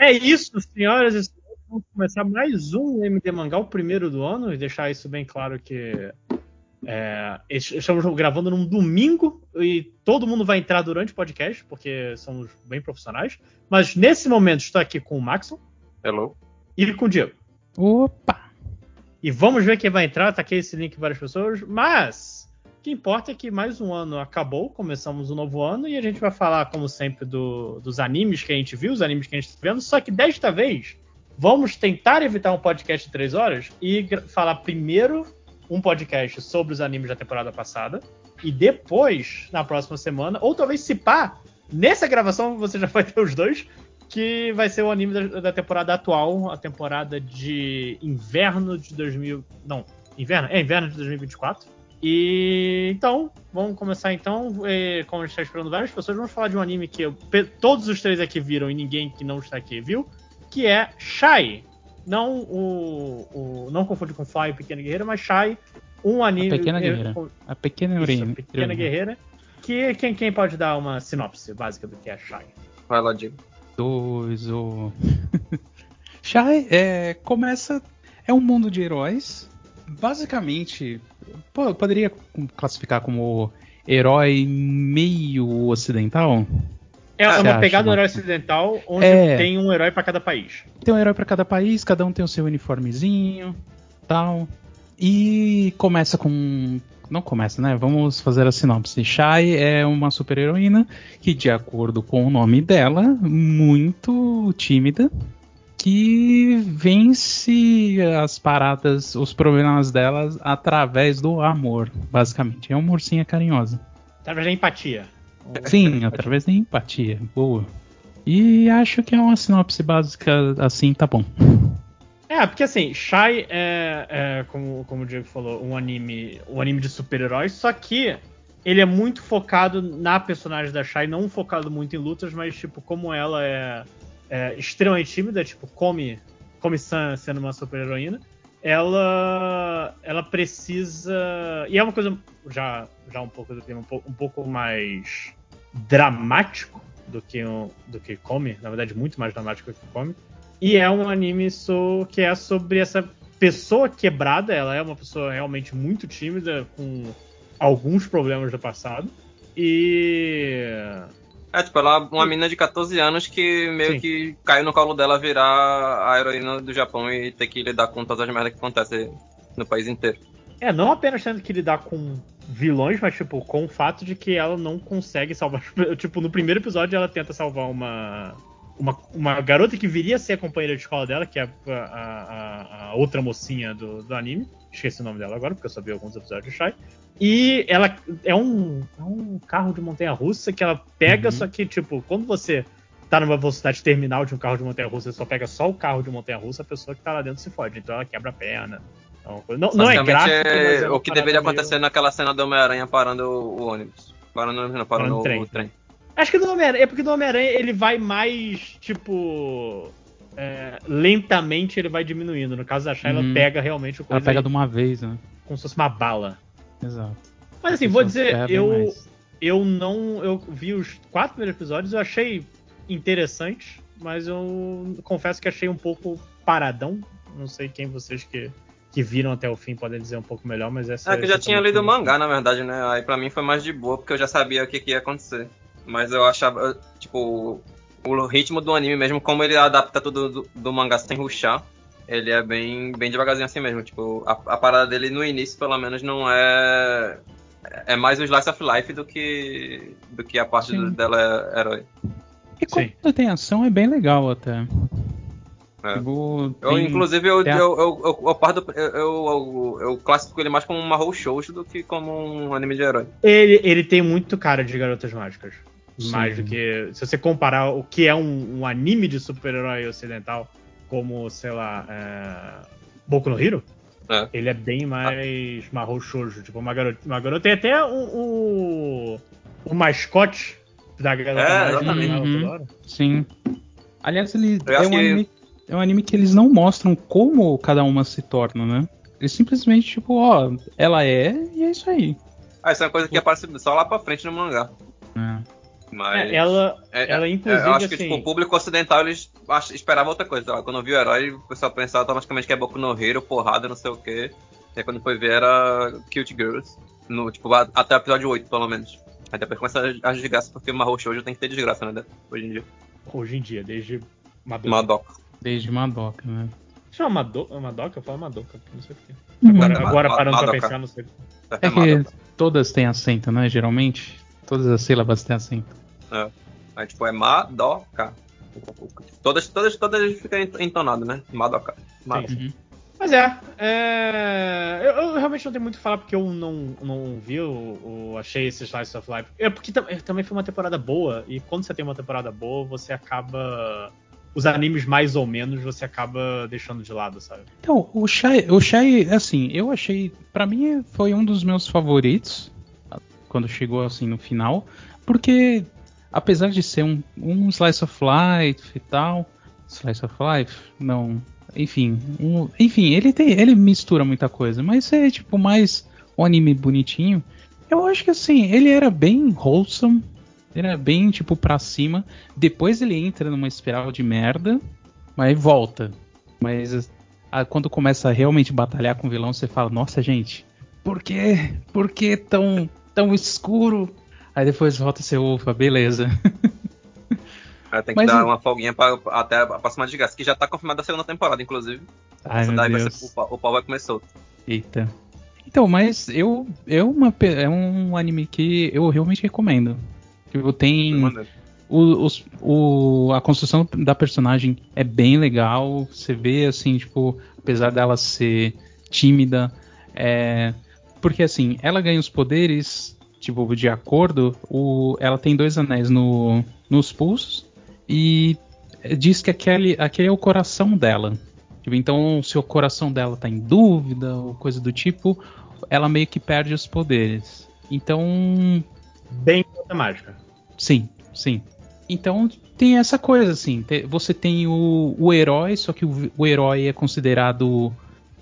É isso, senhoras e senhores. Vamos começar mais um MD Mangá, o primeiro do ano, e deixar isso bem claro que é, estamos gravando num domingo e todo mundo vai entrar durante o podcast, porque somos bem profissionais. Mas nesse momento estou aqui com o Maxon. Hello. E com o Diego. Opa! E vamos ver quem vai entrar. Tá aqui esse link várias pessoas. Mas o que importa é que mais um ano acabou, começamos um novo ano e a gente vai falar, como sempre, do, dos animes que a gente viu, os animes que a gente está vendo. Só que desta vez vamos tentar evitar um podcast de três horas e falar primeiro um podcast sobre os animes da temporada passada e depois, na próxima semana, ou talvez se pá, nessa gravação você já vai ter os dois, que vai ser o anime da, da temporada atual, a temporada de inverno de 2000, não, inverno, é inverno de 2024. E então, vamos começar então. E, como a gente está esperando várias pessoas, vamos falar de um anime que eu, todos os três aqui viram e ninguém que não está aqui viu, que é Shai. Não o, o não confunde com Fly Pequena Guerreira, mas Shai, um anime. A Pequena Guerreira. A Pequena Isso, a Pequena Guerreira. Que quem, quem pode dar uma sinopse básica do que é Shai? Vai lá, Diego dois, ou. Shai é, começa. É um mundo de heróis. Basicamente, pô, poderia classificar como herói meio ocidental? É uma pegada do herói ocidental onde é, tem um herói para cada país. Tem um herói para cada país, cada um tem o seu uniformezinho, tal. E começa com não começa, né? Vamos fazer a sinopse. Shai é uma super-heroína que, de acordo com o nome dela, muito tímida, que vence as paradas, os problemas delas através do amor, basicamente. É uma ursinha carinhosa. Através da empatia. Sim, através da empatia. Boa. E acho que é uma sinopse básica assim, tá bom. É, porque assim, Shai é, é, como, como o Diego falou, um anime, um anime de super-heróis, só que ele é muito focado na personagem da Shai, não focado muito em lutas, mas tipo, como ela é, é extremamente tímida, tipo, come, come San sendo uma super-heroína, ela ela precisa. E é uma coisa já, já um pouco do clima, um pouco, um pouco mais dramático do que, do que come, na verdade, muito mais dramático do que come e é um anime so, que é sobre essa pessoa quebrada. Ela é uma pessoa realmente muito tímida, com alguns problemas do passado. E. É, tipo, ela é uma menina de 14 anos que meio Sim. que caiu no colo dela virar a heroína do Japão e ter que lidar com todas as merdas que acontecem no país inteiro. É, não apenas tendo que lidar com vilões, mas, tipo, com o fato de que ela não consegue salvar. Tipo, no primeiro episódio ela tenta salvar uma uma, uma garota que viria a ser a companheira de escola dela, que é a, a, a, outra mocinha do, do anime. Esqueci o nome dela agora, porque eu só vi alguns episódios de Shai. E ela é um, é um carro de montanha russa que ela pega, uhum. só que, tipo, quando você tá numa velocidade terminal de um carro de montanha russa, você só pega só o carro de montanha russa, a pessoa que tá lá dentro se fode. Então ela quebra a perna. Então, não, não é gráfico, é, é o que deveria meio... acontecer naquela cena do Homem-Aranha parando o, o ônibus. Parando, não, parando, parando o, trem. o trem. Acho que do Homem-Aranha. É porque do Homem-Aranha ele vai mais, tipo. É, lentamente ele vai diminuindo. No caso da Shai, uhum. ela pega realmente o coisa. Ela pega aí, de uma vez, né? Como se fosse uma bala. Exato. Mas assim, vou dizer, eu. Eu não. Eu vi os quatro primeiros episódios, eu achei interessante, mas eu confesso que achei um pouco paradão. Não sei quem vocês que, que viram até o fim podem dizer um pouco melhor, mas essa. É que eu já tinha lido o mangá, na verdade, né? Aí pra mim foi mais de boa, porque eu já sabia o que, que ia acontecer. Mas eu achava, tipo, o ritmo do anime mesmo, como ele adapta tudo do, do mangá sem ruxar, ele é bem, bem devagarzinho assim mesmo. Tipo, a, a, parada dele no início, pelo menos, não é. É mais o Slice of Life do que, do que a parte do, dela é herói. E quando Sim. tem ação é bem legal até. É. Tipo, eu, inclusive, eu, eu, eu, eu, eu, parto, eu, eu, eu, classifico ele mais como um Mahou Shoujo do que como um anime de herói. Ele, ele tem muito cara de garotas mágicas. Sim. Mais do que. Se você comparar o que é um, um anime de super-herói ocidental, como, sei lá, é, Boku no Hero, é. ele é bem mais ah. Mahou Shoujo. Tipo, uma garota. Uma garota tem até o, o, o mascote da garota é, exatamente. Uhum. Sim. Aliás, ele é um, que... anime, é um anime que eles não mostram como cada uma se torna, né? Eles simplesmente, tipo, ó, ela é e é isso aí. Ah, isso é uma coisa que aparece só lá pra frente no mangá. É. Mas. É, ela, é, ela é, inclusive, eu acho que assim- tipo, o público ocidental eles ach- esperava outra coisa. Quando viu o herói, o pessoal pensava automaticamente que é Boku no Hero, porrada, não sei o quê. E aí quando foi ver era Cute Girls. No, tipo, até o episódio 8, pelo menos. Aí depois começa as desgraças, porque o Mahou Shoujo tem que ter desgraça, né? Hoje em dia. Hoje em dia, desde Madoka. Madoka. Desde Madoka, né? Chama Madoka? Madoka? Eu falo Madoka, não sei porquê. Uhum. Agora, agora parando pra Madoka. pensar, não sei. É que todas têm acento, né? Geralmente. Todas as sílabas têm acento. Aí tipo, é Madoka. Todas, todas, todas ficam entonadas, né? Madoka. Madoka. Uhum. Mas é, é, eu, eu realmente não tenho muito o que falar porque eu não, não vi, eu, achei esse Slice of Life. É porque tam- também foi uma temporada boa, e quando você tem uma temporada boa, você acaba. Os animes mais ou menos você acaba deixando de lado, sabe? Então, o Shai, o Shai, assim, eu achei, Pra mim foi um dos meus favoritos quando chegou assim no final, porque apesar de ser um, um slice of life e tal, slice of life, não, enfim, um- enfim, ele tem, ele mistura muita coisa, mas é tipo mais um anime bonitinho. Eu acho que assim, ele era bem wholesome, era bem tipo pra cima. Depois ele entra numa espiral de merda, mas volta. Mas ah, quando começa a realmente batalhar com o vilão, você fala, nossa gente, por que? Por que tão, tão escuro? Aí depois volta e você, ufa, beleza. Aí tem que Mas dar o- uma folguinha pra, até a próxima desgraça, que já tá confirmada a segunda temporada, inclusive. Ai, Essa daí ser, o, pau, o pau vai comer solto. Eita. Então, mas eu, eu uma, é um anime que eu realmente recomendo. Tipo, tem o, o- a construção da personagem é bem legal. Você vê assim, tipo, apesar dela ser tímida, é, porque assim, ela ganha os poderes, tipo, de acordo. O, ela tem dois anéis no, nos pulsos e diz que aquele, aquele é o coração dela. Tipo, então, se o coração dela tá em dúvida ou coisa do tipo, ela meio que perde os poderes. Então, Bem mágica. Sim, sim. Então tem essa coisa assim. te- Você tem o, o herói, só que o, o herói é considerado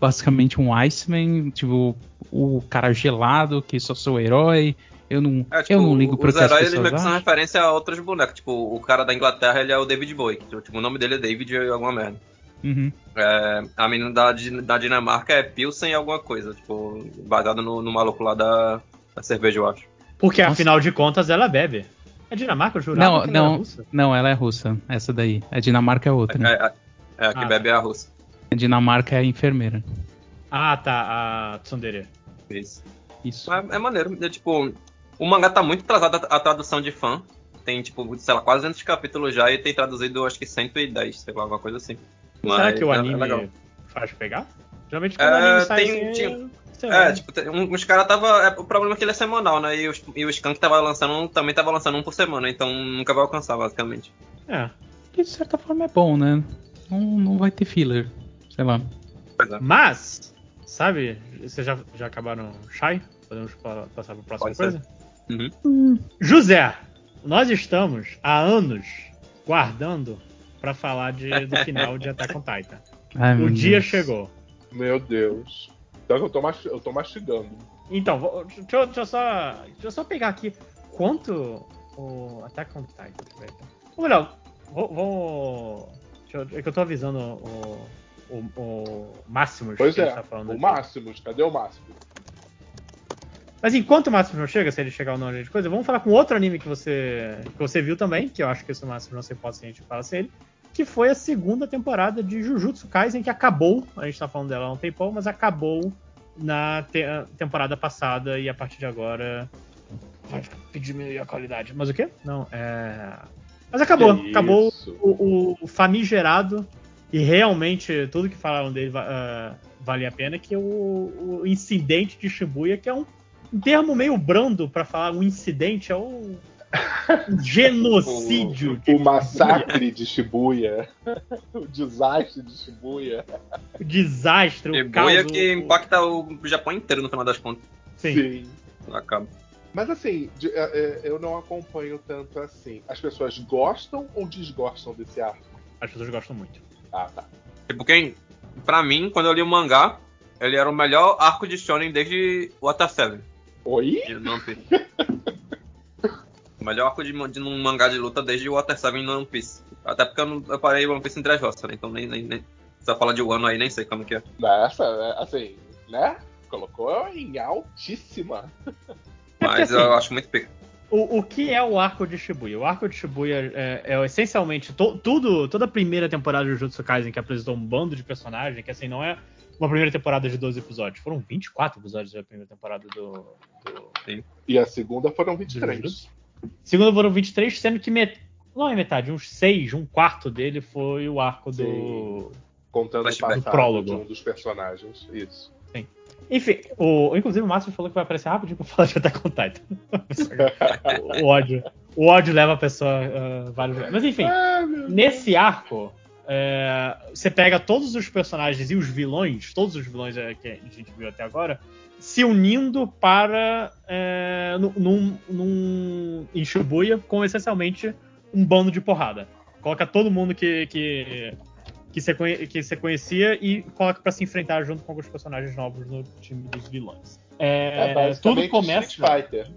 basicamente um Iceman, tipo o cara gelado que só sou herói. Eu não, É, tipo, eu não ligo pro os que as heróis eles pessoas meio que são referência a outros bonecos. Tipo, o cara da Inglaterra ele é o David Bowie. que, Tipo, o nome dele é David e alguma merda. Uhum. É, a menina da, da Dinamarca é Pilsen alguma coisa. Tipo, baseado no, no maluco lá da, da cerveja, eu acho. Porque Nossa. afinal de contas ela bebe. É Dinamarca, eu jurava Não, não, russa. não, ela é russa. Essa daí. A Dinamarca é outra. É, é, é, a que Ah, bebe é a russa. A Dinamarca é a enfermeira. Ah, tá, a Tsundere. Isso. Isso. É, é maneiro. É, tipo, o mangá tá muito atrasado a, tradução de fã. Tem, tipo, sei lá, quase 200 capítulos já e tem traduzido, acho que 110, sei lá, alguma coisa assim. Será Mas que o é- é anime legal. faz pegar? Geralmente quando É, o anime sai tem- assim, tinha-. É, tipo, um- os caras tava. É, o problema é que ele é semanal, né? E, os, e o Skank tava lançando também tava lançando um por semana, então nunca vai alcançar, basicamente. É. Que de certa forma é bom, né? Não, não vai ter filler. Sei lá. É. Mas, sabe, vocês já, já acabaram Shai? Podemos pa- passar para a próxima Pode ser. Uhum. Hum, José, nós estamos há anos guardando para falar de, do final de Attack on Titan. ai, O dia Deus. chegou. Meu Deus. Então eu tô, eu tô mastigando. Então, vou- deixa, eu- deixa eu só, deixa eu só pegar aqui quanto o Attack on Titan. Ou melhor, vou. vou deixa eu- é que eu tô avisando o, o, o Máximos Pois é, tá falando o aqui. Máximos, cadê o Máximos? Mas enquanto o Máximo não chega, se ele chegar ou não, gente coisa, vamos falar com outro anime que você, que você viu também, que eu acho que esse Máximo não sei pode se a gente fala sem ele, que foi a segunda temporada de Jujutsu Kaisen, que acabou, a gente tá falando dela há um tempão, mas acabou na te- temporada passada e a partir de agora vai diminuir a qualidade. Mas o quê? Não, é... Mas acabou, Que acabou o, o famigerado e realmente tudo que falaram dele ah, vale a pena, que é o, o incidente de Shibuya, que é um, um termo meio brando pra falar um incidente, é um, um genocídio. O massacre de Shibuya. o desastre de Shibuya. o desastre, E o caos. boia que o- impacta o Japão inteiro no final das contas. Sim. Acaba. Mas assim, é, é, eu não acompanho tanto assim. As pessoas gostam ou desgostam desse arco? As pessoas gostam muito. Ah, tá. Tipo, quem. Pra mim, quando eu li o mangá, ele era o melhor arco de Shonen desde o Ata 7. Oi? Piece. melhor arco de, de um mangá de luta desde o Water 7 no One Piece. Até porque eu, não, eu parei One Piece em Dressrosa, né? Então nem, nem, nem. Se eu falar de Wano aí, nem sei como que é. Nessa, assim, né? Colocou em altíssima. Mas eu acho muito pica. O, o que é o arco de Shibuya? O arco de Shibuya é, é essencialmente to, tudo, toda a primeira temporada de Jujutsu Kaisen que apresentou um bando de personagens, que assim, não é uma primeira temporada de 12 episódios. Foram 24 episódios da primeira temporada do. do e a segunda foram 23. Segunda foram 23, sendo que met... não é metade, uns 6, um quarto dele foi o arco Sim. do. Contando o passado prólogo. de um dos personagens. Isso. Sim. Enfim, o, inclusive o Márcio falou que vai aparecer rapidinho pra falar de Attack on Titan. o, ódio. O ódio leva a pessoa uh, vários. Mas enfim, Ah, nesse arco, é, você pega todos os personagens e os vilões, todos os vilões é, que a gente viu até agora, se unindo para. É, num, num, em Shibuya com essencialmente um bando de porrada. Coloca todo mundo que. que que você, que você conhecia e coloca para se enfrentar junto com alguns personagens novos no time dos vilões. É, É, tudo começa. Street Fighter.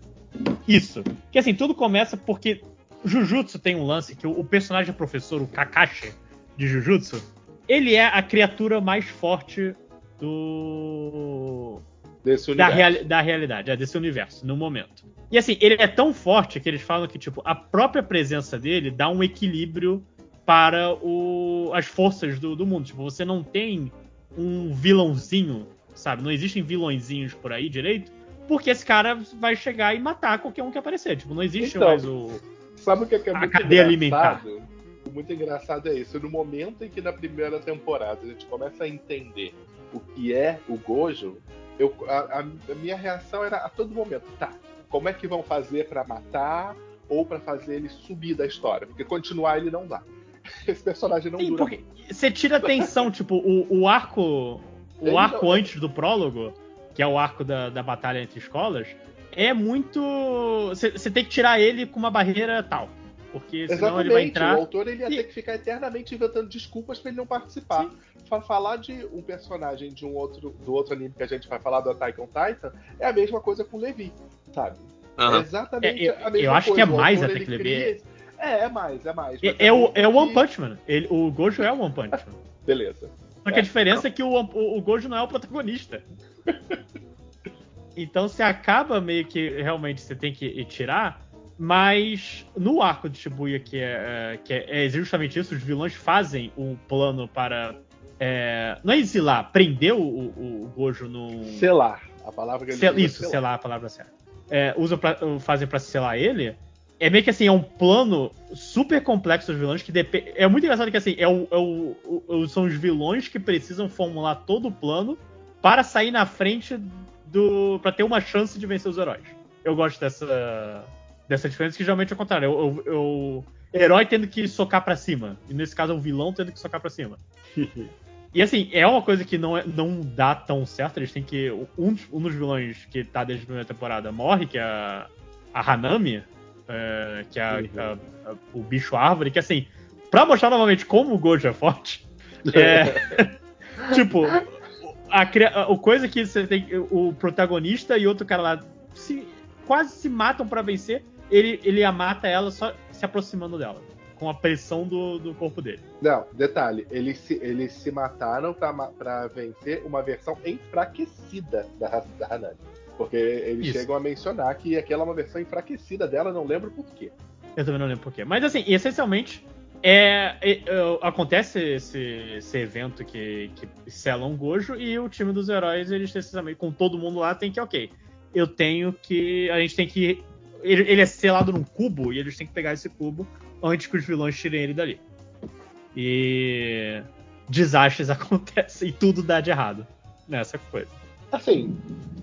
Isso. Que assim, tudo começa porque Jujutsu tem um lance que o, o personagem professor, o Kakashi de Jujutsu, ele é a criatura mais forte do. Desse Da, reali- da realidade, é, desse universo, no momento. E assim, ele é tão forte que eles falam que, tipo, a própria presença dele dá um equilíbrio para o, as forças do, do mundo. Tipo, você não tem um vilãozinho, sabe? Não existem vilõezinhos por aí direito, porque esse cara vai chegar e matar qualquer um que aparecer. Tipo, não existe Então, mais o. Sabe o que é, que é A muito cadeia engraçado? O muito engraçado é isso. No momento em que na primeira temporada a gente começa a entender o que é o Gojo, eu, a, a- minha reação era a todo momento, tá, como é que vão fazer pra matar ou pra fazer ele subir da história? Porque continuar ele não dá. Esse personagem não Sim, dura. porque você tira atenção, tipo, o, o arco. Ele O arco não- antes do prólogo, que é o arco da, da batalha entre escolas, é muito. Você tem que tirar ele com uma barreira tal. Porque senão Exatamente, ele vai entrar. o autor ele ia E- ter que ficar eternamente inventando desculpas pra ele não participar. Pra falar de um personagem de um outro do outro anime que a gente vai falar do Attack on Titan, é a mesma coisa com o Levi, sabe? É Aham. exatamente É, eu- a mesma eu acho coisa. que é mais até ele que Levi cria- É, é mais, é mais. É, é o, é o One Punch Man. Ele, o Gojo é o One Punch Man. Beleza. Só que a diferença é que o, o, o Gojo não é o protagonista. Então você acaba meio que realmente você tem que tirar. Mas no arco de Shibuya, que é, é, que é justamente isso, os vilões fazem um plano para. é, não é exilar, prender o, o, o Gojo no. Selar. A palavra que ele Sel- é isso, selar a palavra certa. É, usam pra, fazem pra selar ele. É meio que assim, é um plano super complexo dos vilões que depende. É muito engraçado que assim, é é o- o- são os vilões que precisam formular todo o plano para sair na frente do. para ter uma chance de vencer os heróis. Eu gosto dessa. Dessa diferença, que geralmente é o contrário. Eu, eu, eu- herói tendo que socar pra cima. E nesse caso é o vilão tendo que socar pra cima. E assim, é uma coisa que não, é- não dá tão certo. Eles têm que. Um, dos- um dos vilões que tá desde a primeira temporada morre, que é a, a Hanami, é, que é a- Uhum. a- a- o bicho árvore, que assim, pra mostrar novamente como o Gojo é forte, é. tipo, a, a- o coisa que você tem. O protagonista e outro cara lá se, quase se matam pra vencer. Ele, ele a mata ela só se aproximando dela. Com a pressão do, do corpo dele. Não, detalhe, eles se, eles se mataram pra, vencer uma versão enfraquecida da, Ha- da Hanami. Porque eles Isso. chegam a mencionar que aquela é uma versão enfraquecida dela, não lembro por quê. Eu também não lembro porquê. Mas assim, essencialmente, é, é- é, acontece esse, esse evento que, que sela um Gojo e o time dos heróis, eles com todo mundo lá, tem que, ok, eu tenho que. A gente tem que. Ele, ele é selado num cubo e eles têm que pegar esse cubo antes que os vilões tirem ele dali. E. Desastres acontecem e tudo dá de errado nessa coisa. Assim,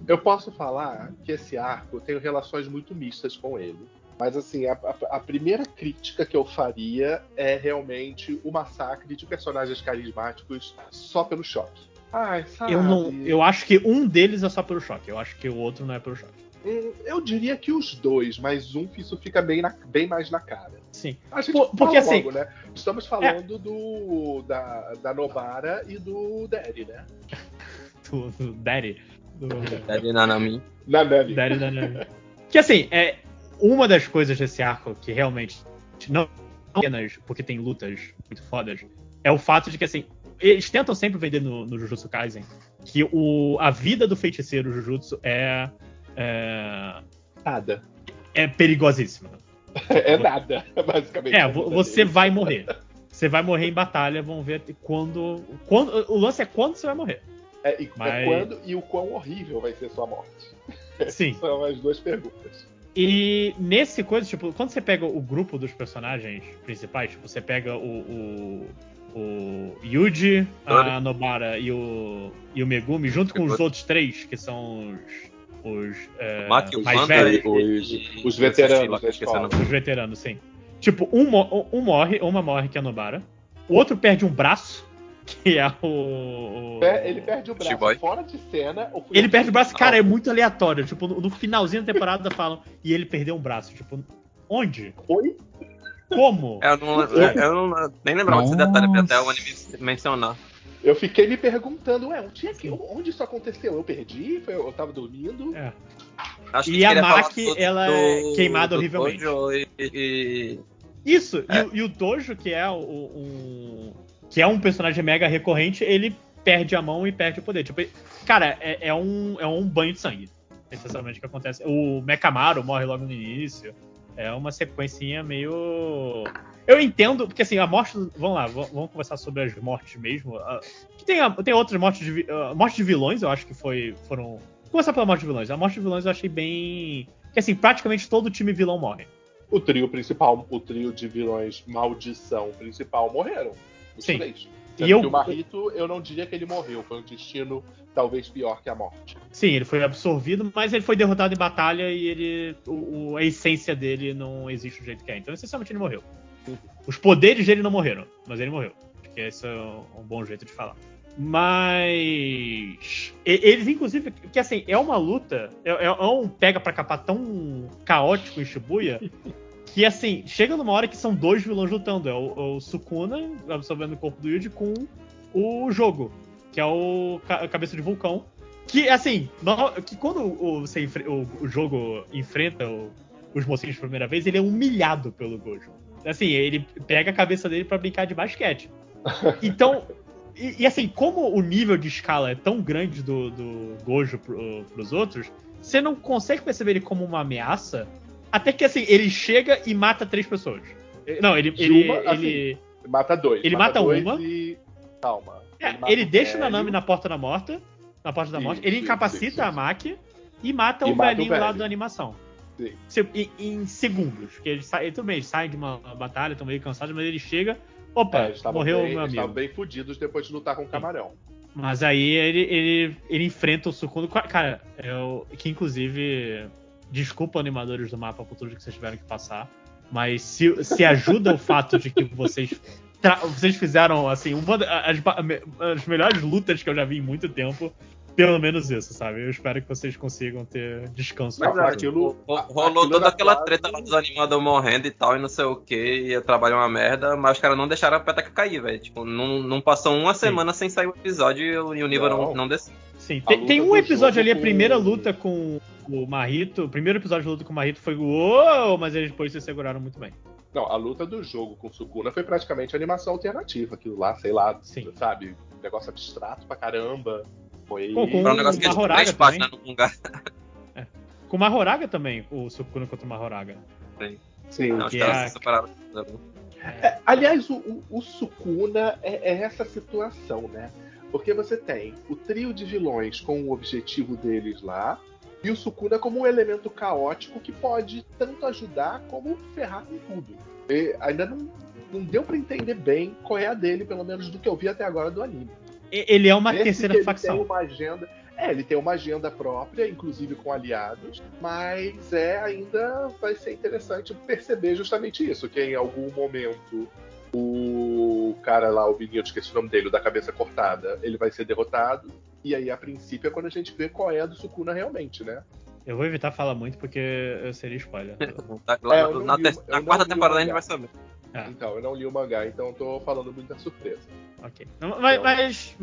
eu posso falar que esse arco tem relações muito mistas com ele. Mas assim, a, a- a primeira crítica que eu faria é realmente o massacre de personagens carismáticos só pelo choque. Ai, sabe? Eu não. Eu acho que um deles é só pelo choque. Eu acho que o outro não é pelo choque. Eu diria que os dois, mas um isso fica bem, na- bem mais na cara. Sim. A gente Por- porque, assim, logo, né? Estamos falando do da, da Nobara e do Daddy, né? Do, do Daddy. Do, Daddy Nanami. Na Nami. Daddy da Nami. Que assim, é, uma das coisas desse arco que realmente não apenas porque tem lutas muito fodas, é o fato de que assim, eles tentam sempre vender no, no Jujutsu Kaisen que o, a vida do feiticeiro Jujutsu é, é Nada. é perigosíssima. É nada, basicamente. É, você vai morrer. Você vai morrer em batalha, vamos ver quando, quando. O lance é quando você vai morrer. É, e, é Mas- quando e o quão horrível vai ser sua morte. Sim. São as duas perguntas. E nesse coisa, tipo, quando você pega o grupo dos personagens principais, tipo, você pega o. o, o Yuji, a. Nobara e o, e o Megumi, junto com os outros três, que são os. Os, é, mais velhos, Os- e- os veteranos lá, nome. os veteranos, sim. Tipo, um, um morre, uma morre, que é a Nobara. O outro perde um braço, que é o. É, ele perde o braço Chiboy. fora de cena. Ele perde o braço, que- cara, é muito aleatório. Tipo, no, no finalzinho da temporada falam, e ele perdeu um braço. Tipo, onde? Oi? Como? É, Eu, não, eu, eu não- nem lembrava desse detalhe até o anime mencionar. Eu fiquei me perguntando, ué, onde, é que, onde isso aconteceu? Eu perdi? Foi- Eu tava dormindo? É. Acho E a do- ela é do- queimada do horrivelmente. E, e- Isso, É. e, o- e o Tojo, que é o, um. Que é um personagem mega recorrente, ele perde a mão e perde o poder. Tipo, cara, é, é um, é um banho de sangue. Essencialmente o que acontece. O Mekamaru morre logo no início. É uma sequencinha meio. Eu entendo, porque assim, a morte. Vamos lá, vamos conversar sobre as mortes mesmo. Ah, Que tem, a- tem outras mortes de, ah, mortes de vilões, eu acho que foi, foram. Vou começar pela morte de vilões. A morte de vilões eu achei bem. Que assim, praticamente todo time vilão morre. O trio principal, o trio de vilões maldição principal morreram. Os Sim. três. E Sendo eu- que o Marrito, eu não diria que ele morreu. Foi um destino talvez pior que a morte. Sim, ele foi absorvido, mas ele foi derrotado em batalha e ele. O, o- a essência dele não existe do jeito que é. Então, essencialmente, ele morreu. Os poderes dele não morreram, mas ele morreu. Acho que esse é um, bom jeito de falar. Mas. e- Eles, inclusive, que assim, é uma luta. É, é um pega pra capar tão caótico em Shibuya. Que assim, chega numa hora que são dois vilões lutando. É o, o Sukuna absorvendo o corpo do Yuji com o jogo, que é o ca- cabeça de vulcão. Que, assim, que quando o, o, o jogo enfrenta o- os mocinhos pela primeira vez, ele é humilhado pelo Gojo. Assim, ele pega a cabeça dele pra brincar de basquete. Então, e, e assim, como o nível de escala é tão grande do, do Gojo pro, pros outros, você não consegue perceber ele como uma ameaça, até que, assim, ele chega e mata três pessoas. Não, ele... Ele, uma, assim, ele Mata dois. Ele mata dois uma. E... Calma. É, mata ele deixa o. Nanami na porta da morte. Na porta da morte. Ele isso, incapacita isso, a. Maki e mata E o mata o velhinho lá da animação. Sim. Em, em segundos. Porque ele sai, tudo bem, eles saem de uma batalha, estão meio cansados, mas ele chega. Opa, É, morreu bem, meu eles estavam amigo. bem fudidos depois de lutar com o camarão. Mas aí ele, ele, ele enfrenta o Sukundo. Cara, eu, que inclusive. Desculpa, animadores do mapa por tudo que vocês tiveram que passar. Mas se, se ajuda o fato de que vocês. tra- Vocês fizeram, assim, uma das as melhores lutas que eu já vi em muito tempo. Pelo menos isso, sabe? Eu espero que vocês consigam ter descanso. Mas aquilo- Rolou aquilo toda aquela treta lá dos animadores morrendo e tal, e não sei o que, e o trabalho é uma merda, mas os caras não deixaram a peteca cair, velho. Tipo, não, não passou uma semana sem sair o episódio e o, e o nível não, Não. não desceu. Sim, tem, tem um episódio ali, a com- primeira luta com o Marrito. O primeiro episódio de luta com o Marrito foi uou, mas eles depois se seguraram muito bem. Não, a luta do jogo com o Sukuna foi praticamente animação alternativa. Aquilo lá, sei lá, Sim. sabe? Um negócio abstrato pra caramba. Foi. Pô, com- Foi um negócio que três páginas no mangá. Com o Mahoraga também, o Sukuna contra o Mahoraga. Sim. Não, os Que caras é- se separaram. É, aliás, o, o- o Sukuna é, é essa situação, né? Porque você tem o trio de vilões com o objetivo deles lá, e o Sukuna como um elemento caótico que pode tanto ajudar como ferrar com tudo. E ainda não, não deu pra entender bem qual é a dele, pelo menos do que eu vi até agora do anime. Ele é uma Esse terceira ele facção. Tem uma agenda, é, ele tem uma agenda própria, inclusive com aliados, mas é ainda vai ser interessante perceber justamente isso, que em algum momento o cara lá, o menino, eu esqueci o nome dele, o da cabeça cortada, ele vai ser derrotado, e aí a princípio é quando a gente vê qual é a do Sukuna realmente, né? Eu vou evitar falar muito porque eu seria spoiler. Lá- É, eu na li na não quarta temporada a gente vai saber. É. Então, eu não li o mangá, então eu tô falando muita surpresa. Ok. Mas, mas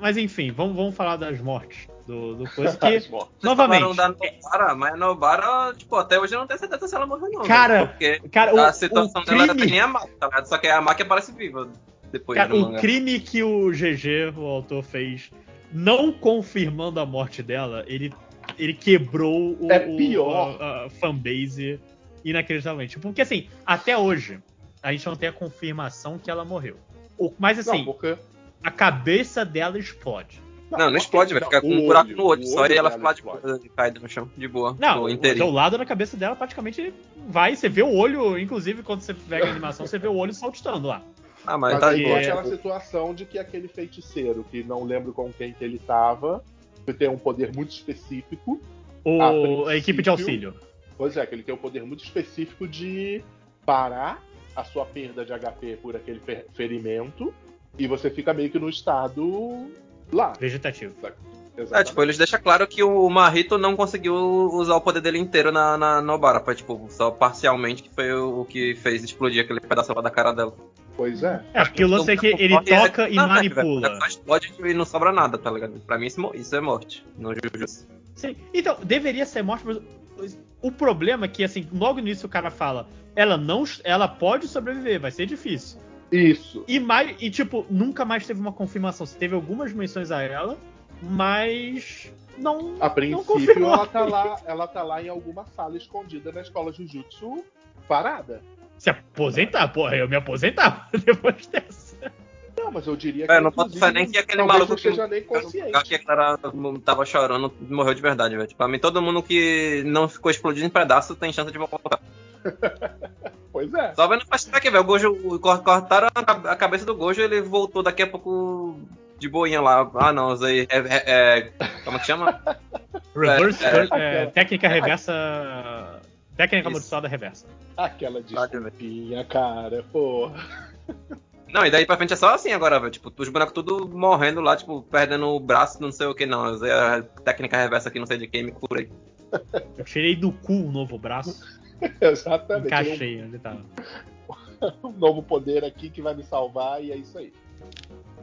mas enfim, vamos, vamos falar das mortes do, do coisa que, As mortes. novamente, da Nobara, mas a Nobara, tipo, até hoje eu não tenho certeza se ela morreu não. Cara, velho, porque cara, o, a situação o dela era que crime, nem a Maki, tá ligado? Só que a Maki aparece viva depois cara, do o mangá. crime que o GG, o autor, fez, não confirmando a morte dela, ele, ele quebrou o, É o- pior. a, a fanbase inacreditavelmente. Porque assim, até hoje, a gente não tem a confirmação que ela morreu. O- Mas assim, Não, porque. A cabeça dela explode. Não, não explode, vai não, ficar com um buraco no olho só e ela dela fica lá de explode. boa, caída no chão, de boa. Não, o, lado da cabeça dela praticamente vai, você vê o olho, inclusive quando você pega a animação, você vê o olho saltitando lá. Ah, mas, Mas tá aí é- aquela situação de que aquele feiticeiro, que não lembro com quem que ele tava, que tem um poder muito específico. O, A a, equipe de auxílio. Pois é, que ele tem um poder muito específico de parar a sua perda de HP por aquele fer- ferimento e você fica meio que no estado lá. Vegetativo. É, tipo, eles deixam claro que o Marito não conseguiu usar o poder dele inteiro na, na Nobara. Foi, tipo, só parcialmente que foi o, que fez explodir aquele pedaço lá da cara dela. Pois é. É, porque o lance é que ele toca e manipula. Só explode e não sobra nada, tá ligado? Pra mim isso, isso é morte. No Jujutsu. Sim. Então, deveria ser morte, mas o problema é que, assim, logo no início o cara fala, ela não, ela pode sobreviver, vai ser difícil. Isso. E, mais, e tipo, nunca mais teve uma confirmação. Você teve algumas menções a ela, mas não. A não princípio confirmou. ela tá lá, ela tá lá em alguma sala escondida na escola Jujutsu parada. Se aposentar, porra, eu me aposentava depois dessa. Não, mas eu diria que É, não posso pensar nem que aquele maluco não que- seja nem consciente. que a Clara tava chorando morreu de verdade, velho. Pra mim, todo mundo que não ficou explodido em pedaço tem chance de voltar. Pois é. Só vendo fast track, velho. O Gojo o- cor- cortaram a ca- a cabeça do Gojo ele voltou daqui a pouco de boinha lá. Ah, não, usei. É, é- é- como é que chama? Reverse, É, é, aquela- técnica reversa. Técnica Isso. amaldiçoada reversa. Aquela desculpinha, cara, porra. Não, e daí pra frente é só assim agora, velho. Tipo, os bonecos tudo morrendo lá, tipo, perdendo o braço, não sei o que, não. Eu usei a técnica reversa aqui, não sei de quem, me curei. Eu tirei do cu o novo braço, Exatamente. Encaixei onde tava. um, novo poder aqui que vai me salvar e é isso aí.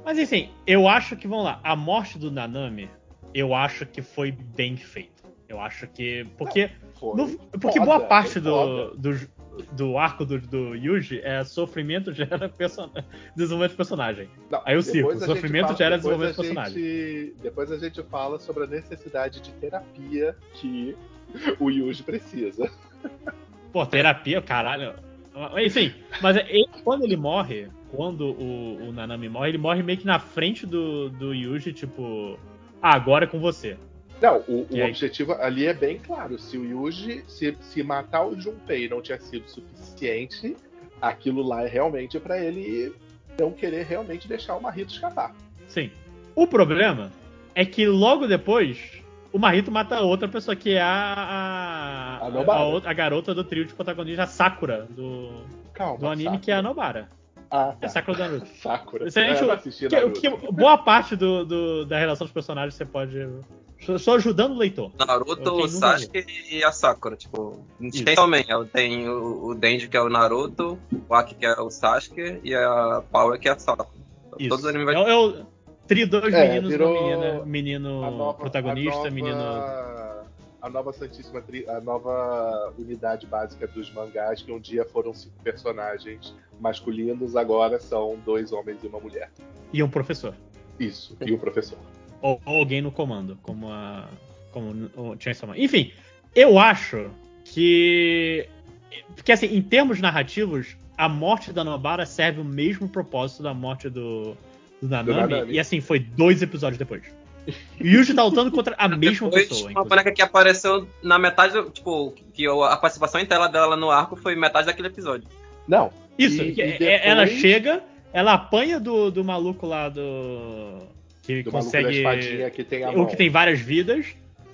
Mas enfim, eu acho que, vamos lá, a morte do Nanami, eu acho que foi bem feita. Eu acho que. Porque, Foi. no- porque foda, boa parte do, do, do arco do, do Yuji é sofrimento gera person... desenvolvimento de personagem. Não, Aí o gente sofrimento fala- gera depois desenvolvimento a gente- Depois a gente fala sobre a necessidade de terapia que o Yuji precisa. Pô, terapia, caralho. Enfim, mas é- ele- quando ele morre, quando o, o Nanami morre, ele morre meio que na frente do, do Yuji, tipo. Ah, agora é com você. Não, o, o objetivo ali é bem claro. Se o Yuji, se, se matar o Junpei não tinha sido suficiente, aquilo lá é realmente pra ele não querer realmente deixar o Marito escapar. Sim. O problema é que logo depois o Marito mata outra pessoa, que é a. A, A a garota do trio de protagonista, a Sakura, do, Calma. do anime, Sakura. que é a Nobara. Ah, É tá. a Sakura do Naruto. Sakura. Gente- Eu Que, Naruto. que boa parte do, do- da relação dos personagens você pode. Só, ajudando o leitor. Naruto, o Sasuke e a Sakura, tipo. Isso. Tem também, tem o, o Denji que é o Naruto, o Aki que é o Sasuke e a Power que é a Sakura. Isso. Todos os animes É, vai o- é o tri dois É, meninos virou uma menina. Menino nova- protagonista, nova- menino. A nova Santíssima Tri... a nova unidade básica dos mangás, que um dia foram cinco personagens masculinos, agora são dois homens e uma mulher. E um professor. Isso, e o professor. Ou, ou alguém no comando, como a. Como o Chainsaw Man. Enfim, eu acho que. Porque assim, em termos narrativos, a morte da Nobara serve o mesmo propósito da morte do, do Nanami. Nanami. E assim, foi dois episódios depois. E o Yuji tá lutando contra a mesma Depois, pessoa. uma inclusive. boneca que apareceu na metade, do- tipo, que a participação em tela dela no arco foi metade daquele episódio. Não, Isso, E- e é- depois- ela chega, ela apanha do, do maluco lá do. Que do maluco da consegue. espadinha que tem a o que tem várias vidas.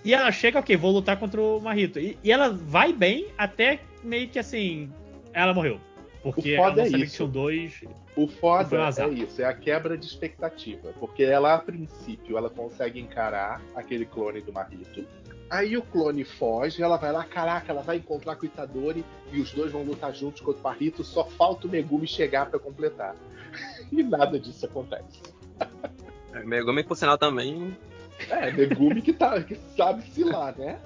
E ela chega, ok, vou lutar contra o Marrito. E, e ela vai bem até meio que assim. Ela morreu. Porque O ela não é sabia que isso. tinham dois. O um foda é isso, é a quebra de expectativa. Porque ela, a princípio, ela consegue encarar aquele clone do Marito. Aí o clone foge, ela vai lá, caraca, ela vai encontrar com o Itadori e os dois vão lutar juntos contra o Marito, só falta o Megumi chegar pra completar. E nada disso acontece. É, Megumi, por sinal, também É, Megumi que, tá, que sabe se lá, né?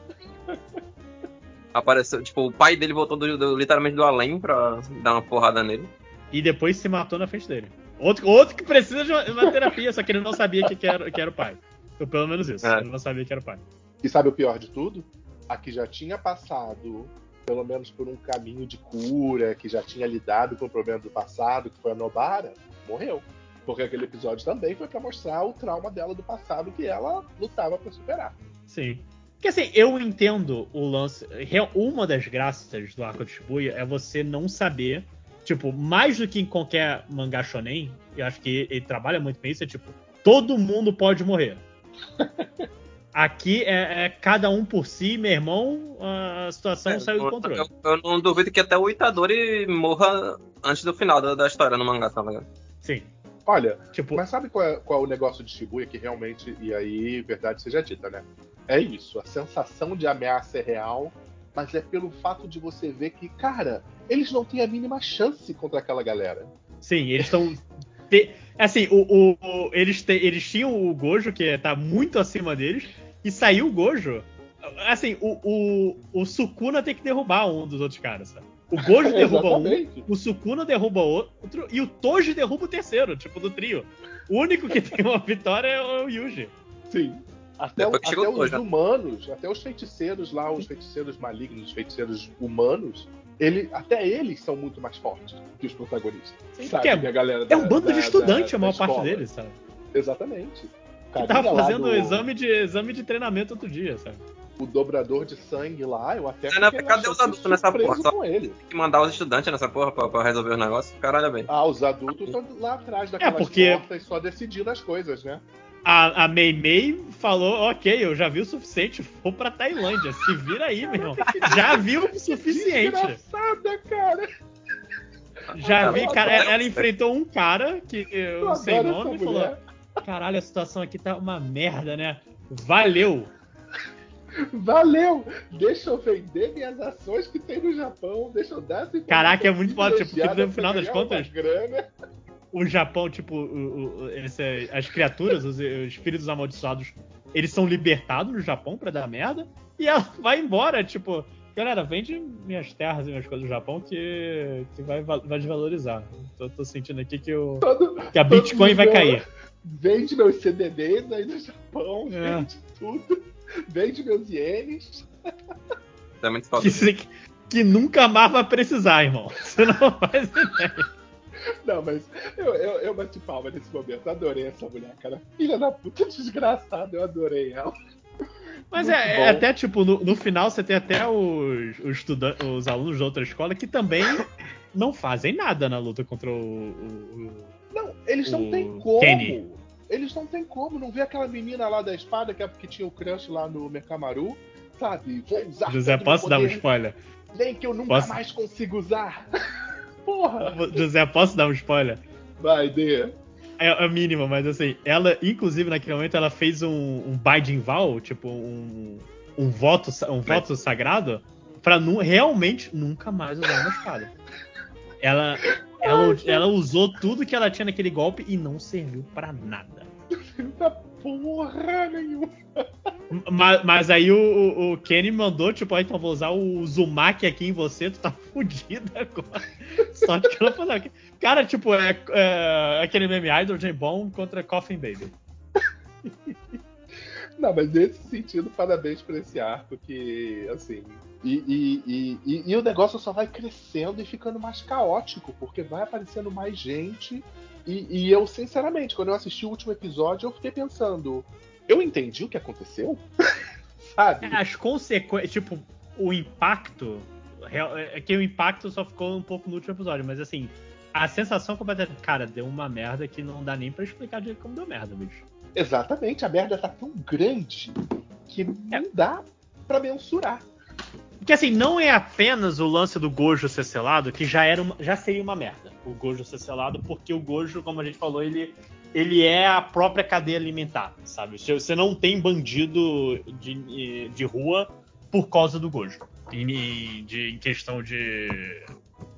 apareceu. Tipo, o pai dele voltou do- do- literalmente do além pra dar uma porrada nele. E depois se matou na frente dele. Outro, outro que precisa de uma, uma terapia, só que ele não sabia que, que, era, que era o pai. Ou pelo menos isso. É. Ele não sabia que era o pai. E sabe o pior de tudo? A que já tinha passado, pelo menos por um caminho de cura, que já tinha lidado com o problema do passado, que foi a Nobara, morreu. Porque aquele episódio também foi pra mostrar o trauma dela do passado que ela lutava pra superar. Sim. Porque assim, eu entendo o lance. Uma das graças do arco de Shibuya é você não saber. Tipo, mais do que em qualquer mangá shonen, eu acho que ele trabalha muito com isso, é tipo, todo mundo pode morrer. Aqui é, é cada um por si, meu irmão, a situação É, saiu do controle. eu- eu não duvido que até o Itadori morra antes do final da, da história no mangá, tá ligado? Sim. Olha, Tipo, mas sabe qual é, qual é o negócio de Shibuya que realmente, e aí, verdade seja dita, né? É isso, a sensação de ameaça é real, mas é pelo fato de você ver que, cara, eles não têm a mínima chance contra aquela galera. Sim, eles estão. Assim, o, o- o- eles, te- eles tinham o Gojo, que tá muito acima deles, e saiu o Gojo. Assim, o, o, o Sukuna tem que derrubar um dos outros caras, sabe? O Gojo derruba um, o Sukuna derruba outro, e o Toji derruba o terceiro, tipo, do trio. O único que tem uma vitória é o Yuji. Sim. Até, o- até os Tojo, né? humanos, até os feiticeiros lá, os feiticeiros malignos, os feiticeiros humanos, ele, até eles são muito mais fortes que os protagonistas. Sim, sabe? é- Que a galera É da- um bando da- de estudante, da- a maior parte deles, sabe? Exatamente. Que tava fazendo do- exame, de, exame de treinamento outro dia, sabe? O dobrador de sangue lá, eu até É, na os chance adultos nessa porra? Só- com ele. Tem que mandar os estudantes nessa porra pra, pra resolver os negócios. Caralho, bem. Ah, os adultos estão lá atrás daquelas porque- portas só decidindo as coisas, né? A, a Mei Mei falou, ok, eu já vi o suficiente, vou pra Tailândia, se vira aí, meu irmão. Já viu o suficiente. Desgraçada, cara. Já vi, cara, ela enfrentou um cara que eu sem nome e falou, caralho, a situação aqui tá uma merda, né? Valeu. Valeu! Deixa eu vender minhas ações que tem no Japão, deixa eu dar essa Caraca, é muito foda, tipo, no final das contas- grana. O Japão, tipo, o- o- esse- as criaturas, os, os espíritos amaldiçoados, eles são libertados no Japão pra dar merda, e ela vai embora, tipo, galera, vende minhas terras e minhas coisas do Japão que, que vai, va- vai desvalorizar. Tô, tô sentindo aqui que, o, Todo, que a Bitcoin vai cair. Vende meus CDDs aí no Japão, É. vende tudo. Vende meus ienes. É muito. Que, se- que nunca mais vai precisar, irmão. Você não faz ideia. Não, mas eu, eu, eu bati palma nesse momento. Adorei essa mulher, cara. Filha da puta desgraçada, eu adorei ela. Mas é, é até, tipo, no, no final você tem até os, os, os alunos da outra escola que também não fazem nada na luta contra o. o- o- Não, eles não têm como. Kenny. Eles não têm como. Não vê aquela menina lá da espada que, é que tinha o crush lá no Mercamaru, sabe? Vou usar José, posso dar um spoiler? Nem que eu nunca Posso? mais consigo usar. Porra! José, posso dar um spoiler? Vai, dê. É, é mínimo, mas assim, ela, inclusive, naquele momento, ela fez um, um Binding Vow, tipo, um, um voto, um voto sagrado, pra nu- realmente nunca mais usar uma espada. Ela, ela, ela usou tudo que ela tinha naquele golpe e não serviu pra nada. Da porra nenhuma. Mas, mas aí o, o, o Kenny mandou, tipo, ó, então vou usar o Uzumaki aqui em você, tu tá fudido agora. Só que ela falou. Cara, tipo, é, é aquele meme Idol J Bom contra Coffin Baby. Não, mas nesse sentido, parabéns por esse arco que, assim. E, e, e- e o negócio só vai crescendo e ficando mais caótico, porque vai aparecendo mais gente. E, e eu, sinceramente, quando eu assisti o último episódio, eu fiquei pensando: eu entendi o que aconteceu? Sabe? É, As consequências, tipo, o impacto. real- É que o impacto só ficou um pouco no último episódio, mas assim, a sensação completa. Cara, deu uma merda que não dá nem pra explicar direito como deu merda, bicho. Exatamente, a merda tá tão grande que não dá pra mensurar. Porque assim, não é apenas o lance do Gojo ser selado, que já, era uma- já seria uma merda. O Gojo ser selado, porque o Gojo, como a gente falou, ele, ele é a própria cadeia alimentar, sabe? Você- não tem bandido de, de rua por causa do Gojo. Em, de, em questão de.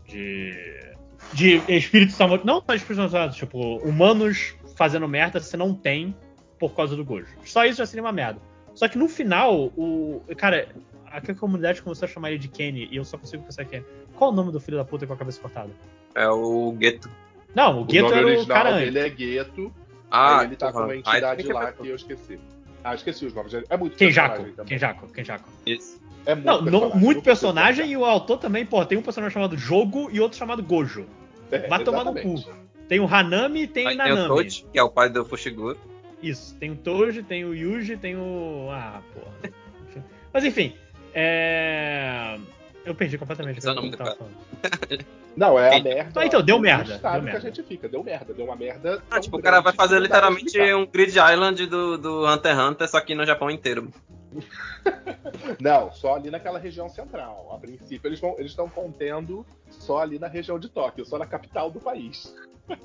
de. de espíritos amaldiçoados. Não só espíritos amaldiçoados, tipo, humanos fazendo merda você não tem por causa do Gojo. Só isso já seria uma merda. Só que no final, o. Cara, a comunidade começou a chamar ele de Kenny e eu só consigo pensar Kenny. Qual o nome do filho da puta com a cabeça cortada? É o Gueto. Não, o Gueto era o original cara antes. é Gueto. Ah, ele tá com uma entidade que lá que eu esqueci. Ah, esqueci os nomes. É muito Kenjaku. Kenjaku, Kenjaku. Isso. É muito Não, não, personagem, muito personagem e o autor também, pô, tem um personagem chamado Jogo e outro chamado Gojo. É, Vai tomar no cu. Tem o Hanami e tem o tem o Nanami. Tochi, que é o pai do Fushiguro. Isso, tem o Toji, tem o Yuji, tem o. Ah, porra. Mas enfim, é. Eu perdi completamente o que eu tava falando. Não, é a merda. Ah, então, deu merda, deu que merda. a gente fica. Deu merda. Deu uma merda. Ah, tipo, o cara vai fazer que literalmente um Grid Island do, do Hunter x Hunter, só que no Japão inteiro. Não, só ali naquela região central. A princípio, eles vão, eles estão contendo só ali na região de Tóquio, só na capital do país.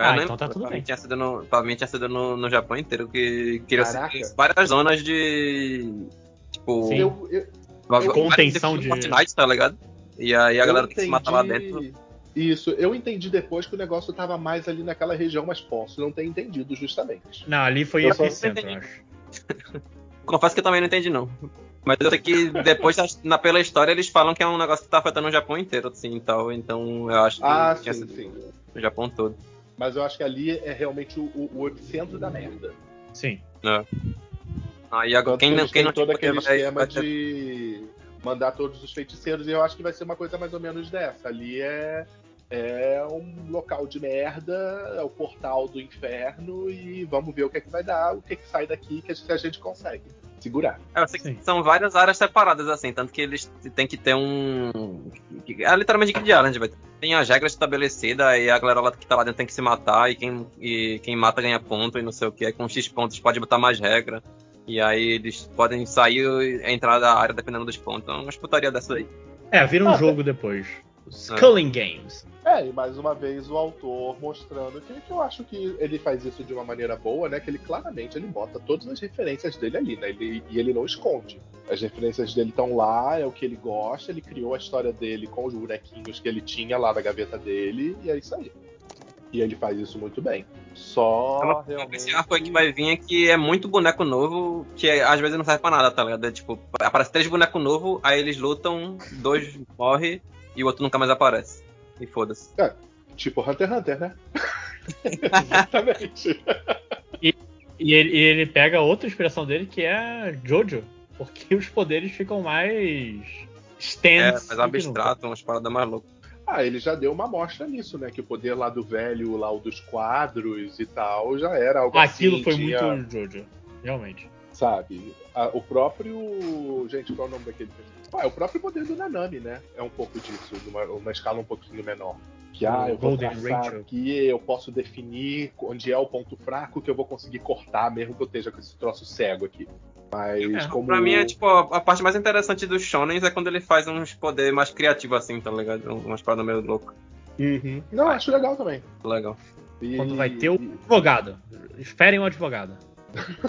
Ah, né? então tá tudo bem. Tinha sido no, pra mim tinha sido no, no Japão inteiro, que queria Caraca. várias zonas de. Tipo, Sim. Eu, eu, vários Contenção de- Fortnite, tá ligado? E aí a eu galera tem que se matar lá entendi- dentro. Isso, eu entendi depois que o negócio tava mais ali naquela região, mas posso não ter entendido justamente. Não, ali foi Eu só epicentro, eu entendi. acho. Confesso que eu também não entendi, não. Mas eu sei que depois, na, pela história, eles falam que é um negócio que tá afetando o Japão inteiro, assim, e tal. Então eu acho que Ah, tinha sim, sido sim. o Japão todo. Mas eu acho que ali é realmente o, o, o epicentro da merda. Sim. Aí agora, Tanto quem, que não- quem não todo aquele vai, esquema vai ter- de mandar todos os feiticeiros, e eu acho que vai ser uma coisa mais ou menos dessa. Ali é, é um local de merda, é o portal do inferno, e vamos ver o que é que vai dar, o que é que sai daqui que a gente, a gente consegue segurar. É, eu sei que Sim. são várias áreas separadas, assim, tanto que eles têm que ter um. É literalmente Kid Island, vai. Tem as regras estabelecidas e a galera lá que tá lá dentro tem que se matar, e quem, e quem mata ganha ponto e não sei o que. Com X pontos pode botar mais regra. E aí eles podem sair e entrar da área dependendo dos pontos. É uma putaria dessa aí. É, vira um Ah, jogo depois. Sculling Games. É, e mais uma vez o autor mostrando que, que eu acho que ele faz isso de uma maneira boa, né? Que ele claramente ele bota todas as referências dele ali, né? Ele, e ele não esconde. As referências dele estão lá, é o que ele gosta, ele criou a história dele com os bonequinhos que ele tinha lá na gaveta dele, e é isso aí. E ele faz isso muito bem. Só realmente. Esse arco aí que vai vir é que é muito boneco novo, que é- às vezes não serve pra nada, tá ligado? É, tipo, aparece três bonecos novos, aí eles lutam, dois morrem e o outro nunca mais aparece. E foda-se. Tipo Hunter x Hunter, né? Exatamente. E ele, e ele pega outra inspiração dele que é Jojo. Porque os poderes ficam mais É, stands. mais abstrato, umas paradas mais loucas. Ah, ele já deu uma amostra nisso, né? Que o poder lá do velho, lá o dos quadros e tal, já era algo Aquilo assim. foi tinha- muito Jojo. Realmente. sabe? A- o próprio. Gente, qual é o nome daquele? Ah, é o próprio poder do Nanami, né? É um pouco disso, numa, uma escala um pouquinho menor. Que, ah, eu vou Golden traçar Rachel. aqui, eu posso definir onde é o ponto fraco que eu vou conseguir cortar, mesmo que eu esteja com esse troço cego aqui. Mas É, como. Pra mim é tipo, a, parte mais interessante dos shonens é quando ele faz uns poderes mais criativos assim, tá ligado? Umas paradas meio loucas. Uhum. Não, acho legal também. Legal. E- Quando vai ter o advogado. Esperem o advogado.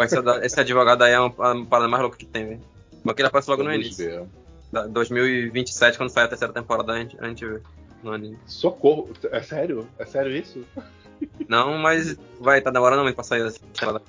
Ser da- esse advogado aí é uma, parada mais louca que tem, velho. Porque ele aparece logo no início. ver. Da- 2027, quando sair a terceira temporada, a gente, a gente vê no anime. Socorro. É sério? É sério isso? Não, mas vai, tá demorando muito pra sair essa temporada.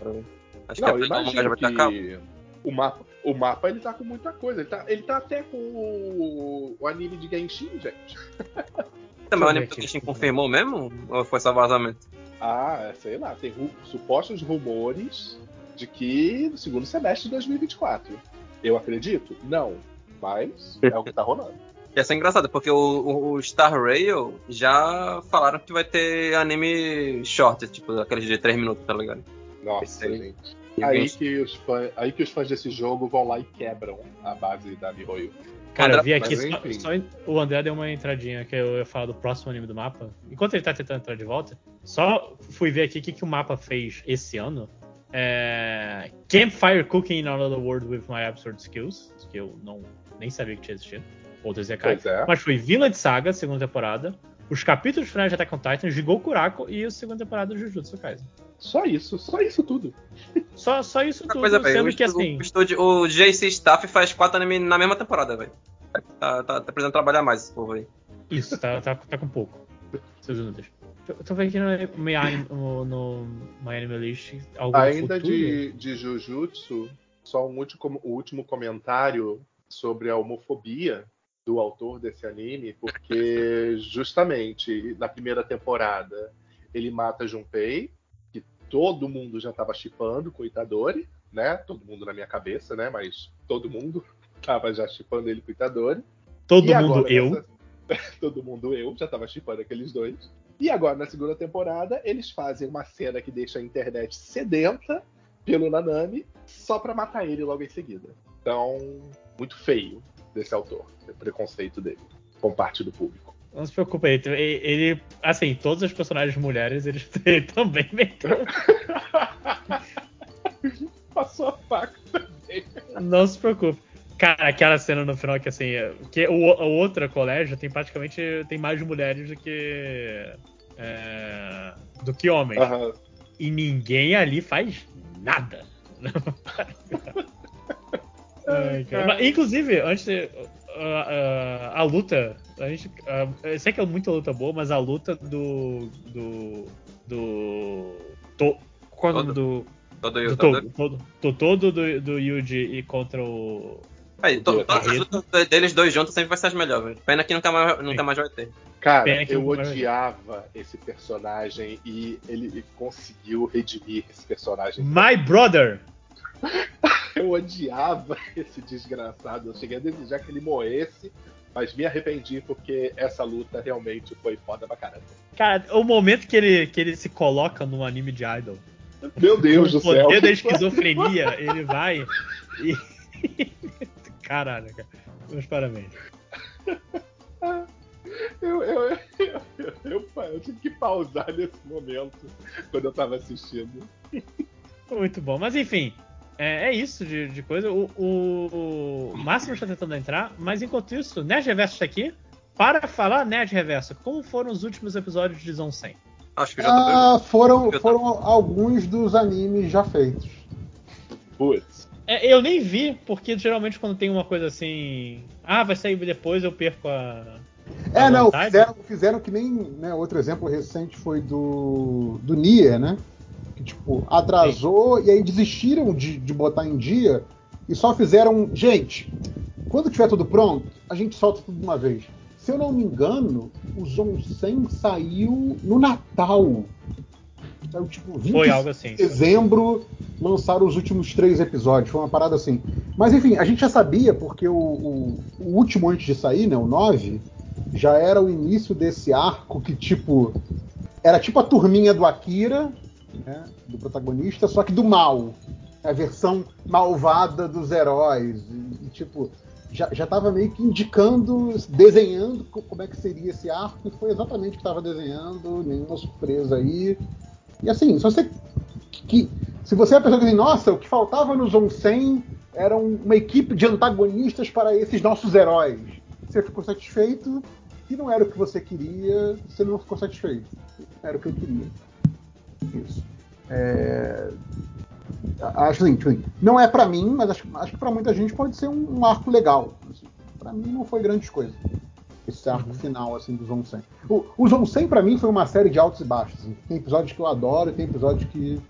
Acho Não, que a manga já imagino vai estar que o mapa, o mapa ele tá com muita coisa. Ele tá, ele tá até com o, o anime de Genshin, gente. Também o anime ver do. Genshin confirmou mesmo? Ou foi só vazamento? Ah, sei lá, tem ru- supostos rumores de que no segundo semestre de 2024. Eu acredito? Não. Mas é o que tá rolando. Ia ser engraçado, porque o, o- Star Rail já falaram que vai ter anime short, tipo, aqueles de 3 minutos, tá ligado? Nossa, gente. Aí que, os fãs, aí que os fãs desse jogo vão lá e quebram a base da Mihoyo. Cara, eu vi aqui, mas só, só o André deu uma entradinha que eu ia falar do próximo anime do mapa. Enquanto ele tá tentando entrar de volta, só fui ver aqui o que, que o mapa fez esse ano. É... Campfire Cooking in Another World with My Absurd Skills, que eu não nem sabia que tinha existido. Outro Zekai. Pois é. Mas foi Vinland Saga, segunda temporada. Os capítulos finais de Attack on Titan, Jigou Kurako e a segunda temporada do Jujutsu Kaisen. Só isso, só isso tudo. Só, só isso Outra tudo, coisa, sendo O, que estu- assim... o, estúdio- o JC Staff faz quatro animes na mesma temporada, velho. Tá, tá, tá precisando trabalhar mais esse povo aí. Isso, tá, tá, tá com pouco. Seus inúteis. Eu tô vendo aqui no, no, no My Anime List. Ainda futuro. de, de Jujutsu, só um último, o último comentário sobre a homofobia do autor desse anime, porque justamente na primeira temporada ele mata Junpei, que todo mundo já estava chipando com Itadori, né? Todo mundo na minha cabeça, né? Mas todo mundo tava já chipando ele com Itadori. Todo E mundo agora, eu. nessa- Todo mundo eu, já tava chipando aqueles dois. E agora, na segunda temporada, eles fazem uma cena que deixa a internet sedenta pelo Nanami, só pra matar ele logo em seguida. Então, muito feio desse autor, o preconceito dele com parte do público. Não se preocupe, ele, ele- assim, todas as personagens mulheres, eles ele também meteu. Passou a faca também. Não se preocupe. Cara, aquela cena no final que assim, é- que o, o outro colégio tem praticamente tem mais mulheres do que é, do que homens. Aham. E ninguém ali faz nada. Ai. Mas, Inclusive, antes de, a, a- a luta, a gente, a- eu sei que é muita luta boa, mas a luta do do do to, qual é o nome do Todo do todo, todo, do todo do, do Yuji e contra o Aí, to- todas as lutas deles dois juntos sempre vai ser as melhores, velho. Pena que nunca mais, nunca mais vai ter. Cara, eu odiava esse personagem e ele conseguiu redimir esse personagem. My Brother. Eu odiava esse desgraçado. Eu cheguei a desejar que ele morresse, mas me arrependi porque essa luta realmente foi foda pra caramba. Cara, o momento que ele, que ele se coloca num anime de idol. Meu Deus do o poder céu. da esquizofrenia, ele vai e. Caralho, cara. Meus parabéns. Eu, eu, eu, eu, eu- eu tive que pausar nesse momento quando eu tava assistindo. Muito bom. Mas enfim, é, é isso de, de coisa. O, o, o Máximo está tentando entrar, mas enquanto isso, Nerd Reverso está aqui para falar, Nerd Reverso, como foram os últimos episódios de Zone 100? Acho que já tá Ah, foram, Eu foram alguns dos animes já feitos. Putz. É, eu nem vi, porque geralmente quando tem uma coisa assim. Ah, vai sair depois, eu perco a. a É, não, fizeram, fizeram que nem. Né, outro exemplo recente foi do, do Nier, né? Que, tipo, atrasou e aí desistiram de, de botar em dia e só fizeram. Gente, quando tiver tudo pronto, a gente solta tudo de uma vez. Se eu não me engano, o Zon 100 saiu no Natal. Saiu tipo 20 Foi algo assim. dezembro lançaram os últimos três episódios. Foi uma parada assim. Mas enfim, a gente já sabia, porque o, o- o último antes de sair, né, o 9, já era o início desse arco que, tipo. Era tipo a turminha do Akira, né, do protagonista, só que do mal. A versão malvada dos heróis. E, e, tipo. Já, já tava meio que indicando, desenhando co- como é que seria esse arco, e foi exatamente o que estava desenhando, nenhuma surpresa aí. E assim, se você que se você é a pessoa que diz, nossa, o que faltava no Zone 100 era um- uma equipe de antagonistas para esses nossos heróis. Você ficou satisfeito e não era o que você queria, você não ficou satisfeito. Era o que eu queria. Isso. É, Acho assim, tipo não é pra mim, mas acho, acho que pra muita gente pode ser um, um arco legal. Assim. Pra mim não foi grande coisa. Esse arco final assim do Zone 100. O, o Zone 100 pra mim foi uma série de altos e baixos. assim. Tem episódios que eu adoro tem episódios que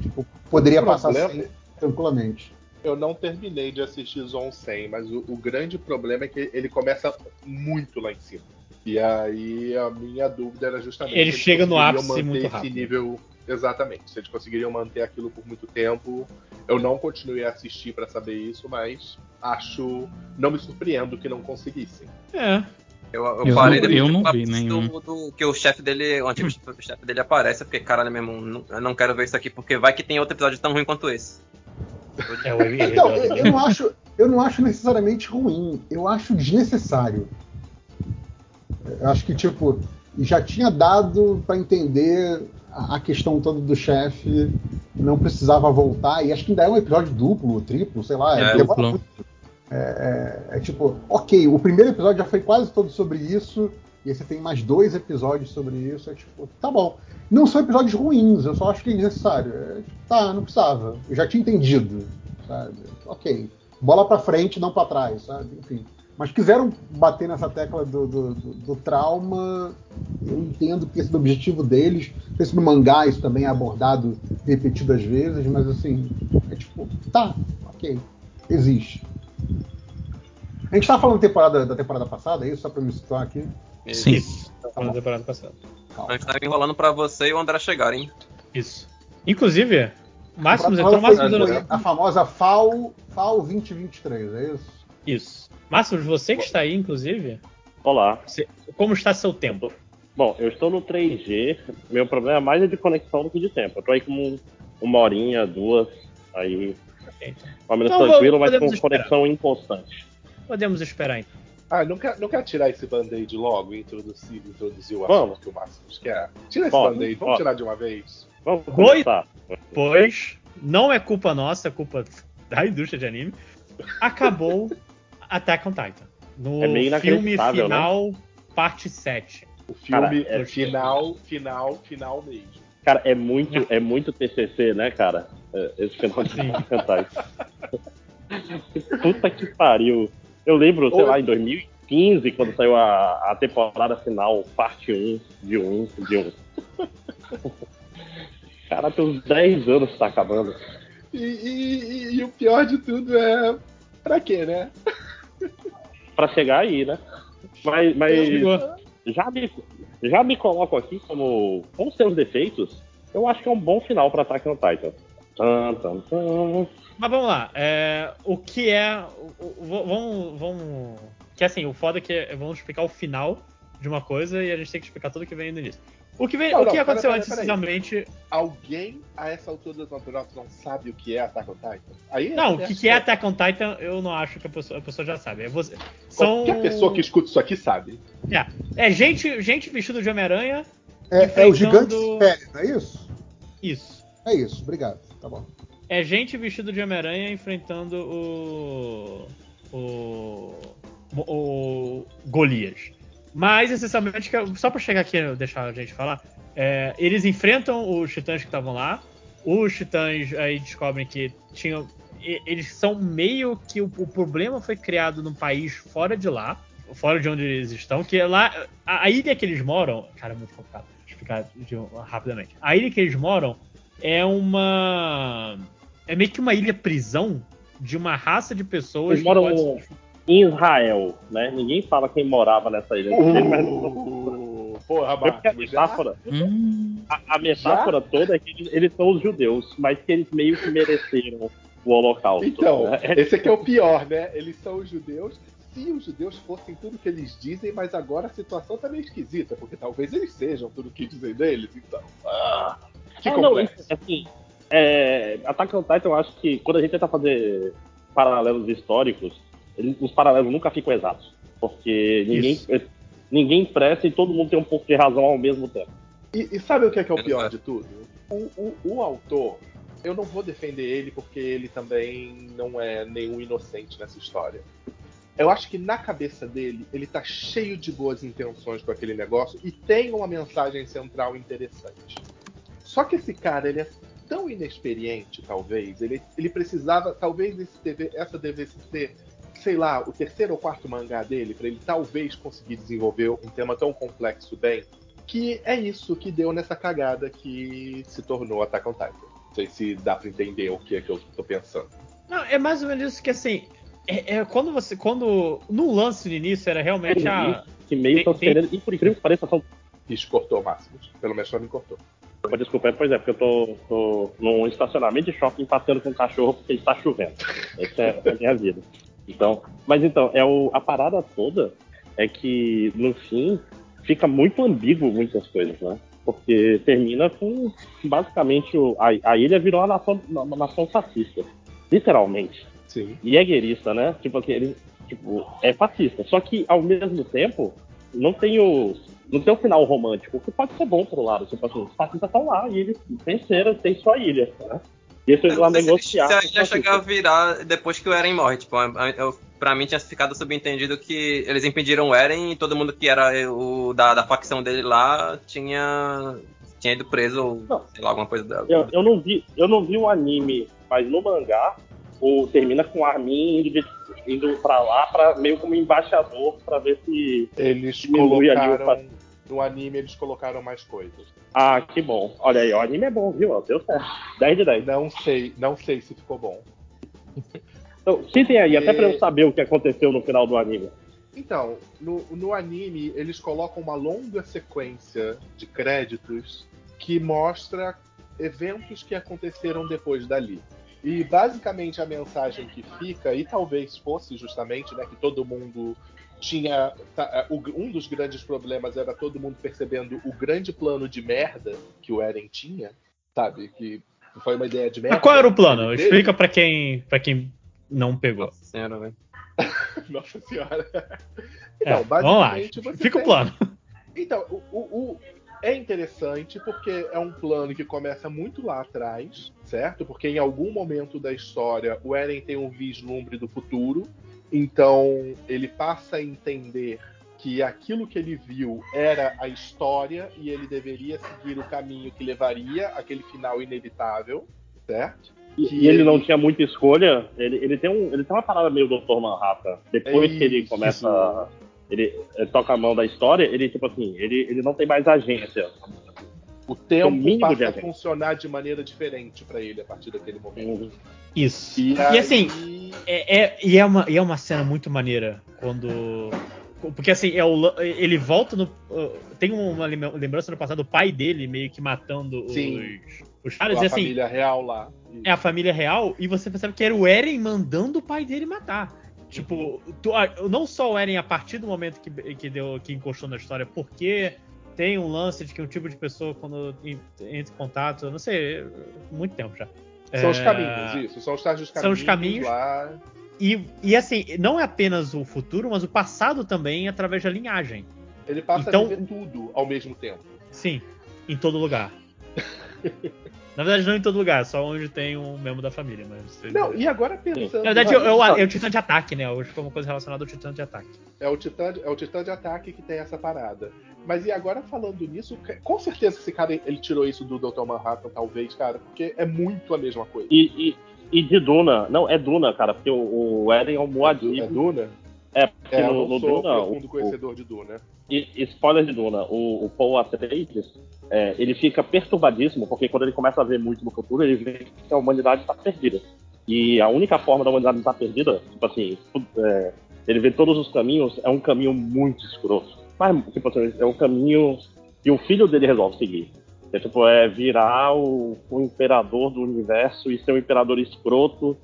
tipo, poderia passar sem tranquilamente. Eu não terminei de assistir Zone 100, mas o, o grande problema é que ele começa muito lá em cima. E aí a minha dúvida era justamente Ele se eles chega no ápice manter muito esse rápido. nível exatamente. Se eles conseguiriam manter aquilo por muito tempo, eu não continuei a assistir pra saber isso, mas acho não me surpreendo que não conseguissem. É. Eu, eu, Eu parei não- depois eu do não vi nenhum. Do, do- que o chefe dele, o antigo chefe dele aparece, porque caralho, meu irmão, não- eu não quero ver isso aqui, porque vai que tem outro episódio tão ruim quanto esse. É o Então, eu, eu não acho, eu não acho necessariamente ruim, eu acho desnecessário. Eu acho que, tipo, já tinha dado pra entender a, questão toda do chefe, não precisava voltar, e acho que ainda é um episódio duplo, ou triplo, sei lá. É, demora duplo. É, é- é tipo, ok, o primeiro episódio já foi quase todo sobre isso, e aí você tem mais dois episódios sobre isso, é tipo, tá bom. Não são episódios ruins, eu só acho que é desnecessário. É, tipo, tá, não precisava. Eu já tinha entendido, sabe? Ok. Bola pra frente, não pra trás, sabe? Enfim. Mas quiseram bater nessa tecla do, do, do, do trauma. Eu entendo que esse é o objetivo deles. Não sei se no mangá isso também é abordado repetidas vezes, mas assim, é tipo, tá, ok, existe. A gente estava falando temporada, da temporada passada, é isso? Só para me situar aqui? Sim. Tá falando da temporada passada. A gente tava enrolando pra você e o André chegarem. Isso. Inclusive, Máximos, a, então famosa Máximos. a famosa FAO, FAO 2023, é isso? Isso. Máximos, você que está aí, inclusive, Olá. você- como está seu tempo? Bom, eu estou no 3G. Meu problema mais é de conexão do que de tempo. Eu tô aí com uma horinha, duas, aí. Ou menos Então, tranquilo, mas com esperar. conexão inconstante. Podemos esperar então. Ah, não quer, não quer tirar esse band-aid logo e introduzir, introduzir o Vamos. assunto que o Máximos quer? Tira esse Vamos, band-aid, vamos vamos. tirar de uma vez. Vamos Dois? começar. Pois não é culpa nossa, é culpa da indústria de anime. Acabou Attack on Titan. No É meio filme inacreditável, final, parte 7. O filme Cara, é é- final, final, final mesmo. Cara, é muito, é muito TCC, né, cara? É, Esse final de Sim. Puta que pariu. Eu lembro, sei Oi. lá, em 2015, quando saiu a, a temporada final, parte 1 de 1 de 1. Cara, tem uns 10 anos que tá acabando. E, e- e- e o pior de tudo é. Pra quê, né? Pra chegar aí, né? Mas, mas já, me, já me coloco aqui como, com seus defeitos, eu acho que é um bom final pra Attack on Titan. Tan, tan, tan. Mas vamos lá. é, o que é. vamos, vamos. Que assim, o foda é que vamos explicar o final de uma coisa e a gente tem que explicar tudo que vem no início. O que, vem, Não, o que não, aconteceu pera, antes, pera, precisamente. Alguém a essa altura do campeonato não sabe o que é Attack on Titan? Aí Não, o é que, que é Attack on Titan, eu não acho que a pessoa, a pessoa já sabe. É você, são, Qualquer pessoa que escuta isso aqui sabe. É, gente, gente vestida de Homem-Aranha. É, é o gigante Enfrentando- não é isso? Isso. É isso, obrigado. Tá bom. É gente vestido de Homem-Aranha enfrentando o. O. O. Golias. Mas, essencialmente, só pra chegar aqui e deixar a gente falar, é, eles enfrentam os titãs que estavam lá. Os titãs aí descobrem que tinham. Eles são meio que o, o problema foi criado num país fora de lá, fora de onde eles estão, que é lá. A, a ilha que eles moram. Cara, é muito complicado explicar de- rapidamente. A ilha que eles moram é uma. É meio que uma ilha prisão de uma raça de pessoas Eles moram pode- em Israel, né? Ninguém fala quem morava nessa ilha. Mas- Uh, porra, a Marcos, já? metáfora, Hum, a, a metáfora toda é que eles, eles são os judeus, mas que eles meio que mereceram o holocausto. Então, né? esse aqui é o pior, né? Eles são os judeus. Se os judeus fossem tudo que eles dizem, mas agora a situação tá meio esquisita, porque talvez eles sejam tudo que dizem deles, então. Ah, que Ah, não, complexo. isso, assim, é, Attack on Titan, eu acho que quando a gente tenta fazer paralelos históricos, ele- os paralelos nunca ficam exatos. Porque ninguém, ninguém presta e todo mundo tem um pouco de razão ao mesmo tempo. E, e sabe o que é, que é o pior de tudo? O, o- o autor, eu não vou defender ele porque ele também não é nenhum inocente nessa história. Eu acho que na cabeça dele, ele tá cheio de boas intenções com aquele negócio e tem uma mensagem central interessante. Só que esse cara, ele é tão inexperiente, talvez, ele, ele precisava, talvez esse deve- essa devesse ser, sei lá, o terceiro ou quarto mangá dele, para ele talvez conseguir desenvolver um tema tão complexo bem, que é isso que deu nessa cagada que se tornou Attack on Titan. Não sei se dá pra entender o que é que eu tô pensando. Não, é mais ou menos isso que assim. É, é quando você. Quando. No lance no início era realmente a. Que meio Tem- estão tem- querendo, e por incrível que pareça, são Isso cortou Máximos. Pelo menos só me cortou. Desculpa, pois é, porque eu tô, tô num estacionamento de shopping passeando com um cachorro porque está chovendo. Essa é a minha vida. Então, mas então, é o, a parada toda é que no fim fica muito ambíguo muitas coisas, né? Porque termina com basicamente a, a ilha virou uma nação, uma nação fascista. Literalmente. Sim. E é guerrista, né? Tipo assim, ele tipo, é fascista. Só que ao mesmo tempo, não tem o. Não tem o final romântico, o que pode ser bom um lado. Tipo assim, os fascistas estão lá e eles venceram, tem sua ilha, né? E Eu lá sei se, eles- se negociar. a ilha chegar a virar depois que o Eren morre. Tipo, eu- pra mim tinha ficado subentendido que eles impediram o Eren e todo mundo que era o da, da facção dele lá tinha, tinha ido preso ou sei lá, alguma coisa da. Eu, eu não vi, eu não vi o anime, mas no mangá o, termina com o Armin indo, de- indo pra lá pra, meio como embaixador pra ver se. Eles Diminui ali o colocaram. No anime eles colocaram mais coisas. Ah, que bom. Olha aí, o anime é bom, viu? Deu certo. 10 de 10. Não sei, não sei se ficou bom. Então, citem aí, até pra E- eu saber o que aconteceu no final do anime. Então, no, no anime, eles colocam uma longa sequência de créditos que mostra eventos que aconteceram depois dali. E basicamente a mensagem que fica, e talvez fosse justamente, né, que todo mundo tinha. tá, o- um dos grandes problemas era todo mundo percebendo o grande plano de merda que o Eren tinha, sabe? Que foi uma ideia de merda. Mas qual era o plano? Explica pra quem, pra quem não pegou. Nossa senhora, velho. Nossa senhora. É, Então, vamos lá. basicamente você Fica o tem- plano. Então, o, o- o- é interessante porque é um plano que começa muito lá atrás, certo? Porque em algum momento da história o Eren tem um vislumbre do futuro, então ele passa a entender que aquilo que ele viu era a história e ele deveria seguir o caminho que levaria àquele final inevitável, certo? E, e ele não tinha muita escolha. Ele, ele, tem um, ele tem uma parada meio Dr. Manhattan. Depois que ele começa. Ele, ele toca a mão da história, ele, tipo assim, ele, ele não tem mais agência. O tempo mínimo de passa a funcionar de maneira diferente para ele a partir daquele momento. Isso. E, E, aí- assim, é, é- e, é uma, e é uma cena muito maneira quando. Porque assim, é o, ele volta no. uh, Tem uma lem- lembrança no passado do pai dele meio que matando os, Sim. os caras. a E assim, família real lá. é a família real e você percebe que era o Eren mandando o pai dele matar. Tipo, tu- não só o Eren a partir do momento que, que, deu, que encostou na história, porque tem um lance de que um tipo de pessoa, quando en- entra em contato, eu não sei, muito tempo já. São os É, caminhos, isso. São os tais dos São caminhos. os caminhos. Lá. E, e assim, não é apenas o futuro, mas o passado também através da linhagem. Ele passa Então- a viver tudo ao mesmo tempo. Sim, em todo lugar. Na verdade, não em todo lugar, só onde tem um membro da família. Mas... Não, e agora pensando. Na verdade, é, o- é o titã de ataque, né? Hoje foi uma coisa relacionada ao titã de ataque. É o, titã, é o titã de ataque que tem essa parada. Mas e agora falando nisso, com certeza esse cara ele tirou isso do Dr. Manhattan, talvez, cara, porque é muito a mesma coisa. E, e, e de Duna, não, é Duna, cara, porque o, o Eren é um É Muad'Dib. Duna? É, porque É, no, no Duna, profundo o, conhecedor de Duna. E, spoiler de Duna, o, o Paul Atreides, é, ele fica perturbadíssimo, porque quando ele começa a ver muito no futuro, ele vê que a humanidade está perdida. E a única forma da humanidade estar perdida, tipo assim, é, ele vê todos os caminhos, é um caminho muito escroto. Mas, tipo assim, é um caminho que o filho dele resolve seguir. É, tipo, é virar o, o imperador do universo e ser um imperador escroto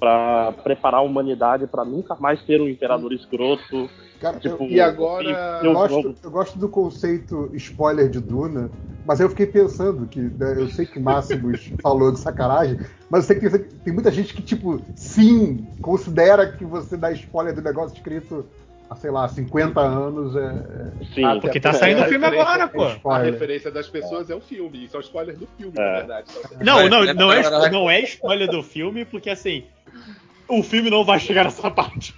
para preparar a humanidade para nunca mais ter um imperador escroto. Cara, Tipo, eu, E agora. eu- gosto, eu gosto do conceito spoiler de Duna, mas eu fiquei pensando que né, eu sei que Máximos falou de sacanagem, mas eu sei que tem, tem muita gente que, tipo, sim, considera que você dá spoiler do negócio escrito há, sei lá, 50 anos é, é Sim, Até Porque tá saindo a o filme referência- agora, pô. A referência das pessoas é o filme, isso é o spoiler do filme, É. na verdade. Não, não, não é, não é spoiler do filme, porque assim. O filme não vai chegar nessa parte.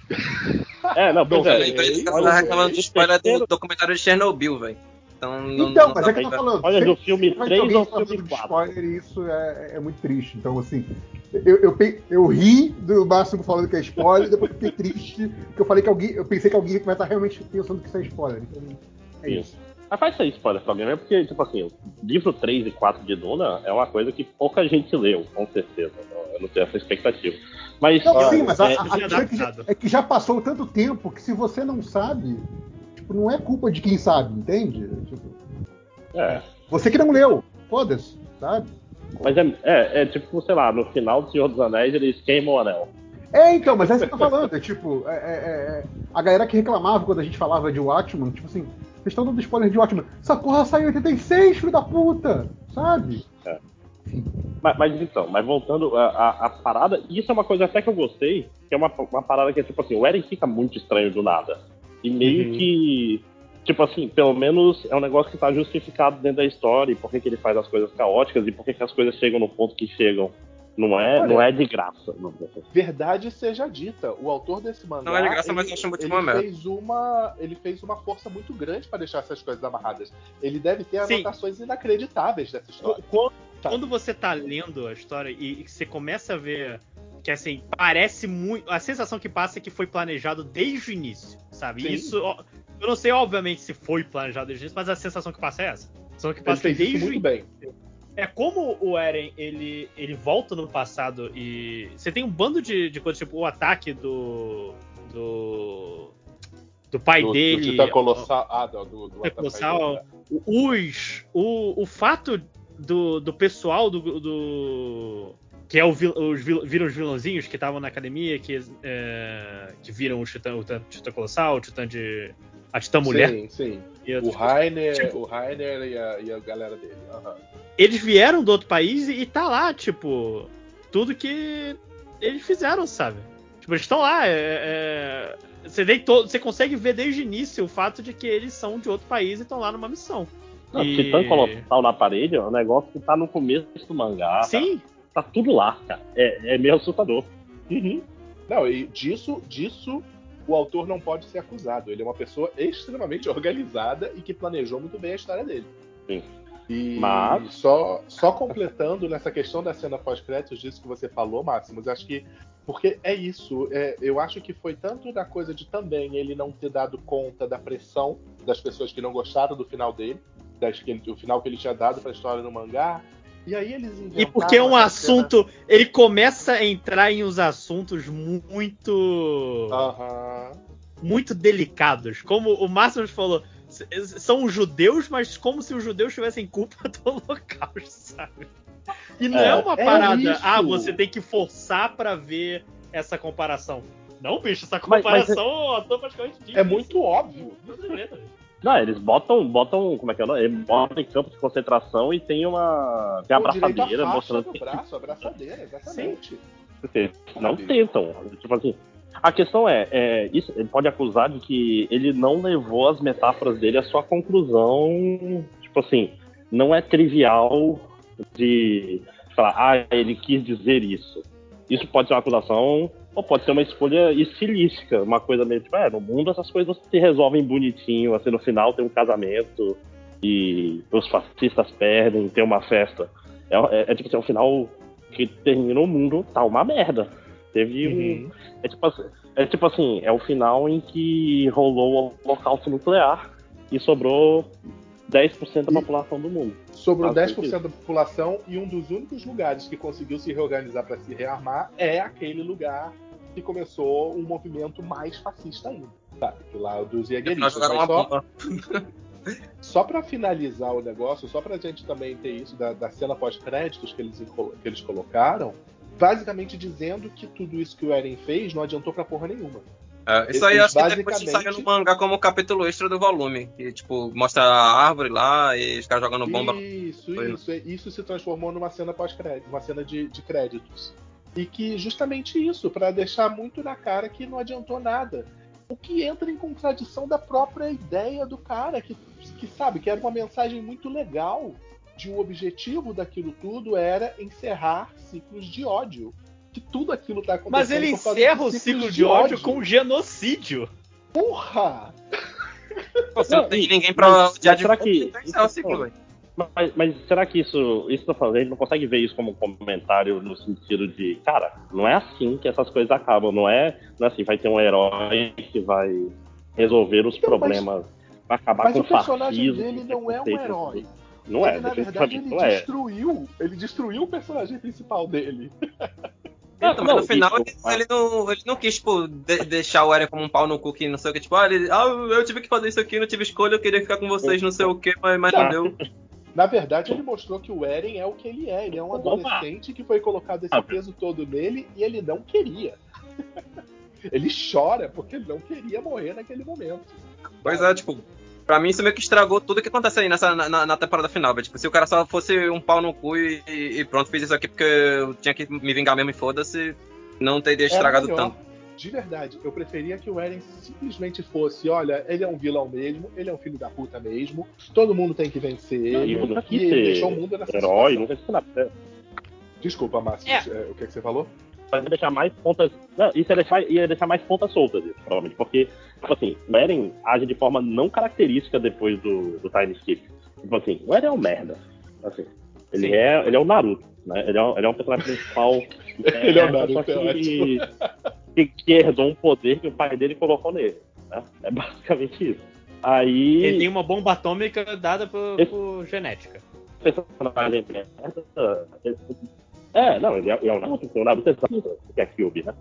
É, não, pois Não, é. Então ele tá reclamando de spoiler do documentário de Chernobyl, velho. Então, não, Então, não mas é que eu tô falando. Olha, do filme sempre vai ter 3 alguém ao falando filme de 4. spoiler e isso é, é muito triste. Então, assim, eu, eu, eu ri do Máximo falando que é spoiler, depois fiquei triste, porque eu falei que alguém. Eu pensei que alguém vai estar realmente pensando que isso é spoiler. Então, é isso. Mas faz ser spoiler pra mim, mesmo porque, tipo assim, o livro 3 e 4 de Duna é uma coisa que pouca gente leu, com certeza. Eu não tenho essa expectativa. Mas, Não, olha, sim, mas a, é, a- a é que, já, é que já passou tanto tempo que se você não sabe, tipo, não é culpa de quem sabe, entende? Tipo, é, você que não leu, foda-se, sabe? mas é, é, é tipo, sei lá, no final do Senhor dos Anéis eles queimam o anel. É, então, mas é isso que eu tô falando. É tipo, é, é, é, a galera que reclamava quando a gente falava de Watchman, tipo assim, vocês estão dando spoiler de Watchman. Essa porra saiu em 86, filho da puta! Sabe? Mas, mas então, mas voltando à à- à parada, isso é uma coisa até que eu gostei, que é uma, uma parada que é tipo assim, o Eren fica muito estranho do nada. E meio Uhum. que, tipo assim, pelo menos é um negócio que tá justificado dentro da história, e por que, que ele faz as coisas caóticas, e por que, que as coisas chegam no ponto que chegam. Não é, Olha, não é de graça. Não. Verdade seja dita, o autor desse mangá. Não é de graça, ele, mas eu acho muito ele uma fez uma Ele fez uma força muito grande para deixar essas coisas amarradas. Ele deve ter Sim. anotações inacreditáveis dessa história. Quando, quando você tá lendo a história e, e você começa a ver que assim, parece muito. A sensação que passa é que foi planejado desde o início, sabe? Sim. Isso. Eu não sei, obviamente, se foi planejado desde o início, mas a sensação que passa é essa. A sensação que Ele passa é fez desde muito bem. é como o Eren ele, ele volta no passado e você tem um bando de, de coisas, tipo o ataque do. do. do pai Do, dele. do Titã Colossal. Ah, do, do, do Colossal, os. O, o fato do, do pessoal do. do- que é o, os viram os vilãozinhos que estavam na academia, que, é, que viram o Titã, o Titã- Colossal, o Titã de. A Titã Mulher. Sim, sim. O Rainer, Tipo- o Rainer e, a, e a galera dele. aham. eles vieram do outro país e, e tá lá, tipo, tudo que eles fizeram, sabe? Tipo, eles estão lá. é- é- você, todo, você consegue ver desde o início o fato de que eles são de outro país e estão lá numa missão. Não, E- Titã Colossal na parede é um negócio que tá no começo do mangá. Sim, Tá, tá tudo lá, cara. É, é meio assustador. Uhum. Não, e disso, disso o autor não pode ser acusado. Ele é uma pessoa extremamente organizada e que planejou muito bem a história dele. Sim. E Mas- só, só completando nessa questão da cena pós-créditos, disso que você falou, Máximos, acho que. Porque é isso, é, eu acho que foi tanto da coisa de também ele não ter dado conta da pressão das pessoas que não gostaram do final dele, das, que ele- o final que ele tinha dado pra história no mangá. E aí eles e porque é um essa cena- assunto. Ele começa a entrar em uns assuntos muito. Muito delicados. Como o Márcio falou, são os judeus, mas como se os judeus tivessem culpa do holocausto, sabe? E não é, É, uma é parada, isso. ah, você tem que forçar pra ver essa comparação. Não, bicho, essa Mas- mas comparação praticamente diz É isso. muito óbvio. Não, eles botam, botam, como é que é? Eles botam em campo de concentração e tem uma. Tem a abraçadeira mostrando que braço, abraçadeira, exatamente. Eles não tentam. Tipo assim. A questão é, é, isso, ele pode acusar de que ele não levou as metáforas dele à sua conclusão. Tipo assim, não é trivial de falar, ah, ele quis dizer isso. Isso pode ser uma acusação, ou pode ser uma escolha estilística, uma coisa meio tipo, é, no mundo essas coisas se resolvem bonitinho, assim, no final tem um casamento e os fascistas perdem, tem uma festa. É, é, é tipo assim, é um final que termina o mundo, tá uma merda. Teve um. Uhum. É tipo, assim, é tipo assim, é o final em que rolou o holocausto nuclear e sobrou 10% da E- população do mundo. Sobrou Faz 10% da população e um dos únicos lugares que conseguiu se reorganizar para se rearmar é aquele lugar que começou um movimento mais fascista ainda. Sabe? Que lá dos Mas uma só, só para finalizar o negócio, só pra gente também ter isso da, da cena pós-créditos que eles, que eles colocaram, basicamente dizendo que tudo isso que o Eren fez não adiantou pra porra nenhuma. É, isso aí Eles acho que depois saiu no mangá como capítulo extra do volume. Que, tipo, mostra a árvore lá e os caras jogando bomba. Isso, Foi, isso. Isso se transformou numa cena pós-crédito, uma cena de, de créditos. E que justamente isso, pra deixar muito na cara que não adiantou nada. O que entra em contradição da própria ideia do cara, que, que sabe, que era uma mensagem muito legal de o objetivo daquilo tudo era encerrar ciclos de ódio. Que tudo aquilo tá acontecendo. Mas ele encerra o ciclo de ódio com genocídio. Porra! Você não, Não, tem e- ninguém pra mas- odiar mas de será que- então encerra o ciclo. Mas, mas será que isso, isso que eu falando, a gente não consegue ver isso como um comentário no sentido de, cara, não é assim que essas coisas acabam, não é, não é assim, vai ter um herói que vai resolver os Então, mas- problemas, vai acabar Mas com o personagem fascismo, dele não é um herói. Não é, ele, na verdade, definitivamente ele não é. destruiu. Ele destruiu o personagem principal dele. Então, mas não, no final ele, ele não, ele não quis, tipo, de- deixar o Eren como um pau no cu que não sei o que, tipo, ah, ele, ah, eu tive que fazer isso aqui, não tive escolha, eu queria ficar com vocês, não sei o que, mas, mas não Tá. deu. Na verdade, ele mostrou que o Eren é o que ele é. Ele é um adolescente que foi colocado esse Ah. peso todo nele e ele não queria. ele chora porque ele não queria morrer naquele momento. Pois é, tipo, pra mim isso meio que estragou tudo que acontece aí nessa, na, na temporada final, velho. Tipo, se o cara só fosse um pau no cu e, e pronto, fiz isso aqui porque eu tinha que me vingar mesmo e foda-se, não teria estragado melhor. tanto. De verdade, eu preferia que o Eren simplesmente fosse: olha, ele é um vilão mesmo, ele é um filho da puta mesmo, todo mundo tem que vencer E ele. nunca E quis ele deixou o mundo nessa herói, situação. nunca. Desculpa, Márcio, É. é, o que, é que você falou? Vai deixar mais pontas. Não, isso ia deixar, ia deixar mais pontas soltas, isso, provavelmente. Porque, tipo assim, o Eren age de forma não característica depois do, do time skip. Tipo assim, o Eren é um merda. Assim. Ele Sim. é, ele é o Naruto, né? Ele é, um- ele é um personagem principal. Ele é o Naruto, só que, é que, que herdou um poder que o pai dele colocou nele. Né? É basicamente isso. Aí. Ele tem uma bomba atômica dada por, Esse- por genética. personagem merda. É, não, ele é, ele é o Naruto, o Naruto é exato, que é Kyuubi, né?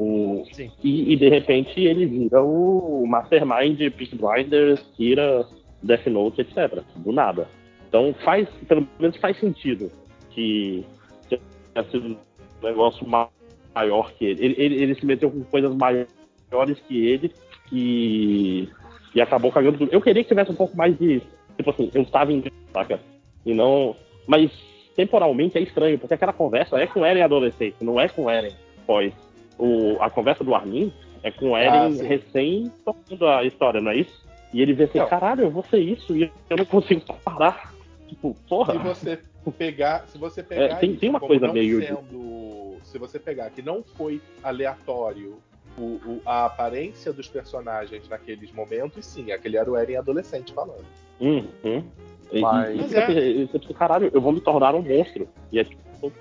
O, e, e, de repente ele vira o Mastermind Peak Blinders, Kira, Death Note, etc. Do nada. Então faz, pelo menos faz sentido que tenha sido um negócio ma- maior que ele. Ele, ele. ele se meteu com coisas maiores que ele e, e acabou cagando tudo. Eu queria que tivesse um pouco mais de. Tipo assim, eu estava em. Saca? E não. Mas temporalmente é estranho, porque aquela conversa é com Eren adolescente, não é com Eren pós. O, a conversa do Armin é com Eren Ah, recém tocando a história, não é isso? E ele vê assim, Não. caralho, eu vou ser isso e eu não consigo parar. Tipo, porra. Se você pegar, se você pegar É, tem- isso tem uma coisa meio- sendo, se você pegar que não foi aleatório o- o- a aparência dos personagens naqueles momentos, sim, aquele era o Eren adolescente falando. Uhum. E, Mas- e, e Mas você, você pensa, caralho, eu vou me tornar um monstro. E é tipo,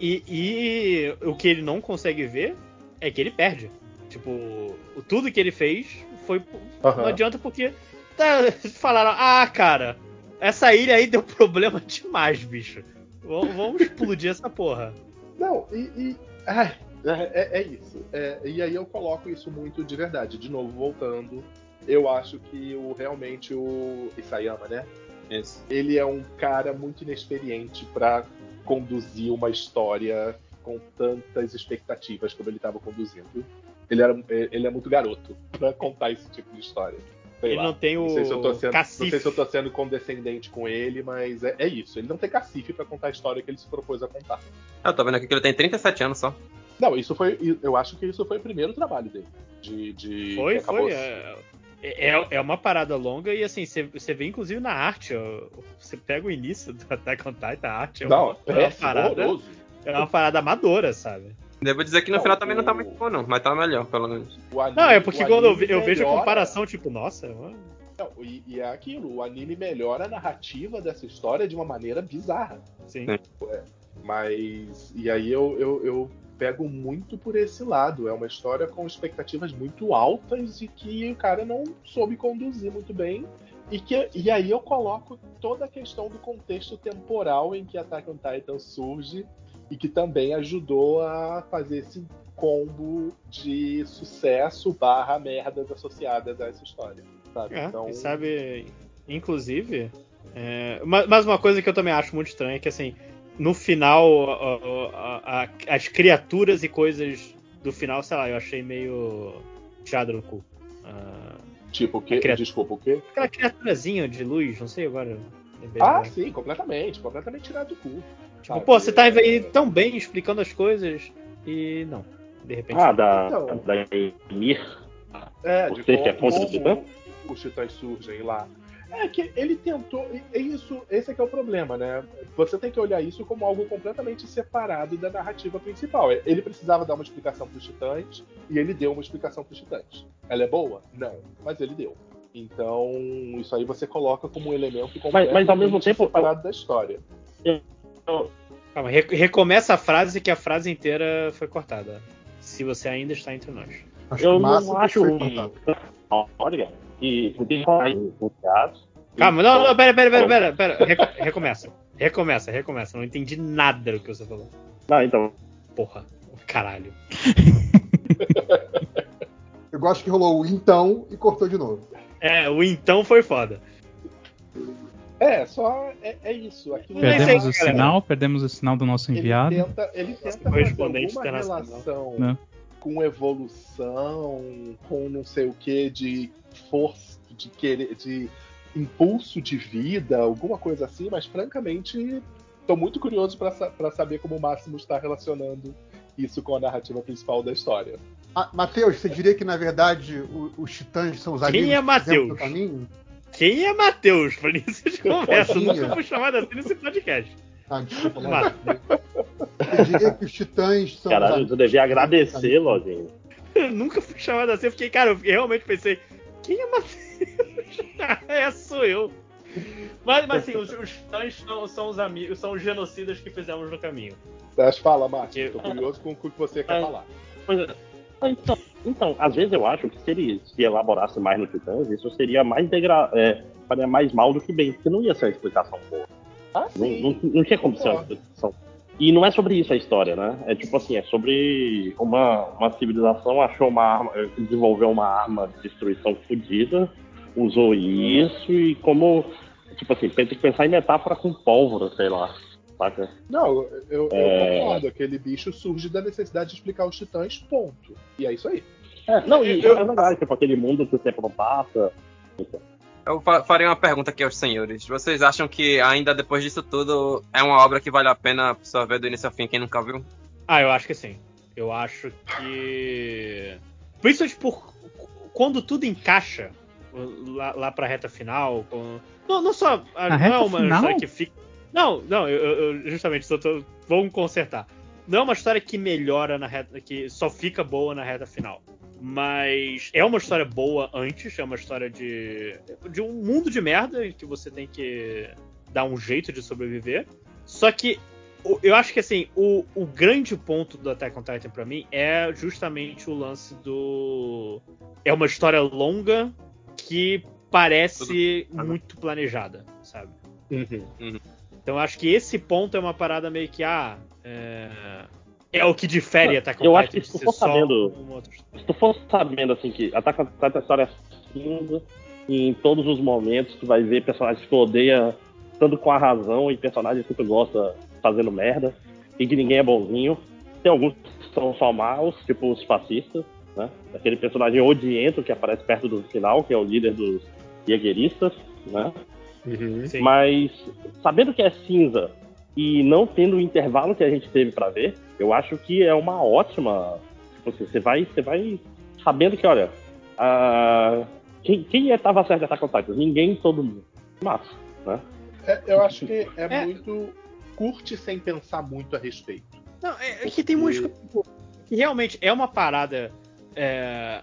E, e o que ele não consegue ver é que ele perde. Tipo, o- tudo que ele fez foi. Não Aham. adianta porque. Tá, falaram, ah, cara, essa ilha aí deu problema demais, bicho. Vamos, vamos explodir essa porra. Não, e. e- ai, é, é- é isso. É, e aí eu coloco isso muito de verdade. De novo, voltando, eu acho que o realmente o Isayama, né? Isso. ele é um cara muito inexperiente para conduzir uma história com tantas expectativas como ele estava conduzindo. Ele, era, ele é muito garoto para contar esse tipo de história. Sei Ele lá. não tem o Não sei, se eu tô sendo, não sei se eu tô sendo condescendente com ele, mas é, é isso. Ele não tem cacife para contar a história que ele se propôs a contar. Eu tô vendo aqui que ele tem 37 anos só. Não, isso foi. Eu acho que isso foi o primeiro trabalho dele. De, de Foi, foi. É, é, é uma parada longa e assim, você, você vê inclusive na arte, ó, você pega o início do Attack on Titan, a arte é Não, uma, é é uma parada. horroroso. É uma parada amadora, sabe? Devo dizer que no Não, final também não tá o- muito bom, não. Mas tá melhor, pelo menos. O anime- Não, é porque o quando eu, vejo a comparação, tipo, nossa, mano, Não, e, e é aquilo, o anime melhora a narrativa dessa história de uma maneira bizarra. sim. Mas. E aí eu, eu, eu pego muito por esse lado. É uma história com expectativas muito altas e que o cara não soube conduzir muito bem. E, que, e aí eu coloco toda a questão do contexto temporal em que Attack on Titan surge e que também ajudou a fazer esse combo de sucesso barra merdas associadas a essa história. Sabe? É, então, sabe, inclusive, é, ma- mas uma coisa que eu também acho muito estranha é que, assim, no final, a- a- a- as criaturas e coisas do final, sei lá, eu achei meio tirado no cu. Ah, tipo, o quê? a criatura- Desculpa, o quê? aquela criaturazinha de luz, não sei agora. Ah, agora. sim, completamente. Completamente tirado do cu. tipo, pô, você tá aí tão bem explicando as coisas e não. De repente. ah, da, Então. da Emir. É, de Você que é fonte do titã? os titãs surgem lá. É que ele tentou. É isso, esse é que é o problema, né? Você tem que olhar isso como algo completamente separado da narrativa principal. Ele precisava dar uma explicação para os titãs e ele deu uma explicação para os titãs. Ela é boa? Não, mas ele deu. Então, isso aí você coloca como um elemento completamente mas ao mesmo tempo- separado da história. Calma, re- recomeça a frase que a frase inteira foi cortada. Se você ainda está entre nós. Acho Eu não acho ruim. Olha, que faz o teatro. Calma, não, não, pera, pera, pera, pera, pera. Reco- recomeça. Recomeça, recomeça. Não entendi nada do que você falou. Não, então. Porra. Caralho. Eu gosto que rolou o então e cortou de novo. É, o então foi foda. É, só é, é isso. Mas Perdemos o sinal, perdemos o sinal do nosso ele enviado. tenta, ele tenta fazer alguma internacional. relação Né? com evolução, com não sei o que de força, de querer, de impulso de vida, alguma coisa assim, mas francamente estou muito curioso para saber como o Máximo está relacionando isso com a narrativa principal da história. Ah, Matheus, você diria que na verdade o- os titãs são os Quem amigos é que Matheus? fizeram o caminho? Quem é Matheus? Pra início de conversa. Nunca fui chamado assim nesse podcast. Ah, desculpa, você diria que os titãs são os Caralho, tu devia agradecer? Lojinha. eu nunca fui chamado assim. Eu fiquei, cara, eu realmente pensei, quem é Matheus? é, sou eu. Mas, mas assim, os, os titãs são, são os amigos, são os genocidas que fizemos no caminho. Mas fala, Márcio. Tô curioso com o que você quer É. falar. Pois é. Então, então, às vezes eu acho que se ele se elaborasse mais no Titãs, isso seria mais degra... é, faria mais mal do que bem, porque não ia ser uma explicação boa. Ah, Não, sim. não, não tinha como ser uma explicação. E não é sobre isso a história, né? É tipo assim, é sobre uma, uma civilização achou uma arma, eh, desenvolveu uma arma de destruição fodida, usou isso e como, tipo assim, tem que pensar em metáfora com pólvora, sei lá, saca? Não, eu, eu É. concordo. Aquele bicho surge da necessidade de explicar os titãs, ponto. E é isso aí. É, não, e Eu- é verdade, tipo, aquele mundo que o tempo não passa. Eu fa- farei uma pergunta aqui aos senhores. Vocês acham que ainda depois disso tudo é uma obra que vale a pena absorver do início ao fim quem nunca viu? Ah, eu acho que sim. Eu acho que. Principalmente por. Quando tudo encaixa lá, lá pra reta final. com- Não, não só. Na não reta é uma final? história que fica. Não, não, eu, eu- eu justamente só tô. Vamos consertar. Não é uma história que melhora na reta. que só fica boa na reta final. Mas é uma história boa antes, é uma história de. de um mundo de merda em que você tem que dar um jeito de sobreviver. Só que eu acho que assim, o, o grande ponto do Attack on Titan pra mim é justamente o lance do. É uma história longa que parece Tudo- muito planejada, sabe? Uhum. Então eu acho que esse ponto é uma parada meio que. Ah, é, é o que difere Attack on Eu Titan acho que se tu for só sabendo- história. Se tu for sabendo assim que Attack on Titan é história cinza, e em todos os momentos tu vai ver personagens que tu odeia tanto com a razão e personagens que tu gosta fazendo merda, e que ninguém é bonzinho. Tem alguns que são só maus, tipo os fascistas, né? Aquele personagem odiento que aparece perto do final, que é o líder dos jaegeristas, né? Uhum. Mas sabendo que é cinza e não tendo o intervalo que a gente teve pra ver, eu acho que é uma ótima. Tipo assim, você vai, você vai sabendo que, olha, ah, quem, quem é tava certo de Attack? Ninguém, todo mundo. Massa, né? É, eu acho que é, É. muito. Curte sem pensar muito a respeito. Não, é, é que tem muitas coisas tipo, que realmente é uma parada. é,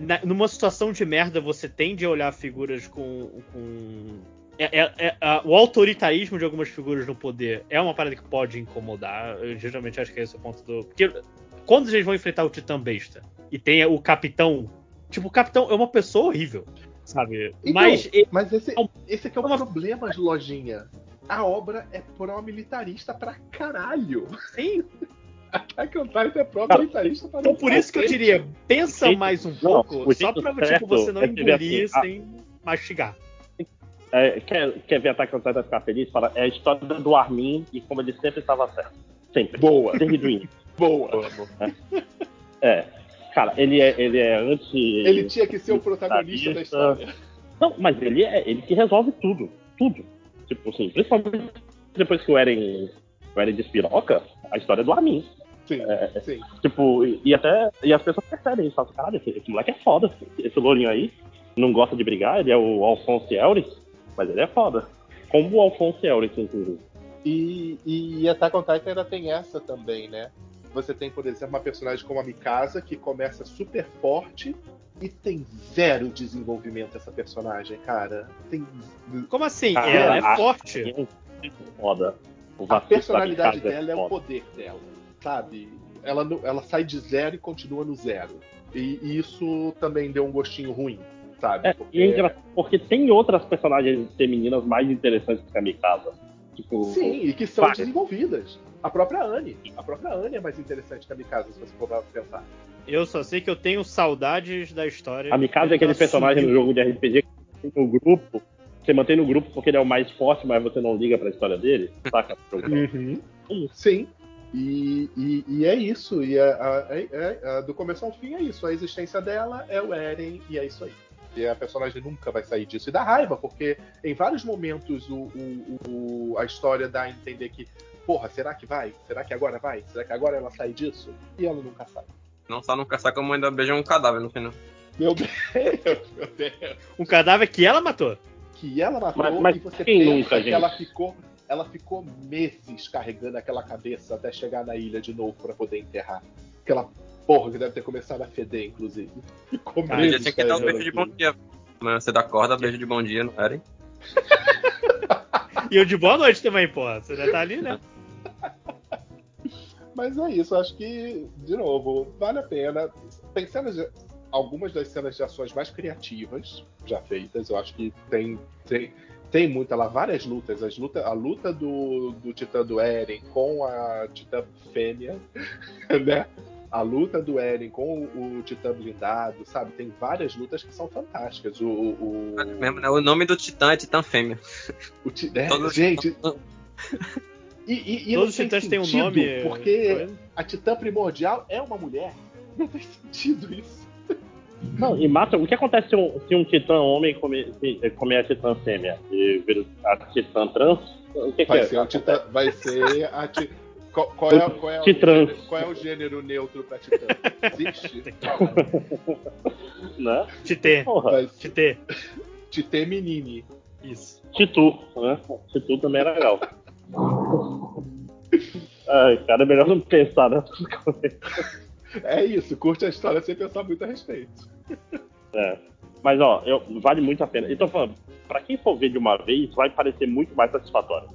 na- numa situação de merda, você tende a olhar figuras com. com é- é- é- a- o autoritarismo de algumas figuras no poder é uma parada que pode incomodar. Eu geralmente acho que esse é o ponto do. Porque quando eles vão enfrentar o Titã Besta e tem o capitão. Tipo, o capitão é uma pessoa horrível, sabe? Então, Mas Mas esse, Não. esse aqui é o problema de lojinha. A obra é pró-militarista pra caralho. sim, Attack on Titan é pró-militarista pra Então, por isso que eu diria, pensa mais um não, pouco, o só pra tipo, você não é que, engolir assim, a- sem mastigar. É, quer, quer ver Attack on Titan ficar feliz? Fala, é a história do Armin e como ele sempre estava certo. Sempre. Boa. Desde. Boa. É. Cara, ele é, ele é anti. Ele tinha que ser o protagonista da história. Não, mas ele é ele que resolve tudo. Tudo. Tipo assim, principalmente depois que o Eren, o Eren despiroca, a história é do Armin. Sim, É, sim. Tipo, e, e até. E as pessoas percebem isso. Falam, caralho, esse, esse moleque é foda. Esse lourinho aí não gosta de brigar, ele é o Alphonse Elric, mas ele é foda. Como o Alphonse Elric, inclusive. E, e Attack on Titan ainda tem essa também, né? Você tem, por exemplo, uma personagem como a Mikasa, que começa super forte e tem zero desenvolvimento essa personagem, cara. Tem Como assim? Ah, ela é forte. É foda. O A Vasco personalidade da Mikasa dela é o foda. poder dela, sabe? Ela, ela sai de zero e continua no zero. E, e isso também deu um gostinho ruim, sabe? É, e é engraçado porque tem outras personagens femininas mais interessantes que a Mikasa. Tipo, Sim, e que são desenvolvidas. A própria Anne. A própria Anne é mais interessante que a Mikasa, se você for pensar. Eu só sei que eu tenho saudades da história. a Mikasa é aquele personagem no sumiu. jogo de RPG que mantém no grupo. Você mantém no grupo porque ele é o mais forte, mas você não liga pra história dele. Saca? Sim. E, e, e é isso. E a, a- a- a- do começo ao fim é isso. A existência dela é o Eren e é isso aí. E a personagem nunca vai sair disso. E dá raiva, porque em vários momentos o, o- o- a história dá a entender que, porra, será que vai? Será que agora vai? Será que agora ela sai disso? E ela nunca sai. Não só nunca sai como ainda beija um cadáver no final. Meu Deus, meu Deus. Um cadáver que ela matou. Que ela matou Mas- mas e você quem nunca, que gente? ela ficou. Ela ficou meses carregando aquela cabeça até chegar na ilha de novo pra poder enterrar. Aquela porra que deve ter começado a feder, inclusive. Ficou Ah, já tinha que dar um carregando beijo de bom dia. Amanhã você dá corda, beijo de bom dia, não era? hein? e o de boa noite também, porra. Você já tá ali, né? Mas é isso, acho que, de novo, vale a pena. Tem cenas de, algumas das cenas de ações mais criativas já feitas. Eu acho que tem, tem, tem muita lá, várias lutas. As luta, a luta do, do Titã do Eren com a Titã Fêmea, né? A luta do Eren com o, o Titã blindado, sabe? Tem várias lutas que são fantásticas. O, o, o... Mesmo, né? o nome do Titã é Titã Fêmea. o ti- é, gente. E, e, e Todos os titãs têm um nome. Porque coisa. a Titã primordial é uma mulher. Não tem sentido isso. Não, e mata. O que acontece se um, se um titã homem comer, se- comer a titã fêmea e vira a titã trans? O que, que Vai é? ser, o titã, vai ser a ti, qual, qual é, qual, é o gênero, qual é o gênero neutro pra Titã? Existe? Né? Titê. Ser Titê. Titê Menini. Isso. Titu, né? Titu também é legal. Ai, cara, é melhor não pensar nessas coisas. É isso, curte a história sem pensar muito a respeito. É. Mas, ó, eu, vale muito a pena. E tô falando, pra quem for ver de uma vez, vai parecer muito mais satisfatório.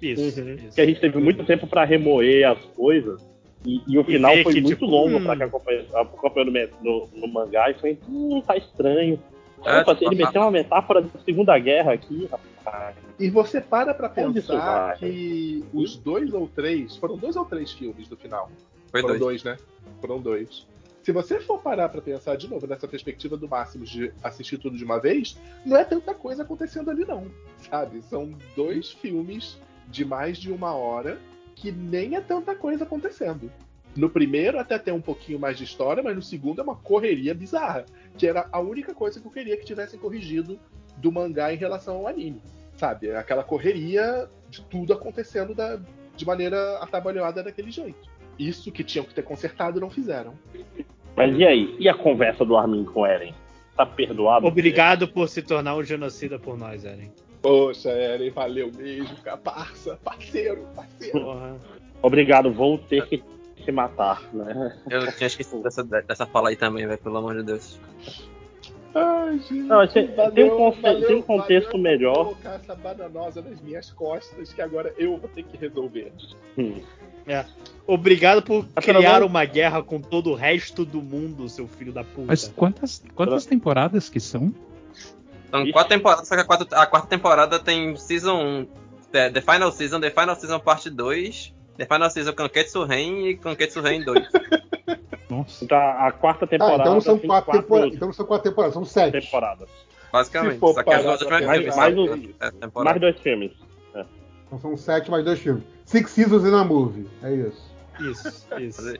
Isso. Uhum. isso. Porque a gente teve muito tempo pra remoer as coisas. E, e o E final ver foi que, muito tipo, longo hum. pra quem acompanhou, acompanhou no, no, no mangá e foi, hum, tá estranho. É, Opa, ele meteu uma metáfora da Segunda Guerra aqui, rapaz. E você para pra pensar que os dois ou três, foram dois ou três filmes do final. Foi Foram dois. dois, né? Foram dois. Se você for parar pra pensar de novo nessa perspectiva do máximo de assistir tudo de uma vez, não é tanta coisa acontecendo ali não, sabe? São dois filmes de mais de uma hora que nem é tanta coisa acontecendo. No primeiro até tem um pouquinho mais de história, mas no segundo é uma correria bizarra, que era a única coisa que eu queria que tivessem corrigido do mangá em relação ao anime, sabe? Aquela correria de tudo acontecendo da- de maneira atabalhoada daquele jeito. Isso que tinham que ter consertado não fizeram. Mas e aí? E a conversa do Armin com Eren? Tá perdoado? Obrigado por se tornar um genocida por nós, Eren. Poxa, Eren, valeu mesmo, caparça, parceiro, parceiro. Porra. Obrigado, vou ter que te matar, né? Eu tinha esquecido dessa, dessa fala aí também, velho, pelo amor de Deus. Ai, gente, Não, tem- tem um conce- tem um contexto valeu melhor. colocar essa bananosa nas minhas costas, que agora eu vou ter que resolver. Hum. Obrigado por pelo criar menos- uma guerra com todo o resto do mundo, seu filho da puta. Mas quantas, quantas temporadas que são? São Ixi. quatro temporadas, só que a quarta, a quarta temporada tem Season 1, The, The Final Season, The Final Season Parte 2, The Final Season Kanketsu Ren e Kanketsu Ren 2. Nossa. Então a quarta Ah, temporada então não são tem quatro, temporadas. Então não são quatro temporadas, são sete. temporadas. Basicamente. Só que as é pensar, filme, mais só um- é Mais dois filmes. Então são sete mais dois filmes. Six Seasons in a Movie. É isso. Isso, isso.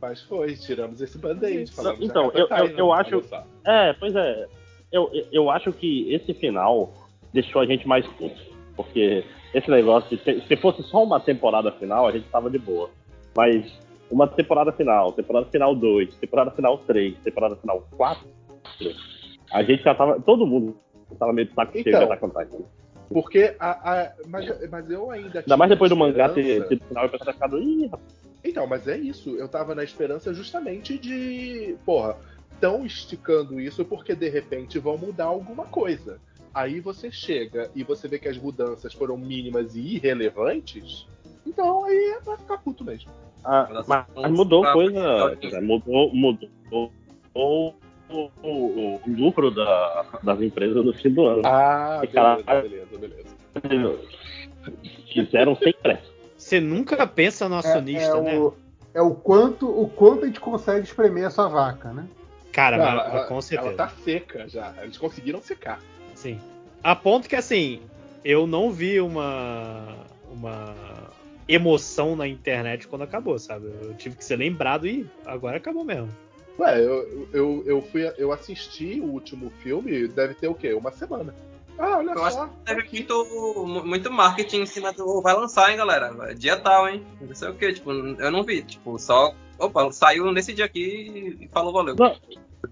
Mas foi, tiramos esse band-aid. Então, on eu- eu- eu acho-. É, pois é. Eu, eu- acho que esse final deixou a gente mais puto. Porque esse negócio, se, se fosse só uma temporada final, a gente tava de boa. Mas uma temporada final, temporada final 2, temporada final 3, temporada final 4, a gente já tava. Todo mundo tava meio de saco cheio Então. Attack on Titan. Porque a, a- mas, mas eu ainda. Ainda mais depois do mangá ter, ter final e o pessoal ficado. Ih, rapaz, Então, mas é isso. Eu tava na esperança justamente de. Porra, estão esticando isso porque de repente vão mudar alguma coisa. Aí você chega e você vê que as mudanças foram mínimas e irrelevantes. Então aí é pra ficar puto mesmo. Ah, mas, mas mudou coisa. dizer, Mudou, mudou o, o, o- lucro da- das empresas no fim do ano. Ah, beleza, beleza, beleza. Fizeram sem pressa. Você nunca pensa no acionista, é, né? o, é o quanto o quanto a gente consegue espremer essa vaca, né? Cara, Não, mas- ela, com ela certeza. tá seca já. Eles conseguiram secar. Sim. A ponto que, assim, eu não vi uma, uma emoção na internet quando acabou, sabe? Eu tive que ser lembrado e agora acabou mesmo. Ué, eu, eu, eu, fui, eu assisti o último filme, deve ter o quê? Uma semana. Ah, olha Eu só. acho que teve aqui. muito, mu- muito marketing em cima do. Vai lançar, hein, galera? Dia tal, hein? Não sei o que, tipo, eu não vi. Tipo, só. Opa, saiu nesse dia aqui e falou valeu. Não.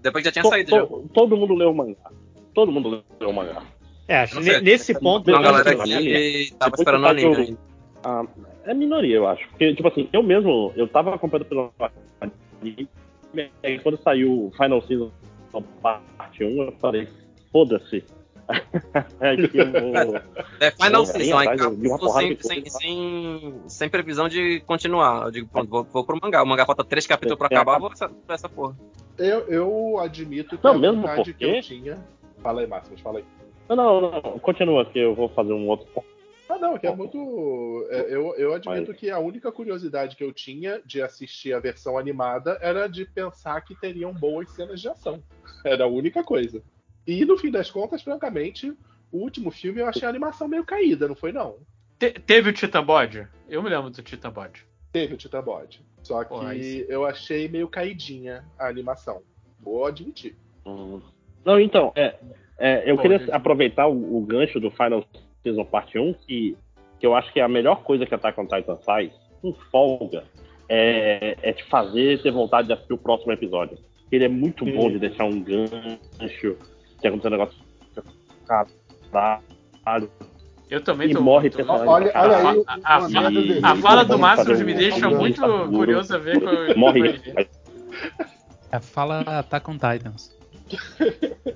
Depois que já tinha To- saído já. to- todo mundo leu o mangá. Todo mundo leu o mangá. É, acho que nesse ponto. Uma Não, galera não, aqui tava Depois esperando o que anime ainda. Ah, é minoria, eu acho. Porque, tipo assim, eu mesmo, eu tava acompanhando pelo anime, e aí quando saiu Final Season parte 1, eu falei, foda-se. é que o, É Final Season, aí acabou sem, sem, sem, sem previsão de continuar. Eu digo, pronto, vou, vou pro mangá. O mangá falta três capítulos pra É, acabar, acaba- vou essa, pra essa porra. Eu, eu admito que Não, a mesmo vontade que eu porque- tinha. Fala aí, Máximos, fala aí. Não, não, não, continua que eu vou fazer um outro. Ah, não, que é muito. é, Eu, eu admito Mas- que a única curiosidade que eu tinha de assistir a versão animada era de pensar que teriam boas cenas de ação. Era a única coisa. E no fim das contas, francamente, o último filme eu achei a animação meio caída, não foi não? Te- teve o Titan Bode? Eu me lembro do Titan Bode. Teve o Titan Bode. Só que Pô, aí eu achei meio caidinha a animação. Vou admitir. Hum. Não, então, é, é, eu Bom, queria gente. aproveitar o, o gancho do Final Season Parte 1, que, que eu acho que é a melhor coisa que Attack on Titan faz, com folga, é, é te fazer ter vontade de assistir o próximo episódio. Ele é muito bom de deixar um gancho, que aconteceu um negócio. Caralho. Eu também E tô. morre tô- personagem. Olha, olha aí, A- a- a-. A fala do fazer me deixa muito curioso a ver com Morre. É, fala Attack on Titans.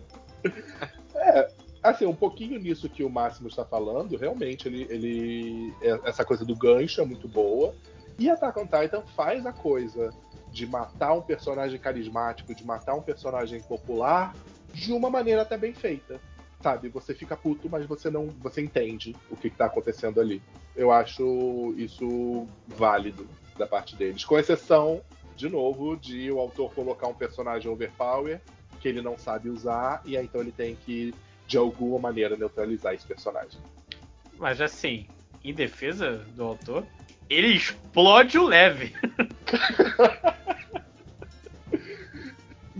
Assim, um pouquinho nisso que o Máximo está falando, realmente, ele, ele é- essa coisa do gancho é muito boa. E Attack on Titan faz a coisa de matar um personagem carismático, de matar um personagem popular, de uma maneira até bem feita. Sabe, você fica puto, mas você não, você entende o que está acontecendo ali. Eu acho isso válido da parte deles, com exceção, de novo, de o autor colocar um personagem overpower que ele não sabe usar e aí então ele tem que de alguma maneira neutralizar esse personagem. Mas assim, em defesa do autor, ele explode o leve.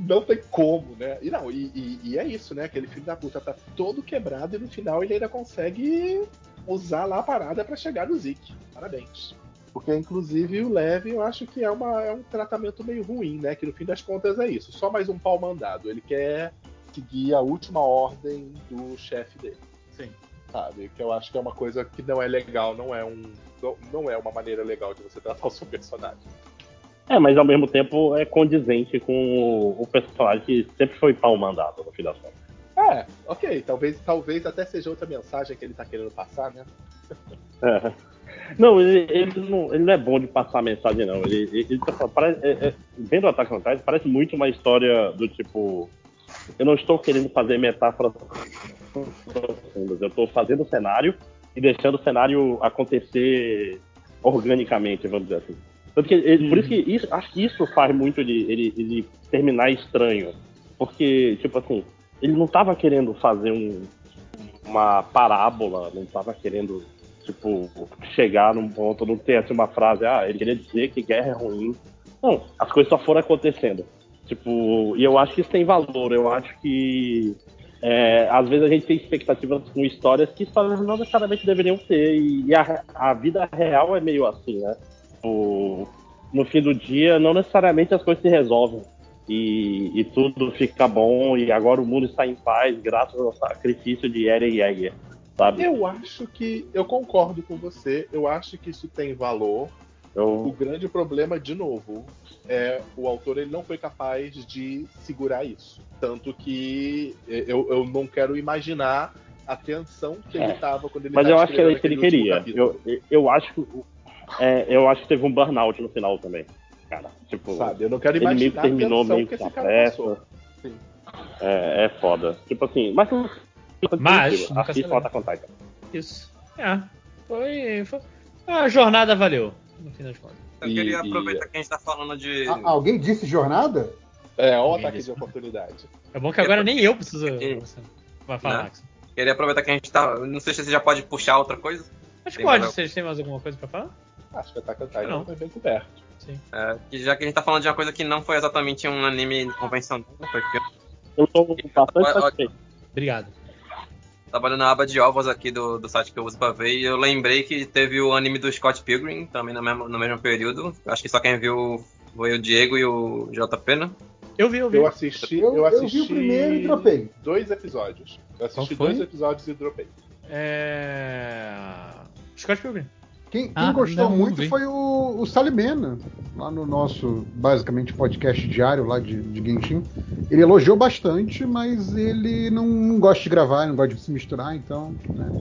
Não tem como, né? E não, e, e- e é isso, né? Aquele filho da puta tá todo quebrado e no final ele ainda consegue usar lá a parada pra chegar no Zeke. Parabéns. Porque, inclusive, o Leve eu acho que é, uma, é um tratamento meio ruim, né? Que no fim das contas é isso. Só mais um pau mandado. Ele quer seguir a última ordem do chefe dele. Sim. Sabe? Que eu acho que é uma coisa que não é legal, não é um. Não, não é uma maneira legal de você tratar o seu personagem. É, mas ao mesmo tempo é condizente com o, personagem que sempre foi pau mandado, no fim das contas. É, ok. Talvez, talvez até seja outra mensagem que ele tá querendo passar, né? É. Não, ele, ele não, ele não é bom de passar mensagem, não. Ele, ele, ele tá parece, é, é, vendo o Attack on Titan, parece muito uma história do tipo. Eu não estou querendo fazer metáforas profundas, eu estou fazendo o cenário e deixando o cenário acontecer organicamente, vamos dizer assim. Tanto que ele- Por isso que isso, acho que isso faz muito ele, ele, ele terminar estranho. Porque, tipo assim, ele não estava querendo fazer um, uma parábola, não estava querendo tipo, chegar num ponto, não ter assim uma frase, ah, ele queria dizer que guerra é ruim. Não, as coisas só foram acontecendo. Tipo, e eu acho que isso tem valor, eu acho que é, às vezes a gente tem expectativas com histórias que histórias não necessariamente deveriam ter, e, e a, a vida real é meio assim, né? O, no fim do dia, não necessariamente as coisas se resolvem. E, e tudo fica bom, e agora o mundo está em paz graças ao sacrifício de Eren Yeager, sabe? Eu acho que. Eu concordo com você. Eu acho que isso tem valor. O Eu, grande problema, de novo, é o autor ele não foi capaz de segurar isso. Tanto que eu, eu não quero imaginar a tensão que ele É. estava quando ele mas eu acho que era isso que ele queria. Eu, eu, acho que, é, eu acho que teve um burnout no final também, cara. Tipo, Sabe? Eu não quero ele meio que imaginar a terminou meio que que cara pressa. É, é foda. Tipo assim, mas. Mas, assista Attack on Titan. Isso. É. Foi, foi. A jornada valeu, no fim das contas. Eu E- queria e- aproveitar que a gente tá falando de. A- alguém disse jornada? É, ó o ataque disse. de oportunidade. É bom que agora nem eu preciso. Sim. Vai falar, Né? Max. Queria aproveitar que a gente tá. Não sei se você já pode puxar outra coisa. Mas Tem pode, vocês têm mais alguma coisa pra falar? Acho que Attack on Titan Não. foi bem coberto. Sim. É, já que a gente tá falando de uma coisa que não foi exatamente um anime convencional, foi filme. Eu tô bastante satisfeito. Obrigado. Trabalhando na aba de ovos aqui do, do site que eu uso pra ver, e eu lembrei que teve o anime do Scott Pilgrim, também no mesmo, no mesmo período. Acho que só quem viu foi o Diego e o JP, né? Eu vi, eu vi. Eu assisti, Eu, eu eu assisti vi o primeiro e dropei. dois episódios. Eu assisti dois episódios e dropei. É. Scott Pilgrim. Quem, quem Ah, gostou não, muito foi o, o Salimena, lá no nosso, basicamente, podcast diário lá de, de Genshin. Ele elogiou bastante, mas ele não, não gosta de gravar, não gosta de se misturar, então, né?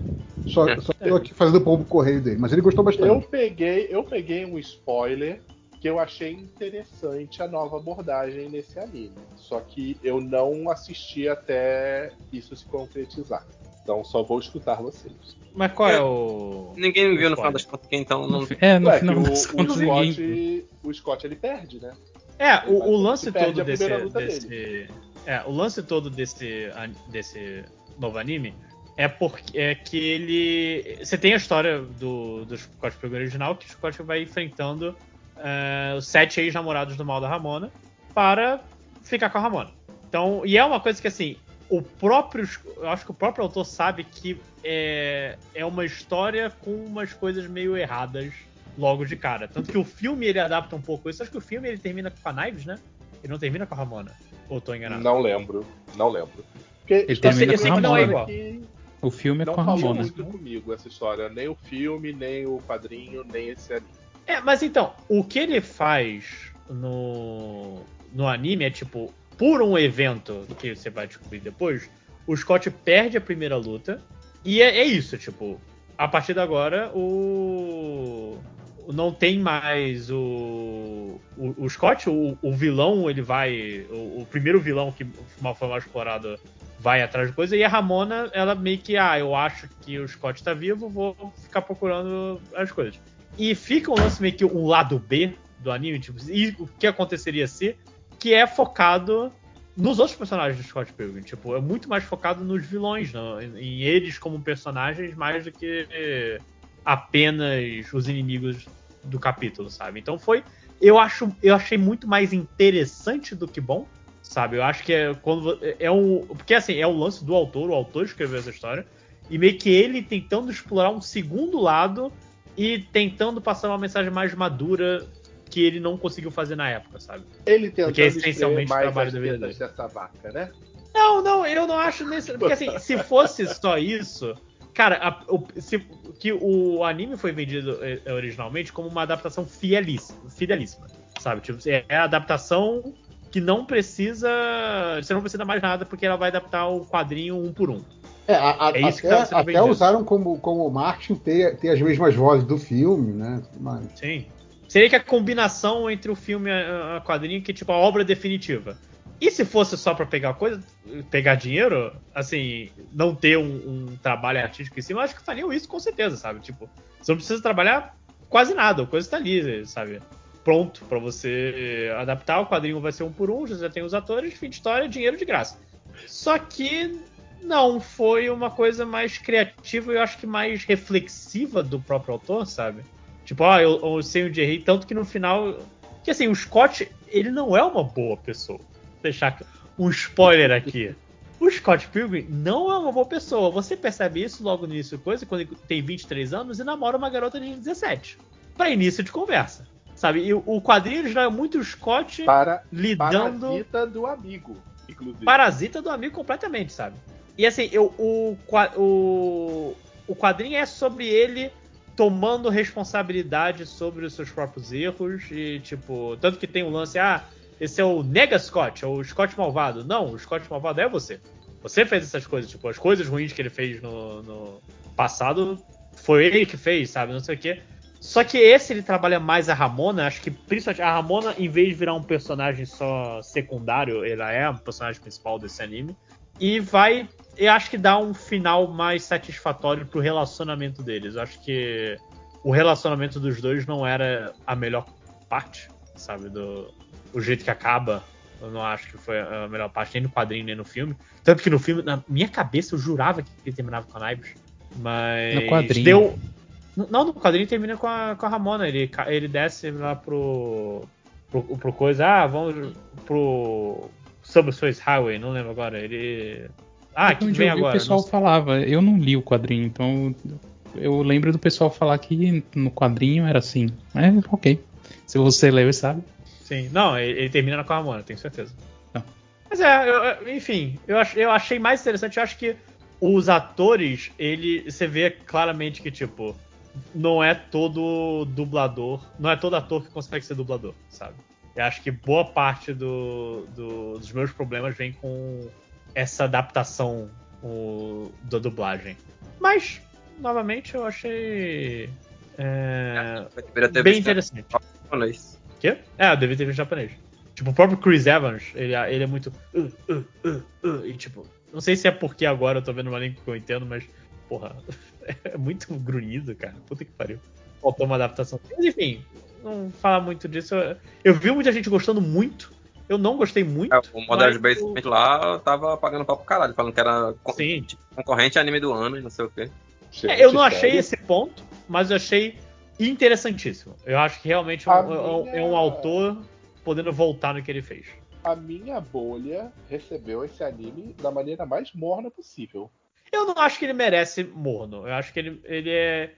Só, É. só tô aqui fazendo o povo correio dele, mas ele gostou bastante. Eu peguei, eu peguei um spoiler que eu achei interessante a nova abordagem nesse anime. Só que eu não assisti até isso se concretizar. Então só vou escutar vocês. Mas qual é, É. o. Ninguém viu no final das contas, então não. É, no Ué, final que das o, o contas ninguém. Scott, o Scott ele perde, né? É, o, o lance todo desse. desse é, o lance todo desse, desse novo anime é porque é que ele. Você tem a história do, do Scott Pilgrim original, que o Scott vai enfrentando é, os sete ex-namorados do mal da Ramona para ficar com a Ramona. Então, e é uma coisa que assim, o próprio. Eu acho que o próprio autor sabe que é, é uma história com umas coisas meio erradas logo de cara. Tanto que o filme ele adapta um pouco isso. Acho que o filme ele termina com a Knives, né? Ele não termina com a Ramona. Ou tô enganado? Não lembro, não lembro. Porque Ele termina sendo com a Ramona. que O filme é não com a falou Ramona. muito comigo essa história, nem o filme, nem o quadrinho, nem esse anime. É, mas então, o que ele faz no, no anime é tipo, por um evento que você vai descobrir depois, o Scott perde a primeira luta. E é, é isso, tipo, a partir de agora, o. Não tem mais o. O, o Scott, o, o vilão, ele vai. O, o primeiro vilão que mal foi mais explorado vai atrás de coisa. E a Ramona, ela meio que, ah, eu acho que o Scott tá vivo, vou ficar procurando as coisas. E fica um lance meio que um lado B do anime, tipo, e o que aconteceria se, que é focado nos outros personagens do Scott Pilgrim. Tipo, é muito mais focado nos vilões, não, em, eles como personagens, mais do que apenas os inimigos do capítulo, sabe? Então foi. Eu acho, eu achei muito mais interessante do que bom, sabe? Eu acho que é quando é é um, porque assim é o lance do autor, o autor escreveu essa história e meio que ele tentando explorar um segundo lado e tentando passar uma mensagem mais madura que ele não conseguiu fazer na época, sabe? Ele tentando Porque é essencialmente espremer o trabalho mais vida tetas dessa vaca, né? Não, não, eu não acho nesse. Porque assim, se fosse só isso. Cara, a- o, se- que o anime foi vendido eh, originalmente como uma adaptação fielíssima, fidelíssima sabe? Tipo, é a adaptação que não precisa. Você não precisa mais nada porque ela vai adaptar o quadrinho um por um. É, a- É isso que até, tava sendo até vendido. usaram como, como o Martin ter, ter as mesmas vozes do filme, né? mais. Sim. Seria que a combinação entre o filme e a quadrinho, que tipo a obra definitiva. E se fosse só pra pegar coisa, pegar dinheiro, assim, não ter um, um trabalho artístico em cima, acho que fariam isso com certeza, sabe? Tipo, você não precisa trabalhar quase nada, a coisa tá ali, sabe? Pronto pra você adaptar, o quadrinho vai ser um por um, já tem os atores, fim de história, dinheiro de graça. Só que não, foi uma coisa mais criativa e eu acho que mais reflexiva do próprio autor, sabe? Tipo, ah, eu, eu sei onde errei, tanto que no final. Que assim, o Scott, ele não é uma boa pessoa. Vou deixar um spoiler aqui. O Scott Pilgrim não é uma boa pessoa. Você percebe isso logo no início, coisa, quando ele tem 23 anos e namora uma garota de 17. Pra início de conversa. Sabe? E o- quadrinho ele já é muito o Scott Para lidando parasita do amigo, inclusive. parasita do amigo completamente, sabe? E assim, eu, o, o, o quadrinho é sobre ele tomando responsabilidade sobre os seus próprios erros e, tipo, tanto que tem um lance, ah, esse é o Nega Scott, é o Scott malvado. Não, o Scott malvado é você. Você fez essas coisas, tipo, as coisas ruins que ele fez no, no passado foi ele que fez, sabe? Não sei o quê. Só que esse ele trabalha mais a Ramona, acho que principalmente a Ramona, em vez de virar um personagem só secundário, ela é a personagem principal desse anime. E vai, eu acho que dá um final mais satisfatório pro relacionamento deles. Eu acho que o relacionamento dos dois não era a melhor parte, sabe? Do o jeito que acaba. Eu não acho que foi a melhor parte, nem no quadrinho, nem no filme. Tanto que no filme, na minha cabeça, eu jurava que ele terminava com a Knives. Mas. No quadrinho. Deu... Não, no quadrinho termina com a, com a Ramona. Ele, ele desce lá pro, pro. pro coisa. Ah, vamos pro. Subspace Highway, não lembro agora. Ele. Ah, que vem agora. o pessoal não falava. Eu não li o quadrinho, então eu lembro do pessoal falar que no quadrinho era assim. É, ok. Se você leu, sabe. Sim, não, ele, ele termina com a Ramona, tenho certeza. Tá. Mas é, eu- enfim, eu, ach- eu achei mais interessante, eu acho que os atores, ele. Você vê claramente que, tipo, não é todo dublador, não é todo ator que consegue ser dublador, sabe? Eu acho que boa parte do, do, dos meus problemas vem com essa adaptação o, da dublagem. Mas, novamente, eu achei é, bem interessante. Japonês. Quê? É, eu devia ter visto japonês. Tipo, o próprio Chris Evans, ele, ele é muito. Uh, uh, uh, uh, e tipo, não sei se é porque agora eu tô vendo uma língua que eu entendo, mas, porra, é muito grunhido, cara. Puta que pariu. Faltou uma adaptação. Mas enfim, não falar muito disso. Eu, eu vi muita gente gostando muito. Eu não gostei muito. É, o Modern Basement eu... lá tava pagando pau pro caralho, falando que era Sim. Concorrente anime do ano e não sei o quê. É, eu não achei esse ponto, mas eu achei interessantíssimo. Eu acho que realmente é um, minha... é um autor podendo voltar no que ele fez. A minha bolha recebeu esse anime da maneira mais morna possível. Eu não acho que ele merece morno. Eu acho que ele, ele é.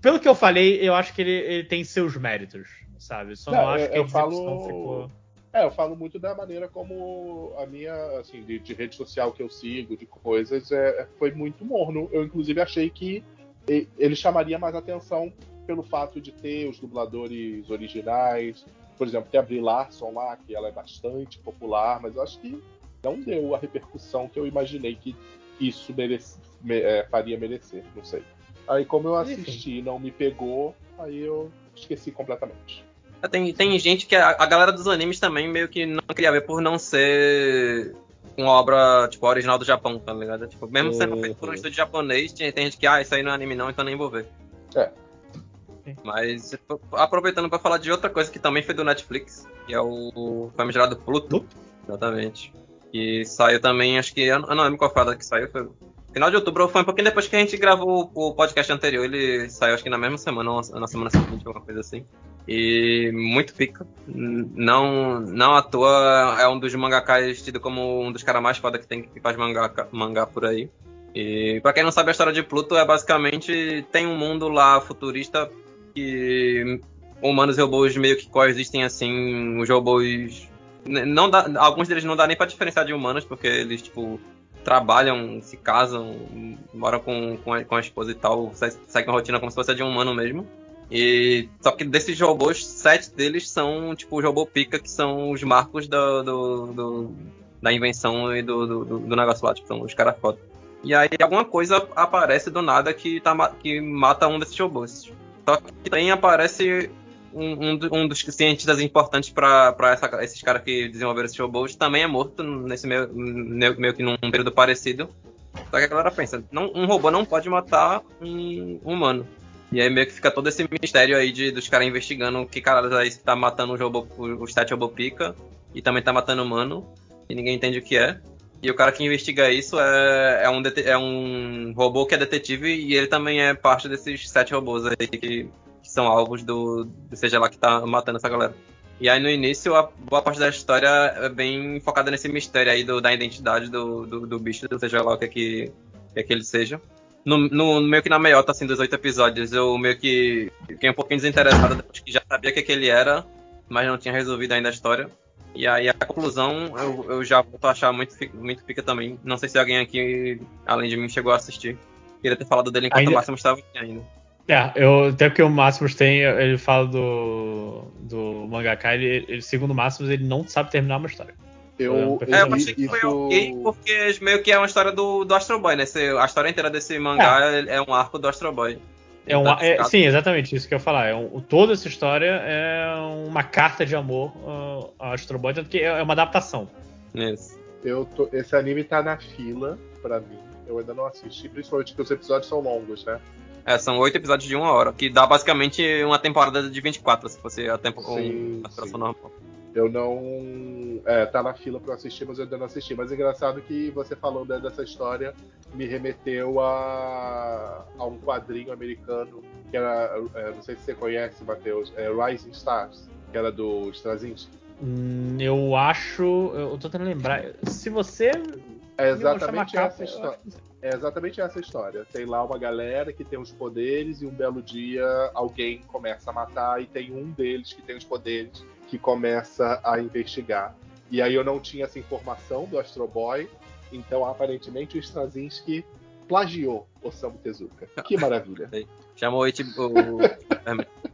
Pelo que eu falei, eu acho que ele, ele tem seus méritos, sabe? Só não, não acho eu, que eu falo... ficou. É, eu falo muito da maneira como a minha, assim, de, de rede social que eu sigo, de coisas, é, foi muito morno. Eu, inclusive, achei que ele chamaria mais atenção pelo fato de ter os dubladores originais. Por exemplo, tem a Brie Larson lá, que ela é bastante popular, mas eu acho que não deu a repercussão que eu imaginei que isso merece, me, é, faria merecer, não sei. Aí como eu assisti e não me pegou, aí eu esqueci completamente. Tem, tem gente que a, a, galera dos animes também meio que não queria ver por não ser uma obra, tipo, original do Japão, tá ligado? Tipo, mesmo sendo uhum. feito por um estúdio japonês, tem, tem gente que, ah, isso aí não é anime não, então nem vou ver. É. Mas aproveitando para falar de outra coisa que também foi do Netflix, que é o famigerado Pluto. Exatamente. Que saiu também, acho que. Eu não lembro qual foi a que saiu, foi final de outubro, foi um pouquinho depois que a gente gravou o podcast anterior. Ele saiu, acho que na mesma semana, ou na semana seguinte, alguma coisa assim. E muito pica. Não, não à toa é um dos mangakás tido como um dos caras mais foda que tem que faz mangá, mangá por aí. E pra quem não sabe a história de Pluto, é basicamente tem um mundo lá futurista que humanos e robôs meio que coexistem assim. Os robôs. Não dá, alguns deles não dá nem pra diferenciar de humanos, porque eles, tipo, trabalham, se casam, moram com, com, a, com a esposa e tal, seguem uma rotina como se fosse a de um humano mesmo. E só que desses robôs, sete deles são tipo os robôs pica, que são os marcos do, do, do da invenção e do, do, do, negócio lá, tipo, são os caras foda. E aí alguma coisa aparece do nada que, tá, que mata um desses robôs. Só que também aparece um, um, um dos cientistas importantes para esses caras que desenvolveram esses robôs também é morto nesse meio, meio que num período parecido. Só que a galera pensa, não, um robô não pode matar um humano. E aí meio que fica todo esse mistério aí de, dos caras investigando que caralho é que tá matando os, robô, sete robô pica e também tá matando humano. E ninguém entende o que é. E o cara que investiga isso é, é, um, é um robô que é detetive e ele também é parte desses sete robôs aí que são alvos do, do seja lá que tá matando essa galera. E aí no início a boa parte da história é bem focada nesse mistério aí do, da identidade do, do, do bicho, seja lá o que é que, que, é que ele seja. No, no, meio que na meiota assim, dos oito episódios, eu meio que fiquei um pouquinho desinteressado depois que já sabia o que, que ele era, mas não tinha resolvido ainda a história. E aí a conclusão eu, eu já vou achar muito, muito pica também. Não sei se alguém aqui, além de mim, chegou a assistir. Queria ter falado dele enquanto ainda... o Máximo estava aqui ainda. É, eu, até porque o Máximos tem, ele fala do, do mangaka, ele, ele, segundo o Máximos, ele não sabe terminar uma história. Eu, é, eu achei que isso... foi ok, porque meio que é uma história do, do Astro Boy, né? a história inteira desse mangá é, é um arco do Astro Boy. É um, tá é, sim, exatamente isso que eu ia falar. É um, toda essa história é uma carta de amor uh, ao Astro Boy, tanto que é, é uma adaptação. Isso. Eu tô, esse anime tá na fila pra mim. Eu ainda não assisti, principalmente porque os episódios são longos, né? É, são oito episódios de uma hora, que dá basicamente uma temporada de 24, se fosse a tempo sim, a duração normal. Eu não. É, tá na fila pra eu assistir, mas eu ainda não assisti. Mas é engraçado que você falando dessa história me remeteu a, a um quadrinho americano que era. É, não sei se você conhece, Matheus, é Rising Stars, que era do Straczynski. Hum, eu acho. Eu tô tentando lembrar. Se você. É exatamente essa história. É exatamente essa história. Tem lá uma galera que tem os poderes e um belo dia alguém começa a matar e tem um deles que tem os poderes que começa a investigar. E aí eu não tinha essa informação do Astro Boy, então aparentemente o Straczynski plagiou Osamu Tezuka. Que maravilha. Chamou o.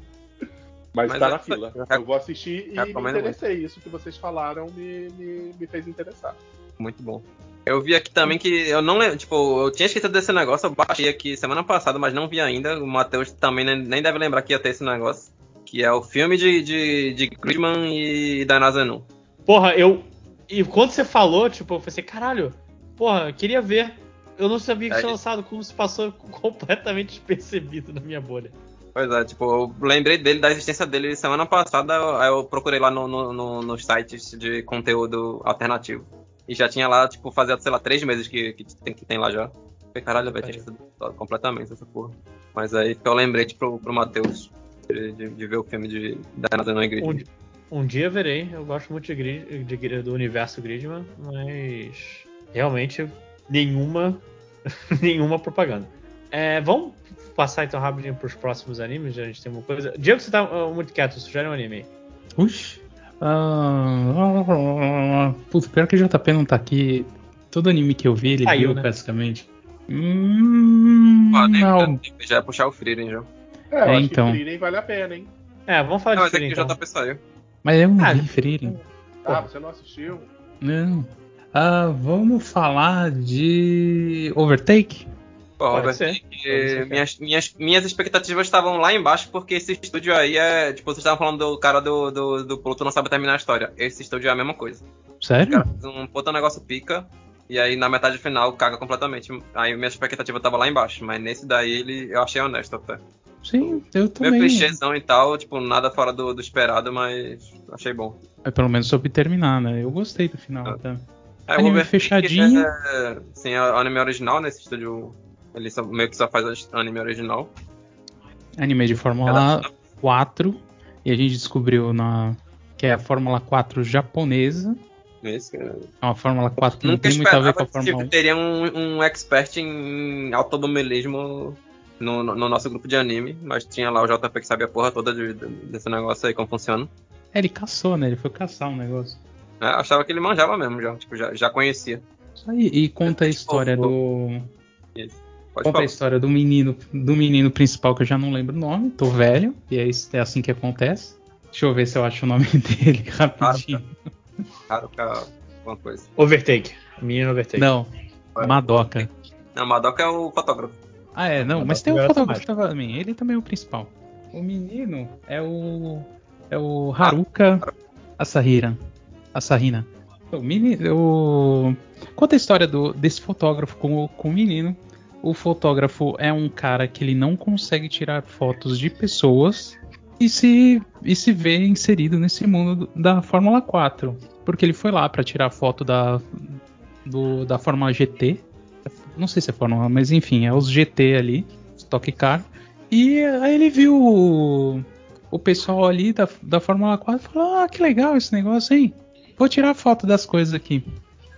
Mas, Mas tá eu- na fila. eu Eu vou assistir e me interessei. Isso que vocês falaram me, me, me fez interessar. Muito bom. Eu vi aqui também que eu não lembro, tipo, eu tinha esquecido desse negócio, eu baixei aqui semana passada, mas não vi ainda. O Matheus também nem, nem deve lembrar que ia ter esse negócio. Que é o filme de, de, de Gridman e Diana Zenon. Porra, eu. E quando você falou, tipo, eu pensei, caralho, porra, queria ver. Eu não sabia que Aí- tinha lançado, como se passou completamente despercebido na minha bolha. Pois é, tipo, eu lembrei dele, da existência dele semana passada, aí eu procurei lá no, no, no- nos sites de conteúdo alternativo. E já tinha lá, tipo, fazia, sei lá, três meses que, que, tem, que tem lá já. Falei, caralho, velho, tinha esquecido completamente essa porra. Mas aí eu lembrei, tipo, pro, pro Matheus de, de, de ver o filme de Diana Zenon e Gridman. Um, um dia verei, eu gosto muito de, Grid- de do universo Gridman, mas realmente nenhuma nenhuma propaganda. É, vamos passar então rapidinho pros próximos animes, a gente tem uma coisa. Diego, você tá uh, muito quieto, sugere um anime aí. Uxi. Ah, putz, pior que o JP não tá aqui. Todo anime que eu vi, ele Caiu, viu, né? basicamente. Hum, Ah, nem, não. já ia puxar o Frieren já. É, eu É, acho então. que Frieren vale a pena, hein? É, vamos falar Não, de mas é Frieren, que o então. JP saiu. Mas eu não Ah, vi Frieren. Ah, você não assistiu? Não. Ah, vamos falar de Overtake? Pô, Pode Robert, ser. que Pode ser. minhas, minhas, minhas expectativas estavam lá embaixo, porque esse estúdio aí é. Tipo, vocês estavam falando do cara do, do, do Pluto não sabe terminar a história. Esse estúdio é a mesma coisa. O Sério? cara um puta negócio pica, e aí na metade final caga completamente. Aí minha expectativa tava lá embaixo, mas nesse daí ele, eu achei honesto até. Sim, eu também. clichêzão e tal, tipo, nada fora do, do esperado, mas achei bom. Mas pelo menos soube terminar, né? Eu gostei do final, Ah. tá? É, Anime o Overtake fechadinho. É, sim, é anime original, nesse estúdio. Ele só- meio que só faz anime original. Anime de Fórmula Cada- 4. E a gente descobriu na que é a Fórmula 4 japonesa. Esse, é- É uma Fórmula 4 que não Nunca tem muito a ver com a Fórmula 1. tipo, teria um, um expert em automobilismo no, no- no nosso grupo de anime, mas tinha lá o JP que sabia a porra toda de- de- desse negócio aí, como funciona. É, ele caçou, né? Ele foi caçar um negócio. É, achava que ele manjava mesmo, já, tipo, já, já conhecia. Isso aí. E conta a história do. Pode Conta a falar. história do menino, do menino principal que eu já não lembro o nome, tô velho, e é, isso- é assim que acontece. Deixa eu ver se eu acho o nome dele rapidinho. Claro, cara, alguma coisa. Overtake. Menino Overtake. Não, Madoka. Não, Madoka é o fotógrafo. Ah, é, não, mas tem um é fotógrafo também, ele também é o principal. O menino é o. É o Haruka Asahira. Asahina. O menino. O... Conta a história do, desse fotógrafo com, o- com o menino. O fotógrafo é um cara que ele não consegue tirar fotos de pessoas e se, e se vê inserido nesse mundo do- da Fórmula 4. Porque ele foi lá para tirar foto da, do- da Fórmula GT. Não sei se é Fórmula, mas enfim, é os GT ali, Stock Car. E aí ele viu o, o pessoal ali da, da Fórmula 4 e falou: Ah, que legal esse negócio, hein? Vou tirar foto das coisas aqui.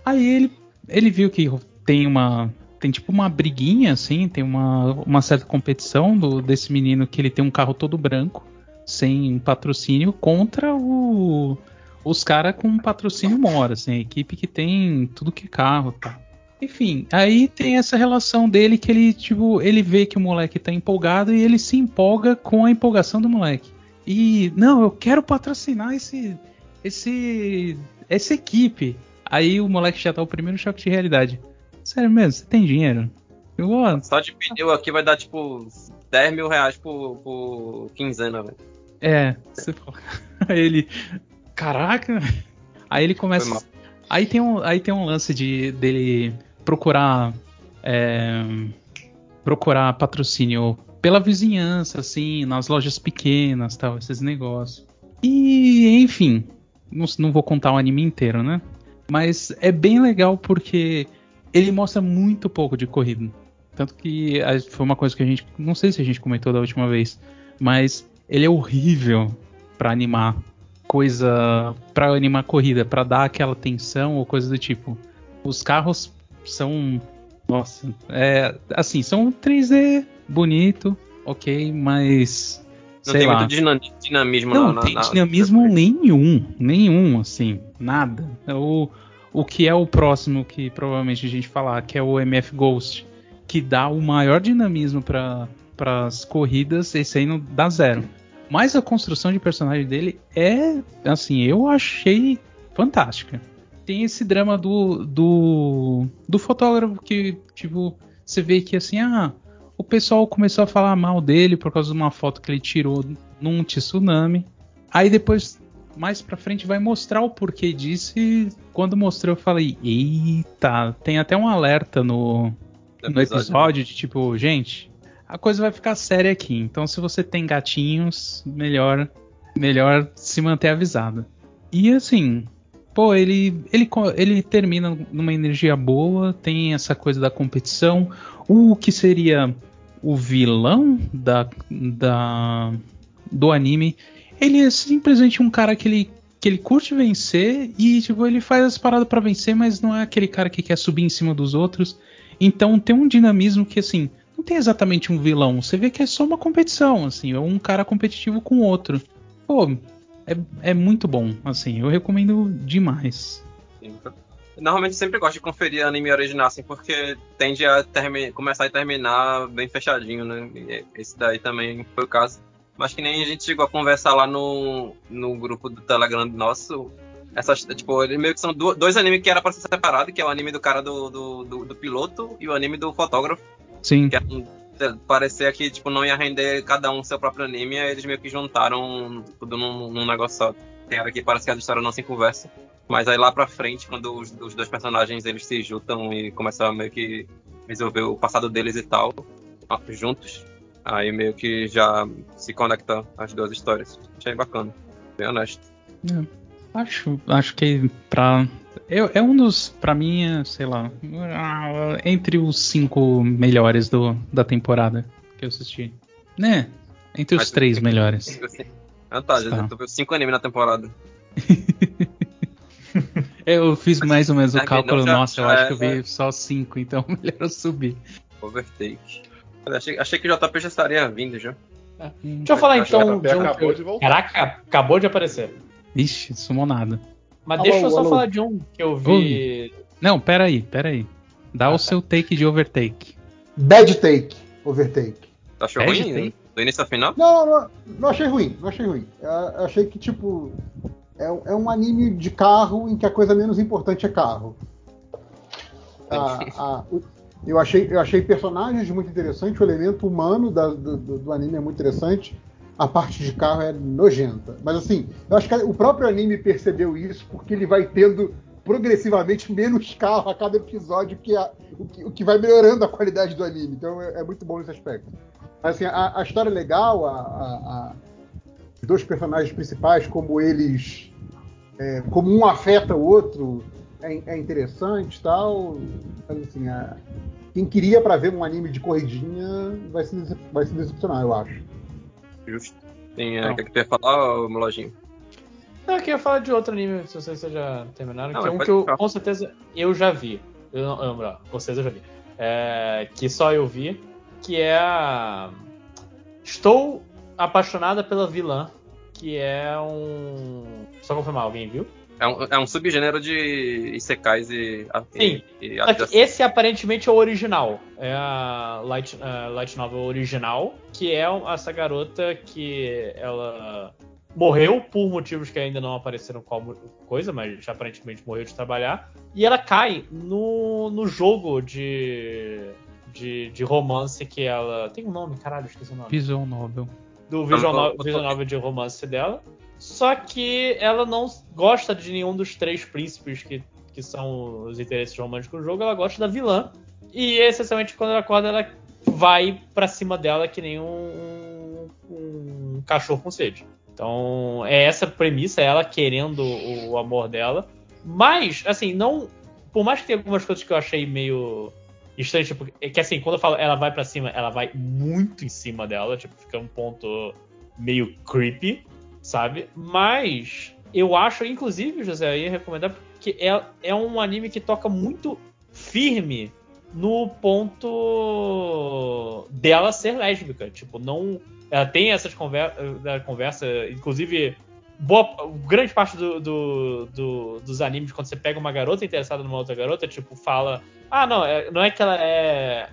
Aí ele, ele viu que tem uma. Tem tipo uma briguinha, assim, tem uma, uma certa competição do, desse menino que ele tem um carro todo branco, sem patrocínio, contra o, os caras com patrocínio mora, assim, a equipe que tem tudo que é carro tal. Enfim, aí tem essa relação dele que ele, tipo, ele vê que o moleque tá empolgado e ele se empolga com a empolgação do moleque. E, não, eu quero patrocinar esse, esse, essa equipe. Aí o moleque já dá o primeiro choque de realidade. Sério mesmo, você tem dinheiro? Eu vou. Só de pneu aqui vai dar, tipo, 10 mil reais por, por quinzena, velho. É, você fala. Aí ele. Caraca! Aí ele começa. Aí tem um, aí tem um lance de dele procurar. é, procurar patrocínio pela vizinhança, assim, nas lojas pequenas, tal, esses negócios. E, enfim, não, não vou contar o anime inteiro, né? Mas é bem legal porque ele mostra muito pouco de corrida. Tanto que foi uma coisa que a gente. Não sei se a gente comentou da última vez, mas ele é horrível pra animar coisa. Pra animar corrida, pra dar aquela tensão ou coisa do tipo. Os carros são. Nossa, é. Assim, são 3D bonito, ok, mas. Não tem lá. muito dinam- dinamismo Não, na, tem na, dinamismo nenhum. Nenhum, assim. Nada. O, o que é o próximo que provavelmente a gente falar, que é o MF Ghost, que dá o maior dinamismo para pras corridas, esse aí não dá zero. Mas a construção de personagem dele é, assim, eu achei fantástica. Tem esse drama do, do, do fotógrafo que, tipo, você vê que assim, ah, o pessoal começou a falar mal dele por causa de uma foto que ele tirou num tsunami. Aí depois, mais pra frente, vai mostrar o porquê disso. E quando mostrou, eu falei: Eita, tem até um alerta no, no episódio de tipo, gente, a coisa vai ficar séria aqui. Então, se você tem gatinhos, melhor, melhor se manter avisado. E assim, pô, ele, ele, ele termina numa energia boa, tem essa coisa da competição. O que seria o vilão da, da do anime, ele é simplesmente um cara que ele, que ele curte vencer e tipo, ele faz as paradas para vencer, mas não é aquele cara que quer subir em cima dos outros. Então tem um dinamismo que assim, tem exatamente um vilão, você vê que é só uma competição, assim, é um cara competitivo com outro. Pô, é, é muito bom, assim, eu recomendo demais. Normalmente sempre gosto de conferir anime original, assim, porque tende a começar e terminar bem fechadinho, né? E esse daí também foi o caso. Mas que nem a gente chegou a conversar lá no, no grupo do Telegram nosso. Essas, tipo, meio que são dois animes que era pra ser separado, que é o anime do cara do, do, do, do piloto e o anime do fotógrafo. Sim. Que é, parecia que tipo, não ia render cada um seu próprio anime, e eles meio que juntaram tudo num, num negócio só. Tem hora que parece que a história não se conversa. Mas aí lá pra frente, quando os, os, dois personagens eles se juntam e começam a meio que resolver o passado deles e tal, juntos, aí meio que já se conecta as duas histórias. Achei bacana, bem honesto. É, acho, acho que pra. É, é um dos, pra mim, é, sei lá, entre os cinco melhores do, da temporada que eu assisti. Né? Entre os Mas, três melhores. Ah tá, já tá. tô cinco animes na temporada. eu fiz mais ou menos o cálculo, já, nossa, eu acho que eu vi só 5, então melhor eu subir. Overtake. Achei, achei que o JP já estaria vindo já. É. Deixa eu falar então de. Acabou de voltar. Caraca, acabou de aparecer. Ixi, sumou nada. Mas alô, deixa eu só alô. falar de um que eu vi. Oi. Não, pera aí, pera aí. Dá ah, o tá. seu take de overtake. Bad take, overtake. Tá achou Bad ruim? Take? Do início ao final? Não, não, não achei ruim, não achei ruim. Eu achei que, tipo, é, é, um anime de carro em que a coisa menos importante é carro. A, a, o, eu, achei, eu achei personagens muito interessantes, o elemento humano da, do, do, anime é muito interessante, a parte de carro é nojenta. Mas assim, eu acho que o próprio anime percebeu isso porque ele vai tendo progressivamente menos carro a cada episódio, que a, o, que, o, que, vai melhorando a qualidade do anime. Então é, é muito bom nesse aspecto. Mas assim, a, a história é legal, a, os dois personagens principais, como eles. É, como um afeta o outro, é, é interessante tal. Mas, assim, a, quem queria para ver um anime de corridinha vai se, vai se decepcionar, eu acho. Justo. Tem, é, o que tu ia falar, Molojinho? Não, eu queria falar de outro anime, se vocês já terminaram, não, que é um que eu, com certeza eu já vi. Eu, eu, eu, com certeza eu já vi. É, que só eu vi, que é a. Estou apaixonada pela vilã, que é um. Só confirmar, alguém viu? É um, é um subgênero de Isekais e. Sim. E, e esse aparentemente é o original. É a Light, uh, Light Novel original, que é essa garota que ela morreu por motivos que ainda não apareceram qual coisa, mas aparentemente morreu de trabalhar. E ela cai no, no jogo de, de, de romance que ela. Tem um nome, caralho, esqueci o nome. Visual Novel do visual, no, visual novel de romance dela. Só que ela não gosta de nenhum dos três príncipes que, que são os interesses românticos do jogo, ela gosta da vilã. E essencialmente quando ela acorda, ela vai para cima dela que nem um, um, cachorro com sede. Então é essa premissa, é ela querendo o, o amor dela. Mas, assim, não. Por mais que tenha algumas coisas que eu achei meio estranho, tipo, é que assim, quando eu falo ela vai para cima, ela vai muito em cima dela, tipo, fica um ponto meio creepy, sabe? Mas eu acho, inclusive, José, eu ia recomendar porque é, é um anime que toca muito firme no ponto dela ser lésbica, tipo, não ela tem essas conversas, conversa, inclusive boa, grande parte do, do, do, dos animes, quando você pega uma garota interessada numa outra garota, tipo, fala. Ah, não, é, não é que ela é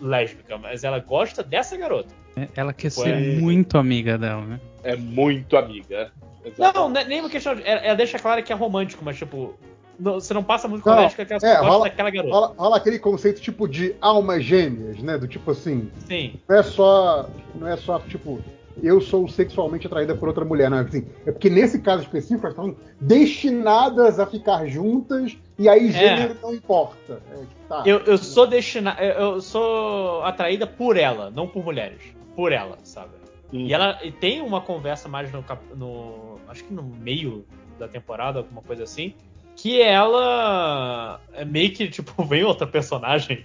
lésbica, mas ela gosta dessa garota. É, Ela quer Ué. ser muito amiga dela, né? É muito amiga. Não, não é nem uma questão. De, ela, ela deixa claro que é romântico, mas tipo. não- você não passa muito com Não, a lésbica que ela só é, rola- daquela garota. Rola, rola aquele conceito tipo de almas gêmeas, né? Do tipo assim, Sim. não é só. Não é só, tipo, eu sou sexualmente atraída por outra mulher, não. Assim, é porque nesse caso específico elas estão destinadas a ficar juntas e aí gênero não importa. É, tá. Eu, eu sou destinada. Eu sou atraída por ela, não por mulheres. Por ela, sabe? Hum. E ela e tem uma conversa mais no, no. Acho que no meio da temporada, alguma coisa assim. Que ela. É meio que, tipo, vem outra personagem.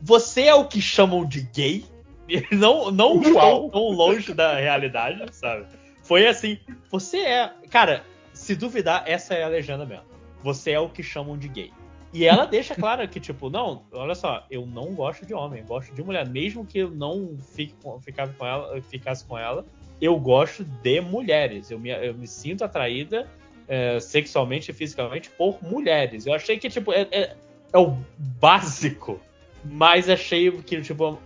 Você é o que chamam de gay. Não, não estou tão longe da realidade, sabe? Foi assim. Você é. Cara, se duvidar, essa é a legenda mesmo. Você é o que chamam de gay. E ela deixa claro que, tipo, não, olha só, eu não gosto de homem, gosto de mulher. Mesmo que eu não fique com ela, ficasse com ela, eu gosto de mulheres. Eu me, eu me sinto atraída é, sexualmente e fisicamente por mulheres. Eu achei que, tipo, é, é, é o básico, mas achei que, tipo,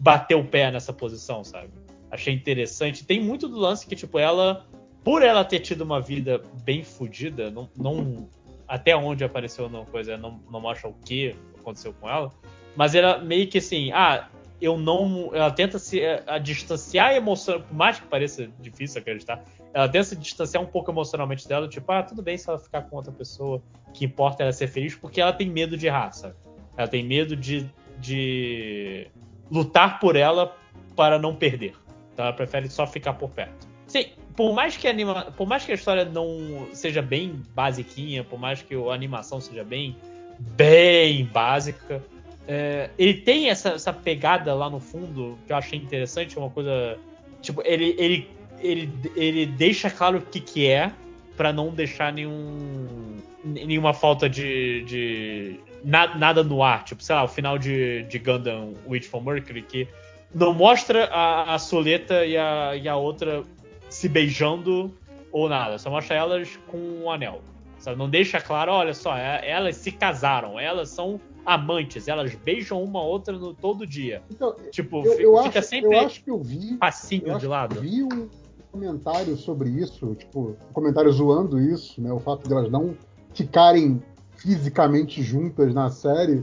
bateu o pé nessa posição, sabe? Achei interessante. Tem muito do lance que, tipo, ela, por ela ter tido uma vida bem fodida, não, não até onde apareceu uma coisa, não, não mostra o que aconteceu com ela, mas ela meio que assim, ah, eu não. Ela tenta se eh, a distanciar emocionalmente, por mais que pareça difícil acreditar, ela tenta se distanciar um pouco emocionalmente dela, tipo, ah, tudo bem se ela ficar com outra pessoa, que importa ela ser feliz, porque ela tem medo de raça. Ela tem medo de, de lutar por ela para não perder. Então ela prefere só ficar por perto. Sim, por mais que a anima, por mais que a história não seja bem basiquinha, por mais que a animação seja bem bem básica, é, ele tem essa, essa pegada lá no fundo que eu achei interessante, uma coisa tipo ele ele ele, ele deixa claro o que que é para não deixar nenhum nenhuma falta de, de na- nada no ar, tipo, sei lá, o final de, de Gundam Witch from Mercury que não mostra a, a Soleta e a, e a outra se beijando ou nada, só mostra elas com um anel. Sabe? Não deixa claro, olha só, é- elas se casaram, elas são amantes, elas beijam uma outra no, todo dia. Então, Tipo, eu, eu fica acho, sempre eu acho que eu vi. passinho Eu de lado. vi um comentário sobre isso, tipo, um comentário zoando isso, né? O fato de elas não ficarem fisicamente juntas na série.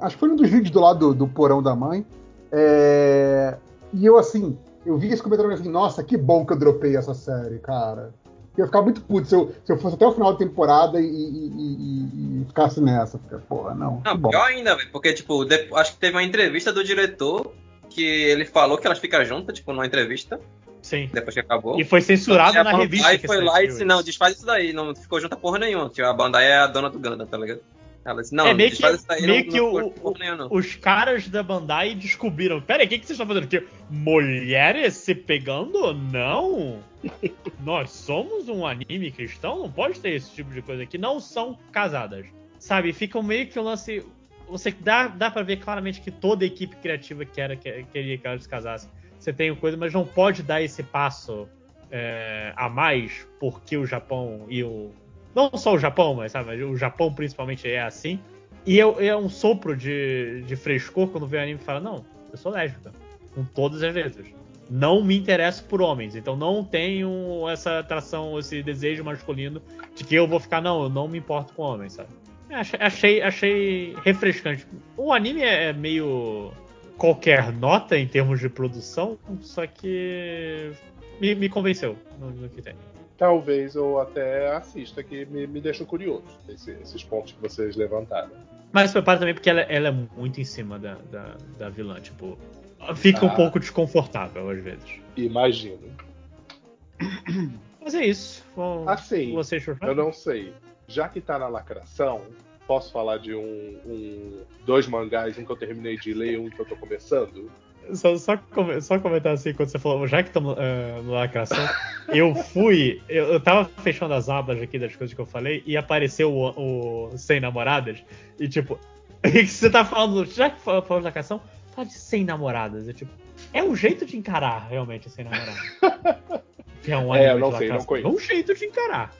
Acho que foi um dos vídeos do lado do, do porão da mãe. É, E eu, assim, eu vi esse comentário e falei assim, nossa, que bom que eu dropei essa série, cara. Eu ia ficar muito puto se eu, se eu fosse até o final da temporada e, e- e- e ficasse nessa. Fica, porra, não. Não, bom. pior ainda, velho, porque, tipo, de- acho que teve uma entrevista do diretor que ele falou que elas ficam juntas, tipo, numa entrevista, Sim. depois que acabou. E foi censurado E a na revista. Que foi lá e disse, não, desfaz isso daí, não ficou junta porra nenhuma. Tipo, a Bandai é a dona do Ganda, tá ligado? Ela disse, não, É, meio que- meio não, que não o- nenhuma, não. Os caras da Bandai descobriram. Pera aí, o que, que vocês estão fazendo aqui? Mulheres se pegando? Não! Nós somos um anime cristão, não pode ter esse tipo de coisa aqui. Não são casadas. Sabe? Fica meio que o lance. Você dá, dá pra ver claramente que toda a equipe criativa quer, quer- queria que elas se casassem. Você tem coisa, mas não pode dar esse passo é, a mais, porque o Japão e o. Não só o Japão, mas sabe, o Japão principalmente é assim. E é, é um sopro de, de frescor quando vê o anime e fala: Não, eu sou lésbica. Com todas as letras. Não me interesso por homens. Então não tenho essa atração, esse desejo masculino de que eu vou ficar, não, eu não me importo com homens, sabe? Achei, achei, refrescante. O anime é meio qualquer nota em termos de produção, só que me, me convenceu no, no que tem. Talvez eu até assista, que me, me deixou curioso, esse- esses pontos que vocês levantaram. Mas prepara também porque ela, ela é muito em cima da, da, da vilã, tipo. Fica um Ah. pouco desconfortável às vezes. Imagino. Mas é isso. Assim, vocês eu não sei. Já que tá na lacração, posso falar de um, um- dois mangás, um que eu terminei de ler e um que eu tô começando? Só, só, só comentar assim, quando você falou, já que estamos uh, no lacração, eu fui, eu, eu tava fechando as abas aqui das coisas que eu falei e apareceu o, o Sem Namoradas e tipo, o que você tá falando, já que falou de lacração, fala de Sem Namoradas, é tipo, é um jeito de encarar realmente Sem Namoradas. Que é um É, eu não sei, não lacração. conheço. É um jeito de encarar.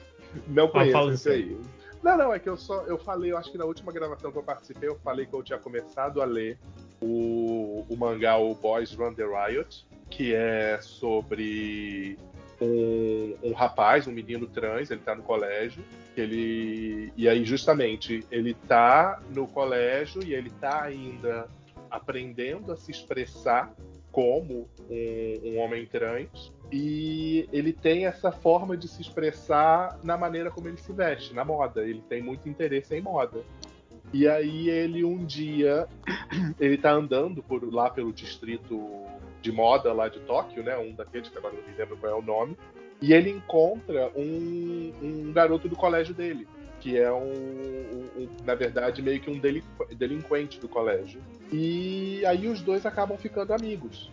Não conheço esse do aí. Não, não, é que eu só eu falei, eu acho que na última gravação que eu participei, eu falei que eu tinha começado a ler o, o mangá o Boys Run the Riot, que é sobre um, um rapaz, um menino trans, ele tá no colégio, ele e aí justamente ele tá no colégio e ele tá ainda aprendendo a se expressar como um, um, homem trans e ele tem essa forma de se expressar na maneira como ele se veste, na moda. Ele tem muito interesse em moda. E aí ele um dia ele tá andando por lá pelo distrito de moda lá de Tóquio, né? Um daqueles que agora não me lembro qual é o nome. E ele encontra um, um garoto do colégio dele, que é um, um, um, na verdade, meio que um delinquente do colégio. E aí os dois acabam ficando amigos.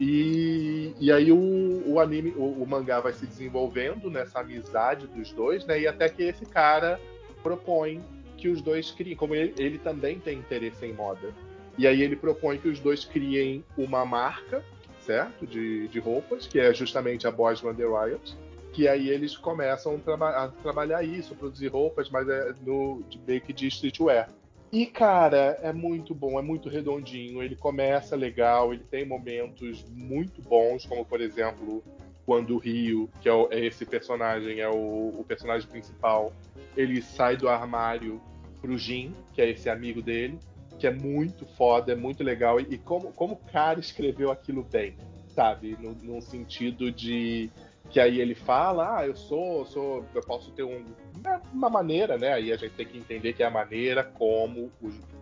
E, e aí o, o anime, o, o, mangá vai se desenvolvendo nessa amizade dos dois, né? E até que esse cara propõe que os dois criem, como ele, ele também tem interesse em moda. E aí ele propõe que os dois criem uma marca certo? De, de roupas, que é justamente a Boys Run the Riot. Que aí eles começam a, traba a trabalhar isso, produzir roupas, mas é no de, meio que de streetwear. E, cara, é muito bom, é muito redondinho. Ele começa legal, ele tem momentos muito bons, como por exemplo, quando o Rio, que é, é esse personagem, é o, o, personagem principal, ele sai do armário pro Jin, que é esse amigo dele, que é muito foda, é muito legal. E, como, como o cara escreveu aquilo bem, sabe? No, no sentido de que aí ele fala, ah, eu sou, sou, eu posso ter um, uma maneira, né? Aí a gente tem que entender que é a maneira como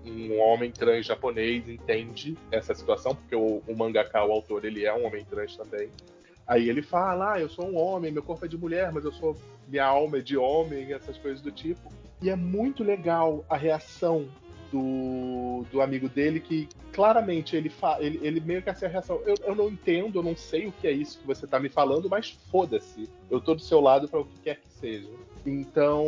um homem trans japonês entende essa situação, porque o, o mangaka, o autor, ele é um homem trans também. Aí ele fala, ah, eu sou um homem, meu corpo é de mulher, mas eu sou minha alma é de homem, essas coisas do tipo. E é muito legal a reação do, do amigo dele que claramente ele, fa, ele, ele meio que essa reação. Eu, eu não entendo, eu não sei o que é isso que você tá me falando, mas foda-se. Eu tô do seu lado para o que quer que seja. Então,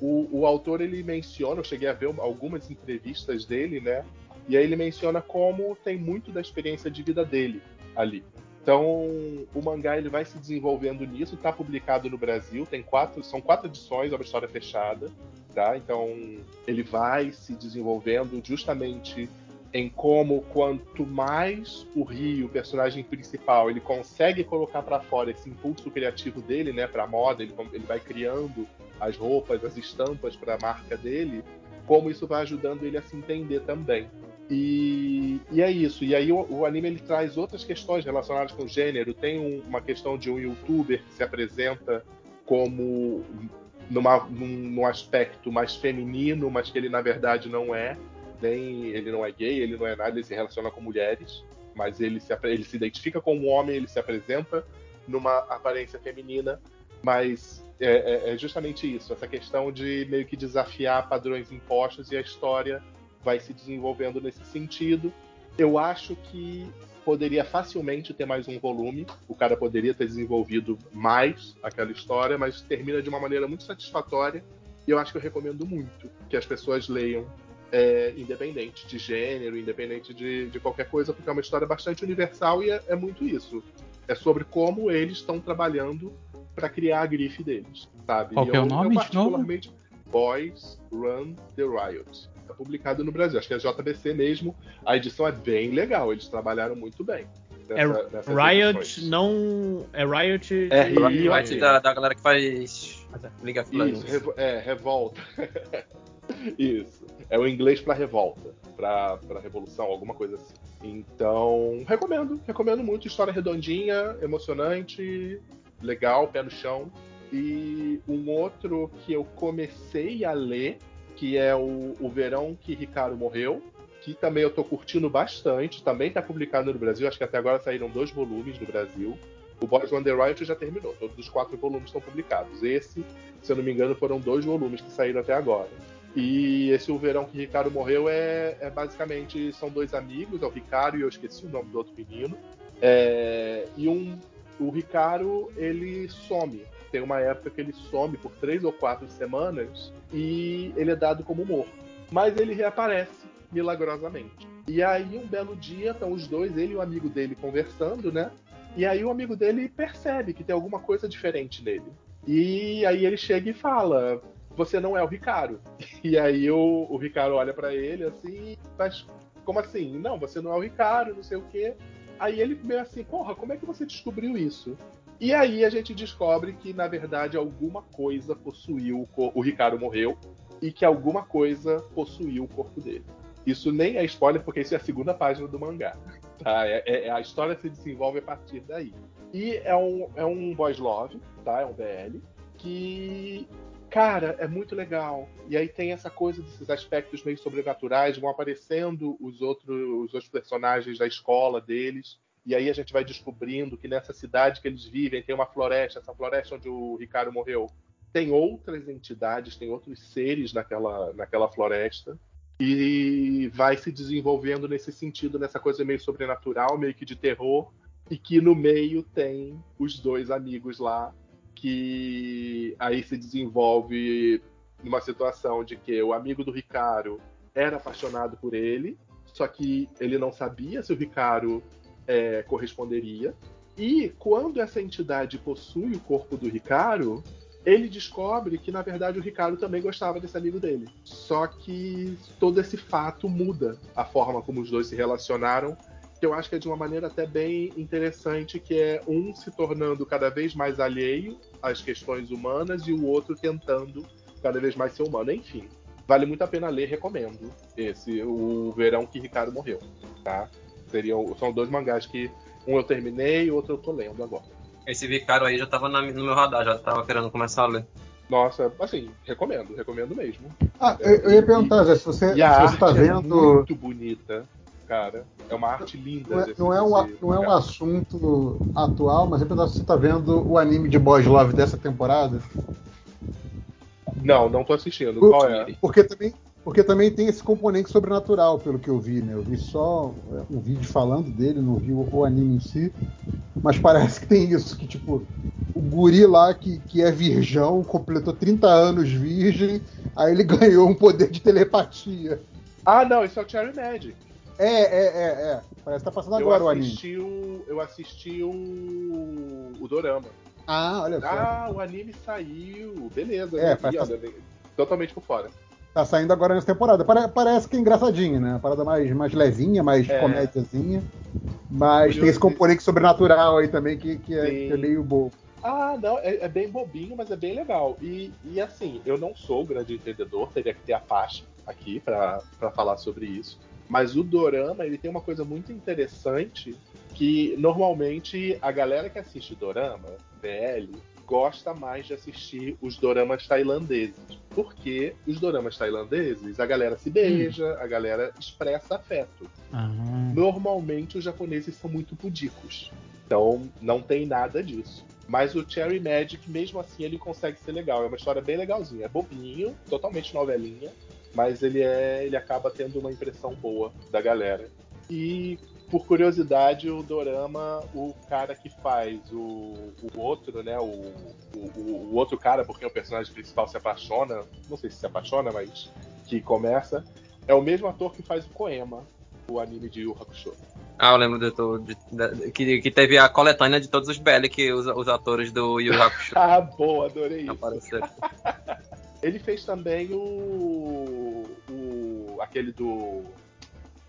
o, o autor ele menciona, eu cheguei a ver algumas entrevistas dele, né? E aí ele menciona como tem muito da experiência de vida dele ali. Então, o mangá ele vai se desenvolvendo nisso, está publicado no Brasil, tem quatro, são quatro edições, é uma história fechada. Tá? Então, ele vai se desenvolvendo justamente em como quanto mais o Rio, o personagem principal, ele consegue colocar para fora esse impulso criativo dele, né, para moda, ele, ele vai criando as roupas, as estampas para a marca dele, como isso vai ajudando ele a se entender também. E, e é isso. E aí o, o, anime ele traz outras questões relacionadas com gênero. Tem um, uma questão de um youtuber que se apresenta como numa, num, num, aspecto mais feminino, mas que ele na verdade não é. Nem ele não é gay, ele não é nada, ele se relaciona com mulheres, mas ele se, ele se identifica como homem, ele se apresenta numa aparência feminina, mas é, é, é justamente isso, essa questão de meio que desafiar padrões impostos e a história vai se desenvolvendo nesse sentido. Eu acho que poderia facilmente ter mais um volume. O cara poderia ter desenvolvido mais aquela história, mas termina de uma maneira muito satisfatória. E eu acho que eu recomendo muito que as pessoas leiam, é, independente de gênero, independente de, de, qualquer coisa, porque é uma história bastante universal e é, é muito isso. É sobre como eles estão trabalhando para criar a grife deles, sabe? Qual é o nome eu, particularmente, Boys Run the Riot tá publicado no Brasil. Acho que é JBC mesmo. A edição é bem legal, eles trabalharam muito bem. Nessa, é Riot, edições. não. É Riot. É Riot, Riot da, da galera que faz Liga of Isso, revo, é, revolta. Isso. É o inglês para revolta, para revolução, alguma coisa assim. Então, recomendo, recomendo muito. História redondinha, emocionante, legal, pé no chão. E um outro que eu comecei a ler que é o, o Verão que Ricardo morreu, que também eu tô curtindo bastante, também tá publicado no Brasil, acho que até agora saíram dois volumes no Brasil. O Boys Wonder Riot já terminou, todos os quatro volumes estão publicados. Esse, se eu não me engano, foram dois volumes que saíram até agora. E esse O Verão que Ricardo morreu é, é basicamente são dois amigos, é o Ricardo e eu esqueci o nome do outro menino. É, e um, o Ricardo ele some tem uma época que ele some por três ou quatro semanas e ele é dado como morto. Mas ele reaparece milagrosamente. E aí, um belo dia, estão os dois, ele e o amigo dele, conversando, né? E aí o amigo dele percebe que tem alguma coisa diferente nele. E aí ele chega e fala: Você não é o Ricardo. E aí o, o Ricardo olha para ele assim, mas como assim? Não, você não é o Ricardo, não sei o quê. Aí ele meio assim, porra, como é que você descobriu isso? E aí a gente descobre que, na verdade, alguma coisa possuiu o corpo. O Ricardo morreu e que alguma coisa possuiu o corpo dele. Isso nem é spoiler, porque isso é a segunda página do mangá. Tá? É, é- a história se desenvolve a partir daí. E é um, é um boys love, tá? É um BL, que, cara, é muito legal. E aí tem essa coisa desses aspectos meio sobrenaturais, vão aparecendo os outros, os outros personagens da escola deles. E aí a gente vai descobrindo que nessa cidade que eles vivem tem uma floresta, essa floresta onde o Ricardo morreu. Tem outras entidades, tem outros seres naquela, naquela floresta. E vai se desenvolvendo nesse sentido, nessa coisa meio sobrenatural, meio que de terror. E que no meio tem os dois amigos lá, que aí se desenvolve numa situação de que o amigo do Ricardo era apaixonado por ele, só que ele não sabia se o Ricardo é, corresponderia. E quando essa entidade possui o corpo do Ricardo, ele descobre que na verdade o Ricardo também gostava desse amigo dele. Só que todo esse fato muda a forma como os dois se relacionaram, que eu acho que é de uma maneira até bem interessante, que é um se tornando cada vez mais alheio às questões humanas e o outro tentando cada vez mais ser humano. Enfim, vale muito a pena ler, recomendo esse o Verão que Ricardo morreu, tá? Seriam, são dois mangás que um eu terminei e o outro eu tô lendo agora. Esse Vicário aí já tava na- no meu radar, já tava querendo começar a ler. Nossa, assim, recomendo, recomendo mesmo. Ah, eu, eu ia perguntar, Zé, se você, E a se você tá é vendo. muito bonita, cara. É uma arte linda. Não é, desse- não é um, não é um assunto atual, mas eu ia perguntar se você tá vendo o anime de Boys Love dessa temporada. Não, não tô assistindo. Qual é? Porque também, porque também tem esse componente sobrenatural, pelo que eu vi, né? Eu vi só é, um vídeo falando dele, não vi o, o anime em si. Mas parece que tem isso, que tipo, o guri lá que, que é virgão, completou 30 anos virgem, aí ele ganhou um poder de telepatia. Ah, não, isso é o Cherry Magic. É, é, é, é. Parece que tá passando agora eu o anime. o, eu assisti o, o Dorama. Ah, olha só. Ah, o anime saiu. Beleza. É, né? olha, totalmente por fora. Tá saindo agora nessa temporada. Pare- parece que é engraçadinho, né? Uma parada mais, mais levinha, mais É. comédiazinha. Mas tem esse componente sobrenatural aí também que, que, é, que é meio bobo. Ah, não, é, é bem bobinho, mas é bem legal. E, e assim, eu não sou grande entendedor, teria que ter a faixa aqui pra falar sobre isso. Mas o Dorama, ele tem uma coisa muito interessante que normalmente a galera que assiste Dorama, BL, gosta mais de assistir os doramas tailandeses. Porque os doramas tailandeses, a galera se beija, a galera expressa afeto. Ah, Normalmente os japoneses são muito pudicos. Então não tem nada disso. Mas o Cherry Magic, mesmo assim, ele consegue ser legal. É uma história bem legalzinha. É bobinho, totalmente novelinha, mas ele é, ele acaba tendo uma impressão boa da galera. E por curiosidade, o Dorama, o cara que faz o, o outro, né? O, o, o outro cara, porque o personagem principal se apaixona, não sei se se apaixona, mas que começa, é o mesmo ator que faz o Koema, o anime de Yu Hakusho. Ah, eu lembro de, de- de- que, que teve a coletânea de todos os BL que os, os atores do Yu Hakusho Ah, boa, adorei isso. apareceram. Ele fez também o, o aquele do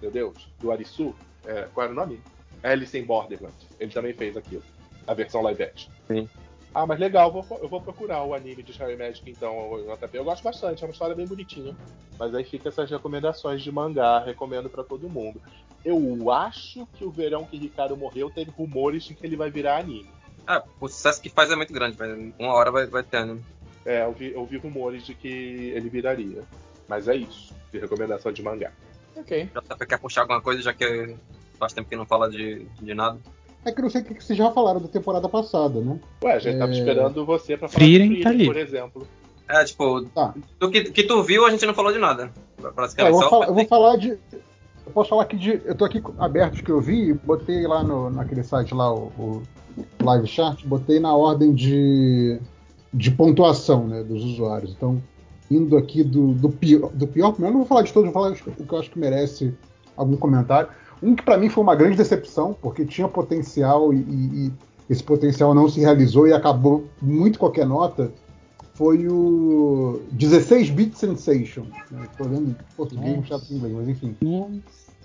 meu Deus, do Arisu, é, qual era o nome? Alice in Borderland. Ele também fez aquilo, a versão live action. Sim. Ah, mas legal, vou- eu vou procurar o anime de Cherry Magic então, JP. Eu gosto bastante, é uma história bem bonitinha. Mas aí fica essas recomendações de mangá, recomendo pra todo mundo. Eu acho que o verão que Ricardo morreu teve rumores de que ele vai virar anime. Ah, o sucesso que faz é muito grande, velho. Uma hora vai, vai tendo. É, eu vi, eu vi rumores de que ele viraria. Mas é isso, de recomendação de mangá. Ok. JP quer puxar alguma coisa, já que faz tempo que não fala de, de nada. É que eu não sei o que vocês já falaram da temporada passada, né? Ué, a gente tava É. esperando você pra falar Frieren de tá ali. por exemplo. É, tipo, Tá. do que, que tu viu, a gente não falou de nada. É, eu, vou só falar, eu vou falar de. Eu posso falar aqui de. Eu tô aqui aberto que eu vi, e botei lá no, naquele site lá, o, o Live Chart, botei na ordem de, de pontuação né, dos usuários. Então, indo aqui do, do, pior, do pior, primeiro eu não vou falar de todos, vou falar o que eu acho que merece algum comentário. Um que pra mim foi uma grande decepção, porque tinha potencial e, e- e esse potencial não se realizou e acabou muito qualquer nota, foi o 16-Bit Sensation. Né? Tô lendo em português, não chato em inglês, mas enfim.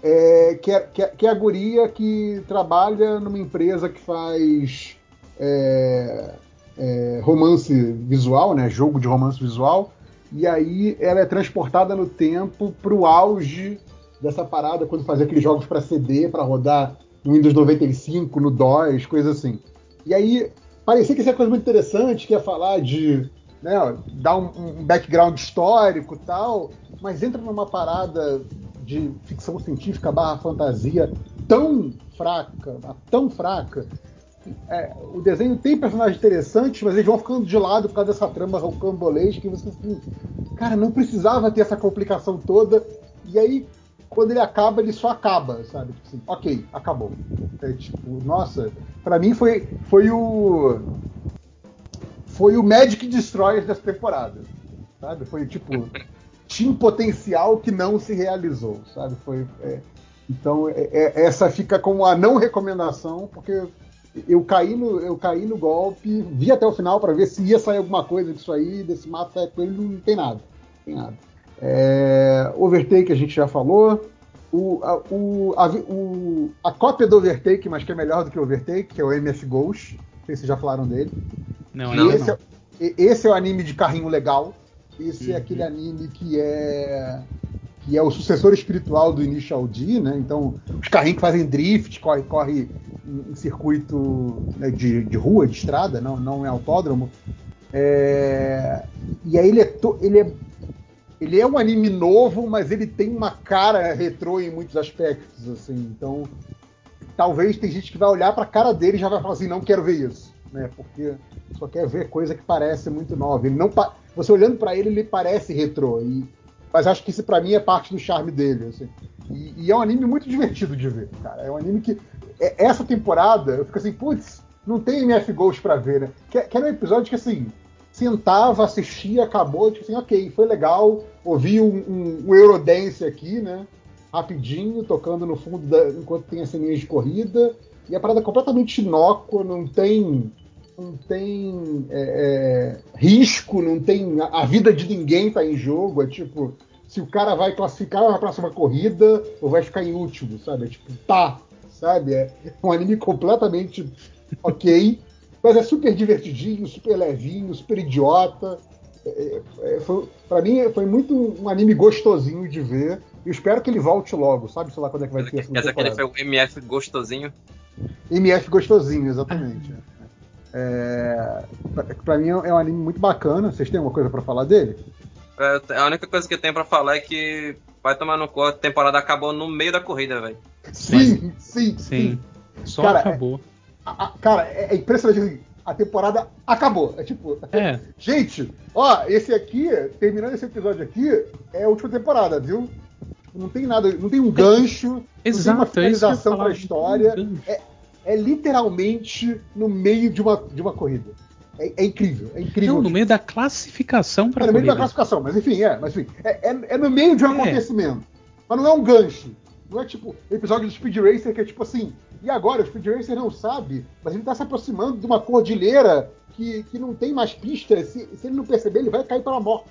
é, que, é, que, é, que é a guria que trabalha numa empresa que faz é, é, romance visual, né? Jogo de romance visual. E aí ela é transportada no tempo para o auge dessa parada quando fazia aqueles jogos para CD, para rodar no Windows 95, no DOS, coisa assim. E aí parecia que isso é coisa muito interessante, que ia falar de né, dar um, um background histórico tal, mas entra numa parada de ficção científica barra fantasia tão fraca, tão fraca. É, o desenho tem personagens interessantes, mas eles vão ficando de lado por causa dessa trama rocambolesca que você assim, cara, não precisava ter essa complicação toda. E aí, quando ele acaba, ele só acaba, sabe? Tipo assim, ok, acabou. É, tipo, nossa, para mim foi, foi o foi o Magic Destroyer dessa temporada, sabe? Foi tipo tinha potencial que não se realizou, sabe? Foi é, então é, é, essa fica como a não recomendação porque eu caí no eu caí no golpe, vi até o final para ver se ia sair alguma coisa disso aí, desse mata ele não tem nada, não tem nada. É, overtake a gente já falou. O, a, o, a, o, a, cópia do Overtake, mas que é melhor do que o Overtake, que é o MF Ghost. Não sei se vocês já falaram dele. Não, não, esse, não. É, esse é o anime de carrinho legal. Esse Uhum. é aquele anime que é que é o sucessor espiritual do Initial D, né? Então, os carrinhos que fazem drift, corre, corre em, circuito né, de, de rua, de estrada, não, não é autódromo. É, e aí ele é, to- ele é ele é um anime novo, mas ele tem uma cara retrô em muitos aspectos, assim. Então, talvez tem gente que vai olhar pra cara dele e já vai falar assim, não quero ver isso, né? Porque só quer ver coisa que parece muito nova. Ele não pa- você olhando pra ele, ele parece retrô. E... Mas acho que isso pra mim é parte do charme dele, assim. E, e é um anime muito divertido de ver, cara. É um anime que é- essa temporada eu fico assim, putz, não tem MF Ghost pra ver, né? Que, que era um episódio que assim sentava, assistia, acabou, tipo assim, ok, foi legal, ouvi um, um, um Eurodance aqui, né? Rapidinho, tocando no fundo da, enquanto tem as ceninhas de corrida. E a parada é completamente inócua, não tem. Não tem é, é, risco, não tem. A, vida de ninguém tá em jogo. É tipo, se o cara vai classificar na próxima corrida ou vai ficar em último, sabe? É tipo, tá, sabe? É um anime completamente ok. Mas é super divertidinho, super levinho, super idiota. É, é, foi, pra mim foi muito um anime gostosinho de ver. Eu espero que ele volte logo, sabe? Sei lá quando é que vai ter essa dizer que ele temporada. foi o MF gostosinho? MF gostosinho, exatamente. É, pra, pra mim é um anime muito bacana. Vocês têm alguma coisa pra falar dele? É, A única coisa que eu tenho pra falar é que vai tomar no cu, a temporada acabou no meio da corrida, velho. Sim, sim, sim. Sim. Só Cara, acabou. A- a- cara, é, é impressionante assim. A temporada acabou. É tipo, É. gente, ó, esse aqui, terminando esse episódio aqui, é a última temporada, viu? Não tem nada, não tem um gancho, não tem uma Exato, é finalização falar. pra história. Um gancho. É literalmente no meio de uma, de uma corrida. É, é incrível, é incrível. Não, no meio da classificação É para no meio da classificação, mas enfim, é, mas enfim, é, é- é no meio de um É. acontecimento. Mas não é um gancho. Não é tipo episódio do Speed Racer que é tipo assim, e agora o Speed Racer não sabe, mas ele tá se aproximando de uma cordilheira que, que não tem mais pista. Se, se ele não perceber, ele vai cair para a morte.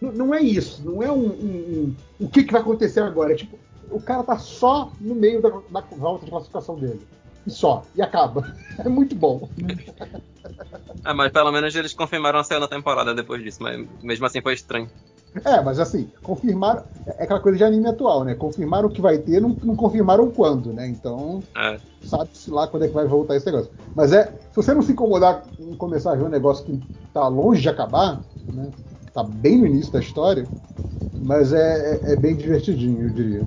Não, não é isso, não é um, um- um- o que, que vai acontecer agora. É tipo, o cara tá só no meio da, da volta de classificação dele. E só, e acaba. É muito bom. Ah, mas pelo menos eles confirmaram a segunda temporada depois disso, mas mesmo assim foi estranho. É, mas assim, confirmaram. É aquela coisa de anime atual, né? Confirmaram o que vai ter, não, não confirmaram quando, né? Então, É. sabe-se lá quando é que vai voltar esse negócio. Mas é, se você não se incomodar em começar a ver um negócio que tá longe de acabar, né? Tá bem no início da história, mas é, é- é bem divertidinho, eu diria.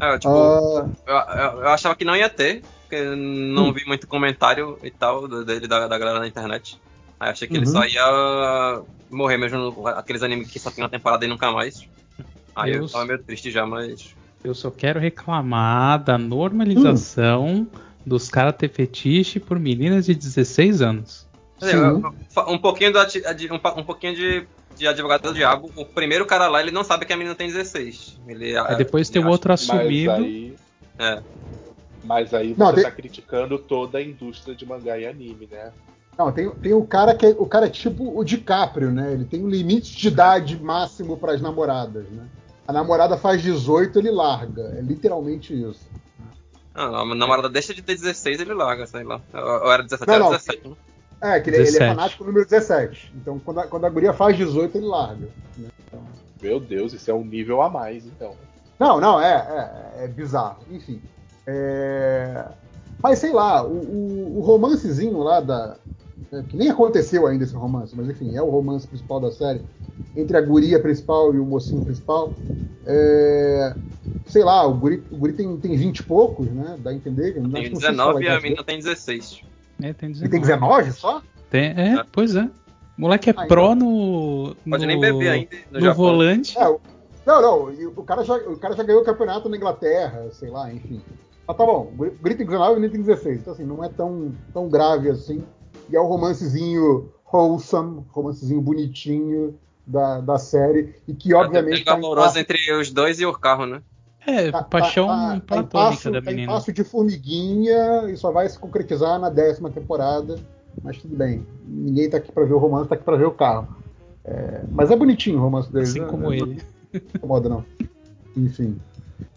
É, eu, tipo, Ah, eu, eu- eu achava que não ia ter, porque não vi muito comentário e tal dele da, da galera na internet. Aí achei que ele Uhum. só ia morrer mesmo, aqueles animes que só tem uma temporada e nunca mais. Aí eu Deus. tava meio triste já, mas. Eu só quero reclamar da normalização dos caras ter fetiche por meninas de 16 anos. Dizer, Sim. eu- eu- um pouquinho, do, ati- adi- um, um pouquinho de, de advogado do diabo. O primeiro cara lá, ele não sabe que a menina tem 16. Ele, Aí depois tem o outro Mas assumido. aí, acha- É. mas aí Não, você tem- tá criticando toda a indústria de mangá e anime, né? não, tem, tem o cara que é, o cara é tipo o DiCaprio, né? Ele tem um limite de idade máximo para as namoradas, né? a namorada faz 18, ele larga. É literalmente isso. Ah, a namorada deixa de ter 16, ele larga, sei lá. Ou era 17, Não, era não. 17. É, que ele, ele é 17. fanático número 17. Então, quando a, quando a guria faz 18, ele larga. né? Então- Meu Deus, isso é um nível a mais, então. Não, não, é, é, é bizarro. Enfim. É, Mas sei lá, o, o- o romancezinho lá da. é, Que nem aconteceu ainda esse romance, mas enfim, é o romance principal da série. Entre a guria principal e o mocinho principal. É, Sei lá, o guri, o guri tem, tem 20 e poucos, né? Dá a entender. que- Tem acho que não sei se fala 19 e a idade menina tem 16. É, tem dele. Ele tem 19 só? Tem- é, É. pois é. O moleque é Ah, pró no. Pode no, nem beber ainda no, No volante. É, não, não, e o cara, já, o cara já ganhou o campeonato na Inglaterra, sei lá, enfim. Mas tá bom, o Guri o Guri tem 19 e tem 16, então assim, não é tão, tão grave assim. E é um romancezinho wholesome, romancezinho bonitinho da, da série, e que obviamente Tem tá em amoroso passo- entre os dois e o carro, né? É, tá- paixão tá- tá platônica passo- da tá em menina. passo de formiguinha e só vai se concretizar na décima temporada, mas tudo bem. Ninguém tá aqui pra ver o romance, tá aqui pra ver o carro. É, mas é bonitinho o romance deles. Assim né? como É ele. não incomoda, não. Enfim.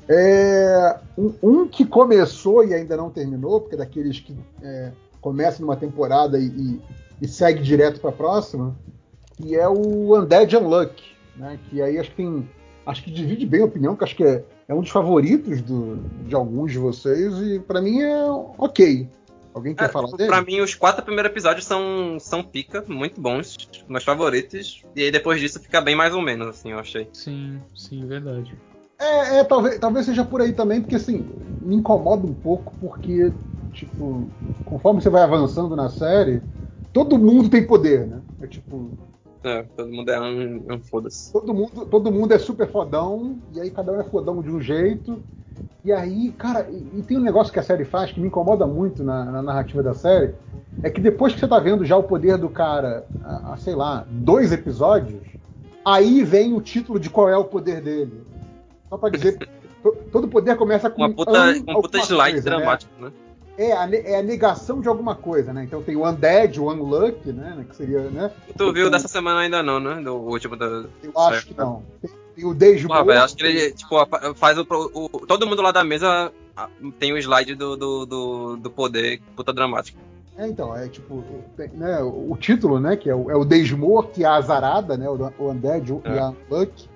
É, um, um que começou e ainda não terminou, porque é daqueles que é, começam numa temporada e, e- e segue direto para a próxima, que é o Undead Unluck, né? Que aí acho que tem. Acho que divide bem a opinião, que acho que é, é um dos favoritos do- de alguns de vocês, e para mim é ok. Alguém quer É, falar dele? pra mim, os quatro primeiros episódios são, são pica, muito bons, meus favoritos. E aí depois disso fica bem mais ou menos, assim, eu achei. Sim, sim, verdade. É, é, talvez, talvez seja por aí também, porque assim, me incomoda um pouco, porque, tipo, conforme você vai avançando na série, todo mundo tem poder, né? É tipo, É, todo mundo é um, um foda-se. todo mundo, todo mundo é super fodão, e aí cada um é fodão de um jeito. E aí, cara, e, e tem um negócio que a série faz que me incomoda muito na, na narrativa da série, é que depois que você tá vendo já o poder do cara, há, há, sei lá, dois episódios, aí vem o título de qual é o poder dele. Só pra dizer, to- todo poder começa com Uma puta, "an" um puta slide coisa, né? dramático, né? É, a, é a negação de alguma coisa, né? Então tem o Undead, o Unluck, né? Que seria, né? Tu viu Então, dessa semana ainda não, né? Do último da. Eu acho que não. Tem, tem o Dejo Porra, velho, acho que ele, tipo, faz o, o- Todo mundo lá da mesa tem o slide do, do, do, do poder, puta dramático. É, então, é tipo, né, o título, né, que é o, é o Desmor, que é a azarada, né, o, Undead o- e É. a Luck.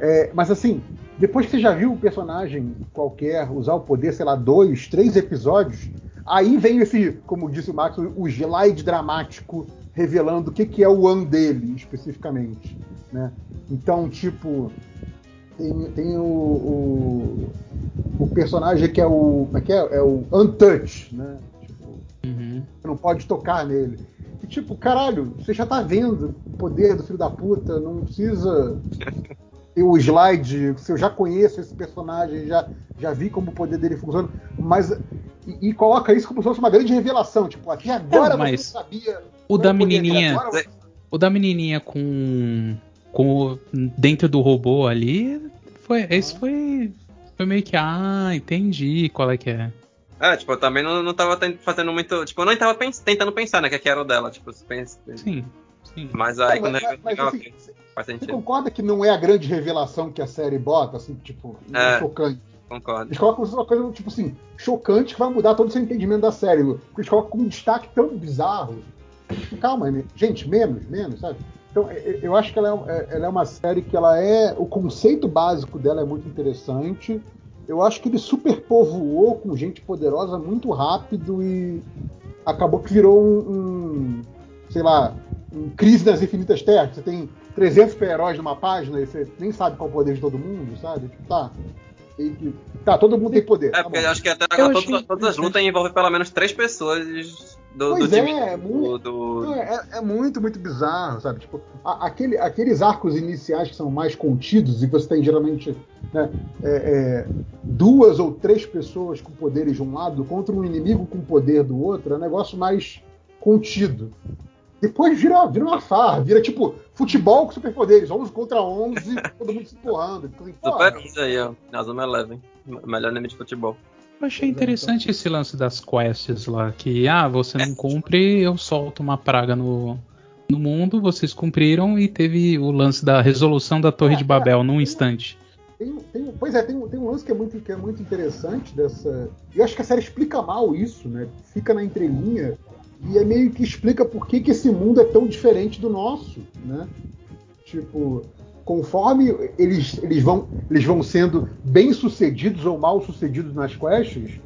É, mas assim, depois que você já viu o personagem qualquer usar o poder, sei lá, dois, três episódios, aí vem esse, como disse o Max, o slide dramático revelando o que, que é o One dele, especificamente, né? Então, tipo, tem, tem o, o, o personagem que é o, como é que é? É o Untouch, né? Tipo, Uhum. não pode tocar nele. E tipo, caralho, você já tá vendo o poder do filho da puta, não precisa o slide, se eu já conheço esse personagem, já, já vi como o poder dele funciona, mas e, e coloca isso como se fosse uma grande revelação, tipo, até agora Não, mas você não sabia. O da é menininha, agora você- o da menininha com com dentro do robô ali, foi esse foi foi meio que ah, entendi qual é que é. É, tipo, eu também não, não tava fazendo muito. Tipo, eu não tava pens- tentando pensar, né? Que que era o dela, tipo, se pensa. Sim, sim. Mas aí Não, quando mas, eu mas, ah, assim, você faz você sentido. concorda que não é a grande revelação que a série bota, assim, tipo, é É. chocante. Concordo. Eles colocam uma coisa, tipo assim, chocante que vai mudar todo o seu entendimento da série. Porque eles colocam com um destaque tão bizarro. Calma, gente, menos, menos, sabe? Então, é- é- eu acho que ela é, é- ela é uma série que ela é. O conceito básico dela é muito interessante. Eu acho que ele superpovoou com gente poderosa muito rápido e acabou que virou um, um, sei lá, um crise das infinitas terras. Você tem 300 super-heróis numa página e você nem sabe qual é o poder de todo mundo, sabe? Tipo, tá. E- e- tá, todo mundo tem poder. É, tá porque bom. acho que até agora todas, todas as lutas envolvem pelo menos três pessoas do, do Pois time. é, do, muito- do- Não, é, é muito, muito bizarro, sabe? Tipo, a- aquele- aqueles arcos iniciais que são mais contidos e você tem geralmente né, é, é, duas ou três pessoas com poderes de um lado contra um inimigo com poder do outro, é um negócio mais contido. Depois vira, vira uma farra, vira tipo futebol com superpoderes, 11 contra 11, todo mundo se empurrando. Assim, Super 11 aí, ó. Azuma Eleven. Melhor anime de futebol. Eu achei interessante esse lance das quests lá, que ah, você não cumpre, eu solto uma praga no, no mundo, vocês cumpriram e teve o lance da resolução da Torre É, de Babel num instante. Tem, tem, pois é, tem, tem um lance que é, muito, que é muito interessante dessa. Eu acho que a série explica mal isso, né? Fica na entrelinha e é meio que explica por que, que esse mundo é tão diferente do nosso, né? Tipo, conforme eles, eles, vão, eles vão sendo bem sucedidos ou mal sucedidos nas quests,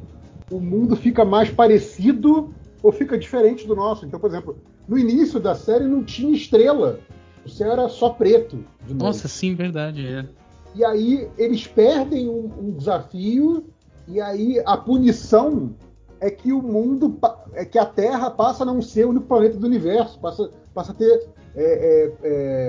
o mundo fica mais parecido ou fica diferente do nosso. Então, por exemplo, no início da série não tinha estrela. O céu era só preto. Nossa, sim, verdade. É. E aí eles perdem um, um, desafio e aí a punição é que o mundo, é que a Terra passa a não ser o único planeta do universo, passa, passa a ter é, é,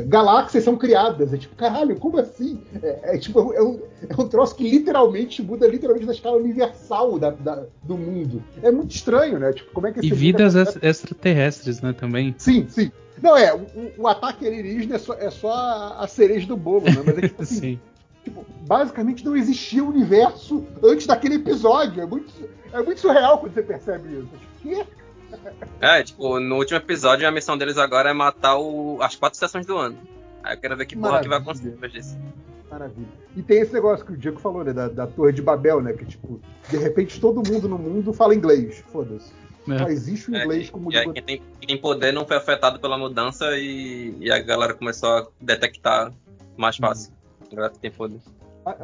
é, galáxias são criadas. É tipo, caralho, como assim? É, é tipo, é um, é um troço que literalmente muda literalmente na escala universal da, da, do mundo. É muito estranho, né? Tipo, como é que E vidas extraterrestres, né, também. Sim, sim. Não, é, o, o ataque alienígena é só, é só a, a cereja do bolo, né? Mas é tipo assim, sim. Tipo, basicamente não existia universo antes daquele episódio. É muito, é muito surreal quando você percebe isso. Tipo, é, tipo, no último episódio a missão deles agora é matar o, as quatro estações do ano. Aí eu quero ver que porra que vai acontecer depois disso. Maravilha. E tem esse negócio que o Diego falou, né? Da, da Torre de Babel, né? Que, tipo, de repente todo mundo no mundo fala inglês. Foda-se. É. Só existe o inglês é, como. E aí, quem, tem, quem tem poder não foi afetado pela mudança e, e a galera começou a detectar mais fácil. Hum galera que tem poder.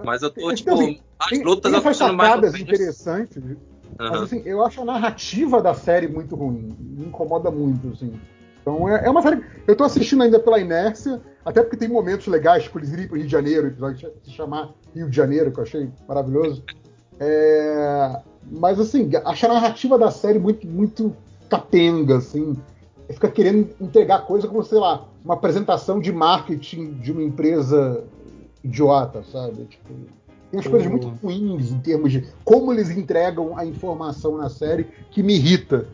Mas eu tô, tipo, assim, as lutas tem, tem mais interessantes. Uhum. Mas assim, eu acho a narrativa da série muito ruim. Me incomoda muito, assim. Então é, é, uma série. Eu tô assistindo ainda pela inércia, até porque tem momentos legais, tipo, eles irem pro Rio de Janeiro, episódio se chamar Rio de Janeiro, que eu achei maravilhoso. É, mas assim, acho a narrativa da série muito, muito capenga, assim. Fica querendo entregar coisa como, sei lá, uma apresentação de marketing de uma empresa idiota, sabe? Tipo, tem umas coisas muito ruins em termos de como eles entregam a informação na série que me irrita.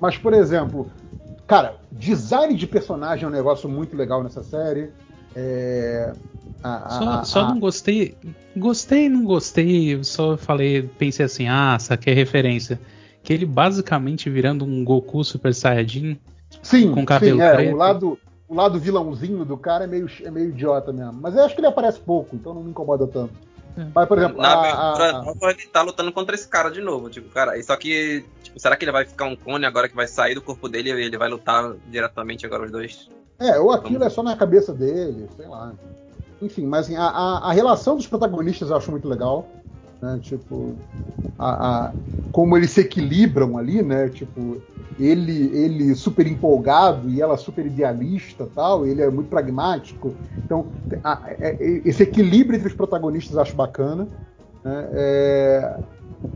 Mas, por exemplo, cara, design de personagem é um negócio muito legal nessa série. É, a, só, a, só a... não gostei. Gostei, não gostei. Só falei, pensei assim, ah, essa aqui é referência. Que ele basicamente virando um Goku Super Saiyajin. Sim, com cabelo sim, é, preto. O lado, o lado vilãozinho do cara é meio, é meio idiota mesmo. Mas eu acho que ele aparece pouco, então não me incomoda tanto. É. Mas, por exemplo, na a, abertura a... ele tá lutando contra esse cara de novo, tipo, cara, só que, tipo, será que ele vai ficar um clone agora que vai sair do corpo dele e ele vai lutar diretamente agora os dois? É, ou aquilo Vamos... é só na cabeça dele, sei lá. Enfim, mas assim, a, a, a relação dos protagonistas eu acho muito legal. Né? Tipo, a, a, como eles se equilibram ali, né? Tipo, ele, ele super empolgado e ela super idealista tal, ele é muito pragmático. Então, a, é, esse equilíbrio entre os protagonistas eu acho bacana. Né? É,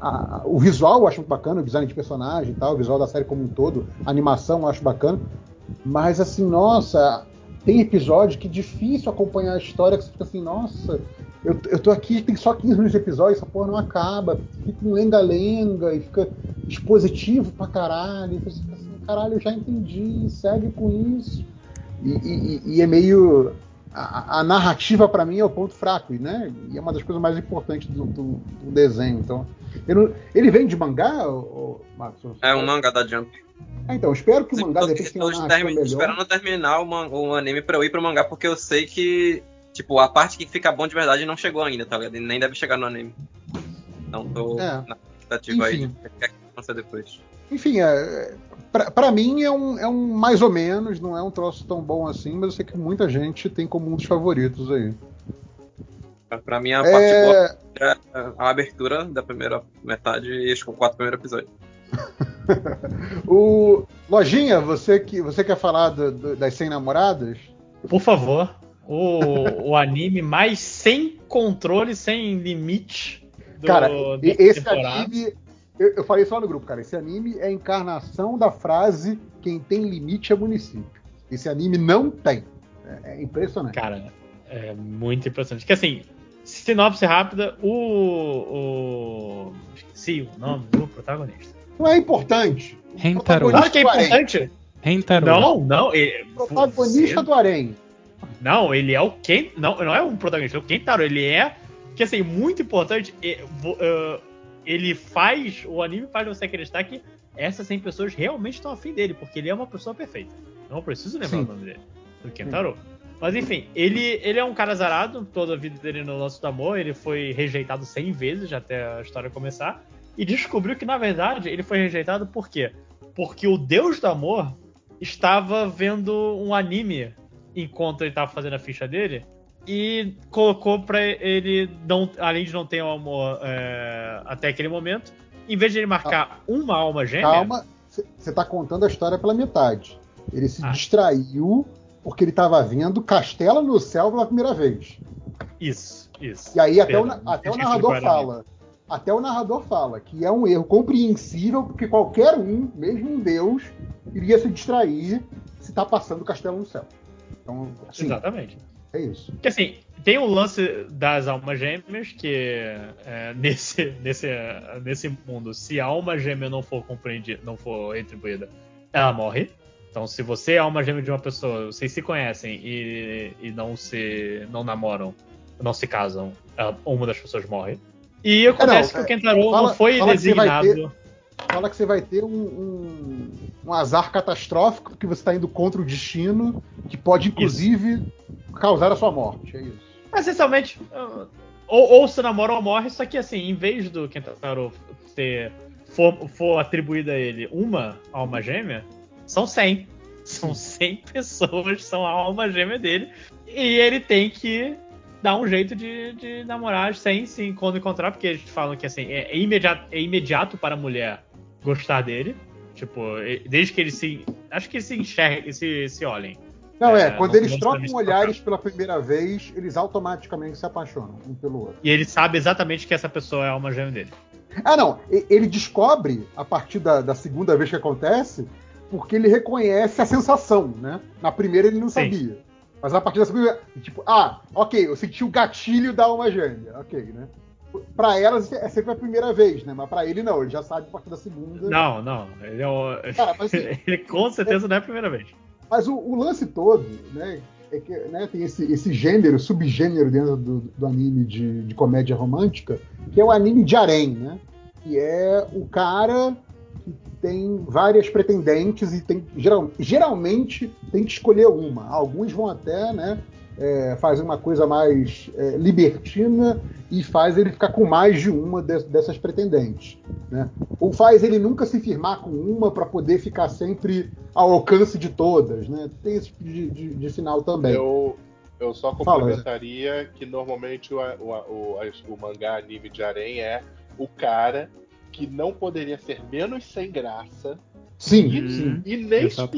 a, o visual eu acho muito bacana, o design de personagem tal, o visual da série como um todo, a animação eu acho bacana. Mas assim, nossa, tem episódio que é difícil acompanhar a história, que você fica assim, nossa, eu, eu tô aqui, tem só 15 minutos de episódio, essa porra não acaba, fica um lenga-lenga e fica expositivo pra caralho. E você fica assim, caralho, eu já entendi, segue com isso. E, e, e é meio. A, a narrativa para mim é o ponto fraco, né? E é uma das coisas mais importantes do, do, do desenho. Então, não, ele vem de mangá, ou, Marcos? É um mangá da Jump. Ah, então, espero que o mangá depois tenha uma narrativa melhor. esperando terminar o, man, o anime pra eu ir pro mangá, porque eu sei que Tipo, a parte que fica bom de verdade não chegou ainda, tá ligado? Nem deve chegar no anime. Então tô é. na expectativa aí de o que vai acontecer depois. Enfim, é, pra, pra mim é um, é um mais ou menos, não é um troço tão bom assim, mas eu sei que muita gente tem como um dos favoritos aí. Pra mim, a parte é... boa é a abertura da primeira metade e os quatro primeiros episódios. o Lojinha, você que você quer falar do, do, das 100 namoradas? Por favor o, o anime mais sem controle, sem limite. Do, cara, esse temporada. anime. Eu, eu, falei só no grupo, cara. Esse anime é a encarnação da frase: quem tem limite é município. Esse anime não tem. É, é impressionante. Cara, é muito impressionante. Que assim, sinopse rápida: o. o esqueci o nome do protagonista. Não é importante. Rentaro. Claro que é importante. Rentaro. Não, não. Ele, protagonista você... do Arém. Não, ele é o Ken. Não, não é um protagonista, é o Kentaro. Ele é. Que assim, muito importante. Ele faz. O anime faz você acreditar que essas 100 pessoas realmente estão afim dele, porque ele é uma pessoa perfeita. Não preciso lembrar Sim. o nome dele. Do Kentaro. Mas enfim, ele, ele é um cara zarado, toda a vida dele no lance do amor, ele foi rejeitado 100 vezes até a história começar, e descobriu que na verdade ele foi rejeitado por quê? Porque o deus do amor estava vendo um anime enquanto ele estava fazendo a ficha dele e colocou pra ele, não, além de não ter o amor é, até aquele momento, em vez de ele marcar uma alma gêmea. Calma, você tá contando a história pela metade. Ele se Ah. distraiu porque ele estava vendo Castelo no Céu pela primeira vez. Isso, isso. E aí até, o, Perdão, até o narrador fala. Até o narrador fala que é um erro compreensível porque qualquer um, mesmo um deus, iria se distrair se tá passando Castelo no Céu. Então, assim, Exatamente. é isso. Porque assim, tem o lance das almas gêmeas, que é, nesse, nesse, nesse mundo, se a alma gêmea não for compreendida, não for retribuída, ela morre. Então, se você é alma gêmea de uma pessoa, vocês se conhecem e, e não se não namoram, não se casam, ela- uma das pessoas morre. E acontece não, que o Kentaro fala- não foi fala que você vai designado. Fala que você vai ter um, um- um azar catastrófico, porque você está indo contra o destino, que pode, inclusive, causar a sua morte. É isso. Mas, essencialmente, ou, ou se namora ou morre, só que assim, em vez do Kentaro ter for, for atribuída a ele uma alma gêmea, são 100. São 100 pessoas que são a alma gêmea dele. E ele tem que dar um jeito de, de namorar as 100 sim, quando encontrar, porque eles falam que assim, é, é imediato, é imediato para a mulher gostar dele. Tipo, desde que eles se. Acho que eles se enxerguem, se, se olhem. Não, é, É, quando não- eles trocam olhares pela primeira vez, eles automaticamente se apaixonam um pelo outro. E ele sabe exatamente que essa pessoa é a alma gêmea dele. Ah, não. Ele descobre, a partir da, da segunda vez que acontece, porque ele reconhece a sensação, né? Na primeira ele não Sim. sabia. Mas a partir da segunda, tipo, ah, ok, eu senti o gatilho da alma gêmea, ok, né? Pra elas é sempre a primeira vez, né? Mas pra ele não, ele já sabe a partir da segunda. Não, não. Ele é o... Cara, mas, assim, ele com certeza não é a primeira vez. mas o, o lance todo, né? É que né, tem esse, esse gênero, subgênero dentro do, do anime de, de comédia romântica, que é o anime de harém, né? Que é o cara tem várias pretendentes e tem geral, geralmente tem que escolher uma. Alguns vão até, né? É, fazem uma coisa mais é, libertina e faz ele ficar com mais de uma de- dessas pretendentes, né? Ou faz ele nunca se firmar com uma para poder ficar sempre ao alcance de todas, né? Tem esse tipo de, de, de final também. Eu, eu só Fala, complementaria que normalmente o, o, o, o mangá anime de Arém é o cara que não poderia ser menos sem graça Sim, Uhum. sim.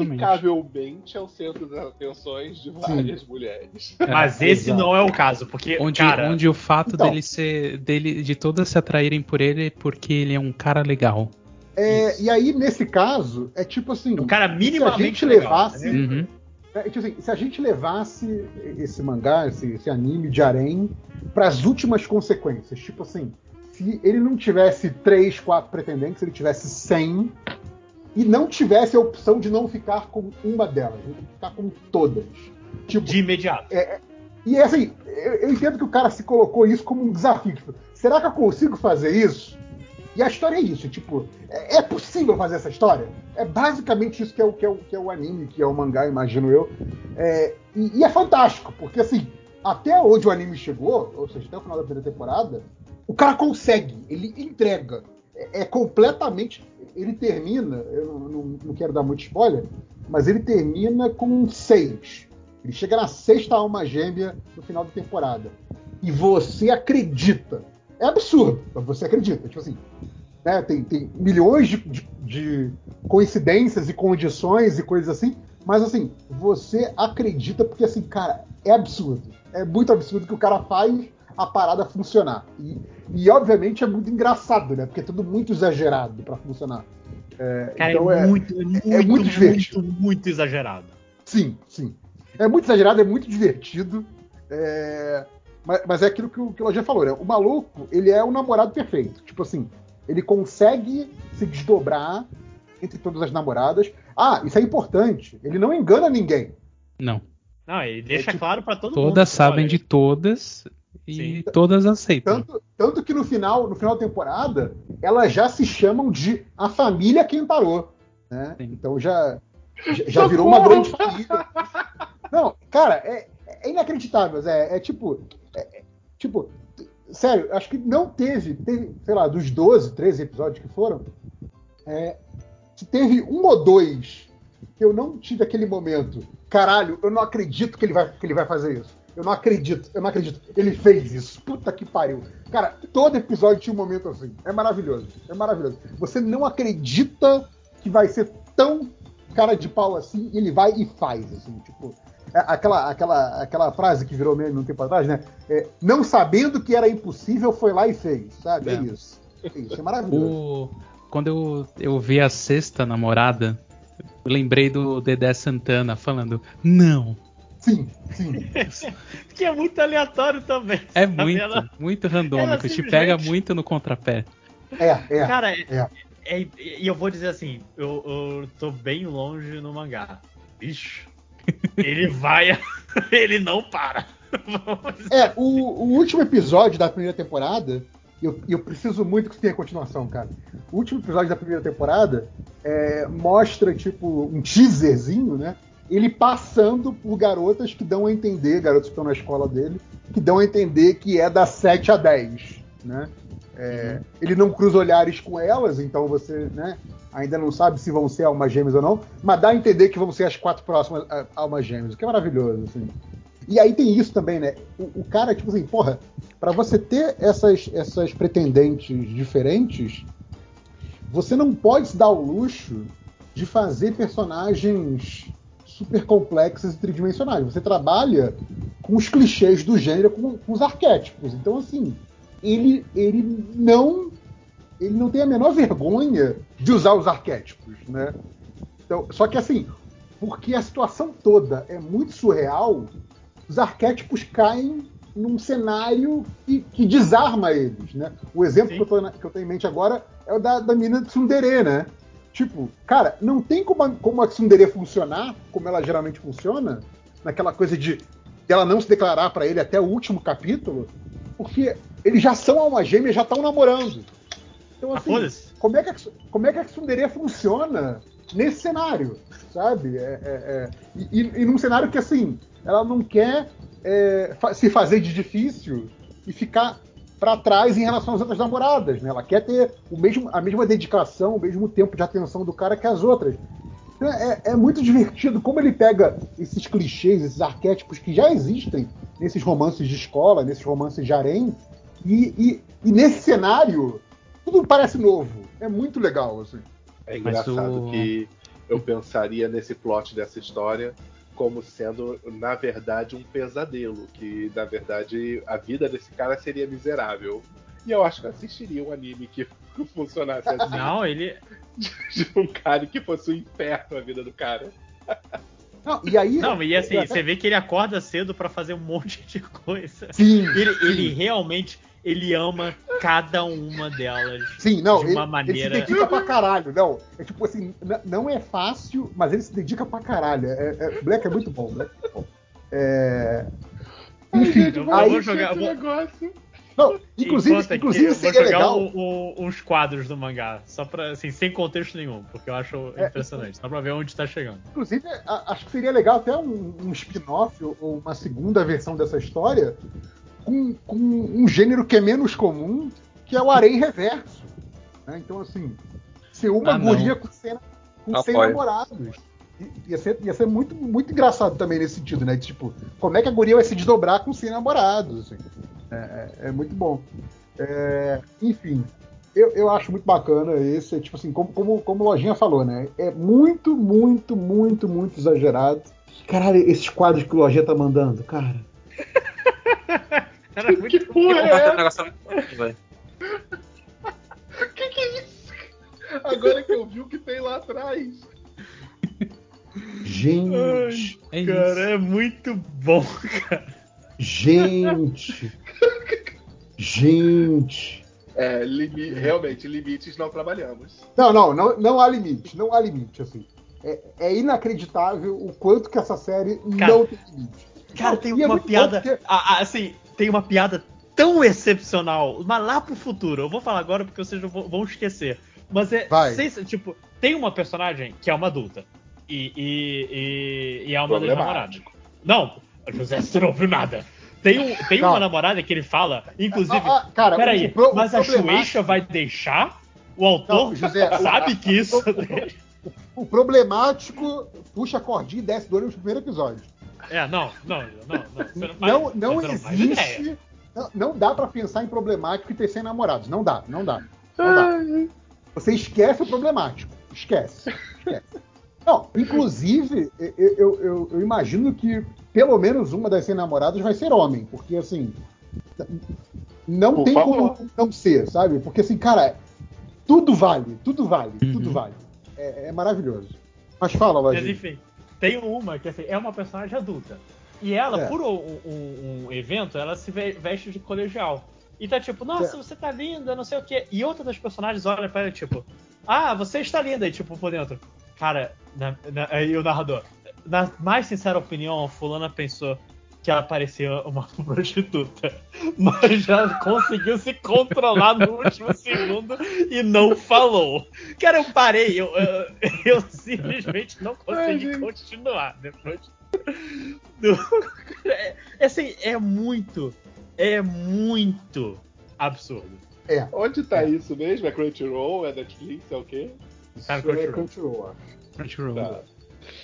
inexplicavelmente é o centro das atenções de várias mulheres. É, Mas esse exato. não é o caso, porque, Onde, cara, onde o fato Então. dele ser. dele de todas se atraírem por ele é porque ele é um cara legal. É, e aí, nesse caso, é tipo assim. o cara minimamente se a gente legal, levasse- né? Uhum. É, tipo assim, se a gente levasse esse mangá, esse, esse anime de harém, para as últimas consequências, tipo assim, se ele não tivesse três, quatro pretendentes, ele tivesse 100 e não tivesse a opção de não ficar com uma delas, ele ficar com todas. Tipo, de imediato. e assim, eu, eu entendo que o cara se colocou isso como um desafio. Tipo, será que eu consigo fazer isso? E a história é isso, tipo, é, é possível fazer essa história? É basicamente isso que é o, que é o, que é o anime, que é o mangá, imagino eu. É, e, e é fantástico, porque assim, até onde o anime chegou, ou seja, até o final da primeira temporada, o cara consegue, ele entrega. É, é completamente. Ele termina, eu não, não- quero dar muito spoiler, mas ele termina com seis. Ele chega na sexta alma gêmea no final da temporada. E você acredita. É absurdo, mas você acredita. Tipo assim, né, tem, tem milhões de, de- de coincidências e condições e coisas assim, mas assim, você acredita porque assim, cara, é absurdo. É muito absurdo que o cara faz a parada funcionar. E, e, obviamente é muito engraçado, né? Porque é tudo muito exagerado pra funcionar. É, Cara, então é, é, muito, é muito, muito muito, divertido. muito, exagerado. Sim, sim. É muito exagerado, é muito divertido. é, Mas, mas é aquilo que o, que o falou, né? O maluco, ele é o namorado perfeito. Tipo assim, ele consegue se desdobrar entre todas as namoradas. Ah, isso é importante. Ele não engana ninguém. Não. Não, ele deixa tipo, claro pra todo mundo. Todas sabem olha, de todas e Sim. todas aceitam. Tanto, tanto que no final, no final da temporada, elas já se chamam de a família Kentaro. Né? Sim. Então já, já, já virou uma grande família. Não, cara, é, é inacreditável, Zé. É tipo. é- é- tipo, sério, acho que não teve, teve, sei lá, dos 12, 13 episódios que foram, é, que teve um ou dois que eu não tive aquele momento. Caralho, eu não acredito que ele vai, que ele vai fazer isso. Eu não acredito, eu não acredito. Ele fez isso. Puta que pariu. Cara, todo episódio tinha um momento assim. É maravilhoso. É maravilhoso. Você não acredita que vai ser tão cara de pau assim, e ele vai e faz, assim, tipo. é Aquela, aquela, aquela frase que virou meme um tempo atrás, né? É, não sabendo que era impossível, foi lá e fez, sabe? É, É. isso. É isso, é maravilhoso. O- Quando eu, eu vi a sexta namorada, eu lembrei do Dedé Santana falando, não. Sim, sim. Que é muito aleatório também. É sabe? muito, Ela- muito randômico, te simplesmente- pega muito no contrapé. É, é. Cara, é- é. é- e eu vou dizer assim, eu, eu tô bem longe no mangá. Bicho, ele vai, ele não para. É, o, o último episódio da primeira temporada, eu, eu preciso muito que tenha continuação, cara. O último episódio da primeira temporada é, mostra, tipo, um teaserzinho, né? Ele passando por garotas que dão a entender, garotos que estão na escola dele, que dão a entender que é da 7 a 10, né? É, Ele não cruza olhares com elas, então você, né? Ainda não sabe se vão ser almas gêmeas ou não, mas dá a entender que vão ser as quatro próximas almas gêmeas, o que é maravilhoso, assim. E aí tem isso também, né? O, o cara, tipo assim, porra, pra você ter essas, essas pretendentes diferentes, você não pode se dar o luxo de fazer personagens super complexos e tridimensionais. Você trabalha com os clichês do gênero, com, com os arquétipos. Então, assim, ele, ele não ele não tem a menor vergonha de usar os arquétipos, né? Então, só que assim, porque a situação toda é muito surreal, os arquétipos caem num cenário que, que desarma eles, né? O exemplo que eu, tô, que eu tenho em mente agora é o da, da menina de Tsundere, né? Tipo, cara, não tem como a, como a Tsundere funcionar, como ela geralmente funciona, naquela coisa de ela não se declarar pra ele até o último capítulo, porque eles já são alma gêmea, já estão namorando. Então, Ah, assim, como é que a, como é que a Tsundere funciona nesse cenário, sabe? É, é, é, e, e- e num cenário que, assim, ela não quer é, se fazer de difícil e ficar pra trás em relação às outras namoradas, né? Ela quer ter o mesmo, a mesma dedicação, o mesmo tempo de atenção do cara que as outras. Então, É, é muito divertido como ele pega esses clichês, esses arquétipos que já existem nesses romances de escola, nesses romances de harém, e, e- e nesse cenário tudo parece novo. É muito legal, assim. É engraçado o- que eu pensaria nesse plot dessa história como sendo, na verdade, um pesadelo. Que, na verdade, a vida desse cara seria miserável. E eu acho que eu assistiria um anime que funcionasse assim. Não, ele. de um cara que fosse um inferno a vida do cara. Não, e aí. Não, e assim, você vê que ele acorda cedo pra fazer um monte de coisa. Sim, Ele, ele realmente ele ama cada uma delas. sim, não. de ele, uma maneira- ele se dedica pra caralho. Não, é tipo assim, não é fácil, mas ele se dedica pra caralho. É, é- Black é muito bom, Black é muito bom. É, Enfim, eu vou- aí, eu vou jogar- esse vou- negócio. não, inclusive, Enquanto aqui, inclusive eu vou seria jogar legal. um- um- uns quadros do mangá, só pra, assim, sem contexto nenhum, porque eu acho É, impressionante, só pra ver onde tá chegando. Inclusive, acho que seria legal até um, um spin-off ou- ou uma segunda versão dessa história com, com um gênero que é menos comum, que é o harém reverso. né? Então, assim, ser uma Ah, não. guria com 100, com 100 Apoio. namorados. Ia ser, ia ser muito, muito engraçado também nesse sentido, né? Tipo, como é que a guria vai se desdobrar com 100 namorados? assim. É, é- é muito bom. É, enfim, eu, eu acho muito bacana esse, tipo assim, como, como, como o Lojinha falou, né? É muito, muito, muito, muito exagerado. Caralho, esses quadros que o Lojinha tá mandando, cara. Era muito Que porra é essa? negócio é velho. Que que é isso? Agora que eu vi o que tem lá atrás. Gente, É isso. Cara, é muito bom, cara. gente, gente. É, limi- realmente, limites não trabalhamos. Não, não, não, não há limite, não há limite, assim. É, é inacreditável o quanto que essa série Cara, não tem limite. Cara, tem é uma bom piada. porque- ah, assim, tem uma piada tão excepcional, mas lá pro futuro. Eu vou falar agora porque vocês vão esquecer. Mas é. Sei- tipo, tem uma personagem que é uma adulta. E, e, e, e é uma das namoradas. Problemático. Não, José, você não ouviu nada. Tem, um, tem uma namorada que ele fala, inclusive. Ah, ah, cara, peraí, o pro- mas o a Shueisha vai deixar? O autor Não, José, o- sabe que isso. O problemático puxa a cordinha e desce do olho no primeiro episódio. É, não, não, não, não. Você não, faz- Não, não você faz ideia. existe. Não, não dá pra pensar em problemático e ter 100 namorados. Não dá, não dá. Não dá. Você esquece o problemático. Esquece. Esquece. Não, inclusive, eu, eu, eu- eu imagino que pelo menos uma das 100 namoradas vai ser homem, porque assim. Não Por tem favor. como não ser, sabe? Porque assim, cara, tudo vale, tudo vale, Uhum. tudo vale. É, é maravilhoso. Mas fala, Mas Lojinha. enfim, tem uma que assim, é uma personagem adulta. E ela, É. por um, um- um evento, ela se ve- veste de colegial. E tá tipo, nossa, É. você tá linda, não sei o quê. E outra das personagens olha pra ela, tipo, ah, você está linda. E tipo, por dentro, cara, na, na- aí o narrador, na mais sincera opinião, a fulana pensou que ela parecia uma prostituta. Mas já conseguiu se controlar no último segundo e não falou. Cara, eu parei, eu, eu, eu simplesmente não Ai, consegui gente. continuar depois. Do... É, assim, é muito, é muito absurdo. É, Onde tá isso mesmo? É Crunchyroll? É Netflix? É o quê? Isso é Crunchyroll. Crunchyroll, acho. Crunchyroll. Tá.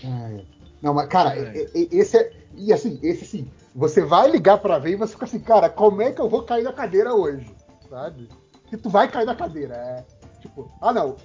É. Não, mas, cara, É. esse é. E assim, esse assim, você vai ligar pra ver e você fica assim, cara, como é que eu vou cair da cadeira hoje? Sabe? Que tu vai cair da cadeira. É tipo, ah não,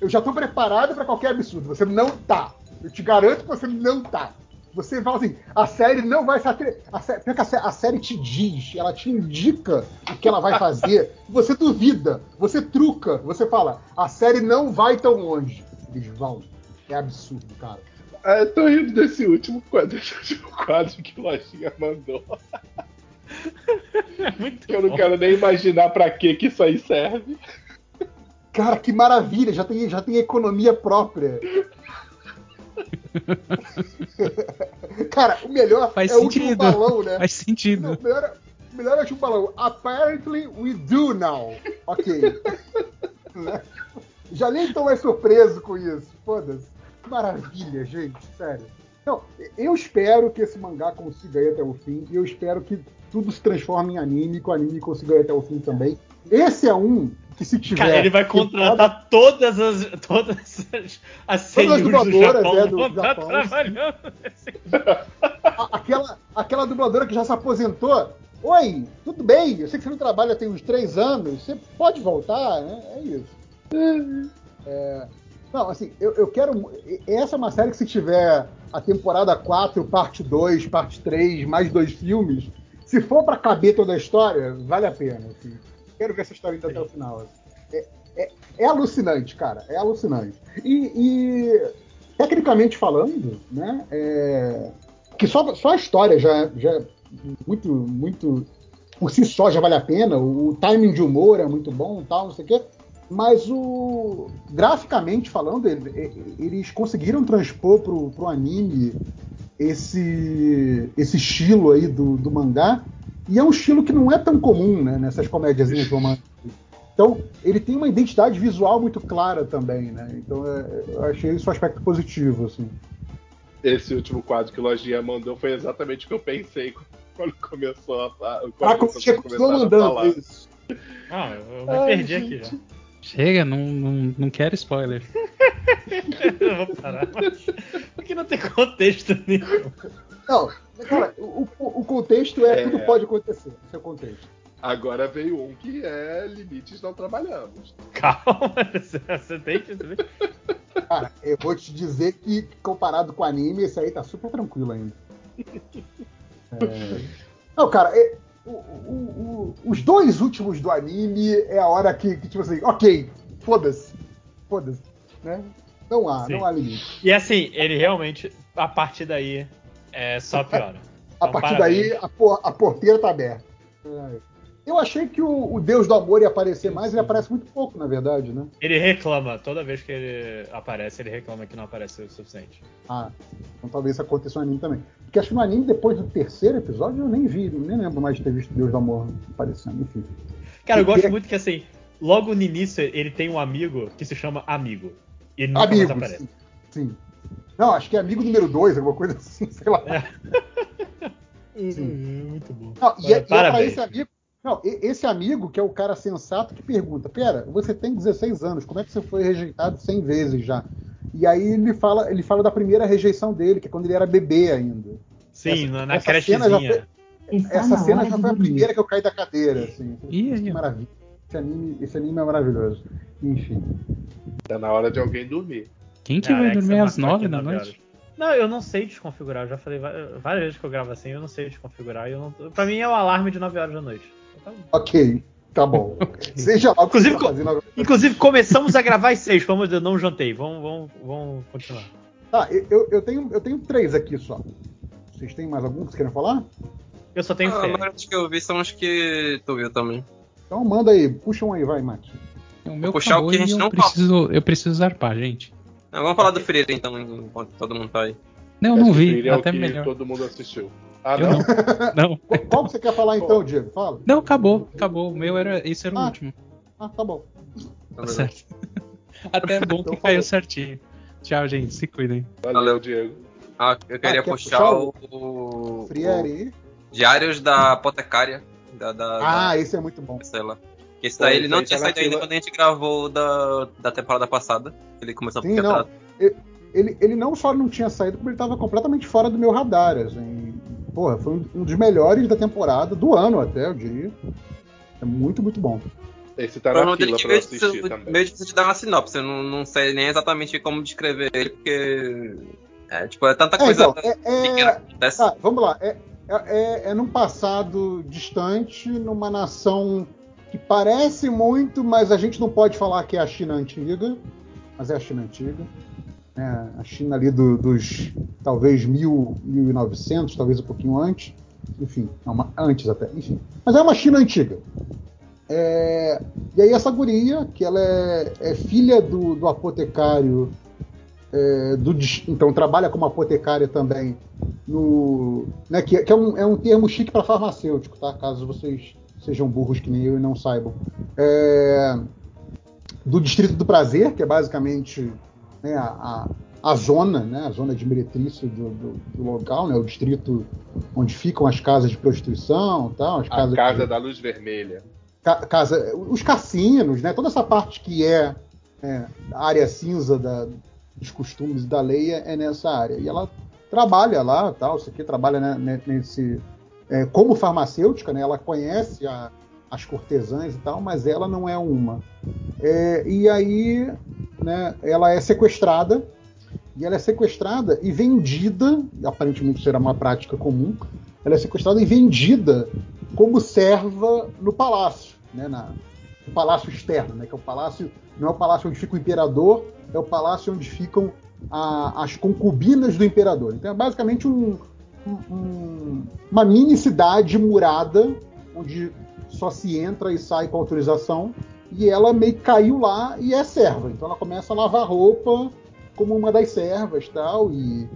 eu já tô preparado pra qualquer absurdo. Você não tá. Eu te garanto que você não tá. Você fala assim, a série não vai se atre... a, sé... porque a, sé- a série te diz, ela te indica o que ela vai fazer. você duvida, você truca, você fala, a série não vai tão longe. Eles vão. É absurdo, cara. Ah, eu tô rindo desse último quadro, desse último quadro que o Lojinha mandou. Muito Que eu não bom. quero nem imaginar pra que que isso aí serve. Cara, que maravilha, já tem, já tem economia própria. Cara, o melhor Faz é o último sentido. balão, né? Faz sentido. Não, o melhor, é- o melhor é o último balão. Apparently we do now. Ok. Né? já nem tô mais surpreso com isso. Foda-se. Que maravilha, gente, sério. Não, eu espero que esse mangá consiga ir até o fim. E eu espero que tudo se transforme em anime, que o anime consiga ir até o fim também. Esse é um que se tiver. Cara, ele vai contratar todas as todas as, as seiyus do dubladoras, Japão é, do vão estar Japão. trabalhando nesse A- aquela, aquela dubladora que já se aposentou. Oi, tudo bem? Eu sei que você não trabalha tem uns três anos. Você pode voltar, né? É isso. É, não, assim, eu, eu quero. Essa é uma série que se tiver a temporada 4, parte 2, parte 3, mais dois filmes, se for pra caber toda a história, vale a pena. assim. Quero ver essa história indo até o final. assim. É, é- é alucinante, cara. É alucinante. E, e, tecnicamente falando, né? É, que só, só a história já, já é muito, muito. Por si só já vale a pena. O, o timing de humor é muito bom tal, não sei o quê. Mas o. Graficamente falando, ele- eles conseguiram transpor pro, pro anime esse, esse estilo aí do, do mangá. E é um estilo que não é tão comum né, nessas comédiazinhas românticas. Então, ele tem uma identidade visual muito clara também, né? Então, é, eu achei isso um aspecto positivo, assim. Esse último quadro que o Lojinha mandou foi exatamente o que eu pensei quando começou a, quando Ah, começaram continuou a falar. isso. Ah, eu me Ai, perdi gente. aqui já. Chega, não, não, não quero spoiler. Eu vou parar. mas- Porque não tem contexto nenhum. Não, cara, o, o- o contexto é, É. tudo pode acontecer. Esse é o contexto. Agora veio um que é limites não trabalhamos. Calma, você tem que. Cara, eu vou te dizer que, comparado com o anime, esse aí tá super tranquilo ainda. É. Não, cara, é- o- o- os dois últimos do anime é a hora que, que, tipo assim, ok, foda-se. Foda-se. Né? Não há, Sim. não há limite. E assim, ele realmente, a partir daí, é só piora. A Então, partir parabéns. daí, a, por- a porteira tá aberta. É. Eu achei que o, o Deus do Amor ia aparecer mais, ele aparece muito pouco, na verdade, né? Ele reclama, toda vez que ele aparece, ele reclama que não apareceu o suficiente. Ah, então talvez isso aconteça no anime também. Porque acho que no anime, depois do terceiro episódio, eu nem vi, nem lembro mais de ter visto Deus do Amor aparecendo, enfim. Cara, eu gosto muito que assim, logo no início ele tem um amigo que se chama Amigo. E ele nunca mais Amigo, aparece. sim, sim. Não, acho que é amigo número dois, alguma coisa assim, sei lá. Sim. Muito bom. Não, e, é, e é pra Parabéns. esse amigo. Não, esse amigo, que é o cara sensato, que pergunta: Pera, você tem 16 anos, como é que você foi rejeitado 100 vezes já? E aí ele fala, ele fala da primeira rejeição dele, que é quando ele era bebê ainda. Sim, essa- na, essa cena já crechezinha. Está Essa na cena já de foi a primeira que eu caí da cadeira. Assim. Ih, que ó. maravilha. Esse anime, esse anime é maravilhoso. Enfim. Tá na hora de alguém dormir. Quem que vai é dormir às 9 da nove noite? horas. Não, eu não sei desconfigurar. Eu já falei várias vezes que eu gravo assim, eu não sei desconfigurar. e Eu não... Pra mim é o alarme de 9 horas da noite. Tá. Ok, tá bom. Seja lá Inclusive, tá fazendo. Inclusive, começamos a gravar às 6. Vamos, eu não jantei. Vamos, vamos, vamos continuar. Tá, eu, eu, tenho, eu tenho três aqui só. Vocês têm mais algum que vocês querem falar? Eu só tenho Ah, a fé. maioria dos que eu vi são os que tu viu também. Então manda aí, puxa um aí, vai, Max. O meu puxar o que a gente eu não preciso, eu preciso zarpar, gente. Ah, vamos falar do Freire então, enquanto todo mundo tá aí. Não, Acho não vi, é o até que melhor. todo mundo assistiu. Ah, Eu não? não. Não, Qual, que você quer falar então, Diego? Fala. não, acabou, acabou. O meu era, esse era o Ah. último. Ah, tá bom. Tá certo. Até é bom que Então caiu falou. certinho. Tchau, gente. Se cuidem. Valeu, Diego. Ah, eu queria Ah, puxar, puxar o, o- Friere. o Diários da Apotecária. Da, da, Ah, da- esse é muito bom. sei lá. Esse Pô, daí esse ele não tinha tá saído ainda quando a gente gravou da, da temporada passada. Ele começou Sim, a não. ficar Ele, ele não só não tinha saído, como ele estava completamente fora do meu radar. Assim. Porra, foi um, dos melhores da temporada, do ano até, eu diria. É muito, muito bom. Esse tá na fila que pra assistir também. meio difícil de dar uma sinopse. Eu não, não sei nem exatamente como descrever ele, porque. É, tipo, é tanta É, coisa então, é, é- pequena que acontece. Tá, vamos lá. É, é, é num passado distante, numa nação que parece muito, mas a gente não pode falar que é a China antiga, mas é a China antiga. É, a China ali do- dos talvez 1000, 1900, talvez um pouquinho antes. Enfim, uma- antes até. Enfim. Mas é uma China antiga. É, e aí essa guria, que ela é, é filha do, do apotecário é, do então trabalha como apotecária também no né, que, que é, um, é um termo chique para farmacêutico tá caso vocês sejam burros que nem eu e não saibam É, do distrito do prazer que é basicamente né, a, a, zona né a zona de meretriz do, do, do local né o distrito onde ficam as casas de prostituição tal as A casas Casa de- da Luz Vermelha. ca- casa, os cassinos, né? Toda essa parte que é, é, a área cinza da- dos costumes da lei é, nessa área. E ela trabalha lá, tal, isso aqui trabalha né, ne- nesse é, como farmacêutica, né? Ela conhece a- as cortesãs e tal, mas ela não é uma. É, e aí, né? Ela é sequestrada e ela é sequestrada e vendida, aparentemente será uma prática comum. Ela é sequestrada e vendida como serva no palácio, né, na, no palácio externo, né, que é o palácio, não é o palácio onde fica o imperador, é o palácio onde ficam a- as concubinas do imperador. Então é basicamente um- um- um- uma mini cidade murada, onde só se entra e sai com autorização, e ela meio que caiu lá e é serva. Então ela começa a lavar roupa como uma das servas tal, e,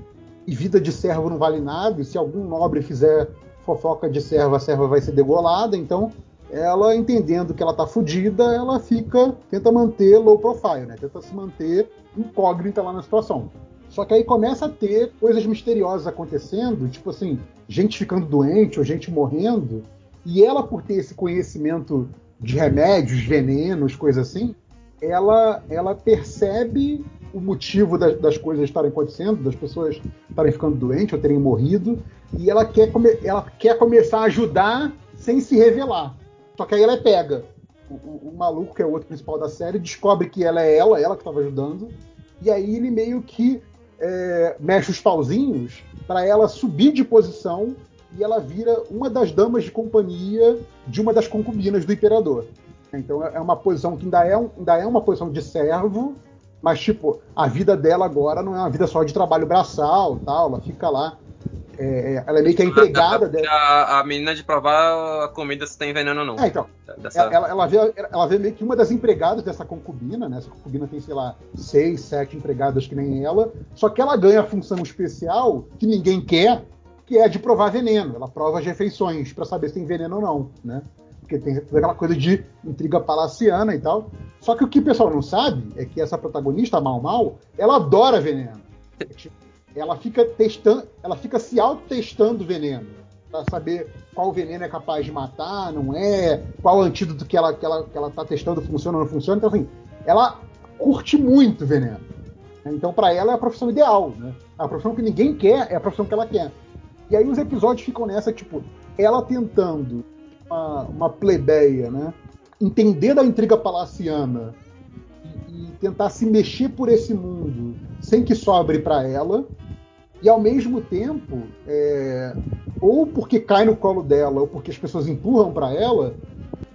e vida de servo não vale nada, e se algum nobre fizer fofoca de serva, a serva vai ser degolada, então ela entendendo que ela tá fudida, ela fica, tenta manter low profile, né? Tenta se manter incógnita lá na situação. Só que aí começa a ter coisas misteriosas acontecendo, tipo assim, gente ficando doente ou gente morrendo, e ela por ter esse conhecimento de remédios, venenos, coisas assim, ela ela percebe o motivo das, das coisas estarem acontecendo, das pessoas estarem ficando doentes ou terem morrido, e ela quer, come- ela quer começar a ajudar sem se revelar. Só que aí ela é pega. O, o- o maluco, que é o outro principal da série, descobre que ela é ela, ela que estava ajudando, e aí ele meio que é, mexe os pauzinhos para ela subir de posição e ela vira uma das damas de companhia de uma das concubinas do imperador. Então é uma posição que ainda é, um- ainda é uma posição de servo, mas tipo, a vida dela agora não é uma vida só de trabalho braçal, tal, ela fica lá, é, ela é meio que a empregada dela. A, a menina de provar a comida se tem veneno ou não. É, então, Dessa- ela, ela, vê, ela vê meio que uma das empregadas dessa concubina, né? Essa concubina tem, sei lá, seis, sete empregadas que nem ela. Só que ela ganha a função especial que ninguém quer, que é de provar veneno. Ela prova as refeições para saber se tem veneno ou não, né? Porque tem toda aquela coisa de intriga palaciana e tal. Só que o que o pessoal não sabe é que essa protagonista, Mal Mal, ela adora veneno. É tipo, Ela fica testando, ela fica se auto-testando veneno. Pra saber qual veneno é capaz de matar, não é, qual antídoto que ela, que ela, que ela tá testando funciona ou não funciona. Então, assim, ela curte muito veneno. Então, para ela é a profissão ideal, né? A profissão que ninguém quer é a profissão que ela quer. E aí os episódios ficam nessa, tipo, ela tentando uma, uma plebeia, né? Entender da intriga palaciana e, e tentar se mexer por esse mundo sem que sobre para ela. E ao mesmo tempo, é, ou porque cai no colo dela, ou porque as pessoas empurram para ela,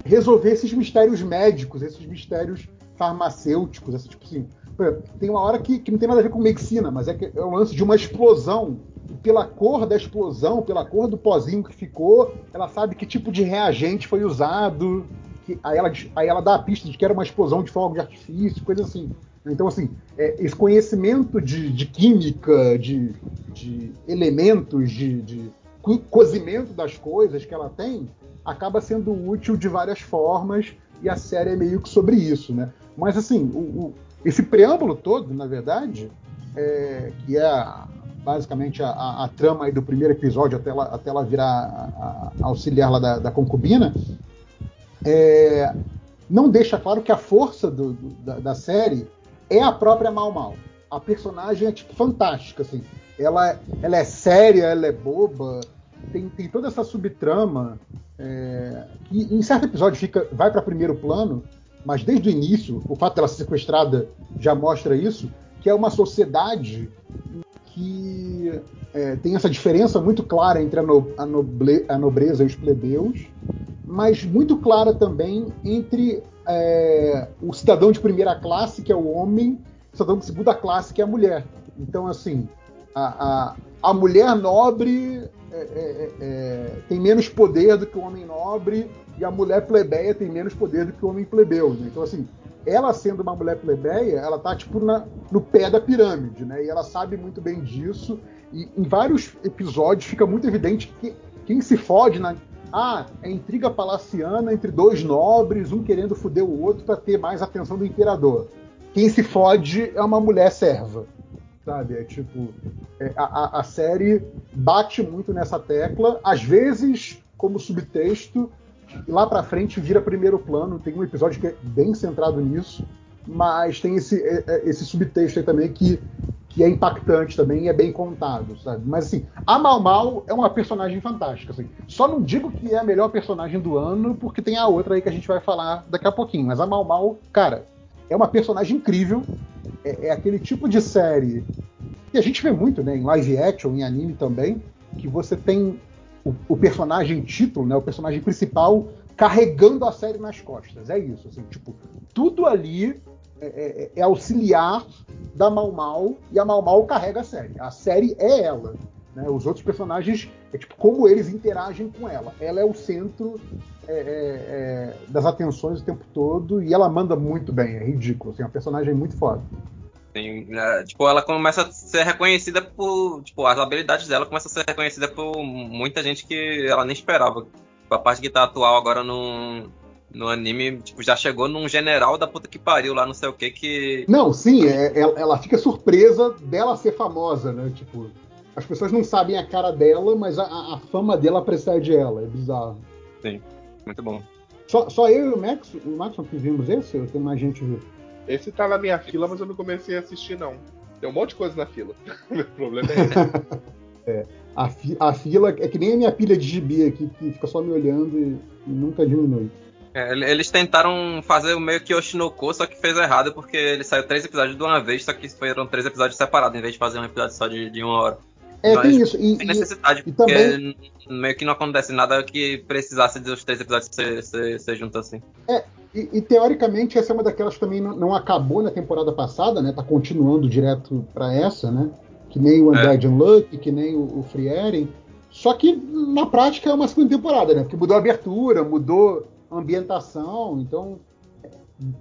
resolver esses mistérios médicos, esses mistérios farmacêuticos, esse tipo assim. Tem uma hora que, que não tem nada a ver com medicina, mas é, que é o lance de uma explosão pela cor da explosão, pela cor do pozinho que ficou, ela sabe que tipo de reagente foi usado. Que, aí, ela, aí ela dá a pista de que era uma explosão de fogo de artifício, coisa assim. Então, assim, é, esse conhecimento de, de química, de, de elementos, de, de, cozimento das coisas que ela tem, acaba sendo útil de várias formas, e a série é meio que sobre isso, né? Mas, assim, o, o, esse preâmbulo todo, na verdade, é, que é basicamente a, a, a, trama aí do primeiro episódio até ela, até ela virar a, auxiliar lá da, da concubina, é, não deixa claro que a força do, do, da, da, série é a própria Mal Mal. A personagem é tipo fantástica, assim. Ela, ela é séria, ela é boba, tem, tem toda essa subtrama é, que em certo episódio fica, vai para primeiro plano, mas desde o início, o fato dela ser sequestrada já mostra isso, que é uma sociedade que é, tem essa diferença muito clara entre a, no, a, noble, a, nobreza e os plebeus, mas muito clara também entre é, o cidadão de primeira classe, que é o homem, o cidadão de segunda classe, que é a mulher. Então, assim, a, a, a mulher nobre é, é, é, tem menos poder do que o homem nobre e a mulher plebeia tem menos poder do que o homem plebeu. Né? Então, assim, ela sendo uma mulher plebeia, ela tá tipo na, no pé da pirâmide, né? E ela sabe muito bem disso. E em vários episódios fica muito evidente que quem se fode na. Ah, é intriga palaciana entre dois nobres, um querendo foder o outro para ter mais atenção do imperador. Quem se fode é uma mulher serva. Sabe? É tipo. É, a, a série bate muito nessa tecla, às vezes como subtexto, lá para frente vira primeiro plano. Tem um episódio que é bem centrado nisso, mas tem esse, é, é, esse subtexto aí também que, que é impactante também e é bem contado, sabe? Mas assim, a Mal Mal é uma personagem fantástica. Assim. Só não digo que é a melhor personagem do ano, porque tem a outra aí que a gente vai falar daqui a pouquinho. Mas a Mal Mal, cara, é uma personagem incrível. É, é aquele tipo de série que a gente vê muito, né? Em live action, em anime também, que você tem o, o, personagem título, né, o personagem principal, carregando a série nas costas. É isso, assim, tipo, tudo ali é, é, é auxiliar da Mal Mal e a Mal Mal carrega a série. A série é ela. Né? Os outros personagens é tipo como eles interagem com ela. Ela é o centro é, é, é das atenções o tempo todo e ela manda muito bem. É ridículo. Assim, é uma personagem muito foda. Né, tipo, ela começa a ser reconhecida por. Tipo, as habilidades dela começam a ser reconhecidas por muita gente que ela nem esperava. Tipo, a parte que tá atual agora no, no anime, tipo, já chegou num general da puta que pariu lá, não sei o que, que. Não, sim, é, ela, ela, fica surpresa dela ser famosa, né? Tipo, as pessoas não sabem a cara dela, mas a, a fama dela precede ela, é bizarro. Sim, muito bom. Só, só eu e o Max, o Maxon que vimos esse, ou tem mais gente viu? Esse tá na minha fila, mas eu não comecei a assistir, não. Tem um monte de coisa na fila. o problema é esse. é, a, fi a, fila é que nem a minha pilha de gibi aqui, que fica só me olhando e, e nunca diminui. É, eles tentaram fazer o meio que Oshinoko, só que fez errado, porque ele saiu três episódios de uma vez, só que foram três episódios separados, em vez de fazer um episódio só de, de uma hora. É, Mas, tem isso. E, tem necessidade, e, porque também... meio que não acontece nada que precisasse dos três episódios ser, ser, ser juntos assim. É, e, e, teoricamente essa é uma daquelas que também não, não, acabou na temporada passada, né? Tá continuando direto para essa, né? Que nem o Undead é. Unluck, que nem o, o Frieren. Só que na prática é uma segunda temporada, né? Porque mudou a abertura, mudou a ambientação, então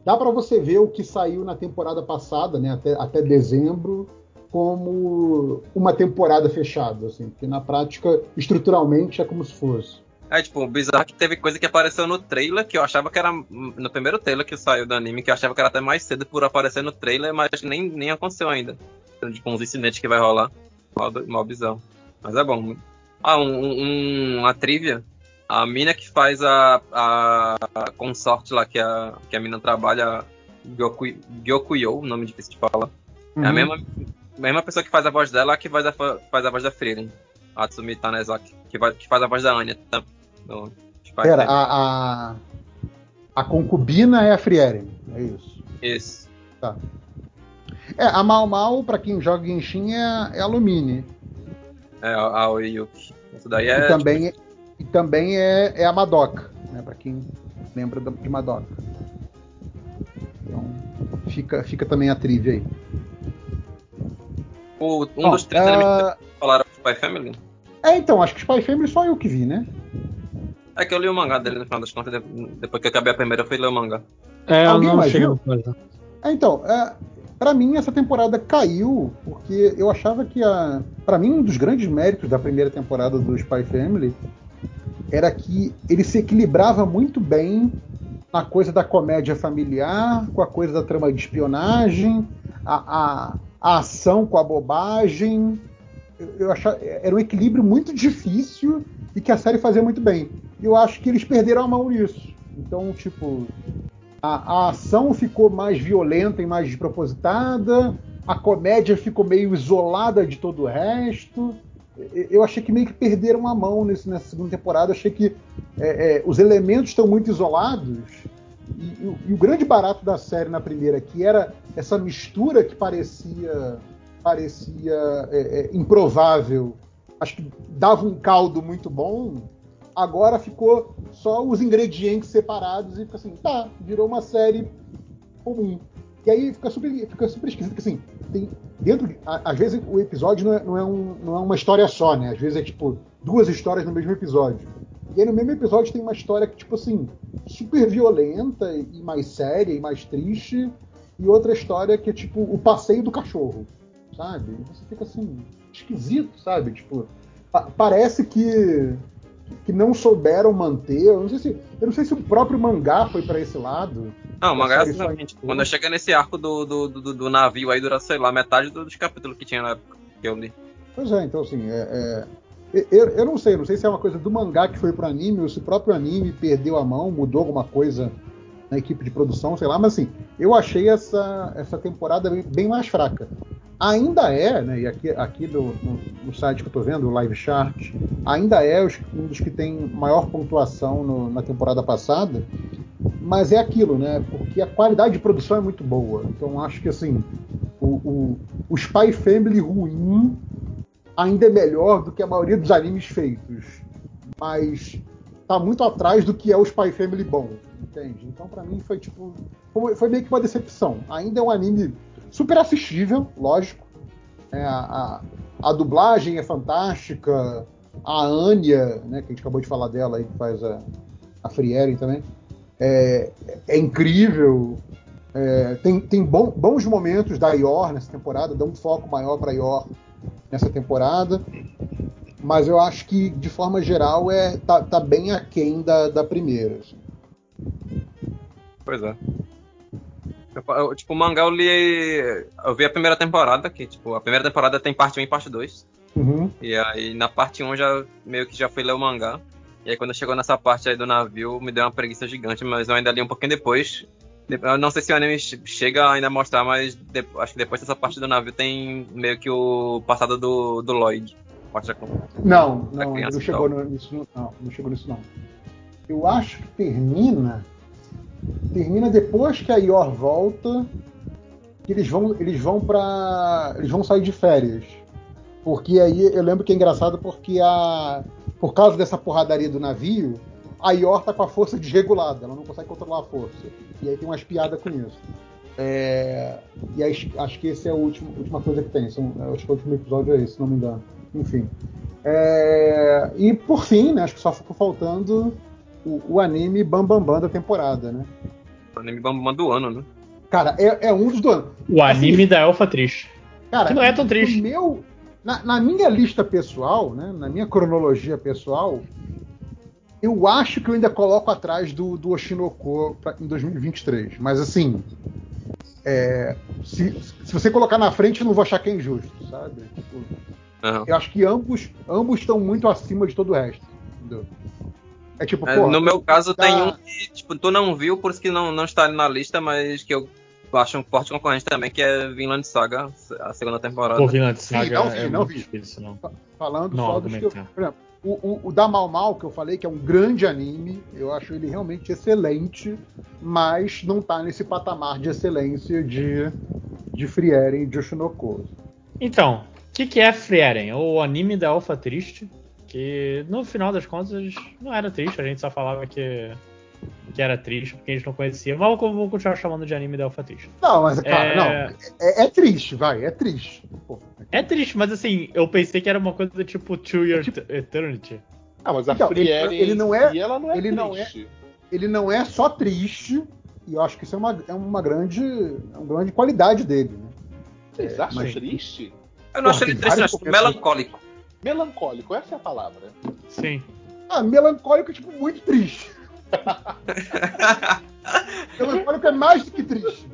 dá para você ver o que saiu na temporada passada, né? Até, até dezembro, como uma temporada fechada, assim, porque na prática, estruturalmente, é como se fosse. É, tipo, bizarro que teve coisa que apareceu no trailer, que eu achava que era. No primeiro trailer que saiu do anime, que eu achava que era até mais cedo por aparecer no trailer, mas nem, nem aconteceu ainda. Tipo, uns incidentes que vai rolar. Mal bizarro. Mas é bom. Ah, um, um- uma trivia. A mina que faz a, a, a consorte lá, que a, que a mina trabalha, Gyoku, Gyokuyo, nome difícil de falar. É a Uhum. mesma, mesma pessoa que faz a voz dela que faz a, fa- faz a voz da Frieren. A Tsumi Tanezaki, que, vai- que faz a voz da Anya. Tá, Spy Pera, a, a, a concubina é a Frieren, é isso. Isso. É, a Mal Mal, pra quem joga Genshin, é, a- é Lumine. É, a, Oyuki. Isso daí E é. também, e também é, é a Madoka, né? Pra quem lembra de Madoka. Então, fica, fica também a trivia aí. o- um Bom, dos três ah, que falaram Spy Family. É, então, acho que Spy Family só eu que vi, né? É que eu li o mangá dele no final das contas. de- Depois que eu acabei a primeira, eu fui ler o mangá. É, Alguém não mais viu? coisa. É, então, é, para mim essa temporada caiu porque eu achava que a, para mim um dos grandes méritos da primeira temporada do Spy Family era que ele se equilibrava muito bem na coisa da comédia familiar, com a coisa da trama de espionagem, a, a, a ação com a bobagem. Eu, eu achava, era um equilíbrio muito difícil e que a série fazia muito bem. Eu acho que eles perderam a mão nisso. Então, tipo, a, a ação ficou mais violenta e mais despropositada, a comédia ficou meio isolada de todo o resto. Eu achei que meio que perderam a mão nesse, nessa segunda temporada. Eu achei que é, é, os elementos estão muito isolados. E, e o- e o grande barato da série na primeira, que era essa mistura que parecia parecia é, é, improvável, acho que dava um caldo muito bom. Agora ficou só os ingredientes separados e fica assim, tá, virou uma série comum. E aí fica super, fica super esquisito, porque assim, tem dentro às vezes o episódio não é, não, é um- não é uma história só, né? Às vezes é tipo duas histórias no mesmo episódio. E aí no mesmo episódio tem uma história que, tipo assim, super violenta e mais séria e mais triste, e outra história que é tipo o passeio do cachorro, sabe? Você fica assim, esquisito, sabe? Tipo, pa- parece que que não souberam manter. Eu não sei se, eu não sei se o próprio mangá foi pra esse lado. Não, o mangá em- Quando chega nesse arco do, do, do, do navio aí, dura, sei lá, metade dos capítulos que tinha na época que eu li. Pois é, então assim, é, é- eu, eu não sei, não sei se é uma coisa do mangá que foi pro anime ou se o próprio anime perdeu a mão, mudou alguma coisa na equipe de produção, sei lá, mas assim, eu achei essa, essa temporada bem, bem mais fraca. Ainda é, né, e aqui, aqui no, no- no site que eu tô vendo, o Live Chart, ainda é um dos que tem maior pontuação no- na temporada passada, mas é aquilo, né, porque a qualidade de produção é muito boa. Então acho que assim, o, o, o Spy Family ruim ainda é melhor do que a maioria dos animes feitos, mas tá muito atrás do que é o Spy Family bom, entende? Então pra mim foi tipo, foi meio que uma decepção. Ainda é um anime super assistível, lógico. É, a, a, dublagem é fantástica, a Anya, né, que a gente acabou de falar dela aí, que faz a, a Frieren também, é, é incrível. É, tem tem bom- bons momentos da Ior nessa temporada, dá um foco maior para Ior nessa temporada. Mas eu acho que, de forma geral, é, tá, tá bem aquém da, da primeira. assim. Pois é. Eu- tipo, o mangá eu li. Eu vi a primeira temporada, que, tipo, a primeira temporada tem parte 1 e parte 2. Uhum. E aí na parte 1 eu já meio que já fui ler o mangá. E aí quando chegou nessa parte aí do navio, me deu uma preguiça gigante, mas eu ainda li um pouquinho depois. De- Eu não sei se o anime che- chega ainda a mostrar, mas de- acho que depois dessa parte do navio tem meio que o passado do, do Lloyd. Mostra como. Não, Da não, não chegou nisso, não, não chegou nisso não. Eu acho que termina. Termina depois que a Ior volta. Que eles vão, eles vão para, eles vão sair de férias. Porque aí eu lembro que é engraçado porque a, por causa dessa porradaria do navio, a Ior tá com a força desregulada, ela não consegue controlar a força. E aí tem umas piadas com isso. É, e aí, acho que esse é a última, última coisa que tem. São, acho que o último episódio é esse, se não me engano. Enfim. É, e por fim, né, acho que só ficou faltando o, o anime Bam Bam Bam da temporada, né? O anime Bambam do ano, né? Cara, é, é um dos do ano. O anime da Elfa triste. Cara, Que não é tão triste. meu, na, na minha lista pessoal, né, na minha cronologia pessoal, eu acho que eu ainda coloco atrás do, do Oshinoko pra- em 2023. Mas assim, é, se, se você colocar na frente, eu não vou achar que é injusto, sabe? Tipo, Aham. Eu acho que ambos ambos estão muito acima de todo o resto. Entendeu? É tipo, É, pô, no meu caso, tá- tem um que, tipo, tu não viu, por isso que não, não está ali na lista, mas que eu acho um forte concorrente também, que é Vinland Saga, a segunda temporada. Pô, Vinland Saga não vi, é não vi. difícil, não. falando Não só dos que eu, por exemplo, o, o, o da Mal Mal, que eu falei, que é um grande anime, eu acho ele realmente excelente, mas não tá nesse patamar de excelência de, de Frieren e de Oshinoko. Então, o que, que é Frieren? O anime da Alpha Triste, que no final das contas não era triste, a gente só falava que, que era triste, porque a gente não conhecia. Mas eu vou continuar chamando de anime da Alpha Triste. Não, mas, cara, É- não, é, é triste, vai, é triste. Pô, É triste, mas assim, eu pensei que era uma coisa tipo Two Year É tipo- Eternity. Ah, mas a Então, ele- Frieren ele não é- ela não é ele não triste. ele não é só triste, e eu acho que isso é uma, é uma grande, é uma grande qualidade dele. Né? Vocês acham mas- triste? Eu não Porra, achei ele triste, acho melancólico. Melancólico, essa é a palavra. Sim. Ah, melancólico é tipo muito triste. melancólico é mais do que triste.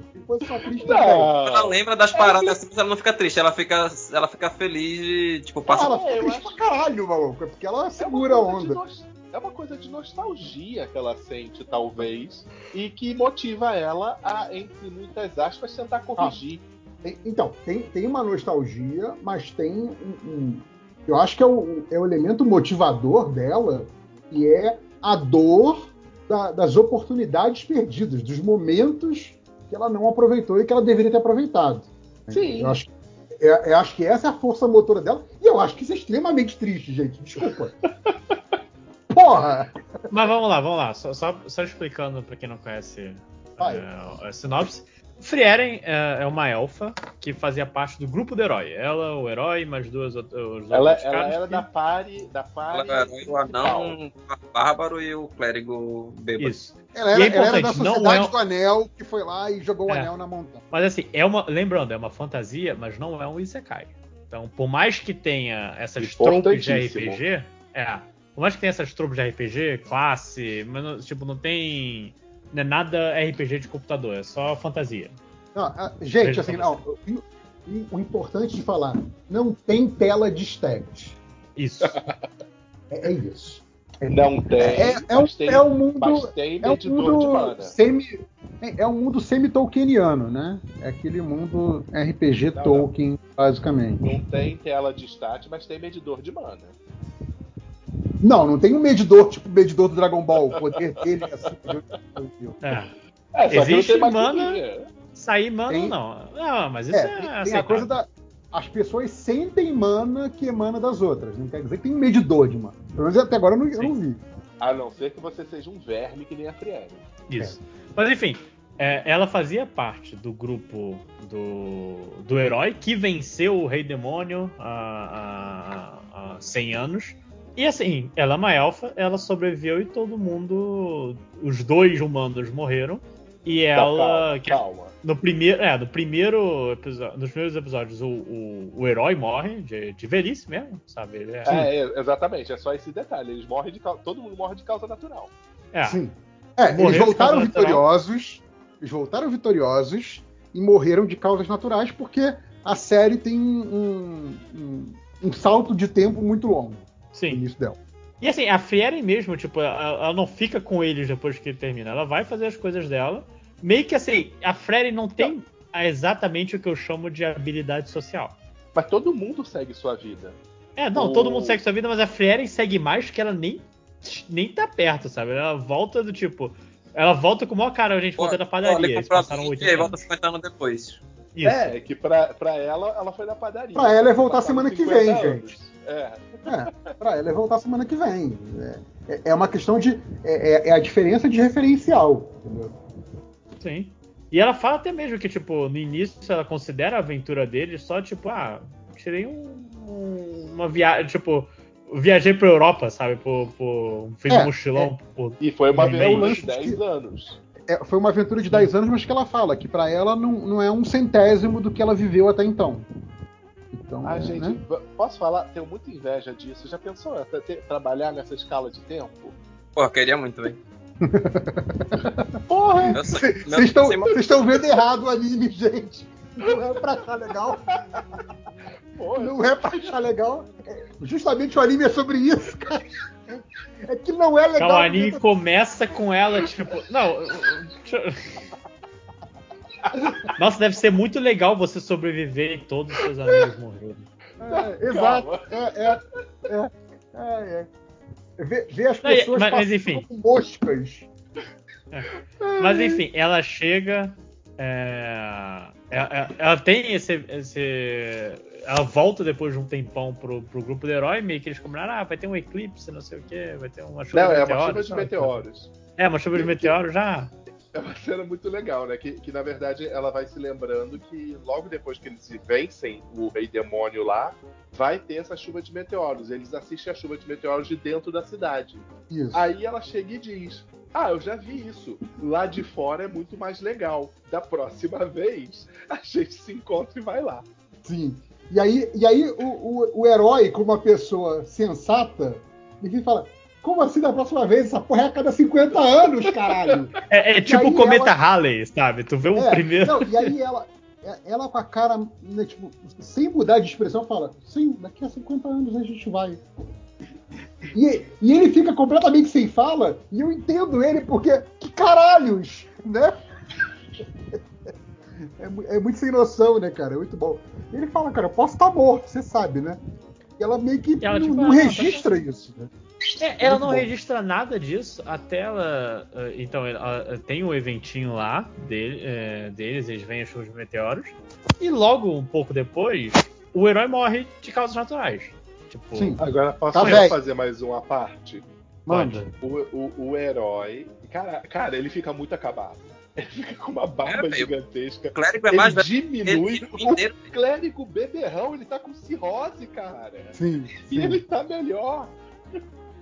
Triste, bem. Ela lembra das paradas assim, mas ela não fica triste, ela fica, ela fica feliz de, tipo, Ah, passa ela É, fica triste acho- pra caralho, maluco. É porque ela é segura a coisa de onda. nos- É uma coisa de nostalgia que ela sente, talvez, e que motiva ela a, entre muitas aspas, tentar corrigir. Tem- Então, tem, tem uma nostalgia, mas tem um. um- eu acho que é o, é o elemento motivador dela, que é a dor da- das oportunidades perdidas, dos momentos que ela não aproveitou e que ela deveria ter aproveitado. Sim. Eu acho, é- eu acho que essa é a força motora dela, e eu acho que isso é extremamente triste, gente. Desculpa. Porra! Mas vamos lá, vamos lá. Só, só, só explicando pra quem não conhece é, a sinopse. Frieren é, é uma elfa que fazia parte do grupo do herói. Ela, o herói, mais duas os Ela, ela era que- da pare, da Ela pare era o anão, o bárbaro e o clérigo bêbado. Isso. Ela E era, é ela era da não Sociedade é- do Anel, que foi lá e jogou o É. anel na montanha. Mas assim, é uma. Lembrando, é uma fantasia, mas não é um Isekai. Então, por mais que tenha essas tropes de. RPG. É. Por mais que tenha essas tropes de RPG, classe, mas não- tipo, não tem. Não é nada RPG de computador, é só fantasia. Não, ah, gente, assim, não, o, o- importante de falar, não tem tela de stats. Isso. É, é isso. Não tem, É, é, um, tem, é um mundo. mas tem É um medidor de mundo mana. semi. É é um mundo semi-tolkieniano, né? É aquele mundo RPG Não, não. Tolkien, basicamente. Não tem tela de stat, mas tem medidor de mana. Não, não tem um medidor, tipo o medidor do Dragon Ball, o poder dele é assim. É. É, Existe mana-. Sair mana Tem- não. Não, mas isso É, é, tem, tem a coisa da. As pessoas sentem mana que emana das outras. Não quer dizer que tem um medidor de mana. Pelo menos até agora eu não, eu não vi. A não ser que você seja um verme que nem a Friere. Isso. Mas enfim, é, ela fazia parte do grupo do, do herói que venceu o Rei Demônio há, há, há 100 anos. E assim, ela é uma elfa, ela sobreviveu e todo mundo. Os dois humanos morreram. E Tá, ela. calma, que- calma. no primeiro. É, no primeiro episódio. Nos primeiros episódios, o, o, o herói morre de, de velhice mesmo, sabe? Ele é, É, é, exatamente, é só esse detalhe. Eles morrem de todo mundo morre de causa natural. é. Sim. É, eles voltaram natural. vitoriosos. Eles voltaram vitoriosos e morreram de causas naturais porque a série tem um, um, um salto de tempo muito longo no Sim. início dela. E assim, a Frieren mesmo, tipo, ela, ela não fica com eles depois que termina. Ela vai fazer as coisas dela. Meio que assim, a Frieren não tem exatamente o que eu chamo de habilidade social. Mas todo mundo segue sua vida. É, não, O- todo mundo segue sua vida, mas a Frieren segue mais que ela nem, nem tá perto, sabe? Ela volta do tipo. Ela volta com o maior cara, a gente volta da padaria. Eles passaram a 80 e aí volta anos. 50 anos depois. Isso. É, que pra, pra ela, ela foi na padaria. Pra ela é voltar semana que 50 vem, anos. gente. É. É, pra ela é voltar semana que vem. É, é uma questão de. É, é- é a diferença de referencial. Entendeu? Sim. E ela fala até mesmo que, tipo, no início ela considera a aventura dele só, tipo, ah, tirei um- um- uma viagem, tipo, viajei pra Europa, sabe? Por, por, fiz É, um mochilão. por- E foi uma É, aventura de lance de 10 que- anos. É, foi uma aventura de 10 anos, mas que ela fala que pra ela não, não é um centésimo do que ela viveu até então. Então, Ah, é, gente, né? posso falar? Tenho muita inveja disso. Já pensou até ter- trabalhar nessa escala de tempo? Pô, queria muito, velho. Porra! Vocês estão estão vendo errado o anime, gente. Não é pra achar legal. Pô, Não é pra achar legal. Justamente o anime é sobre isso, cara. É que não é legal. Então, o anime começa com ela, tipo. Não. Nossa, deve ser muito legal você sobreviver e todos os seus amigos morrerem. É, exato. É, é, é, é, é. Ver, ver as Não, pessoas mas- mas passando enfim. com moscas. Mas enfim, ela chega. é, ela, ela tem esse, esse- Ela volta depois de um tempão pro, pro grupo do herói, meio que eles combinaram, ah, vai ter um eclipse, não sei o que, vai ter uma chuva Não, de é meteoros. uma chuva de meteoros. É, uma chuva de meteoros já. É uma cena muito legal, né? Que, que na verdade ela vai se lembrando que logo depois que eles vencem o Rei Demônio lá, vai ter essa chuva de meteoros. Eles assistem a chuva de meteoros de dentro da cidade. Isso. Aí ela chega e diz: Ah, eu já vi isso. Lá de fora é muito mais legal. Da próxima vez, a gente se encontra e vai lá. Sim. E aí, e aí o, o, o herói, como uma pessoa sensata, ele fala: Como assim da próxima vez? Essa porra é a cada 50 anos, caralho. É, é tipo o cometa ela- Halley, sabe? Tu vê o É, primeiro. Não, e aí ela, é- ela com a cara, né, tipo, sem mudar de expressão, fala: Sim, daqui a 50 anos a gente vai. E, e ele fica completamente sem fala, e eu entendo ele, porque que caralhos, né? É, é muito sem noção, né, cara? É muito bom. Ele fala, cara, eu posso estar morto, você sabe, né? E ela meio que Ela, não, tipo, não ah, tá registra isso, né? É, ela não bom. registra nada disso até ela. eh, Então, ela tem um eventinho lá dele, eh, deles, eles vêm de meteoros. E logo, um pouco depois, o herói morre de causas naturais. Tipo, Sim. Agora posso Tá fazer mais uma parte? Manda. O, o, o herói. Cara, cara, ele fica muito acabado. Ele fica com uma barba É, gigantesca. O clérigo é Ele mais velho. diminui. ele- inteiro. O clérigo beberrão, ele tá com cirrose, cara. Sim, E sim. ele tá melhor.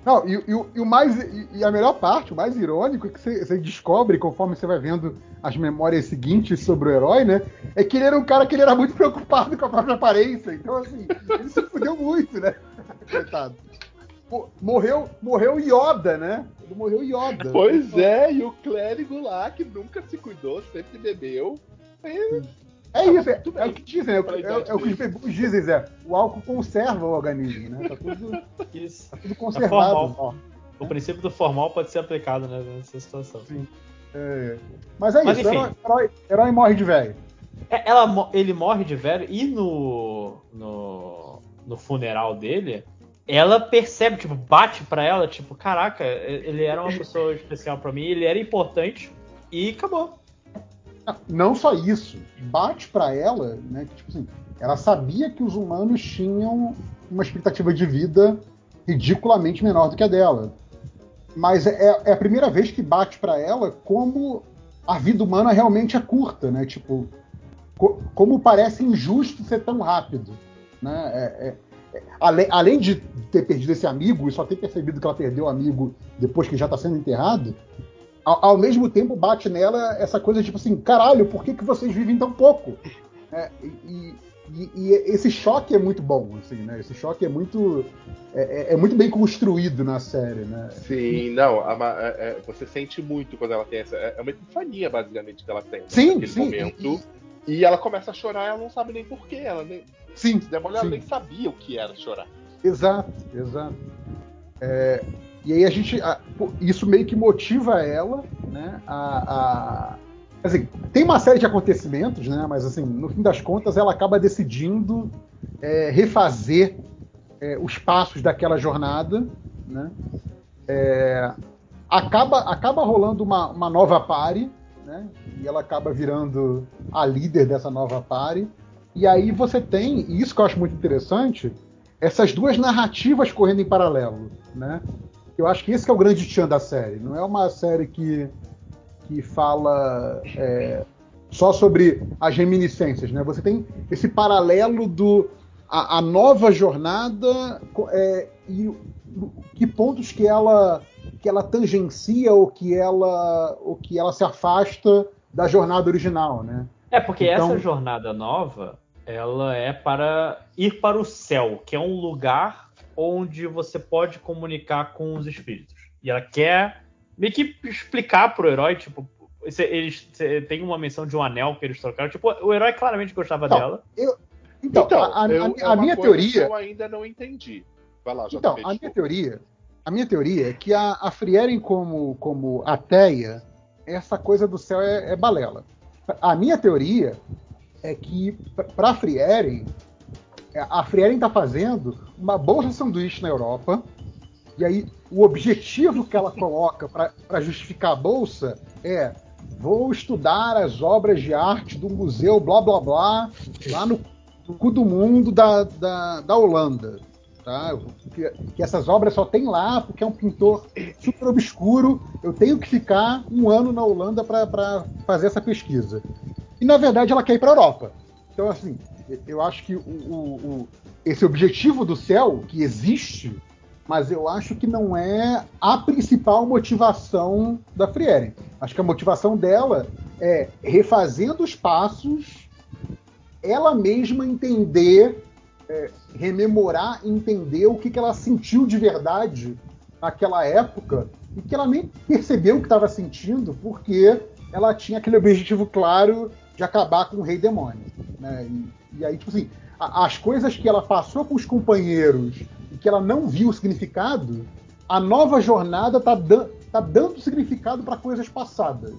Não, e, e e o mais. E, e a melhor parte, o mais irônico, é que você, descobre, conforme você vai vendo as memórias seguintes sobre o herói, né? É que ele era um cara que ele era muito preocupado com a própria aparência. Então, assim, ele se fudeu muito, né? Coitado. Mo- Morreu, morreu Yoda, né? Ele morreu Yoda. Pois é, e o clérigo lá, que nunca se cuidou, sempre bebeu. É isso, é, é o que dizem, é, o- é- é o que os bebês dizem, Zé. O álcool conserva o organismo, né? Tá tudo, isso. tá tudo É conservado. formal. O princípio do formal pode ser aplicado né, nessa situação. É. Mas é Mas, isso, enfim. herói, herói, morre de velho. É, Ela, ele morre de velho e no, no, no funeral dele, ela percebe, tipo, bate pra ela, tipo, caraca, ele era uma pessoa especial pra mim, ele era importante e acabou. Não só isso, bate pra ela, né? Que, tipo assim, ela sabia que os humanos tinham uma expectativa de vida ridiculamente menor do que a dela. Mas é, é a primeira vez que bate pra ela como a vida humana realmente é curta, né? Tipo, co- como parece injusto ser tão rápido, né? É- é- é- além, além de ter perdido esse amigo e só ter percebido que ela perdeu o amigo depois que já está sendo enterrado, ao, ao mesmo tempo bate nela essa coisa tipo assim, caralho, por que, que vocês vivem tão pouco? É, e, e- e esse choque é muito bom, assim, né? Esse choque é muito é, é- é muito bem construído na série, né? Sim, não, a ma- é- é, você sente muito quando ela tem essa. É uma epifania, basicamente, que ela tem Sim, naquele sim, momento. E ela começa a chorar, ela não sabe nem porquê. Ela nem, Sim, se der mole, ela nem sabia o que era chorar. Exato, exato. É, e aí a gente. a- isso meio que motiva ela, né? A, a- assim, tem uma série de acontecimentos, né? Mas assim, no fim das contas, ela acaba decidindo é, refazer é, os passos daquela jornada, né? É, acaba, acaba rolando uma, uma nova pare, né? E ela acaba virando a líder dessa nova pare. E aí você tem, e isso que eu acho muito interessante, essas duas narrativas correndo em paralelo, né? Eu acho que esse que é o grande tchan da série. Não é uma série que, que fala é, só sobre as reminiscências, né? Você tem esse paralelo do a, a nova jornada é, e que pontos que ela que ela tangencia ou que ela ou que ela se afasta da jornada original, né? É, porque Então- essa jornada nova, ela é para ir para o céu, que é um lugar onde você pode comunicar com os espíritos. E ela quer meio que explicar pro herói, tipo, eles tem uma menção de um anel que eles trocaram. Tipo, o herói claramente gostava Não, dela. Então, Então, a, a- eu- a- é a minha coisa teoria. eu ainda não entendi. Vai lá, Então, JP, a minha teoria, a minha teoria é que a, a Frieren como, como ateia, essa coisa do céu é, é balela. A minha teoria é que para a Frieren, a Frieren está fazendo uma bolsa sanduíche na Europa, e aí o objetivo que ela coloca para justificar a bolsa é vou estudar as obras de arte do museu blá blá blá lá no, no cu do mundo da, da, da Holanda tá? Que, que essas obras só tem lá porque é um pintor super obscuro. Eu tenho que ficar um ano na Holanda para fazer essa pesquisa. E na verdade ela quer ir para a Europa. Então assim, eu acho que o, o- o- esse objetivo do céu que existe, mas eu acho que não é a principal motivação da Frieren. Acho que a motivação dela é refazendo os passos, ela mesma entender rememorar, entender o que, que ela sentiu de verdade naquela época e que ela nem percebeu o que estava sentindo porque ela tinha aquele objetivo claro de acabar com o rei demônio. Né? E, e aí, tipo assim, a- as coisas que ela passou com os companheiros e que ela não viu o significado, a nova jornada tá, dan tá dando significado para coisas passadas.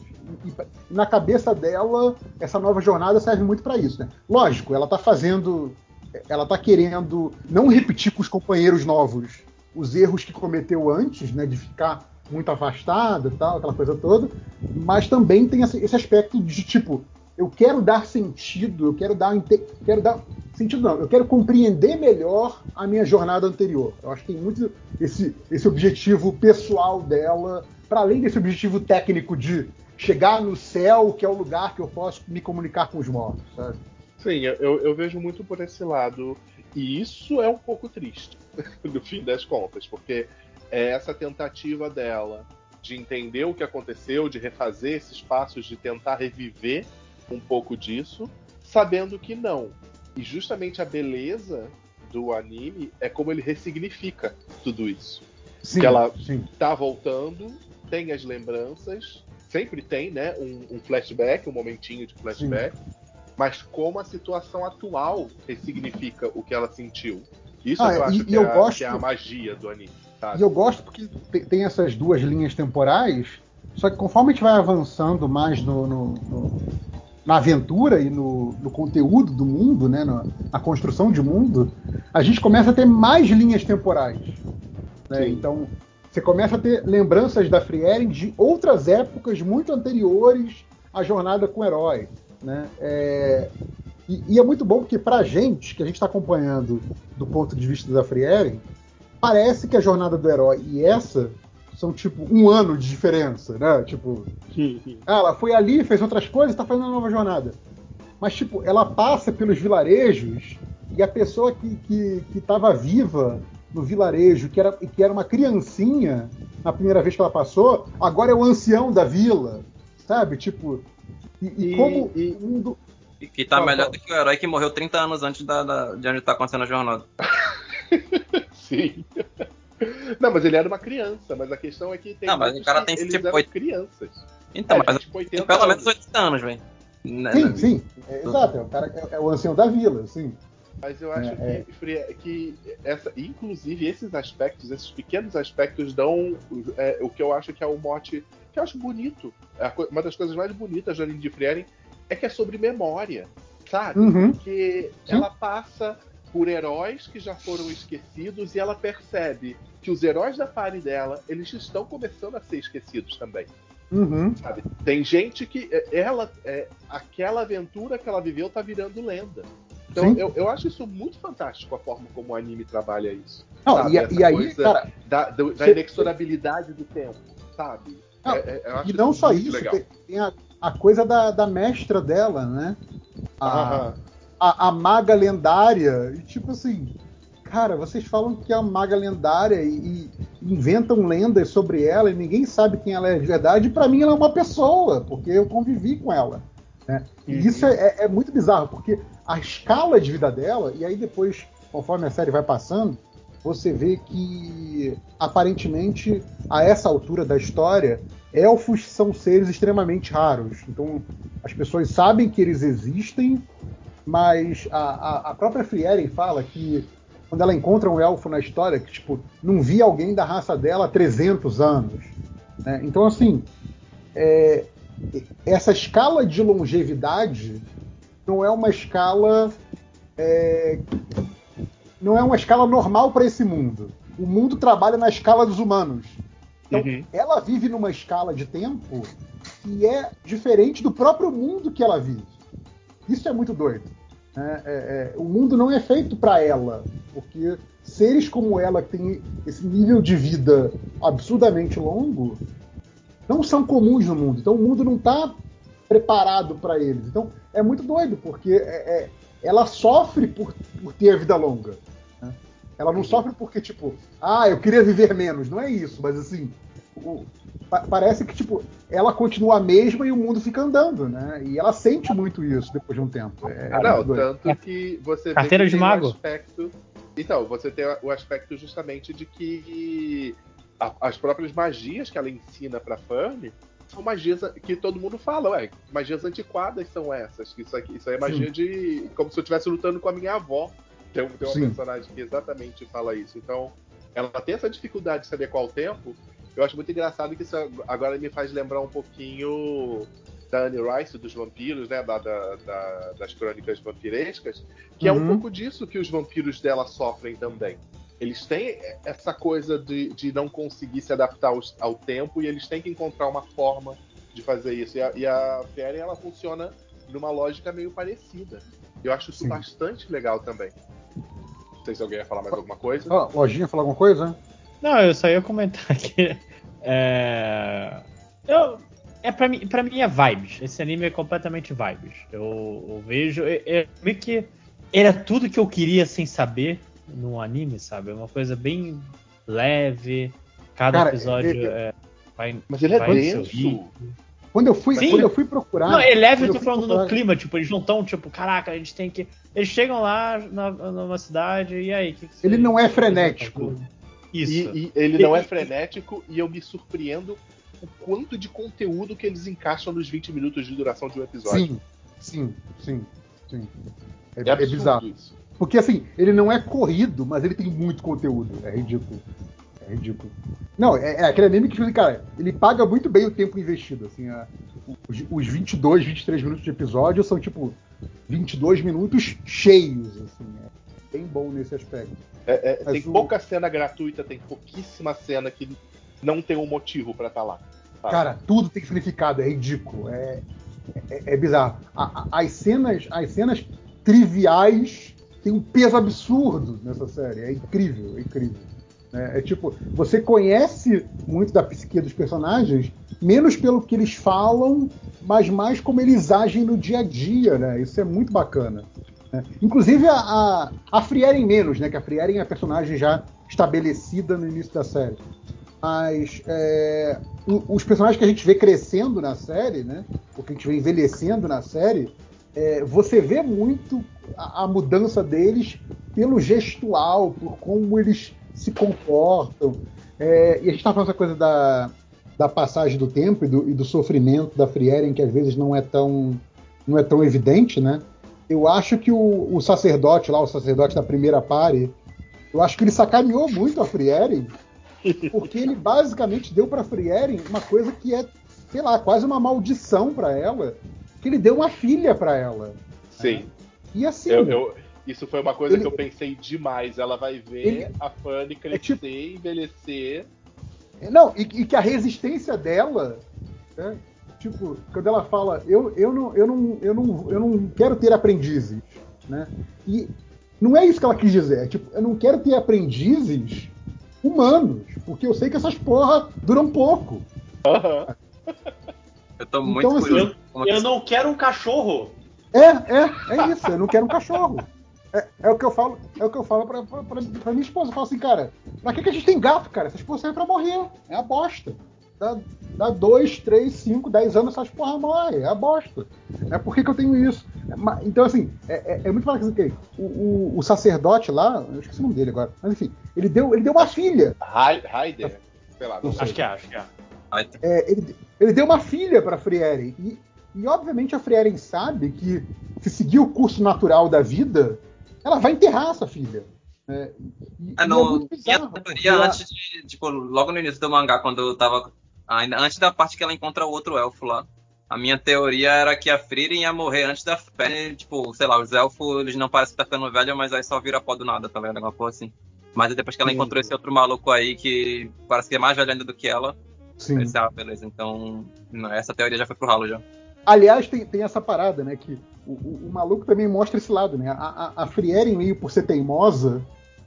E, e na cabeça dela, essa nova jornada serve muito para isso. Né? Lógico, ela tá fazendo ela tá querendo não repetir com os companheiros novos os erros que cometeu antes, né, de ficar muito afastada tal, aquela coisa toda, mas também tem esse aspecto de tipo, eu quero dar sentido, eu quero dar, quero dar sentido não, eu quero compreender melhor a minha jornada anterior. Eu acho que tem muito esse, esse objetivo pessoal dela, para além desse objetivo técnico de chegar no céu, que é o lugar que eu posso me comunicar com os mortos, sabe? Sim, eu, eu vejo muito por esse lado. E isso é um pouco triste, no fim das contas, porque é essa tentativa dela de entender o que aconteceu, de refazer esses passos, de tentar reviver um pouco disso, sabendo que não. E justamente a beleza do anime é como ele ressignifica tudo isso. Sim, Que ela- sim. Tá voltando, tem as lembranças, sempre tem, né? Um, um flashback, um momentinho de flashback. Mas como a situação atual ressignifica o que ela sentiu. Isso Ah, eu acho e que, eu é, a- gosto- que é a magia do anime. Sabe? E eu gosto porque te- tem essas duas linhas temporais, só que conforme a gente vai avançando mais no, no- no- na aventura e no, no conteúdo do mundo, né, na, na construção de mundo, a gente começa a ter mais linhas temporais. né? Então, você começa a ter lembranças da Frieren de outras épocas muito anteriores à jornada com o herói. Né? É, e, e é muito bom porque, pra gente, que a gente está acompanhando do ponto de vista da Frieren, parece que a jornada do herói e essa são tipo um ano de diferença, né? Tipo, ah, ela foi ali, fez outras coisas, tá fazendo uma nova jornada. Mas, tipo, ela passa pelos vilarejos e a pessoa que, que, que tava viva no vilarejo, que era, que era uma criancinha na primeira vez que ela passou, agora é o ancião da vila, sabe? Tipo, e, e E- como e- o mundo. E que tá Fala, melhor do que o herói que morreu 30 anos antes da, da- de onde tá acontecendo a jornada. Sim. Não, mas ele era uma criança, mas a questão é que tem Não, mas o cara que tem eles tipo eram oito- crianças. Então, É, mas tipo, tem 80 pelo menos anos. 80 anos, velho. Né, Sim, né? sim, é, exato, é o, cara, é, é o ancião da vila, sim. Mas eu acho É, que, Fri- que essa, inclusive esses aspectos, esses pequenos aspectos dão é, o que eu acho que é o mote que eu acho bonito. É uma das coisas mais bonitas do anime de Frieren é que é sobre memória, sabe? Uhum. Porque Sim. ela passa por heróis que já foram esquecidos e ela percebe que os heróis da party dela, eles estão começando a ser esquecidos também Uhum. sabe? Tem gente que é, ela é, aquela aventura que ela viveu tá virando lenda. Então Sim. eu, eu acho isso muito fantástico a forma como o anime trabalha isso. Não, sabe? e, e aí, cara, da, da Cê- inexorabilidade do tempo, sabe? Não, É- é- E não só isso, tem, tem a, a coisa da, da mestra dela, né? A. a, a maga lendária. E tipo assim, cara, vocês falam que é uma maga lendária e, e inventam lendas sobre ela e ninguém sabe quem ela é de verdade. E pra mim ela é uma pessoa, porque eu convivi com ela. né? E Uhum. isso é, é muito bizarro, porque a escala de vida dela, e aí depois, conforme a série vai passando, você vê que aparentemente, a essa altura da história, elfos são seres extremamente raros. Então, as pessoas sabem que eles existem, Mas a, a, a própria Frieren fala que quando ela encontra um elfo na história, que tipo, não via alguém da raça dela há 300 anos. Né? Então, assim, é, essa escala de longevidade não é uma escala. É, não é uma escala normal para esse mundo. O mundo trabalha na escala dos humanos. Então, Uhum. ela vive numa escala de tempo que é diferente do próprio mundo que ela vive. Isso é muito doido. né? É, é, o mundo não é feito para ela, porque seres como ela, que têm esse nível de vida absurdamente longo, não são comuns no mundo. Então o mundo não está preparado para eles. Então é muito doido, porque é- é- ela sofre por, por ter a vida longa. né? Ela não sofre porque, tipo, ah, eu queria viver menos. Não é isso, mas assim, o- pa- parece que, tipo, ela continua a mesma e o mundo fica andando, né? E ela sente muito isso depois de um tempo. É, é não, tanto que você vê Carteira que de tem mago. o aspecto. Então, você tem o aspecto justamente de que a- as próprias magias que ela ensina pra Fanny são magias que todo mundo fala, ué, que magias antiquadas são essas? Isso, aqui, isso aí é magia de. como se eu estivesse lutando com a minha avó. Tem, um- tem uma Sim. personagem que exatamente fala isso. Então, ela tem essa dificuldade de saber qual o tempo. Eu acho muito engraçado que isso agora me faz lembrar um pouquinho da Anne Rice dos vampiros, né? Da, da- da- das crônicas vampirescas, que é um Uhum. pouco disso que os vampiros dela sofrem também. Eles têm essa coisa de, de não conseguir se adaptar aos- ao, tempo e eles têm que encontrar uma forma de fazer isso. E a, e a ela funciona numa lógica meio parecida. Eu acho isso Sim. bastante legal também. Não sei se alguém ia falar mais alguma coisa. Ó, lojinha, falar alguma coisa? Não, eu só ia comentar que. É. Eu, é pra mim, pra mim é vibes. Esse anime é completamente vibes. Eu, eu vejo. É, é meio que. Era tudo que eu queria sem saber num anime, sabe? É uma coisa bem leve. Cada Cara, episódio ele- é, vai. Mas ele é vai no denso. Quando eu fui, Sim. quando eu fui procurar. Não, é leve, eu tô falando no procurar- clima, tipo, eles não estão, tipo, caraca, a gente tem que. Eles chegam lá na, numa cidade, e aí? que que Ele não é frenético. Isso. E, e ele não é frenético e eu me surpreendo o quanto de conteúdo que eles encaixam nos 20 minutos de duração de um episódio. Sim, sim, sim, sim. É, É, é bizarro. isso. Porque assim, ele não é corrido, mas ele tem muito conteúdo. É ridículo. É ridículo. Não, é, é aquele anime que, tipo cara, ele paga muito bem o tempo investido. Assim, a- os, os 22, 23 minutos de episódio são tipo 22 minutos cheios. Assim, é bem bom nesse aspecto. É, é, tem o- pouca cena gratuita, tem pouquíssima cena que não tem um motivo pra estar lá. sabe? Cara, tudo tem significado, é ridículo, é, é, é bizarro. A- a- as, cenas, as cenas triviais têm um peso absurdo nessa série, é incrível, é incrível. É, é tipo, você conhece muito da psique dos personagens, menos pelo que eles falam, mas mais como eles agem no dia a dia, né? Isso é muito bacana. Inclusive a, a, a Frieren menos, né? Que a Frieren é a personagem já estabelecida no início da série. Mas é, os personagens que a gente vê crescendo na série, né? O que a gente vê envelhecendo na série, é, você vê muito a, a mudança deles pelo gestual, por como eles se comportam. É, e a gente está falando essa coisa da, da passagem do tempo e do, e do sofrimento da Frieren, que às vezes não é tão, não é tão evidente, né? Eu acho que o, o sacerdote lá, o sacerdote da primeira pare, eu acho que ele sacaneou muito a Frieren, porque ele basicamente deu para Frieren uma coisa que é, sei lá, quase uma maldição para ela, que ele deu uma filha para ela. Sim. E assim, Eu, eu- isso foi uma coisa Ele- que eu pensei demais. Ela vai ver Ele- a Fanny crescer, tipo- envelhecer. Não, e, e que a resistência dela, né, tipo, quando ela fala, eu, eu, não, eu, não, eu, não, eu não quero ter aprendizes, né? E não é isso que ela quis dizer, é tipo, eu não quero ter aprendizes humanos, porque eu sei que essas porra duram pouco. Aham. Eu tô muito Então, assim, curioso. como que Eu não quero um cachorro. É, é, é isso, eu não quero um cachorro. É, é o que eu falo, é o que eu falo pra, pra, pra- pra minha esposa. Eu falo assim, cara, pra que, que a gente tem gato, cara? Essas porra servem pra morrer. É a bosta. Dá, dá dois, três, cinco, dez anos essas porra morrem. É a bosta. É por que, que eu tenho isso? É, então, assim, é, é, é muito fácil que o, o, o sacerdote lá, eu esqueci o nome dele agora, mas enfim, ele deu, ele deu uma filha. Haider. Sei lá, não sei. Acho que é, acho que é. É, ele, ele deu uma filha para Frieren. E, e, obviamente, a Frieren sabe que se seguir o curso natural da vida, ela vai enterrar essa filha. É, e, no, e é bizarro, minha teoria antes de, tipo, logo no início do mangá, quando eu tava. Ainda antes da parte que ela encontra o outro elfo lá. A minha teoria era que a Frieren ia morrer antes da Penny, tipo, sei lá, os elfos, eles não parecem estar ficando velhos, mas aí só vira pó do nada, tá vendo? Alguma coisa assim. Mas depois que ela Sim. encontrou esse outro maluco aí, que parece que é mais velho ainda do que ela, Sim. Pensei, ah, beleza, então essa teoria já foi pro ralo já. Aliás, tem, tem essa parada, né, que o, o, o, maluco também mostra esse lado, né? A, a, a Frieren, meio por ser teimosa,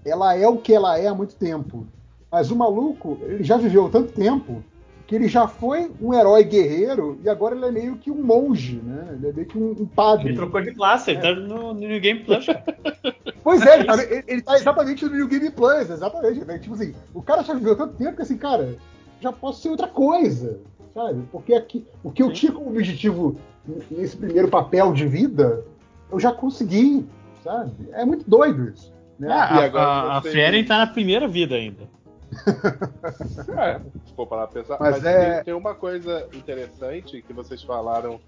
ela é o que ela é há muito tempo. Mas o maluco, ele já viveu tanto tempo que ele já foi um herói guerreiro e agora ele é meio que um monge, né? Ele é meio que um, um padre. Ele trocou de classe, é. ele tá no, no New Game Plus. pois é, ele tá, ele, ele tá, exatamente no New Game Plus, exatamente. Né? Tipo assim, o cara já viveu tanto tempo que assim, cara, já posso ser outra coisa, sabe? Porque aqui, o que eu tinha como objetivo nesse primeiro papel de vida, eu já consegui, sabe? É muito doido isso. Né? Ah, a, a, a Frieren tá na primeira vida ainda. é, se for parar pensar. Mas, Mas é... tem, tem, uma coisa interessante que vocês falaram.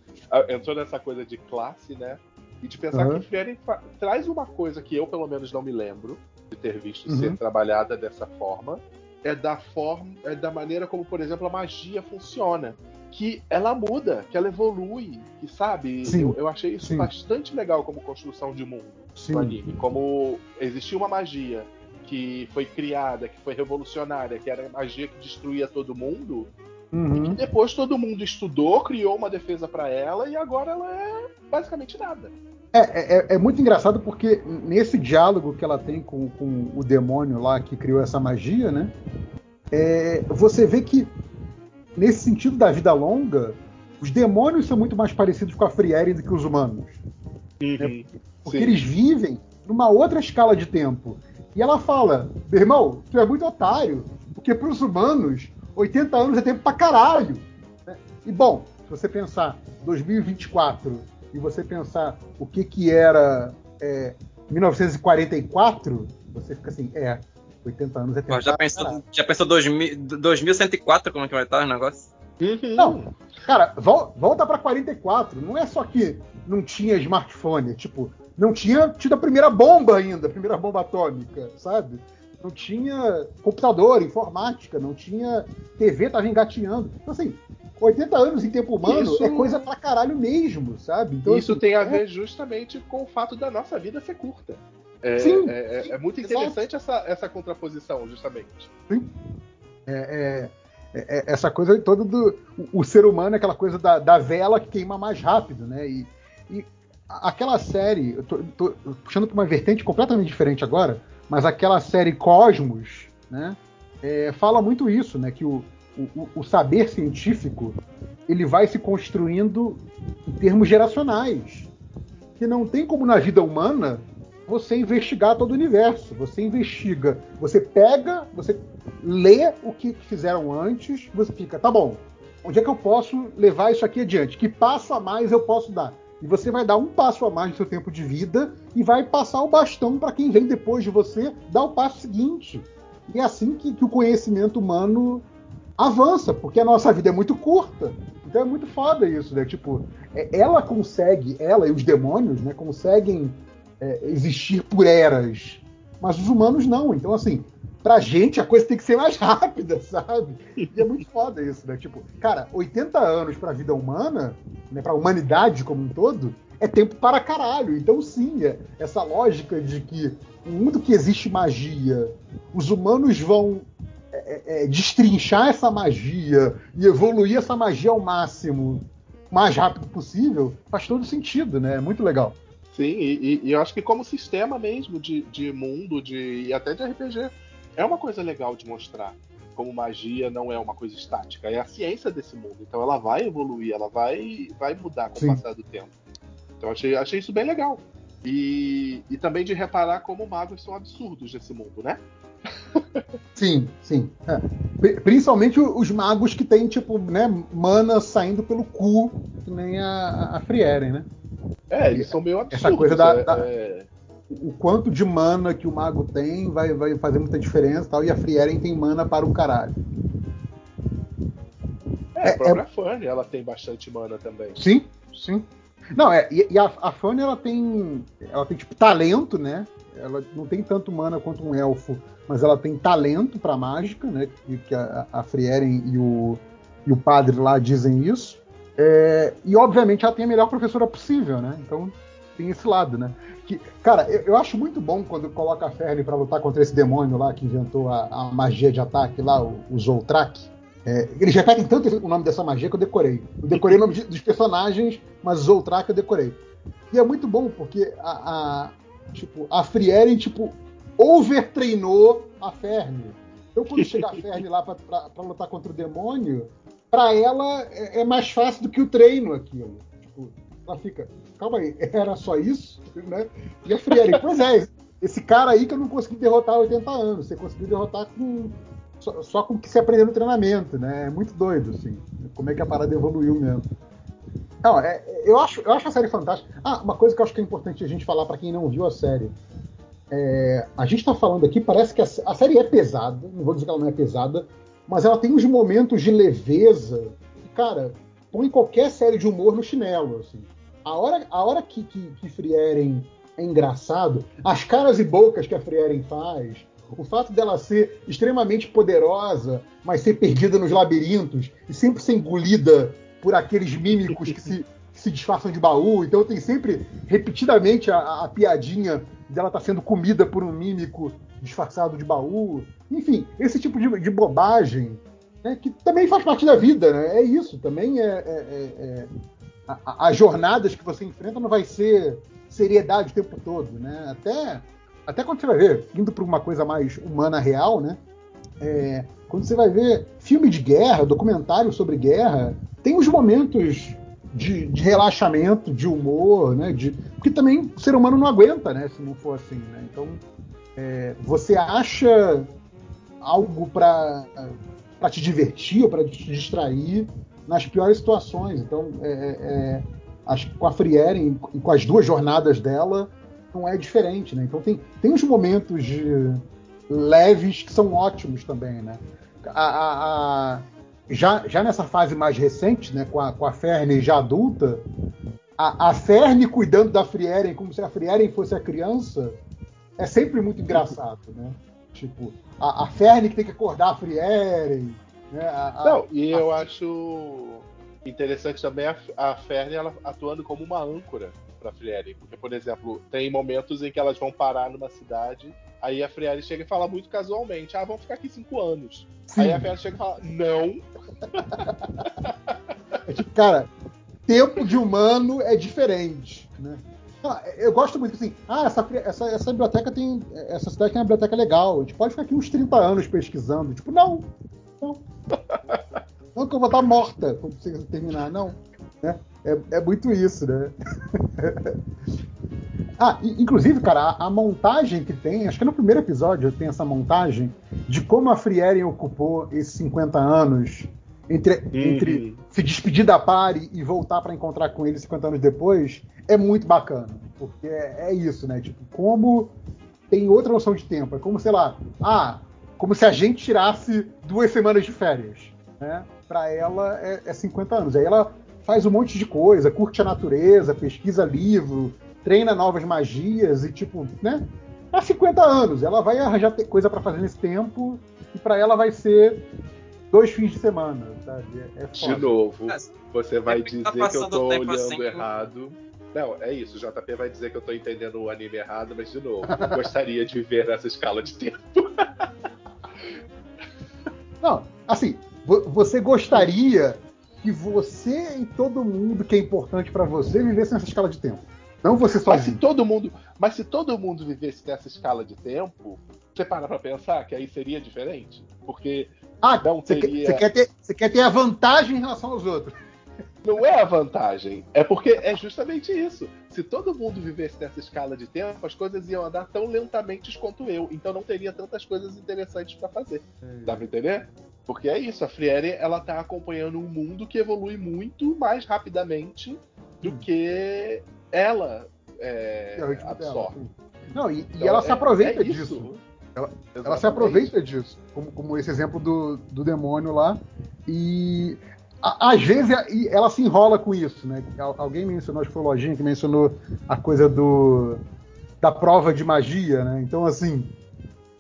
Entrou nessa coisa de classe, né? E de pensar uhum. que Frieren traz uma coisa que eu, pelo menos, não me lembro de ter visto uhum. ser trabalhada dessa forma. É da forma, é da maneira como, por exemplo, a magia funciona. Que ela muda, que ela evolui, que sabe? Eu, eu, achei isso Sim. bastante legal como construção de mundo Sim. no anime. Como existia uma magia que foi criada, que foi revolucionária, que era a magia que destruía todo mundo, uhum. e que depois todo mundo estudou, criou uma defesa para ela e agora ela é basicamente nada. É, é, é, é, muito engraçado porque nesse diálogo que ela tem com, com o demônio lá que criou essa magia, né? É, você vê que nesse sentido da vida longa, os demônios são muito mais parecidos com a Friere do que os humanos. Uhum. Né? Porque Sim. eles vivem numa outra escala de tempo. E ela fala: meu irmão, tu é muito otário, porque para os humanos, 80 anos é tempo pra caralho. Né? E bom, se você pensar 2024 e você pensar o que que era é, 1944, você fica assim: é, 80 anos é tempo já pensou, Já pensou 2000, 2104 como é que vai estar o negócio? Uhum. Não, cara, volta para 44. Não é só que não tinha smartphone, tipo, não tinha tido a primeira bomba ainda, a primeira bomba atômica, sabe? Não tinha computador, informática, não tinha TV, tava engatinhando. Então, assim, 80 anos em tempo humano isso... é coisa pra caralho mesmo, sabe? Então, Isso assim, tem a é... ver justamente com o fato da nossa vida ser curta. É, sim, é, sim, é muito interessante essa, essa contraposição, justamente. Sim. É, é, é, essa coisa toda do. O, o, ser humano é aquela coisa da, da vela que queima mais rápido, né? E, e aquela série, eu tô, tô puxando para uma vertente completamente diferente agora, mas aquela série Cosmos, né, é, fala muito isso, né, que o, o, o, saber científico ele vai se construindo em termos geracionais, que não tem como na vida humana você investigar todo o universo. Você investiga, você pega, você lê o que fizeram antes, você fica, tá bom, onde é que eu posso levar isso aqui adiante? Que passo a mais eu posso dar? E você vai dar um passo a mais no seu tempo de vida e vai passar o bastão para quem vem depois de você dar o passo seguinte. E é assim que, que, o conhecimento humano avança, porque a nossa vida é muito curta. Então é muito foda isso, né? Tipo, é, ela consegue, ela e os demônios, né, conseguem é, existir por eras. Mas os humanos não. Então, assim, pra gente a coisa tem que ser mais rápida, sabe? E é muito foda isso, né? Tipo, cara, 80 anos pra vida humana, né, pra humanidade como um todo, é tempo para caralho. Então, sim, é essa lógica de que no mundo que existe magia, os humanos vão é, é, é destrinchar essa magia e evoluir essa magia ao máximo, mais rápido possível, faz todo sentido, né? É muito legal. Sim, e, e, eu acho que como sistema mesmo de, de mundo, de, e até de RPG, é uma coisa legal de mostrar como magia não é uma coisa estática, é a ciência desse mundo. Então ela vai evoluir, ela vai, vai mudar com Sim. o passar do tempo. Então achei, achei isso bem legal. E, e também de reparar como magos são absurdos nesse mundo, né? Sim, sim. É. Principalmente os magos que tem, tipo, né, mana saindo pelo cu, que nem a, a Frieren, né? É, eles são meio absurdos. Essa coisa da, é, da, é o quanto de mana que o mago tem vai, vai fazer muita diferença tal, e a Frieren tem mana para o caralho. É, a própria é... Fanny, ela tem bastante mana também. Sim, sim. Não, é, e, e a, a Fanny, ela tem. Ela tem, tipo, talento, né? Ela não tem tanto mana quanto um elfo, mas ela tem talento pra mágica, né? Que, que a, a Frieren e o, e o padre lá dizem isso. É, e obviamente ela tem a melhor professora possível, né? Então tem esse lado, né? Que, cara, eu, eu acho muito bom quando coloca a Ferne pra lutar contra esse demônio lá que inventou a, a magia de ataque lá, o, o Zoltrak. É, eles repetem tanto o nome dessa magia que eu decorei. Eu decorei o nome de- dos personagens, mas Zoltrak eu decorei. E é muito bom porque a, a, tipo, a Frieren, tipo, overtreinou a Ferne. Então quando chega a Ferne lá pra lutar contra o demônio, pra ela é, é mais fácil do que o treino aquilo. Ela fica, calma aí, era só isso? Né? E a Frieren, pois é, esse cara aí que eu não consegui derrotar há 80 anos, você conseguiu derrotar com só, só com o que você aprendeu no treinamento, né? É muito doido, assim. Como é que a parada evoluiu mesmo. Não, é, eu, acho, eu acho a série fantástica. Ah, uma coisa que eu acho que é importante a gente falar pra quem não viu a série. É, a gente tá falando aqui, parece que a, a série é pesada, não vou dizer que ela não é pesada, mas ela tem uns momentos de leveza que, cara, põe qualquer série de humor no chinelo, assim. A hora, a hora que, que, que Frieren é engraçado, as caras e bocas que a Frieren faz, o fato dela ser extremamente poderosa, mas ser perdida nos labirintos e sempre ser engolida por aqueles mímicos que se, que se disfarçam de baú. Então tem sempre, repetidamente, a, a piadinha dela estar sendo comida por um mímico disfarçado de baú. Enfim, esse tipo de, de bobagem né, que também faz parte da vida, né? É isso, também é. é- é- é- as jornadas que você enfrenta não vai ser seriedade o tempo todo, né? Até, até quando você vai ver, indo para uma coisa mais humana real, né? É, quando você vai ver filme de guerra, documentário sobre guerra, tem os momentos de, de relaxamento, de humor, né? De, porque também o ser humano não aguenta, né? Se não for assim, né? Então, é, você acha algo para te divertir ou para te distrair nas piores situações. Então, é, é, acho que com a Frieren e com as duas jornadas dela não é diferente, né? Então tem, tem uns momentos leves que são ótimos também, né? A, a- a- já, já nessa fase mais recente, né, com a, com a Ferne já adulta, a, a Ferne cuidando da Frieren como se a Frieren fosse a criança é sempre muito engraçado, né? Tipo, a, a Ferne que tem que acordar a Frieren, né? A- a- Não, e eu acho interessante também a, a Ferne ela atuando como uma âncora pra Friere. Porque, por exemplo, tem momentos em que elas vão parar numa cidade, aí a Friere chega e fala muito casualmente: ah, vamos ficar aqui cinco anos. Sim. Aí a Ferne chega e fala: não, É tipo, cara, tempo de humano é diferente, né? Ah, Eu gosto muito assim, ah, essa, essa, essa biblioteca tem. Essa cidade tem uma biblioteca legal. A gente pode ficar aqui uns 30 anos pesquisando. Tipo, não. Não. Não que eu vou estar morta quando você terminar, não. Né? É, é muito isso, né? ah, e- inclusive, cara, a, a montagem que tem, acho que no primeiro episódio tem essa montagem de como a Frieren ocupou esses 50 anos entre, entre se despedir da Pari e voltar para encontrar com ele 50 anos depois, é muito bacana. Porque é, é isso, né? Tipo, como tem outra noção de tempo. É como, sei lá, ah, como se a gente tirasse duas semanas de férias. Né? Para ela é, é 50 anos. Aí ela faz um monte de coisa, curte a natureza, pesquisa livro, treina novas magias e tipo, né? Há 50 anos. Ela vai arranjar coisa para fazer nesse tempo e para ela vai ser dois fins de semana, sabe? É, é de novo, você vai É porque dizer tá que eu tô olhando assim, errado. Não, é isso. O JP vai dizer que eu tô entendendo o anime errado, mas de novo, eu gostaria de viver nessa escala de tempo. Não, assim, vo- você gostaria que você e todo mundo que é importante pra você vivesse nessa escala de tempo. Não você Mas se todo mundo, mas se todo mundo vivesse nessa escala de tempo, você para pra pensar que aí seria diferente? Porque Ah, não você, quer, teria- você quer ter, você quer ter a vantagem em relação aos outros. Não é a vantagem, é porque é justamente isso. Se todo mundo vivesse nessa escala de tempo, as coisas iam andar tão lentamente quanto eu, então não teria tantas coisas interessantes pra fazer. Dá pra entender? Porque é isso, a Friere ela tá acompanhando um mundo que evolui muito mais rapidamente do que ela é, É dela, absorve. sim. Não, e, e Então, ela se é- aproveita é disso. isso. Ela- Ela se aproveita disso, como, como esse exemplo do, do demônio lá. E, às vezes ela se enrola com isso, né? Al- Alguém mencionou, acho que foi o Lojinha que mencionou a coisa do da prova de magia, né? Então, assim,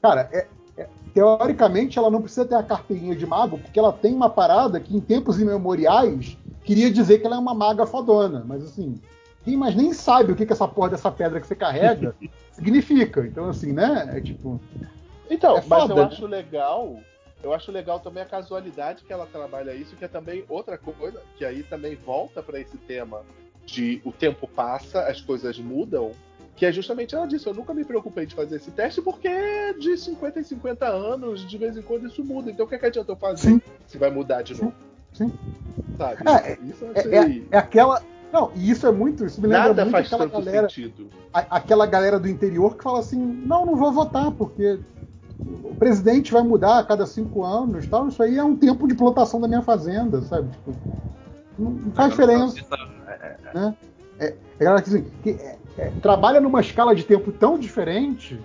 cara, é- é- teoricamente ela não precisa ter a carteirinha de mago, porque ela tem uma parada que em tempos imemoriais queria dizer que ela é uma maga fodona, mas assim, quem mais nem sabe o que, que essa porra dessa pedra que você carrega significa. Então, assim, né? É tipo. Então, É mas foda, eu né? acho legal. Eu acho legal também a casualidade que ela trabalha isso, que é também outra coisa, que aí também volta para esse tema de o tempo passa, as coisas mudam, que é justamente ela disse, eu nunca me preocupei de fazer esse teste porque de 50 em 50 anos, de vez em quando isso muda. Então o que, é que adianta eu fazer Sim. se vai mudar de novo? Sim. Sabe? É, isso eu É, achei... é- é aquela. Não, e isso é muito. Isso me lembra Nada muito faz aquela tanto galera. sentido. a- aquela galera do interior que fala assim: não, não vou votar, porque o presidente vai mudar a cada cinco anos tal. Isso aí é um tempo de plantação da minha fazenda, sabe? Tipo, não, não faz diferença. né? É, é a galera que, assim, que, é, é, trabalha numa escala de tempo tão diferente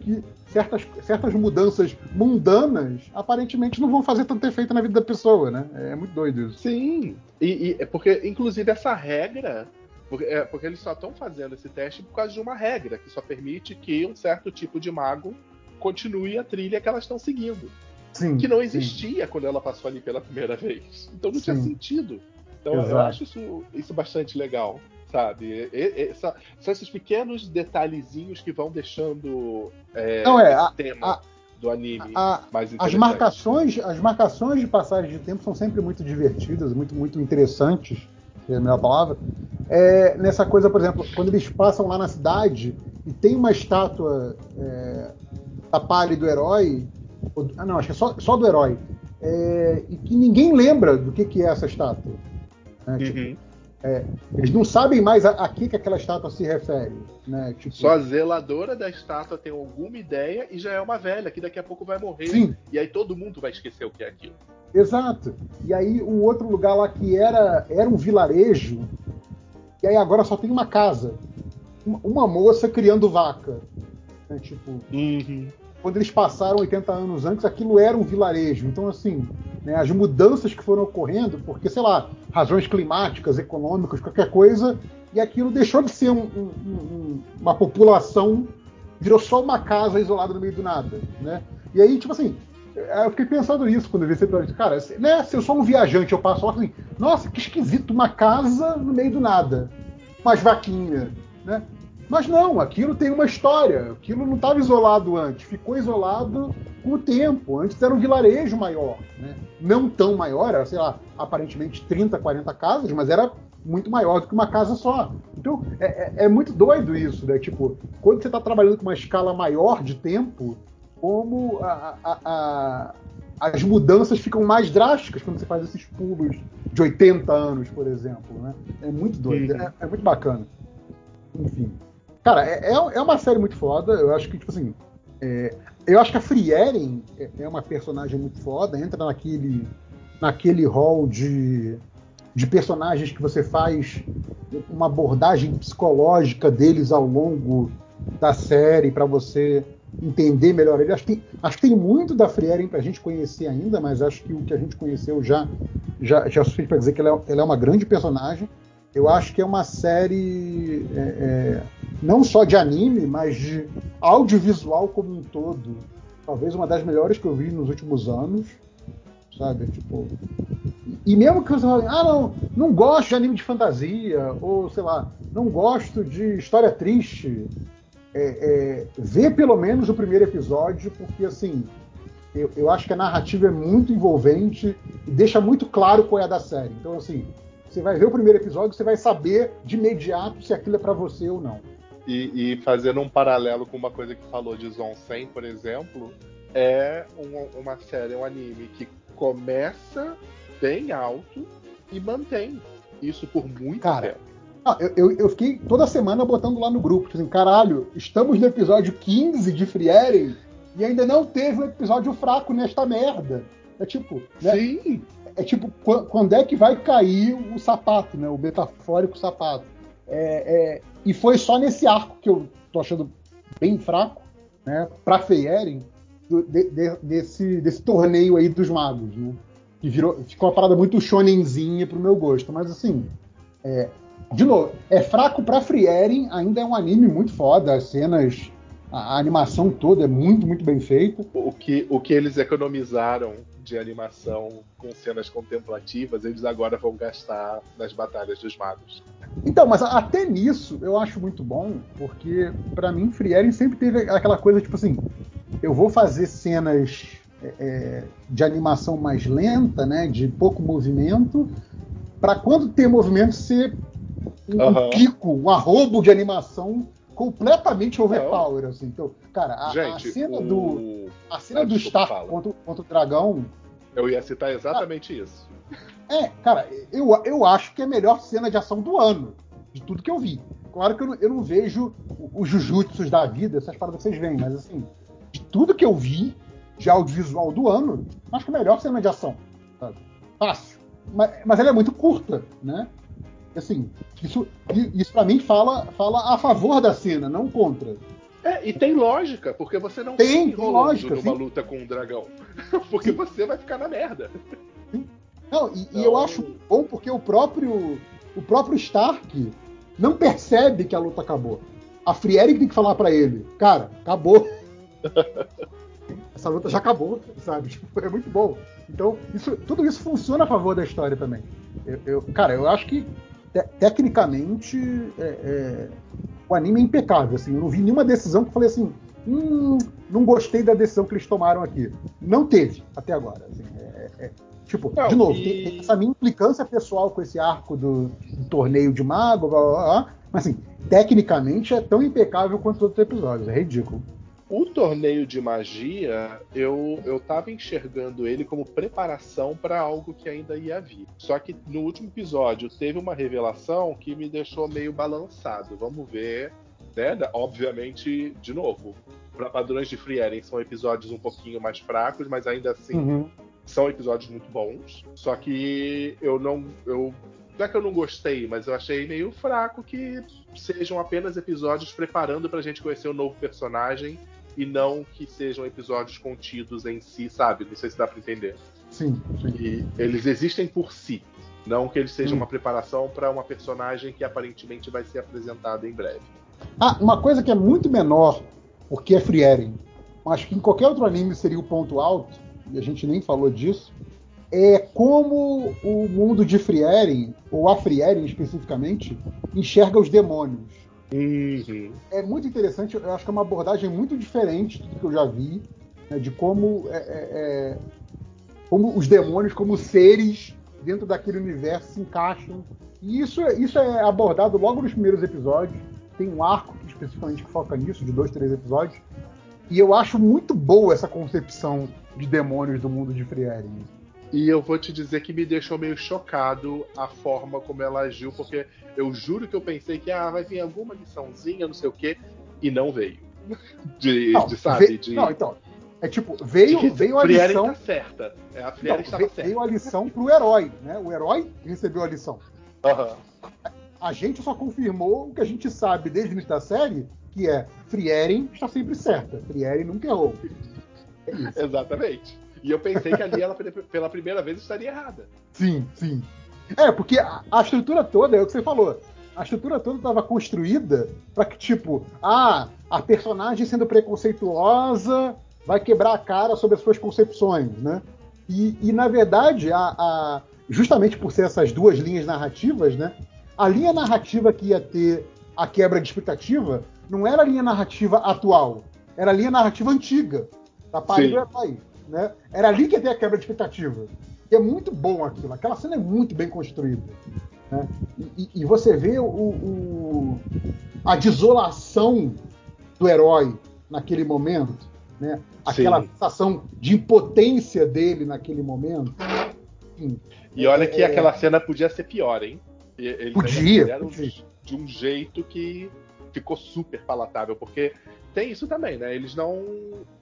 que certas, certas mudanças mundanas aparentemente não vão fazer tanto efeito na vida da pessoa, né? É muito doido isso. Sim, e, e é porque, inclusive, essa regra. Porque, é, porque eles só estão fazendo esse teste por causa de uma regra que só permite que um certo tipo de mago continue a trilha que elas estão seguindo. Sim, Que não sim. existia quando ela passou ali pela primeira vez. Então não tinha Sim. sentido. Então eu Exato. acho isso, isso bastante legal, sabe? E- e- só- são esses pequenos detalhezinhos que vão deixando é, Não, é, a- tema a- do anime A- mais As interessante. marcações, as marcações de passagem de tempo são sempre muito divertidas, muito, muito interessantes, é a melhor palavra. É, nessa coisa, por exemplo, quando eles passam lá na cidade e tem uma estátua é, da Pali do herói, ou- ah, não, acho que é só, só do herói, é, e que ninguém lembra do que, que é essa estátua. né? Tipo, Uhum. eles não sabem mais a, a que, que aquela estátua se refere. Né? Tipo, Só a zeladora da estátua tem alguma ideia e já é uma velha que daqui a pouco vai morrer. Sim, E aí todo mundo vai esquecer o que é aquilo. Exato. E aí o outro lugar lá que era, era um vilarejo, e aí agora só tem uma casa. Uma, uma moça criando vaca. né, Tipo, quando eles passaram 80 anos antes, aquilo era um vilarejo. Então, assim, né, as mudanças que foram ocorrendo, porque, sei lá, razões climáticas, econômicas, qualquer coisa, e aquilo deixou de ser um- um- um- uma população, virou só uma casa isolada no meio do nada. Né? E aí, tipo assim, eu fiquei pensando nisso quando eu vi esse episódio. Cara, se, né, se eu sou um viajante, eu passo lá assim, nossa, que esquisito, uma casa no meio do nada. Umas vaquinhas, né? Mas não, aquilo tem uma história. Aquilo não estava isolado antes, ficou isolado com o tempo. Antes era um vilarejo maior, né? Não tão maior, era, sei lá, aparentemente 30, 40 casas, mas era muito maior do que uma casa só. Então, é, é- é muito doido isso, né? Tipo, quando você está trabalhando com uma escala maior de tempo, como a- a- a- as mudanças ficam mais drásticas quando você faz esses pulos de 80 anos, por exemplo, né? É muito doido, é, é muito bacana. Enfim. Cara, é, é- é uma série muito foda. Eu acho que, tipo assim. é, eu acho que a Frieren é, é uma personagem muito foda. Entra naquele, naquele hall de, de personagens que você faz uma abordagem psicológica deles ao longo da série para você entender melhor ele. Acho que, tem, acho que tem muito da Frieren pra gente conhecer ainda, mas acho que o que a gente conheceu já já, já é suficiente para dizer que ela é, ela é uma grande personagem. Eu acho que é uma série é, é, não só de anime, mas de audiovisual como um todo. Talvez uma das melhores que eu vi nos últimos anos. Sabe? Tipo. E mesmo que você fale, ah, não, não gosto de anime de fantasia, ou sei lá, não gosto de história triste, é, é, vê pelo menos o primeiro episódio, porque assim, eu, eu acho que a narrativa é muito envolvente e deixa muito claro qual é a da série. Então, assim, você vai ver o primeiro episódio, você vai saber de imediato se aquilo é pra você ou não. E, e fazendo um paralelo com uma coisa que falou de Zon 100, por exemplo, é um- uma série, um anime que começa bem alto e mantém isso por muito Cara, tempo. Ah, eu, eu, eu fiquei toda semana botando lá no grupo, tipo assim, caralho, estamos no episódio 15 de Frieren e ainda não teve um episódio fraco nesta merda. É tipo, né? Sim, é tipo, qu- quando é que vai cair o sapato, né? O metafórico sapato. É, é, e foi só nesse arco que eu tô achando bem fraco, né? Pra Feieren, do- de- de- desse, desse torneio aí dos magos, né? que virou, ficou uma parada muito shonenzinha pro meu gosto. Mas assim, é, de novo, é fraco pra Frieren, ainda é um anime muito foda, as cenas, a, a animação toda é muito, muito bem feita. O que, o que eles economizaram de animação com cenas contemplativas, eles agora vão gastar nas batalhas dos magos. Então, mas até nisso eu acho muito bom, porque pra mim Frieren sempre teve aquela coisa tipo assim, eu vou fazer cenas é, é de animação mais lenta, né, de pouco movimento, para quando ter movimento ser um, Aham. pico, um arrobo de animação completamente overpower, assim. Então, cara, a, a Gente, cena o- do a cena Ah, do Stark contra, contra o dragão Eu ia citar exatamente isso. é, cara, eu, eu acho que é a melhor cena de ação do ano, de tudo que eu vi. Claro que eu não, eu não vejo os jujutsus da vida, essas paradas que vocês veem, mas assim, de tudo que eu vi de audiovisual do ano, acho que é a melhor cena de ação. sabe? Fácil. Mas, mas ela é muito curta, né? Assim, isso, isso para mim fala, fala a favor da cena, não contra. É, e tem lógica, porque você não Tem, fica tem lógica, numa sim. luta com um dragão. porque você vai ficar na merda. Não, e, e Então- eu acho bom porque o próprio o próprio Stark não percebe que a luta acabou. A Friere tem que falar pra ele, cara, acabou. Essa luta já acabou, sabe? Tipo, é muito bom. Então, isso, tudo isso funciona a favor da história também. Eu, eu- cara, eu acho que te- tecnicamente é, é, o anime é impecável. Assim, eu não vi nenhuma decisão que eu falei assim, hum, não gostei da decisão que eles tomaram aqui. Não teve até agora. assim, é- é- tipo, Não, de novo, e- tem, tem essa minha implicância pessoal com esse arco do, do torneio de mago, blá, blá, blá, mas assim, tecnicamente é tão impecável quanto os outros episódios. É ridículo. O torneio de magia, eu, eu tava enxergando ele como preparação para algo que ainda ia vir. Só que no último episódio teve uma revelação que me deixou meio balançado. Vamos ver, né? Obviamente, de novo, para padrões de Frieren são episódios um pouquinho mais fracos, mas ainda assim Uhum. são episódios muito bons. Só que eu não. Eu, não é que eu não gostei, mas eu achei meio fraco que sejam apenas episódios preparando pra gente conhecer um novo personagem e não que sejam episódios contidos em si, sabe? Não sei se dá pra entender. Sim, sim. E eles existem por si. Não que eles sejam Hum. uma preparação pra uma personagem que aparentemente vai ser apresentada em breve. Ah, uma coisa que é muito menor, porque é Frieren, mas que em qualquer outro anime seria o ponto alto, e a gente nem falou disso, é como o mundo de Frieren, ou a Frieren especificamente, enxerga os demônios. Uhum. É muito interessante, eu acho que é uma abordagem muito diferente tudo que eu já vi, né, de como, é, é, é, como os demônios, como seres dentro daquele universo se encaixam. E isso, é- isso é abordado logo nos primeiros episódios. Tem um arco que especificamente que foca nisso, de dois, três episódios. E eu acho muito boa essa concepção de demônios do mundo de Frieren. E eu vou te dizer que me deixou meio chocado a forma como ela agiu, porque eu juro que eu pensei que ah, vai vir alguma liçãozinha, não sei o quê, e não veio. De, Não, de sabe? ve- de, não, então. É tipo, veio, de veio a Frieren lição. tá certa. É, a Então, Frieren estava ve- certa. veio a lição pro herói, né? O herói recebeu a lição. Aham. A gente só confirmou o que a gente sabe desde o início da série, que é Frieren está sempre certa. Frieren nunca errou. É. Exatamente. E eu pensei que ali ela pela primeira vez estaria errada. Sim, sim. É, porque a, a estrutura toda, é o que você falou. A estrutura toda estava construída para que, tipo, ah, a personagem sendo preconceituosa vai quebrar a cara sobre as suas concepções, né? E, e, na verdade, a, a- justamente por ser essas duas linhas narrativas, né? A linha narrativa que ia ter a quebra de expectativa não era a linha narrativa atual, era a linha narrativa antiga, da pai Sim. do herói, né? Era ali que ia ter a quebra de expectativa. E é muito bom aquilo. Aquela cena é muito bem construída. né? E, e- você vê o, o- a desolação do herói naquele momento, né? Aquela Sim. sensação de impotência dele naquele momento. Enfim, E olha que É, aquela cena podia ser pior, hein? Eles Podia, podia. de um jeito que ficou super palatável, porque tem isso também, né? Eles não,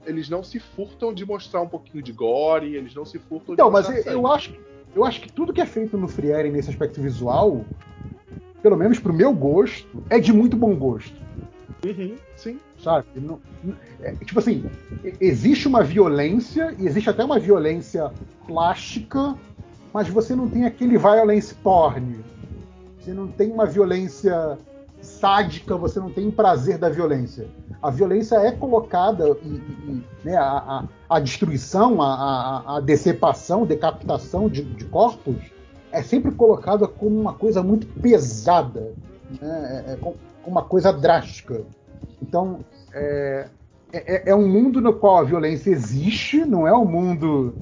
eles não se furtam de mostrar um pouquinho de gore, eles não se furtam Então, de mas mostrar eu, eu acho, eu acho que tudo que é feito no Frieren nesse aspecto visual, pelo menos pro meu gosto, é de muito bom gosto. Uhum, sim. sabe? Não- não- é, tipo assim, existe uma violência, e existe até uma violência plástica mas você não tem aquele violence porn. Você não tem uma violência sádica, você não tem prazer da violência. A violência é colocada, e, e, né, a, a, a, destruição, a, a, deceptação, decapitação de, de, corpos é sempre colocada como uma coisa muito pesada, né, é, é, como uma coisa drástica. Então, é, é, é, um mundo no qual a violência existe, não é um mundo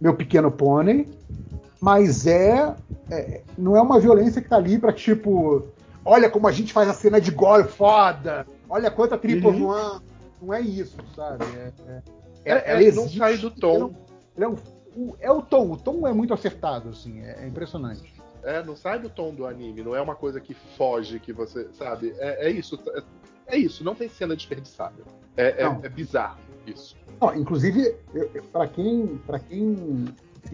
meu pequeno pônei, mas é, é, não é uma violência que está ali para tipo olha como a gente faz a cena de gore foda, olha quanta tripa uhum. voando. Não é isso, sabe? É, é, é, é não sai do tom. É, o, é o tom, o tom é muito acertado, assim, é, é, impressionante. É, não sai do tom do anime, não é uma coisa que foge, que você, sabe? É, é isso, é, é, isso, não tem cena desperdiçada. É, é, bizarro isso. Não, inclusive, para quem, quem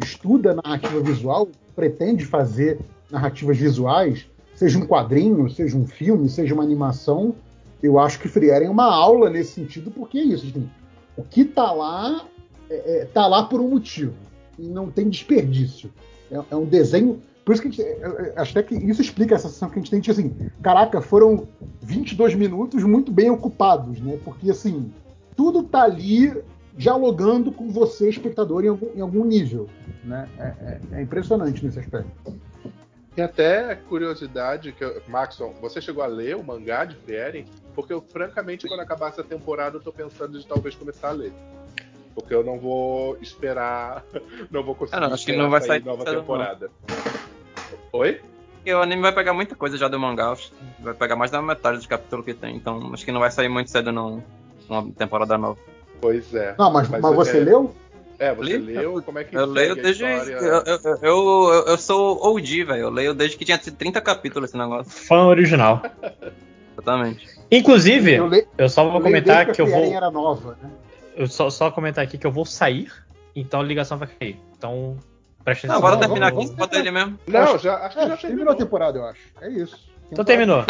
estuda narrativa visual, pretende fazer narrativas visuais, seja um quadrinho, seja um filme, seja uma animação, eu acho que Frieren é uma aula nesse sentido, porque é isso. Assim, o que está lá é, é, tá lá por um motivo. E não tem desperdício. É, é um desenho. Por isso que a gente, é, acho até que isso explica essa sensação que a gente tem de assim, caraca, foram 22 minutos muito bem ocupados, né? Porque assim, tudo tá ali dialogando com você, espectador, em algum, em algum nível. Né? É, é, é impressionante nesse aspecto. E até curiosidade, que eu, Maxon, você chegou a ler o mangá de Frieren? Porque eu, francamente, quando acabar essa temporada, eu tô pensando de talvez começar a ler. Porque eu não vou esperar. Não vou conseguir. Ah, não, acho que não vai sair nova temporada. Não. Oi? Porque o anime vai pegar muita coisa já do mangá. Vai pegar mais da metade dos capítulos que tem. Então acho que não vai sair muito cedo, não. Uma temporada nova. Pois é. Não, mas, mas, mas você é... leu? É, você Li? leu? Como é que Eu leio desde. Eu, eu, eu, eu, sou OG, velho. Eu leio desde que tinha 30 capítulos esse negócio. Fã original. Exatamente. Inclusive, eu, le... eu só vou comentar que, que eu vou. Era nova, né? Eu só, só comentar aqui que eu vou sair, então a ligação vai cair. Então, preste atenção. Agora terminar aqui, bota ele mesmo. Não, já, acho que é, já terminou a temporada, eu acho. É isso. Então terminou.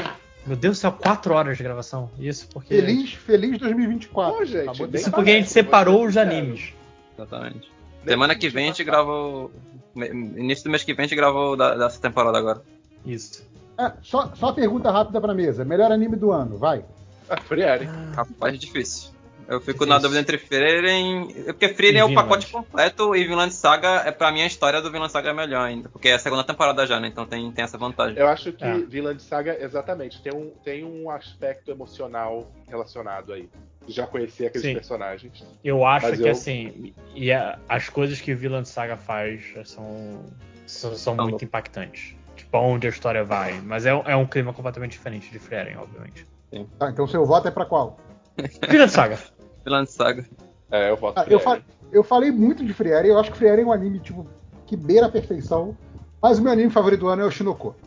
Meu Deus do céu, 4 horas de gravação. Isso porque. Feliz, feliz 2024. Pô, gente, Isso porque a gente separou os animes. Exatamente. Semana que vem a gente grava. Início do mês que vem a gente gravou dessa temporada agora. Isso. É, só, só pergunta rápida pra mesa. Melhor anime do ano, vai. Ah, Frieren. Rapaz, é difícil. Eu fico difícil. na dúvida entre Frieren. Porque Frieren é o pacote completo e Vinland Saga é pra mim a história do Vinland Saga é melhor ainda. Porque é a segunda temporada já, né? Então tem, tem essa vantagem. Eu acho que é. Vinland Saga, exatamente, tem um, tem um aspecto emocional relacionado aí já conhecia aqueles Sim. personagens. Eu acho que eu... assim, e a, as coisas que Vilã Saga faz são, são, são muito impactantes. Tipo, onde a história vai. Mas é, é um clima completamente diferente de Frieren, obviamente. Sim. Tá, então seu voto é para qual? Vilã Saga. Vilã Saga. É, eu voto ah, eu, fa eu falei muito de Frieren, eu acho que Frieren é um anime tipo, que beira a perfeição. Mas o meu anime favorito do ano é o Shinoko.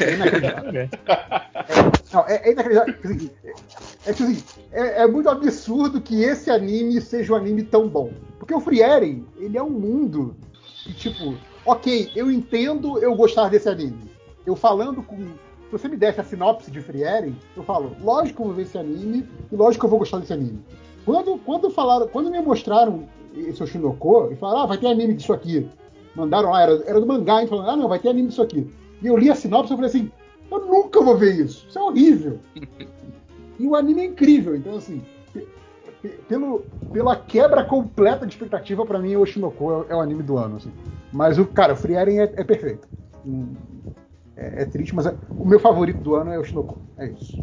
É inacreditável. é, não, é, é inacreditável. Assim, é, assim, é, é, muito absurdo que esse anime seja um anime tão bom. Porque o Frieren, ele é um mundo que, tipo, ok, eu entendo eu gostar desse anime. Eu falando com. Se você me desse a sinopse de Frieren, eu falo, lógico que eu vou ver esse anime e lógico que eu vou gostar desse anime. Quando, quando falaram, quando me mostraram esse Oshinoko, e falaram, ah, vai ter anime disso aqui. Mandaram lá, era, era do mangá, e falaram, ah, não, vai ter anime disso aqui. E eu li a sinopse e falei assim, eu nunca vou ver isso. Isso é horrível. e o anime é incrível. Então, assim, pelo, pela quebra completa de expectativa, para mim, o Oshinoko é, é, o anime do ano. Assim. Mas, o cara, o Frieren é, é perfeito. Hum, é, é, triste, mas é, o meu favorito do ano é o Oshinoko. É isso.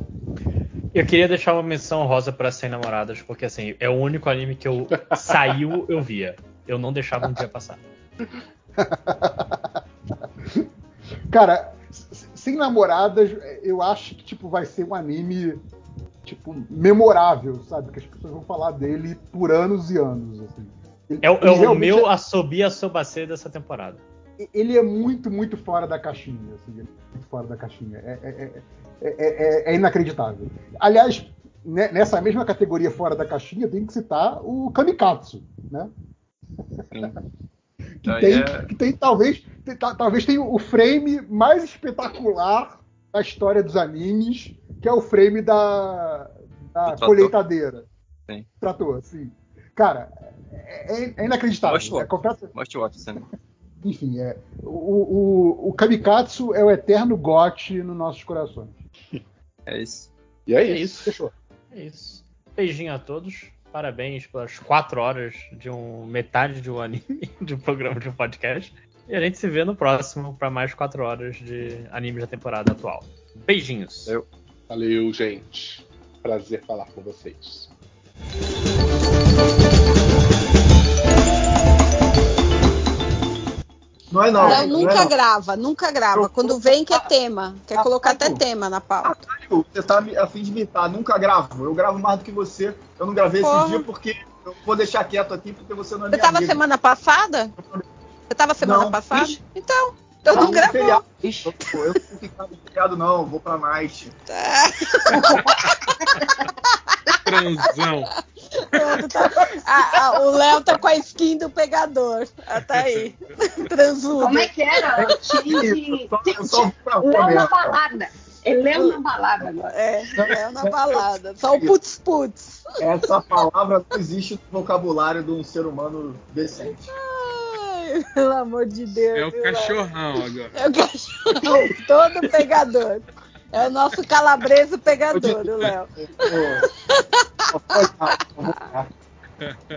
Eu queria deixar uma menção rosa para Sem Namoradas, porque, assim, é o único anime que eu saiu, eu via. Eu não deixava um dia passar. Cara, sem namoradas, eu acho que tipo vai ser um anime tipo memorável, sabe? Que as pessoas vão falar dele por anos e anos. Assim. Ele, é, é o meu é... assobia sobacê dessa temporada. Ele é muito, muito fora da caixinha, assim, muito fora da caixinha. É, é, é inacreditável. Aliás, nessa mesma categoria fora da caixinha, tem que citar o Kamikatsu, né? Que, tem, é... que tem talvez tem, talvez tenha o frame mais espetacular da história dos animes, que é o frame da, da colheitadeira. Sim. Trator, sim. Cara, é, é inacreditável. Most é completo... Most watch, sim. enfim, é, o, o, o Kamikatsu é o eterno gote nos nossos corações. É isso. E é, É isso. isso. Fechou. É isso. Beijinho a todos. Parabéns pelas quatro horas de um metade de um anime, de um programa de um podcast. E a gente se vê no próximo para mais quatro horas de animes da temporada atual. Beijinhos. Eu- Valeu, gente. Prazer falar com vocês. Não é não. Não, não nunca é não. grava, nunca grava. Eu- Quando vem quer tema. Quer colocar até não. tema na pauta. Caralho, você tá a fim de imitar, nunca gravo. Eu gravo mais do que você. Eu não gravei Porra. esse dia porque eu vou deixar quieto aqui porque você não é Você tava amiga. semana passada? Você tava semana Não. passada? Ixi. Então, eu Tá não gravou. feriado. Eu, eu não vou ficar no feriado, não. Eu vou pra night. Transão. Tá. Ah, ah, o Léo tá com a skin do pegador. Ah, tá aí. Transudo. Como é que era? Pra rua Léo na balada. É Léo na balada agora. É, Léo na balada. Só o putz putz. Essa palavra não existe no vocabulário de um ser humano decente. Ai, pelo amor de Deus. É o viu, Léo? cachorrão agora. É o cachorro todo pegador. É o nosso calabreso pegador, o Léo.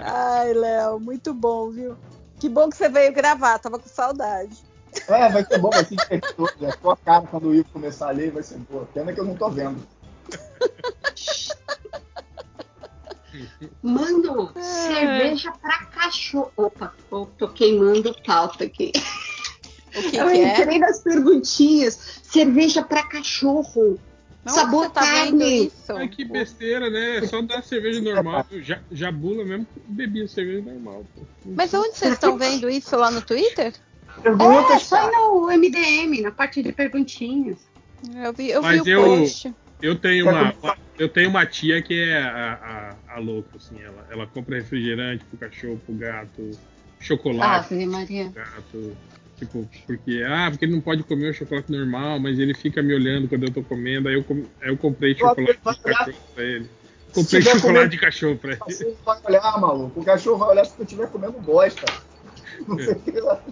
Ai, Léo, muito bom, viu? Que bom que você veio gravar, tava com saudade. É, vai ser bom, vai ser divertido. É a tua cara quando o Ivo começar a ler, vai ser boa. Pena que eu não tô vendo. Mando cerveja pra cachorro. Opa, tô queimando pauta aqui. O que, eu que é? entrei nas perguntinhas. Cerveja pra cachorro. Não, Sabor tá carne. isso? Ai, que besteira, né? É só dar cerveja normal. Eu já, jabula mesmo bebia cerveja normal. Pô. Mas onde vocês estão vendo isso lá no Twitter? É, Perguntas, só no MDM, na parte de perguntinhas. Eu vi, eu vi Mas o eu- post. Eu tenho uma, eu tenho uma tia que é a, a, a louca, assim. Ela, ela compra refrigerante pro cachorro, pro gato, chocolate Ave Maria. pro gato. Tipo, porque, ah, porque ele não pode comer o chocolate normal, mas ele fica me olhando quando eu tô comendo. Aí eu, com- aí eu comprei chocolate de cachorro pra ele. Comprei chocolate comendo- de cachorro pra ele. O cachorro vai olhar, maluco. O cachorro vai olhar se tu estiver comendo bosta. Não sei o que lá.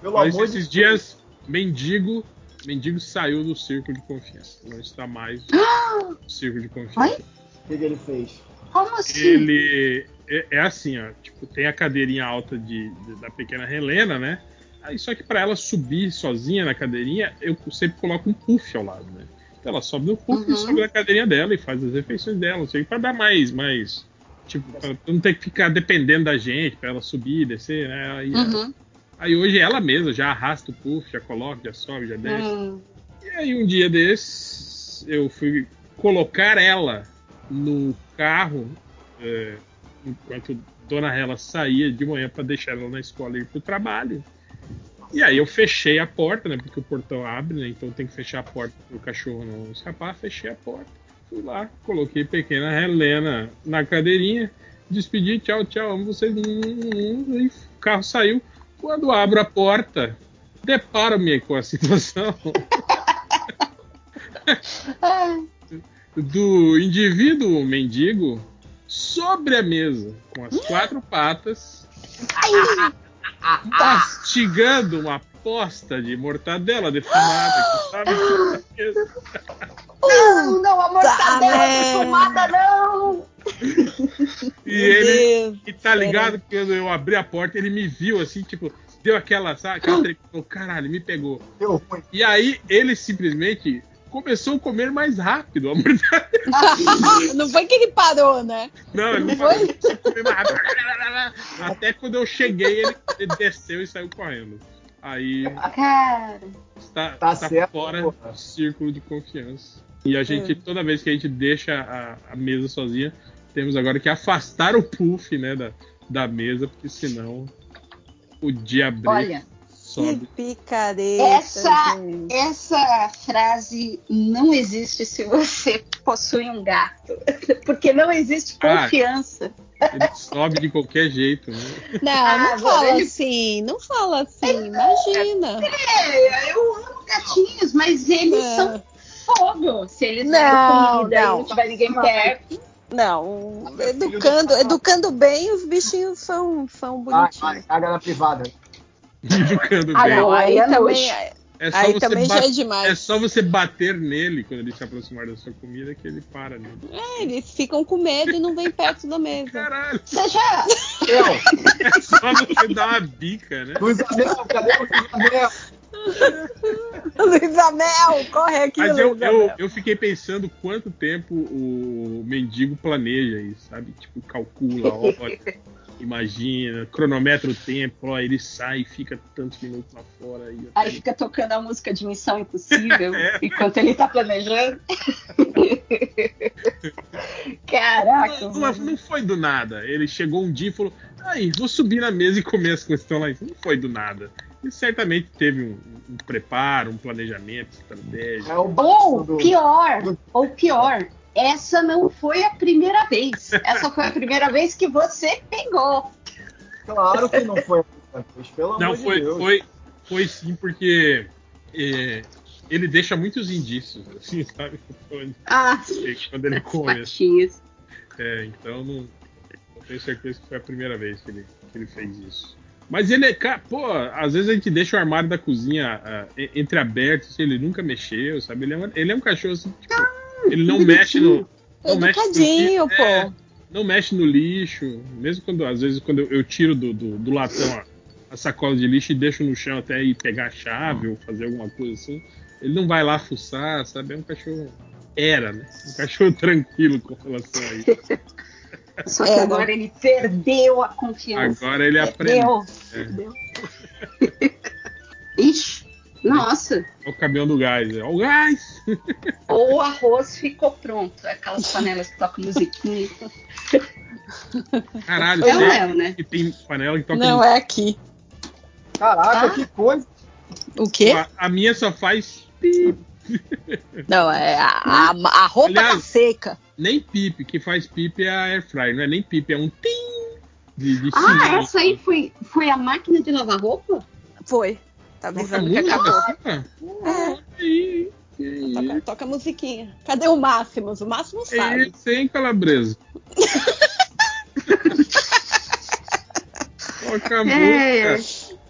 Pelo Mas amor de esses dias, mendigo, mendigo saiu do círculo de confiança. Não está mais no círculo de confiança. O que, que ele fez? Como assim? Ele é, é assim, ó, tipo, tem a cadeirinha alta de, de- da pequena Helena, né? Aí só que pra ela subir sozinha na cadeirinha, eu sempre coloco um puff ao lado, né? Então ela sobe no puff Uhum. e sobe na cadeirinha dela e faz as refeições dela, não sei, para dar mais, mais tipo, pra não ter que ficar dependendo da gente, pra ela subir, descer, né? Aí, Uhum. aí hoje ela mesma já arrasta o puff, já coloca, já sobe, já desce. Hum. E aí um dia desses eu fui colocar ela no carro é, enquanto Dona Hela saía de manhã para deixar ela na escola e ir pro trabalho. E aí eu fechei a porta, né? Porque o portão abre, né? Então tem que fechar a porta pro cachorro não escapar. Fechei a porta. Fui lá, coloquei pequena Helena na cadeirinha, despedi, tchau, tchau, amo vocês. E o carro saiu. Quando abro a porta, deparo-me com a situação do indivíduo mendigo sobre a mesa, com as quatro patas, mastigando uma posta de mortadela defumada que da mesa. Não, não, a Tá, mortadela né? defumada, não! E Meu ele Deus. e tá ligado que quando eu abri a porta, ele me viu assim, tipo, deu aquela, sabe, aquela tre- oh, caralho, me pegou. Deu ruim. E aí ele simplesmente começou a comer mais rápido a. Não foi que ele parou, né? Não, ele não Foi? parou, ele comeu mais rápido. Até quando eu cheguei, ele, ele desceu e saiu correndo. Aí Cara, está, Tá está certo, fora porra. do círculo de confiança. E a gente, toda vez que a gente deixa a, a mesa sozinha, temos agora que afastar o puff, né, da, da mesa, porque senão o diabrete olha, Que sobe. picareta. Essa- gente. essa frase não existe se você possui um gato. Porque não existe Ah. confiança. Ele sobe de qualquer jeito, né? Não, Ah, não fala ele- assim, não fala assim, imagina. É, eu amo gatinhos, mas eles É. são fogo. Se eles Não, derem comida não. não tiver ninguém perto. Não, educando, educando bem, os bichinhos são, são Vai, bonitinhos. vai, caga na privada. Educando Ah, bem. não, aí é também. É só, aí você também já é demais. é só você bater nele quando ele se aproximar da sua comida que ele para nele. É, eles ficam com medo e não vem perto da mesa. Caralho, Você já. Eu, é só você dar uma bica, né? Luiz Amel, cadê o Luiz Amel? Luiz Amel, corre aqui, Mas eu, eu, eu fiquei pensando quanto tempo o mendigo planeja isso, sabe? Tipo, calcula, olha, imagina, cronometra o tempo, ó, ele sai e fica tantos minutos lá fora. E Aí fica tocando a música de Missão Impossível É. enquanto ele tá planejando. Caraca, Não, não, mano. não foi do nada. Ele chegou um dia e falou: aí, vou subir na mesa e comer as coisas que estão lá. em cima." Não foi do nada. Ele certamente teve um, um preparo, um planejamento, estratégia. É o do... pior, ou pior, essa não foi a primeira vez. Essa foi a primeira vez que você pegou. Claro que não foi. Pelo Não, amor foi, de Deus. foi, foi sim, porque é, ele deixa muitos indícios, assim, sabe? Quando Ah, quando ele come. patinhas. É, então não, não tenho certeza que foi a primeira vez que ele, que ele fez isso. Mas ele é, pô, às vezes a gente deixa o armário da cozinha ah, e- entreaberto, assim, ele nunca mexeu, sabe? Ele é, um- ele é um cachorro assim, tipo, ele não mexe no. Não mexe no Educadinho, lixo, pô. é, não mexe no lixo, mesmo quando, às vezes, quando eu, eu tiro do, do, do latão a, a sacola de lixo e deixo no chão até ir pegar a chave ou fazer alguma coisa assim, ele não vai lá fuçar, sabe? É um cachorro. Era, né? Um cachorro tranquilo com relação a isso. Só que É, agora ele perdeu a confiança. Agora ele aprende. Perdeu. Perdeu. Ixi, nossa. É o caminhão do gás. É o gás! Ou o arroz ficou pronto. Aquelas panelas que tocam musiquinha. Caralho, É o Léo, né? que tem panela que toca Não é aqui. Caraca, Ah. que coisa. O quê? A, a minha só faz pi, Não, é a, a, a roupa tá Aliás- seca. nem pipe. Que faz pipe é a air fryer, não é nem pipe, é um tim de, de Ah, essa aí foi, foi a máquina de lavar roupa? Foi. Tá Toca avisando que acabou. cara? Olha aí, que Toca, toca a musiquinha. Cadê o Máximos? O Máximo sabe. Esse, hein, Calabresa? Toca É. música.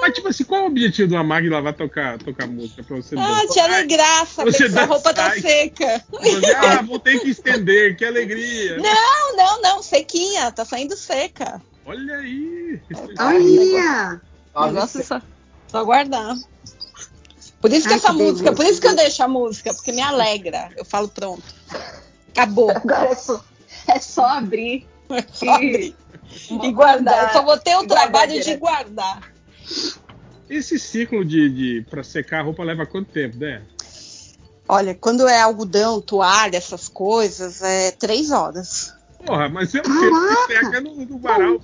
Mas, tipo assim, qual é o objetivo de uma máquina lavar tocar, tocar música pra você Ah, dançar? te alegrar, saber Você que sua roupa tá seca. Você, ah, vou ter que estender, que alegria. Não, não, não, sequinha, tá saindo seca. Olha aí. Olha! Você- só, só guardar. Por isso que Ai, essa que música, delícia. por isso que eu deixo a música, porque me alegra. Eu falo pronto. Acabou. Agora é só, é só abrir Só abrir e guardar. Eu só vou ter o trabalho de guardar. Esse ciclo de, de para secar a roupa leva quanto tempo, né? Olha, quando é algodão, toalha, essas coisas, é três horas. Porra, mas é o tempo que seca no, no varal.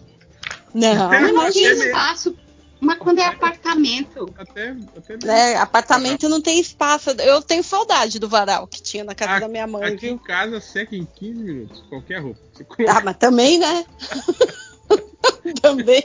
Não, Não imagina. tem Imagina. espaço. Mas quando é apartamento. Até, até né, apartamento não tem espaço. Eu tenho saudade do varal que tinha na casa Aqui- da minha mãe, Aqui em casa seca em 15 minutos, qualquer roupa. Coloca- Ah, mas também, né? também.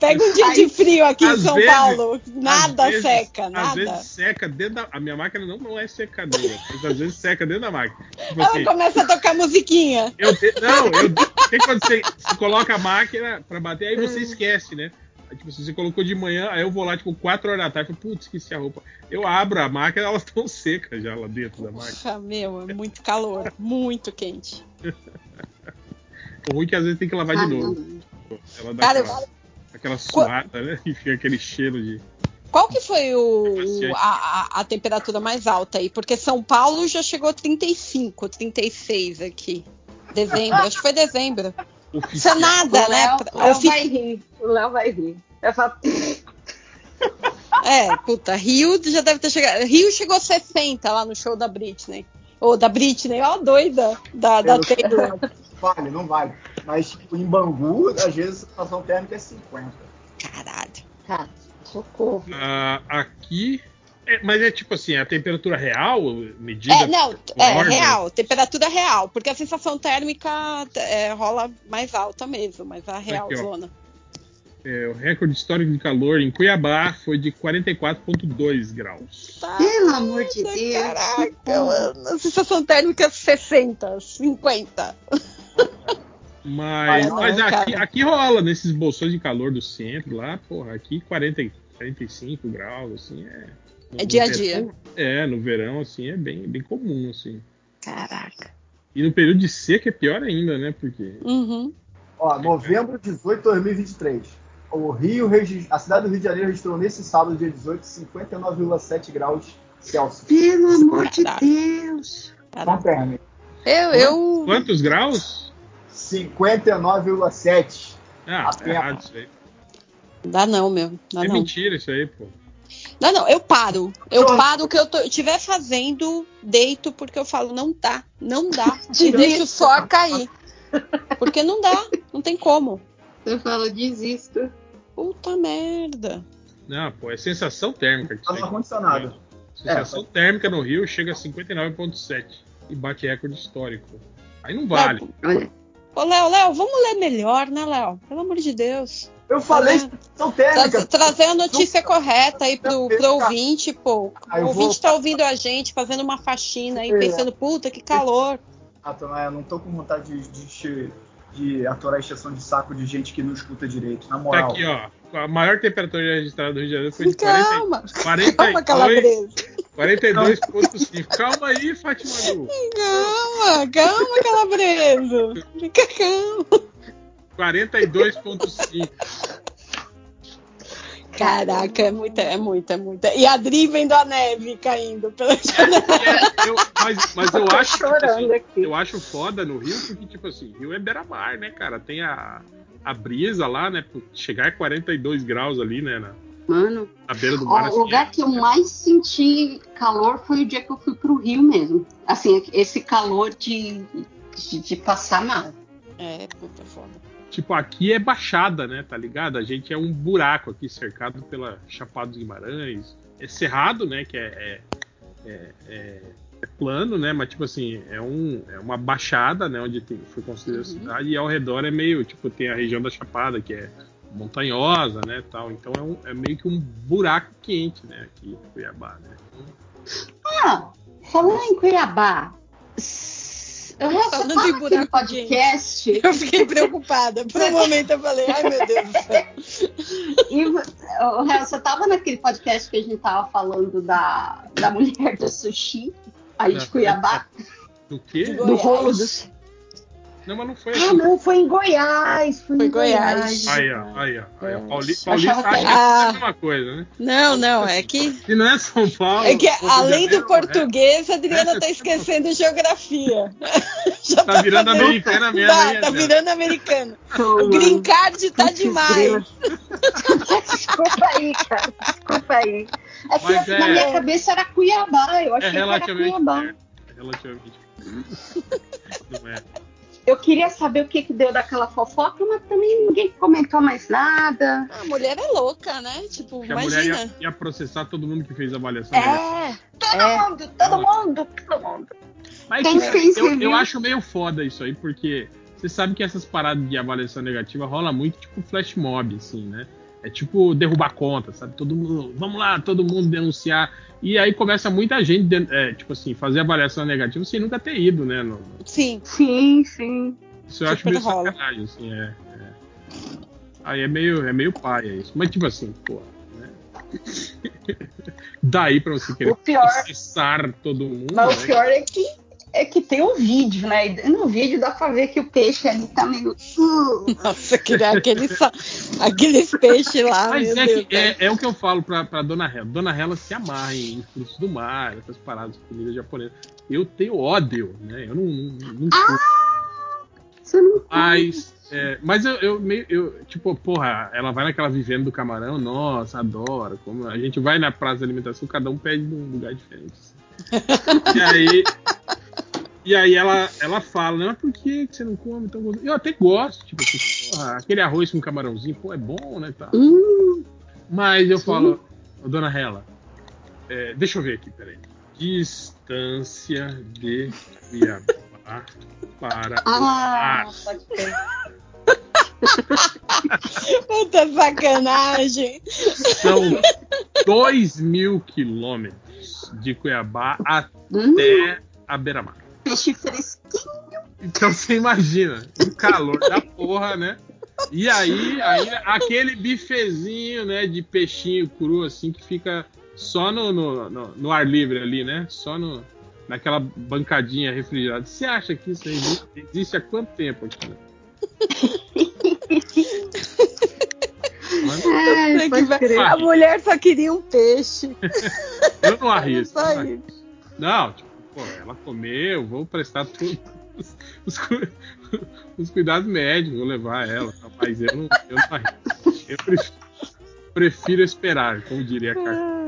Pega um dia de frio aqui em Às São vezes- Paulo, nada às vezes- seca, Às nada. vezes seca dentro da. A minha máquina não, não é secadora, mas às vezes seca dentro da máquina. Tipo Ela assim, começa a tocar musiquinha. eu de- não, eu tem quando você, você coloca a máquina pra bater, aí você esquece, né? Tipo, se você colocou de manhã, aí eu vou lá, tipo, 4 horas da tarde, putz, esqueci a roupa. Eu abro a máquina, elas estão secas já lá dentro da máquina. Meu, é muito calor, muito quente. O ruim é que às vezes tem que lavar Ah, de novo. não. Ela dá Cara, aquela, aquela suada, né? E fica aquele cheiro de. Qual que foi o, a, a- a temperatura mais alta aí? Porque São Paulo já chegou a 35, 36 aqui. Dezembro, acho que foi dezembro. Isso é Oficial. nada, o né? Léo, Léo vai rir. O Léo vai rir. Eu falo, É, puta, Rio já deve ter chegado. Rio chegou a 60 lá no show da Britney. Ou da Britney, ó, doida. Da, da Eu sei Taylor. Vale, não vale. Mas, tipo, em Bangu, às vezes a sensação térmica é 50. Caralho. cara, socorro. Ah, aqui. é, mas é tipo assim, a temperatura real medida. É, não, é real, temperatura real, porque a sensação térmica é, rola mais alta mesmo, mas a real Aqui, ó. zona. É, o recorde histórico de calor em Cuiabá foi de 44,2 graus. Tá, Pelo amor de Deus. Caraca, mano, a sensação térmica é 60, 50. Mas, não, mas aqui, aqui rola, nesses bolsões de calor do centro lá, porra, aqui 40, e 45 graus, assim, é. no- É dia a no dia. verão- É, no verão, assim, é bem, bem comum, assim. Caraca. E no período de seca é pior ainda, né? Porque. Uhum. Ó, novembro 18 de 2023. O Rio, a cidade do Rio de Janeiro registrou nesse sábado, dia 18, 59,7 graus Celsius. Pelo amor de Caraca. Deus. Confirme. Eu, eu. Quantos graus? 59,7. Ah, tá Apenas. errado isso aí. Dá não, meu. Dá é não. mentira isso aí, pô. Não, não, eu paro. Eu Pronto. paro o que eu tô- estiver fazendo, deito, porque eu falo, não dá, não dá. E Tira deixo só cair. Porque não dá, não tem como. Eu falo, desisto. Puta merda. Não, pô, é sensação térmica. Tá no aí. ar-condicionado. Sensação térmica no Rio chega a 59,7 e bate recorde histórico. Aí não vale. Olha, Ô, Léo, Léo, vamos ler melhor, né, Léo? Pelo amor de Deus. Eu falei Tá são térmica. trazer a notícia correta aí pro, pro ouvinte, pô. Ah, O ouvinte vou- tá ouvindo a gente, fazendo uma faxina aí, É. pensando, puta, que calor. Ah, eu não tô com vontade de, de, de, a exceção de saco de gente que não escuta direito. Na Tá moral. aqui, ó. A maior temperatura registrada no Rio de Janeiro foi de 40, Calma, 42, calma, calabresa. 42,5. Calma aí, Fátima Gu. Calma, calma, calabresa. Fica calma. 42,5. Caraca, é muita, é muita, é muita. E a Dri vendo a neve caindo pela janela. É, eu- mas, mas eu acho tipo assim, eu acho foda no Rio, porque, tipo assim, Rio é beira-mar, né, cara? Tem a, a brisa lá, né? Chegar a 42 graus ali, né? Na, Mano, na beira do ó, mar. o assim, lugar que eu mais senti calor foi o dia que eu fui pro Rio mesmo. Assim, esse calor de, de, de passar mal. É, puta foda. Tipo, aqui é baixada, né? Tá ligado? A gente é um buraco aqui cercado pela Chapada dos Guimarães. É cerrado, né? Que é, é, é- é- é plano, né? Mas, tipo assim, é, um, é uma baixada, né? Onde tem, foi construída a Uhum. cidade. E ao redor é meio, tipo, tem a região da Chapada, que é montanhosa, né? Tal. Então é, um- é meio que um buraco quente, né? Aqui em Cuiabá, né? Ah, falando em Cuiabá, eu Falando naquele buraco podcast Eu fiquei preocupada. Por um momento eu falei, ai meu Deus do céu. e o Real, você tava naquele podcast que a gente tava falando da, da mulher do sushi, aí de Cuiabá, Do quê? De do rolo do Não, mas não foi Ah, assim. não, foi em Goiás. Foi, Foi em Goiás. Goiás. Aí, ó, aí, ó. Aí, ó. Pauli- Paulista acha que que é a mesma coisa, né? Não, não, é que, Se não é São Paulo. é que além do português, a Adriana tá esquecendo geografia. Já Tá virando fazendo- americana mesmo, Tá, hein, tá virando americana. O green card tá demais. Desculpa aí, cara. Desculpa aí. É que Mas na é- minha cabeça era Cuiabá. Eu É achei que era Cuiabá. É relativamente Não é. Eu queria saber o que, que deu daquela fofoca, mas também ninguém comentou mais nada. A mulher é louca, né? Tipo, Que a mulher imagina. ia, ia processar todo mundo que fez a avaliação. negativa. É, todo mundo, todo mundo, todo mundo. Mas quem tipo, fez eu, eu acho meio foda isso aí, porque você sabe que essas paradas de avaliação negativa rola muito tipo flash mob, assim, né? É tipo derrubar conta, sabe? Todo mundo, vamos lá, todo mundo denunciar. E aí começa muita gente, é, tipo assim, fazer avaliação negativa sem nunca ter ido, né? no- Sim. Sim, sim. Isso eu acho Super meio rola. sacanagem, assim, é. é. Aí é meio, é meio paia isso. Mas tipo assim, pô, né? Daí pra você querer O pior- processar todo mundo. Mas né? o pior é que, é que tem um vídeo, né? E no vídeo dá pra ver que o peixe ali tá meio. Nossa, aquele, aquele, sa- aqueles peixes lá, Mas meu é, Deus. que, é, é o que eu falo pra, pra Dona Hela. Dona Hela se amarra em frutos do mar, essas paradas de comida japonesa. Eu tenho ódio, né? Eu não, não, não curto. Você não Mas, é, mas eu, eu meio. Eu, tipo, porra, ela vai naquela vivenda do camarão, nossa, adoro. Como a gente vai na praça de alimentação, cada um pede num lugar diferente. assim. e aí. E aí ela, ela fala, não, por que você não come tão gostoso? Eu até gosto, tipo assim, porra, aquele arroz com camarãozinho, pô, é bom, né? Tá. Hum, Mas eu Sim. falo, ô, dona Hela, é, deixa eu ver aqui, peraí. Distância de Cuiabá para o ah, mar. pode. Puta sacanagem. São 2 mil quilômetros de Cuiabá Hum, até a beira-mar. Peixe fresquinho. Então você imagina, o calor da porra, né? E aí, aí aquele bifezinho, né, de peixinho cru, assim, que fica só no, no, no, no ar livre ali, né? Só no, naquela bancadinha refrigerada. Você acha que isso existe, existe há quanto tempo aqui? Mas Ai, Tem que pode ver. crer. A mulher só queria um peixe. eu não arrisco. Não. Não, tipo, pô, ela comeu, vou prestar tudo. Os, os cuidados médicos, vou levar ela. Mas eu não, eu não. Eu prefiro, prefiro esperar, como diria a Cacá.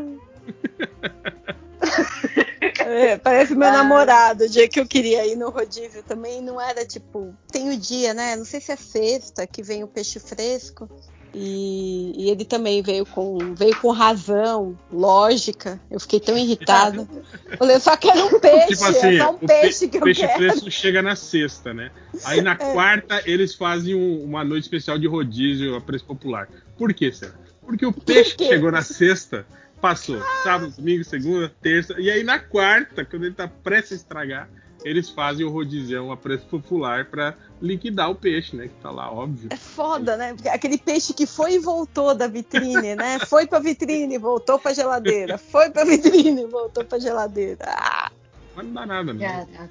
É, parece Ah. meu namorado. O dia que eu queria ir no rodízio também não era tipo. Tem o dia, né? Não sei se é sexta que vem o peixe fresco. E, e ele também veio com, veio com razão, lógica. Eu fiquei tão irritada. Falei, eu só quero um peixe. Tipo assim, é só um peixe pe- que eu peixe quero. fresco chega na sexta, né? Aí na É. quarta eles fazem um- uma noite especial de rodízio a preço popular. Por que, será? Porque o peixe que quê? chegou na sexta passou sábado, domingo, segunda, terça. E aí na quarta, quando ele tá prestes a estragar, eles fazem o rodizão a preço popular pra liquidar o peixe, né? Que tá lá, óbvio. É foda, né? Porque aquele peixe que foi e voltou da vitrine, né? Foi pra vitrine, voltou pra geladeira. Foi pra vitrine, voltou pra geladeira. Ah, Mas não dá nada, né?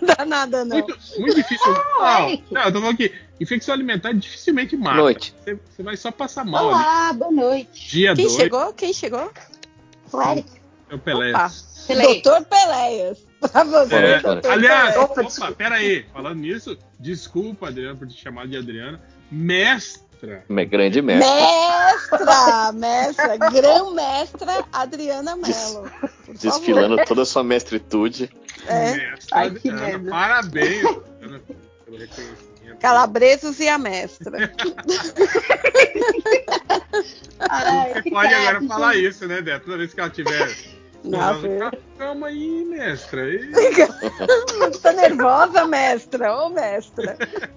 Não dá nada, não. Muito, muito difícil. Ah, Não, não, eu tô falando que infecção alimentar dificilmente mata. Noite. Você, você vai só passar mal ali. Olá, boa noite. Dia Quem 2 chegou? Quem chegou? O Eric. é o Pelé. Opa. Pelé. Doutor Peleias. É, aliás. Opa, desculpa. pera aí. Falando nisso, desculpa, Adriana, por te chamar de Adriana. Mestra. Me- Grande mestre. Mestra, mestra, grã-mestra Adriana Mello. Desfilando toda a sua mestritude. É, Mestra Ai, que Adriana. merda. Parabéns, Adriana, pelo reconhecimento. Calabresos e a mestra. Ai, Você pode agora falar isso, né, Dé? Toda vez que ela tiver. Não, Calma, aí, mestra. E- tá nervosa, mestra? Ô, mestra.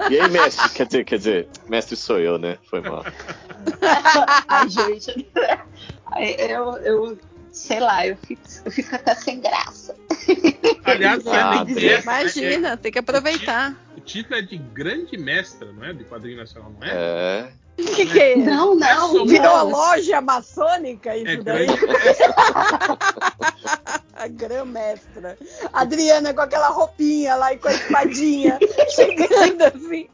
E aí, mestre? Quer dizer, quer dizer, mestre sou eu, né? Foi mal. Ai, gente. Eu, eu sei lá, eu fico, eu fico até sem graça. Aliás, é Ah, é- Imagina, tem que aproveitar. O título é de grande mestra, não é? De quadrinho nacional, não é? É. O que, que é isso? Não, não. Virou loja maçônica isso É daí? grande mestra. A grã-mestra. Adriana com aquela roupinha lá e com a espadinha chegando assim.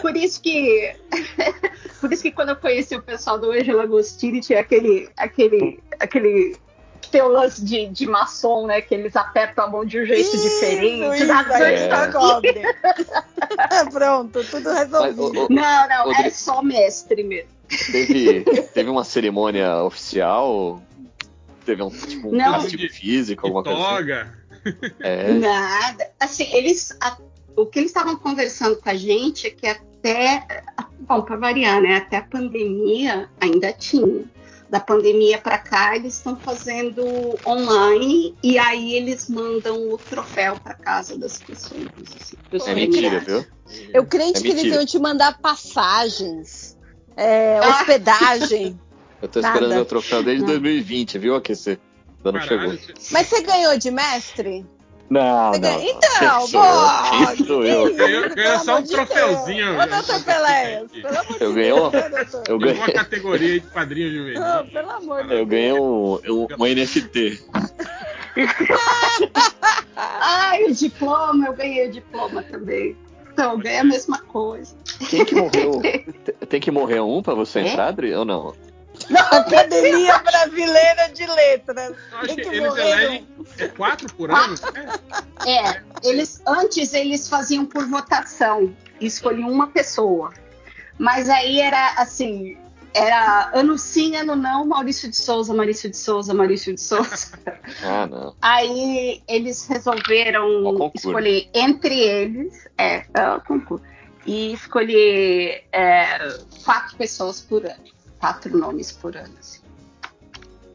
Por isso que. Por isso que quando eu conheci o pessoal do Angelo Agostini, tinha aquele. aquele. aquele. Tem o lance de, de maçom, né? Que eles apertam a mão de um jeito diferente. Isso, aí dois É. tá cobre. Pronto, tudo Mas, resolvido. o- o- Não, não, Rodrigo- é só mestre mesmo. teve, teve uma cerimônia oficial? Teve um, tipo, um Não. castigo físico, alguma coisa assim? Toga. É. Nada. Assim, eles. a- o que eles estavam conversando com a gente é que até. Bom, para variar, né? Até a pandemia ainda tinha. Da pandemia para cá, eles estão fazendo online e aí eles mandam o troféu para casa das pessoas. Assim, É mentira, familiares. viu? Eu crente É que eles mentira. iam te mandar passagens, é, Ah. hospedagem. Eu tô esperando Nada. meu troféu desde Não. 2020, viu, aquecer? Caralho, Mas você ganhou de mestre? Não, Você não. não. Então, Quem sou eu? sou eu? Ganhou só um de troféuzinho. Deus. Ô, doutor Peleias, pelo amor de Eu ganhei Deus, né? Eu ganhei, uma categoria aí de quadrinho juvenil. Ô, pelo amor de eu ganhei um, um, um NFT. Ai, o diploma, eu ganhei o diploma também. Então, eu ganhei a mesma coisa. Quem que morreu? Tem- que morrer um pra você É? entrar, Adri? Ou não? Academia Brasileira de Letras. Tem que eles morrer, elegem é quatro por ano. né? É, eles antes eles faziam por votação, escolhiam uma pessoa. Mas aí era assim, era ano sim, ano não, Maurício de Souza, Maurício de Souza, Maurício de Souza. Ah, não. Aí eles resolveram escolher entre eles, é, é concurso, e escolher é, quatro pessoas por ano, quatro nomes por ano. assim.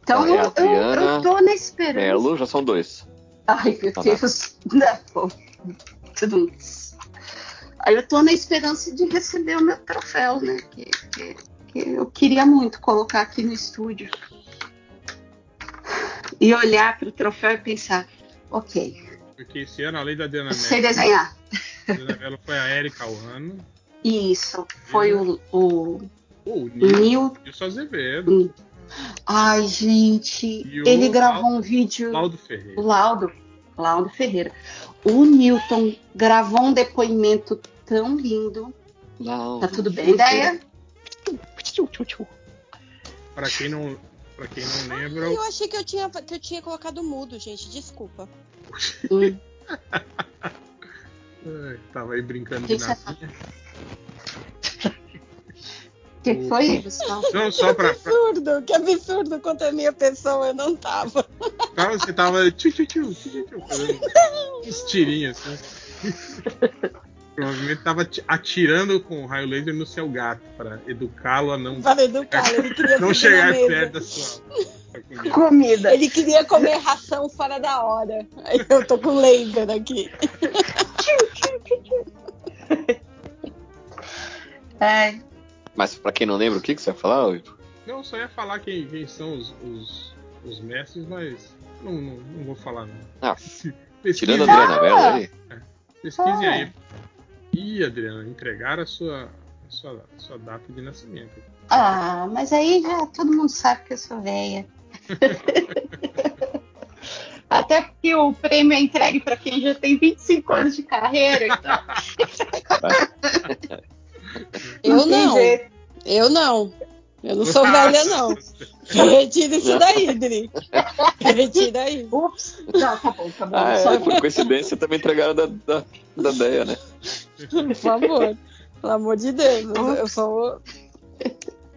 Então é a eu, eu, Adriana, eu tô na esperança. Melo já são dois. Ai, meu Tá Deus. Não. Tudo. Aí eu tô na esperança de receber o meu troféu, né? Que, que- que eu queria muito colocar aqui no estúdio. E olhar pro troféu e pensar, ok, Porque esse ano, além da Adriana Sei Mello, desenhar. a Adriana Mello foi a Erika Alhano. Isso. Foi o, o o Nil, Nil. Nilson Azevedo. Ai, gente. E Ele gravou Laudo- um vídeo. Laudo O Ferreira. Laudo. Laudo Ferreira. O Newton gravou um depoimento tão lindo. Não. Tá tudo bem, ideia? Pra quem não, pra quem não lembra, Eu achei que eu tinha, que eu tinha colocado mudo, gente. Desculpa. Hum. ai, tava aí brincando de. O que que foi, Gustavo? Não, só pra, Que pra, absurdo, que absurdo contra a minha pessoa, eu não tava. tava, você tava tchu, tchu, tchu, tchu, tchu, fazendo uns tirinhos assim. Provavelmente tava ti- atirando com o raio laser no seu gato pra educá-lo a não, Para educar, ele queria não chegar mesa. perto da sua, sua comida. Comida. Ele queria comer ração fora da hora. Aí eu tô com laser aqui. Ai, Mas pra quem não lembra, o que, que você ia falar, Vitor? Não, só ia falar quem, quem são os, os, os mestres, mas não, não, não vou falar não. Ah, tirando a Adriana Mello aí. pesquisem Ah. aí. Ih, Adriana, entregar a sua, a sua, a sua data de nascimento. Ah, mas aí já todo mundo sabe que eu sou velha. Até porque o prêmio é entregue para quem já tem 25 anos de carreira. Então, Eu não. Eu não. Eu não sou velha, não. Retira isso daí, Dri. Retira aí. Ups. Não, tá bom, tá bom. Ah, é, por coincidência também entregaram da, da, da Deia, né? Por favor. Pelo amor de Deus. Eu, eu sou.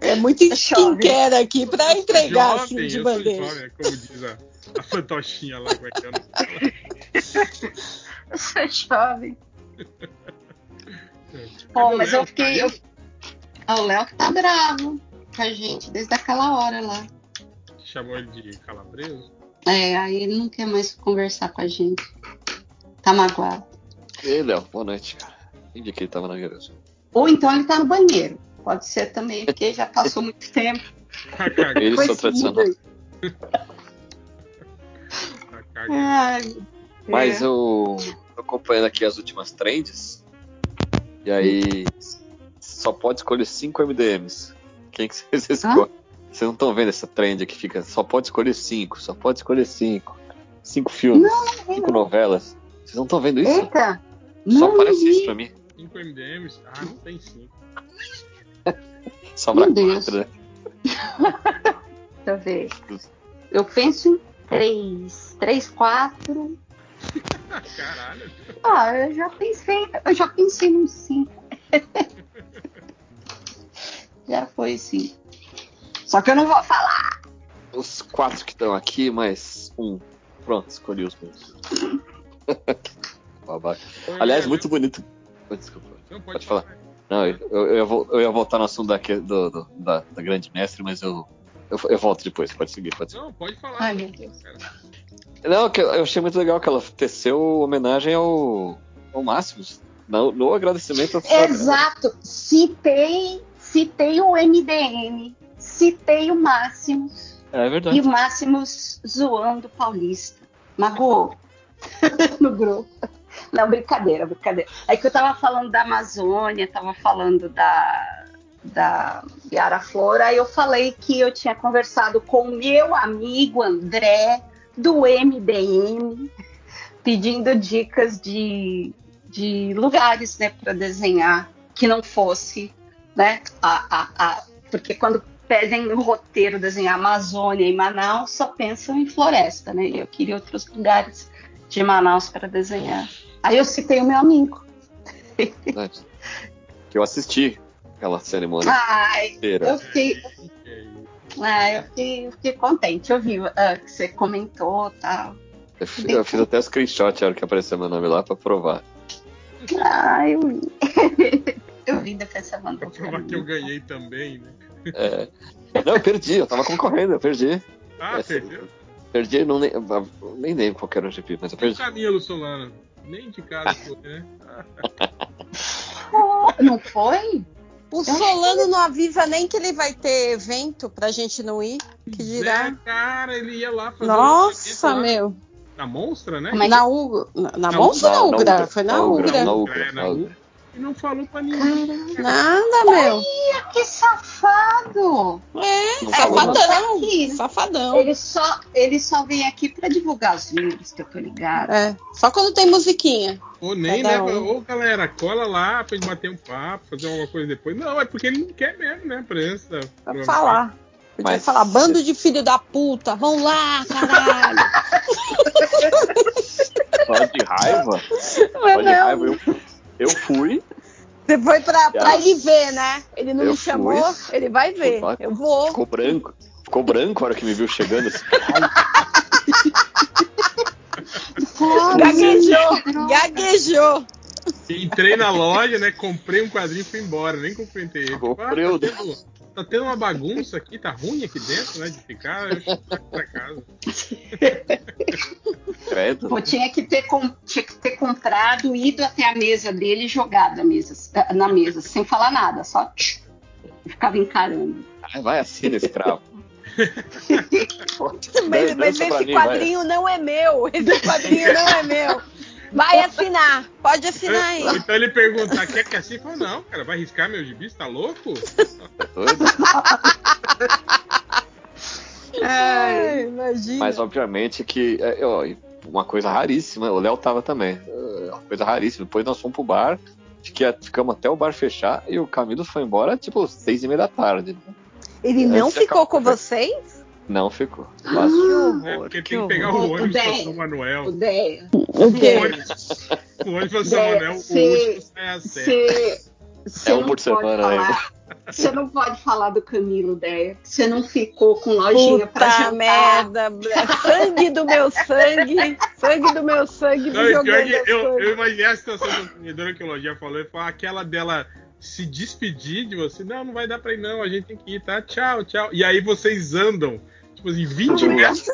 É muito skincare aqui pra entregar assim jovem, de eu sou bandeja. jovem, como diz a, a fantochinha lá, como é que é? nome? Eu sou jovem. Bom, o mas Léo? eu fiquei. Eu... Ah, o Léo que tá bravo com a gente desde aquela hora lá. Chamou ele de calabreso? É, aí ele não quer mais conversar com a gente. Tá magoado. E aí, Léo, boa noite, cara. Dia que ele tava na igreja? Ou então ele tá no banheiro. Pode ser também, porque já passou muito tempo. Tá Eles são tá. Ai, Mas é. eu tô acompanhando aqui as últimas trends. E aí só pode escolher 5 MDMs. Quem que vocês escolhem? Vocês não estão vendo essa trend que fica só pode escolher 5, só pode escolher 5. 5 filmes, 5 novelas. Vocês não estão vendo isso? Eita! Só Não aparece vi. isso pra mim. 5 MDMs? Ah, não tem 5. Sobra Meu Deus. 4, né? Deixa eu ver. Eu penso em três. Três, quatro. Caralho. Ah, eu já pensei. Eu já pensei nos cinco. já foi sim. Só que eu não vou falar. Os 4 que estão aqui, mais um. Pronto, escolhi os meus. Babaca. Aliás, muito bonito. Desculpa. Não, Pode falar. Não, eu, eu, eu ia vol- eu ia voltar no assunto daqui, do, do- da, da grande mestre, mas eu, eu, eu volto depois. Pode seguir, pode seguir. Não, pode falar. Ai, meu Deus. Cara. Não, eu achei muito legal que ela teceu homenagem ao, ao Máximos. No, no agradecimento né? Exato. Citei, citei o MDM. Citei o Máximos. É E verdade. o Máximos zoando o Paulista. Magoou. no grupo. Não, brincadeira, brincadeira. É que eu tava falando da Amazônia, tava falando da, da Yara Flor, aí eu falei que eu tinha conversado com o meu amigo André, do MDM, pedindo dicas de, de lugares, né, para desenhar que não fosse, né, a, a, a, porque quando pedem no roteiro desenhar Amazônia e Manaus, só pensam em floresta, né? Eu queria outros lugares de Manaus para desenhar. Aí eu citei o meu amigo. Que eu assisti aquela cerimônia Ai, inteira. eu fiquei, ah, eu fiquei, eu fiquei contente. Eu vi ah, que você comentou e tal. Eu, fi- eu fiz até screenshot a hora que apareceu meu nome lá pra provar. Ah, eu vi. eu vi depois você mandou. Pra provar que eu ganhei também, né? É. Não, eu perdi, eu tava concorrendo, eu perdi. Ah, Essa- perdeu. Perdi, não, nem, nem lembro qual era o GP, mas eu E o perdi. Camilo Solano? Nem de casa foi, né? Não foi? O Solano não avisa nem que ele vai ter evento pra gente não ir. Que É, dirá? cara, ele ia lá fazer um Nossa, lá. meu. na Monstra, né? É Na Ugra. Na, na Não, Monza ou na na- na Ugra? Foi na Na Ugra, Ugra. na É, Ugra, na na Ugra. E não falou pra ninguém. Nada, meu. Olha que safado! É, Não falou safadão. Safadão. Ele só, ele só vem aqui pra divulgar os livros, que eu tô ligada. É, só quando tem musiquinha. Ou nem, Cada né? um. Ô, galera, cola lá pra gente bater um papo, fazer alguma coisa depois. Não, é porque ele não quer mesmo, né? Presença. Pra falar. Podia Mas- falar, bando de filho da puta, vão lá, caralho. Só de raiva. Não Só é de não. raiva. Eu, eu fui. Você foi pra, pra Ah. ele ver, né? Ele não Eu me chamou, fui. ele vai ver. Eu vou. Ficou branco. Ficou branco a hora que me viu chegando. Assim. Gaguejou, gaguejou. Entrei na loja, né? Comprei um quadrinho e fui embora. Nem cumprimentei ele. Comprei Ah, o- tendo, tá tendo uma bagunça aqui, tá ruim aqui dentro, né? De ficar. Eu fui pra casa. Credo. Pô, tinha que, ter com- tinha que ter comprado, ido até a mesa dele e jogado a mesa, na mesa, sem falar nada, só tch, ficava encarando. Ai, vai assim, escravo. Mas, mas esse mim, vai. quadrinho não é meu. Esse quadrinho não é meu. Vai assinar. Pode assinar aí. Ou Então ele perguntar, quer que assim? Falou, não, cara, vai riscar meu gibi? Tá louco? Tá doido? Ai, imagina. Mas obviamente que é, ó, uma coisa raríssima, o Léo tava também. é, Uma coisa raríssima. Depois nós fomos pro bar, que é, ficamos até o bar fechar e o Camilo foi embora tipo seis e meia da tarde. Ele não Essa ficou com acabou. vocês? Não ficou. Que Vazou. É, horror. porque que tem que pegar horror. o ônibus pra Ideia. São Manuel. O O quê? ônibus, o ônibus pra São. Manuel, o sai às sete. Você É um não por pode semana, falar. Você não pode falar do Camilo, Deia. Você não ficou com lojinha pra Puta jantar. merda. Sangue do meu sangue. Sangue do meu sangue. Não, que eu, coisas. eu imaginei a situação que a vendedora que o Lojinha falou, foi aquela dela se despedir de você. Não, não vai dar pra ir não, a gente tem que ir, tá? Tchau, tchau. E aí vocês andam, tipo assim, 20 metros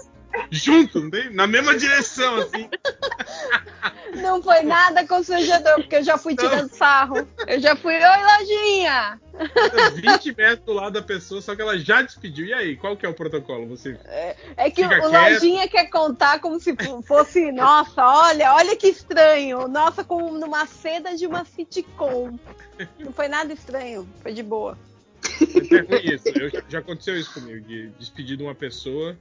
juntos, não tem? na mesma direção, assim. Não foi nada constrangedor, porque eu já fui tirando sarro. Eu já fui, oi, lojinha. 20 metros do lado da pessoa, só que ela já despediu. E aí, qual que é o protocolo? Você É que Fica o quieto. lojinha quer contar como se fosse, nossa, olha, olha que estranho. Nossa, como numa seda de uma sitcom. Não foi nada estranho, foi de boa. Isso. Eu, já aconteceu isso comigo, de despedir de uma pessoa.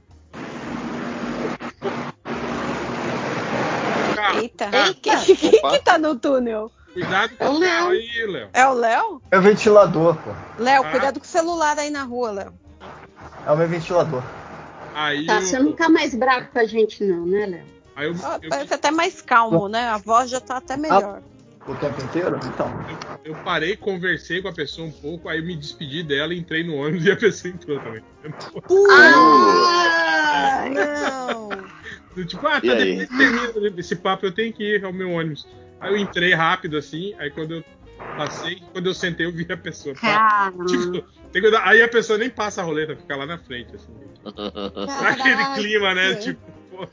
Eita. carro, Quem, que tá no túnel? Cuidado com É o Léo. aí, Léo. É o Léo? É o ventilador, pô. Léo, Ah. cuidado com o celular aí na rua, Léo. É o meu ventilador. Aí, Tá, eu, você não tá mais bravo com a gente, não, né, Léo? aí eu, eu- Parece até mais calmo, né? A voz já tá até melhor. O tempo inteiro? Então. eu parei, conversei com a pessoa um pouco, aí eu me despedi dela, entrei no ônibus e a pessoa entrou também. Ah, não. Tipo, ah, E tá, aí? depois termina esse papo, eu tenho que ir ao meu ônibus. Aí eu entrei rápido assim, aí quando eu passei, quando eu sentei, eu vi a pessoa. Cara, Tipo, aí a pessoa nem passa a roleta, fica lá na frente, assim. Aquele clima, né? Tipo, pô.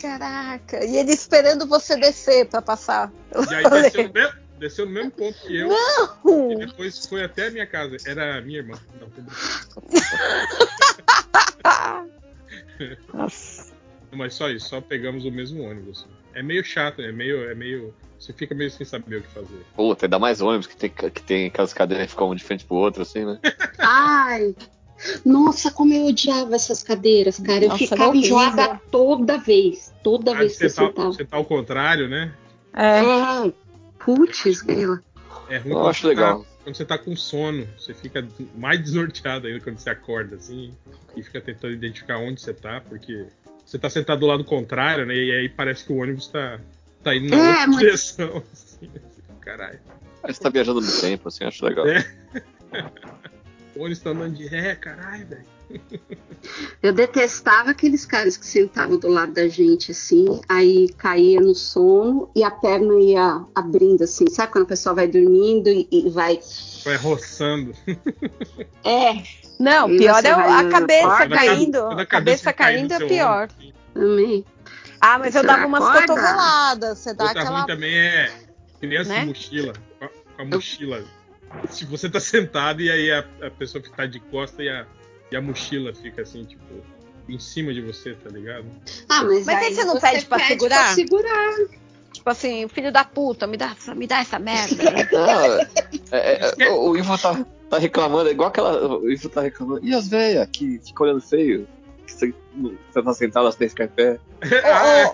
Caraca. E ele esperando você descer pra passar. E aí desceu no, mesmo, desceu no mesmo ponto que eu. E Não. depois foi até a minha casa. Era a minha irmã. Não. Nossa. Mas só isso, só pegamos o mesmo ônibus. É meio chato, é meio, é meio. Você fica meio sem saber o que fazer. Puta, ainda mais ônibus que tem, que tem aquelas cadeiras que ficam um de frente pro outro, assim, né? ai. Nossa, como eu odiava essas cadeiras, cara. Eu Nossa, ficava enjoada toda vez. Toda Ah, vez que eu você, tá, sentava. você tá ao contrário, né? É. É. Putz, grila. É ruim Eu quando acho você legal. Tá, quando você tá com sono, você fica mais desnorteado ainda quando você acorda, assim, e fica tentando identificar onde você tá, porque você tá sentado do lado contrário, né? E aí parece que o ônibus tá, tá indo na É, outra mas- direção. Assim, caralho. Aí você tá viajando no tempo, assim, acho legal. É. O ônibus tá andando de ré, caralho, velho. Eu detestava aqueles caras que sentavam do lado da gente, assim, aí caía no sono e a perna ia abrindo, assim. Sabe quando a pessoa vai dormindo e, e vai. Vai roçando. É, Não, E pior é a cabeça caindo. A cabeça caindo é pior. ombro, assim. também. Ah, mas eu Você dava umas acorda? cotoveladas. Você dá Outra aquela. ruim também é criança Né? mochila. Com a, com a mochila. Se você tá sentado e aí a, a pessoa tá de costa e a, e a mochila fica assim, tipo, em cima de você, tá ligado? Ah, mas, Mas aí você não pede pra pede segurar? Pra segurar. Tipo assim, filho da puta, me dá, essa- me dá essa merda. Não, é- é- o, o Ivo tá, tá reclamando, é igual aquela. O Ivo tá reclamando. E as velhas que ficam olhando feio? Que Você, você tá sentado, elas têm café. Ah,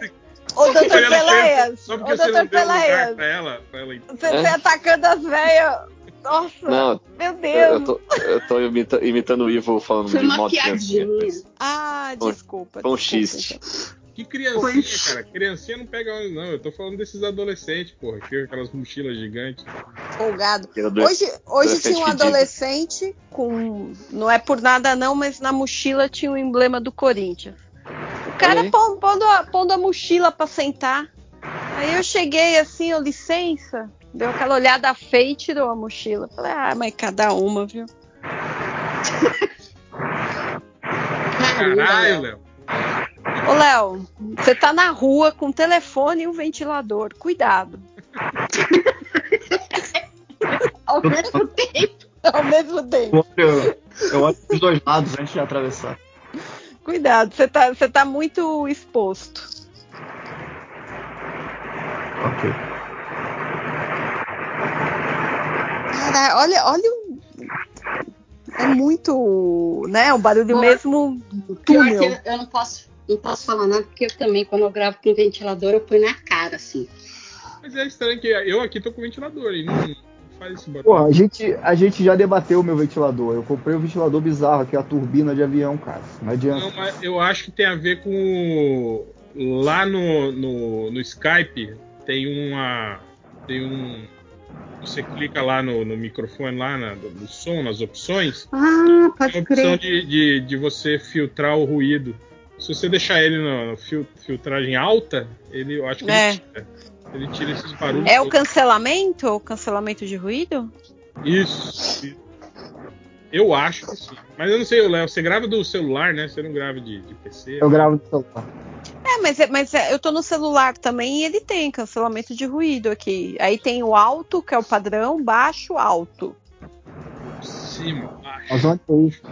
Ô, doutor Peleias, Só ô, porque você doutor Peleias, pra ela, pra ela você tá atacando as velhas. Nossa, Não, meu eu, Deus. eu tô, eu tô imita- imitando o Ivo falando Foi de uma modo piadinha. Ah, Foi- desculpa. Foi um desculpa, xiste. Que criancinha, cara. Criancinha não pega ônibus, não. Eu tô falando desses adolescentes, porra. Que aquelas mochilas gigantes. Folgado. Hoje, hoje tinha um adolescente com. Não é por nada não, mas na mochila tinha o emblema do Corinthians. O cara pondo a, pondo a mochila pra sentar. Aí eu cheguei assim, eu licença. Deu aquela olhada feia e tirou a mochila. Falei, ah, mas cada uma, viu? Caralho, Léo. Ô, Léo, você tá na rua com o telefone e um ventilador. Cuidado. Ao mesmo tempo. Ao mesmo tempo. Eu, eu olho pros dois lados antes de atravessar. Cuidado, você tá, você tá muito exposto. Ok. Cara, olha, olha o. É muito, né? O barulho Bom, mesmo Pior túnel. que eu não posso, não posso falar nada, porque eu também, quando eu gravo com ventilador, eu ponho na cara, assim. Mas é estranho que eu aqui tô com ventilador e não, faz esse barulho. Pô, a gente, a gente já debateu o meu ventilador. Eu comprei um ventilador bizarro, que é a turbina de avião, cara. Não adianta. Não, mas eu acho que tem a ver com. Lá no, no, no Skype tem uma. Tem um. Você clica lá no, no microfone, lá na, no som, nas opções. Ah, Tem pode a opção crer. de, de, de você filtrar o ruído. Se você deixar ele na fil- filtragem alta, ele, eu acho que É. ele, tira, ele tira esses barulhos. É o cancelamento? O cancelamento de ruído? Isso. Eu acho que sim. Mas eu não sei, Léo, você grava do celular, né? Você não grava de, de PC. Eu gravo no celular. É, mas, é- mas é, eu tô no celular também e ele tem cancelamento de ruído aqui. Aí tem o alto, que é o padrão, baixo, alto. Cima, baixo. Mas onde é isso?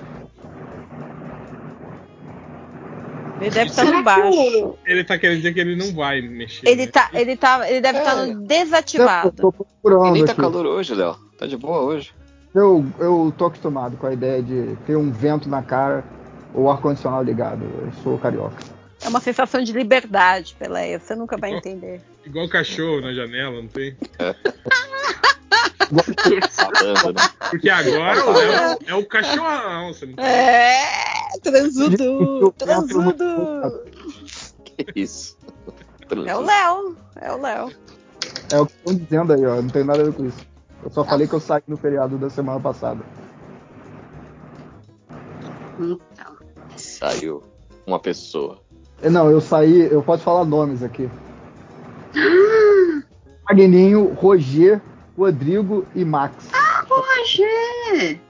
Ele deve estar Será no baixo. que o- Ele tá querendo dizer que ele não vai mexer. Ele, né? tá, ele, tá, ele deve estar É. no Eu desativado. tô procurando E nem tá aqui. calor hoje, Léo. Tá de boa hoje. Eu, eu tô acostumado com a ideia de ter um vento na cara ou ar-condicionado ligado. Eu sou carioca. É uma sensação de liberdade, Peleia. Você nunca vai entender. Igual cachorro na janela, não tem? Falando, né? Porque agora o Léo é o cachorrão. Você não. É, transudo, transudo. Que isso. É o Léo, é o Léo. É o que estão dizendo aí, ó. Não tem nada a ver com isso. Eu só falei que eu saí no feriado da semana passada. Então. Saiu uma pessoa. Eh, Não, eu saí, eu posso falar nomes aqui. Magninho, Roger, Rodrigo e Max. Roger!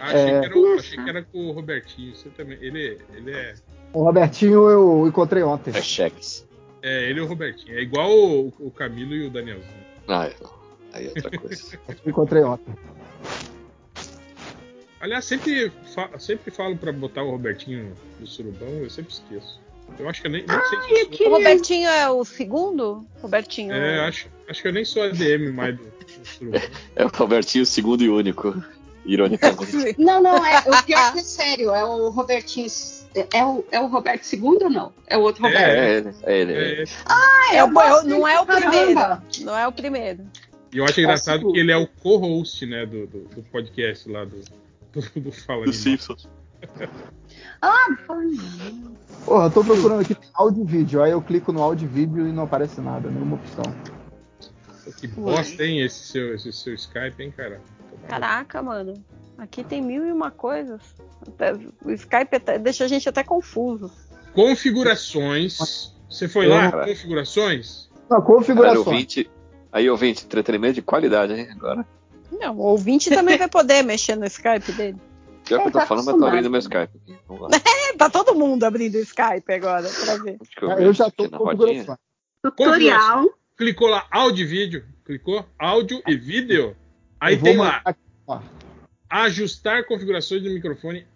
Ah, achei, É. que era, achei que era com o Robertinho. Você também. Ele, ele é. O Robertinho eu encontrei ontem. É cheques. É, ele e o Robertinho. É igual o, o Camilo e o Danielzinho. Ah, é. Aí é outra coisa. Encontrei ontem. Aliás, sempre, fa- sempre falo pra botar o Robertinho no surubão, eu sempre esqueço. Eu acho que eu nem, nem sei se sou. O Robertinho é o segundo? Robertinho. É, acho, acho que eu nem sou ADM mais do, do surubão. É o Robertinho, segundo e único. Ironicamente. Não, não, é, o pior que é sério, é o Robertinho. É o, é o Roberto II ou não? É o outro É. Roberto. É ele. É ele. É, Ah, É o- eu gosto não é o primeiro. caramba. Não é o primeiro. E eu acho engraçado que ele é o co-host, né, do, do, do podcast lá do, do, do Fala Do. Simpsons. Ah, Porra, eu tô procurando aqui tem áudio e vídeo. Aí eu clico no áudio e vídeo e não aparece nada, nenhuma opção. Que bosta, hein, esse seu, esse seu Skype, hein, cara? Caraca, mano. Aqui tem mil e uma coisas. O Skype até- deixa a gente até confuso. Configurações. Você foi lá? Cara. Configurações? Não, configuração. ouvinte. Aí, ouvinte, entretenimento de qualidade, hein? Agora. Não, o ouvinte também vai poder mexer no Skype dele. Pior que eu tô tá falando, mas tô abrindo meu Skype aqui. Vamos lá. É, tá todo mundo abrindo o Skype agora pra ver. Eu, Eu vejo já tô na com rodinha. configuração. tutorial. Clicou lá, áudio e vídeo. Clicou, áudio e vídeo. Aí Eu tem lá, ajustar configurações do microfone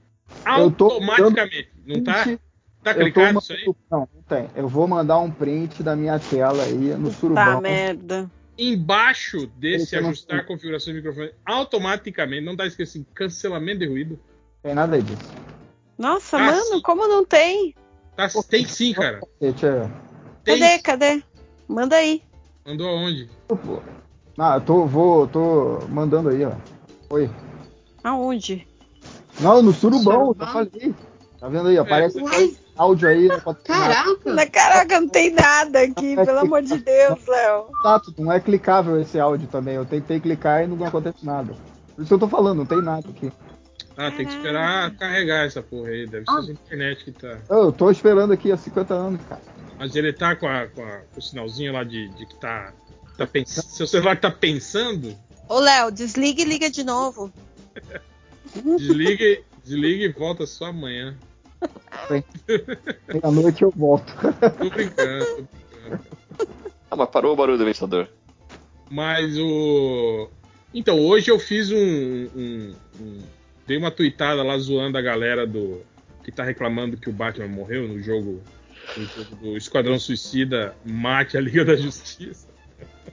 Eu tô- automaticamente. Não tá? 20 Tá Eu tô clicado isso aí? Não, não tem. Eu vou mandar um print da minha tela aí no Tá, surubão. merda. Embaixo desse eu ajustar sei. configuração de microfone, automaticamente, não tá escrito assim, cancelamento de ruído. Tem nada disso. Nossa, Ah, mano, sim. como não tem? Tá, tem sim, cara. É- Tem Cadê, sim. cadê? Manda aí. Mandou aonde? Ah, eu tô, vou, tô mandando aí, ó. Oi. Aonde? Não, no surubão, Surubão? já falei. Tá vendo aí? Aparece Uai. Áudio aí. pode- Caraca! Caraca, não tem nada aqui, pelo amor de Deus, Léo. Tato, não é clicável esse áudio também. Eu tentei clicar e não acontece nada. Por isso que eu tô falando, não tem nada aqui. Ah, tem que esperar carregar essa porra aí. Deve ser a internet que tá. Eu tô esperando aqui há 50 anos, cara. Mas ele tá com, a- com, a- com o sinalzinho lá de, de que tá. tá pensando. Seu celular tá pensando, Ô, Léo, desliga e liga de novo. desliga, e- desliga e volta só amanhã. Meia-noite eu volto. Tô brincando, tô brincando. Ah, mas parou o barulho do ventilador. Mas o. Então, hoje eu fiz um. um- um- Dei uma tweetada lá zoando a galera do. Que tá reclamando que o Batman morreu no jogo. No jogo do Esquadrão Suicida Mate a Liga da Justiça.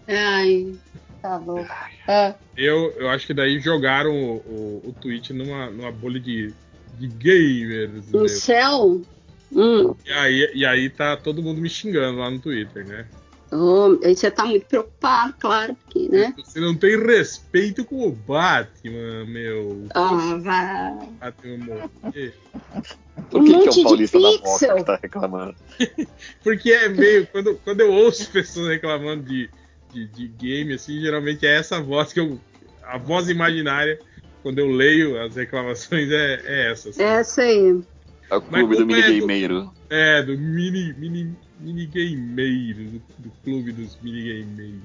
Ai, tá louco. Ah, Eu, eu acho que daí jogaram o, o, o tweet numa, numa bolha de, de gamers. no né? céu? Hum. E, aí, e aí tá todo mundo me xingando lá no Twitter, né? Oh, aí você tá muito preocupado, claro, porque, né? Você não tem respeito com o Batman, meu. Ah, vai. Batman morrer. Por Um que, que é o Paulista da. Moca que tá reclamando? Porque é meio. Quando, quando eu ouço pessoas reclamando de, de, de game, assim, geralmente é essa voz que eu. A voz imaginária, quando eu leio as reclamações, é, é essa. assim. Essa aí. É o clube do como é do- minigameiro. É, do mini, mini, minigameiro, do, do clube dos minigameiros.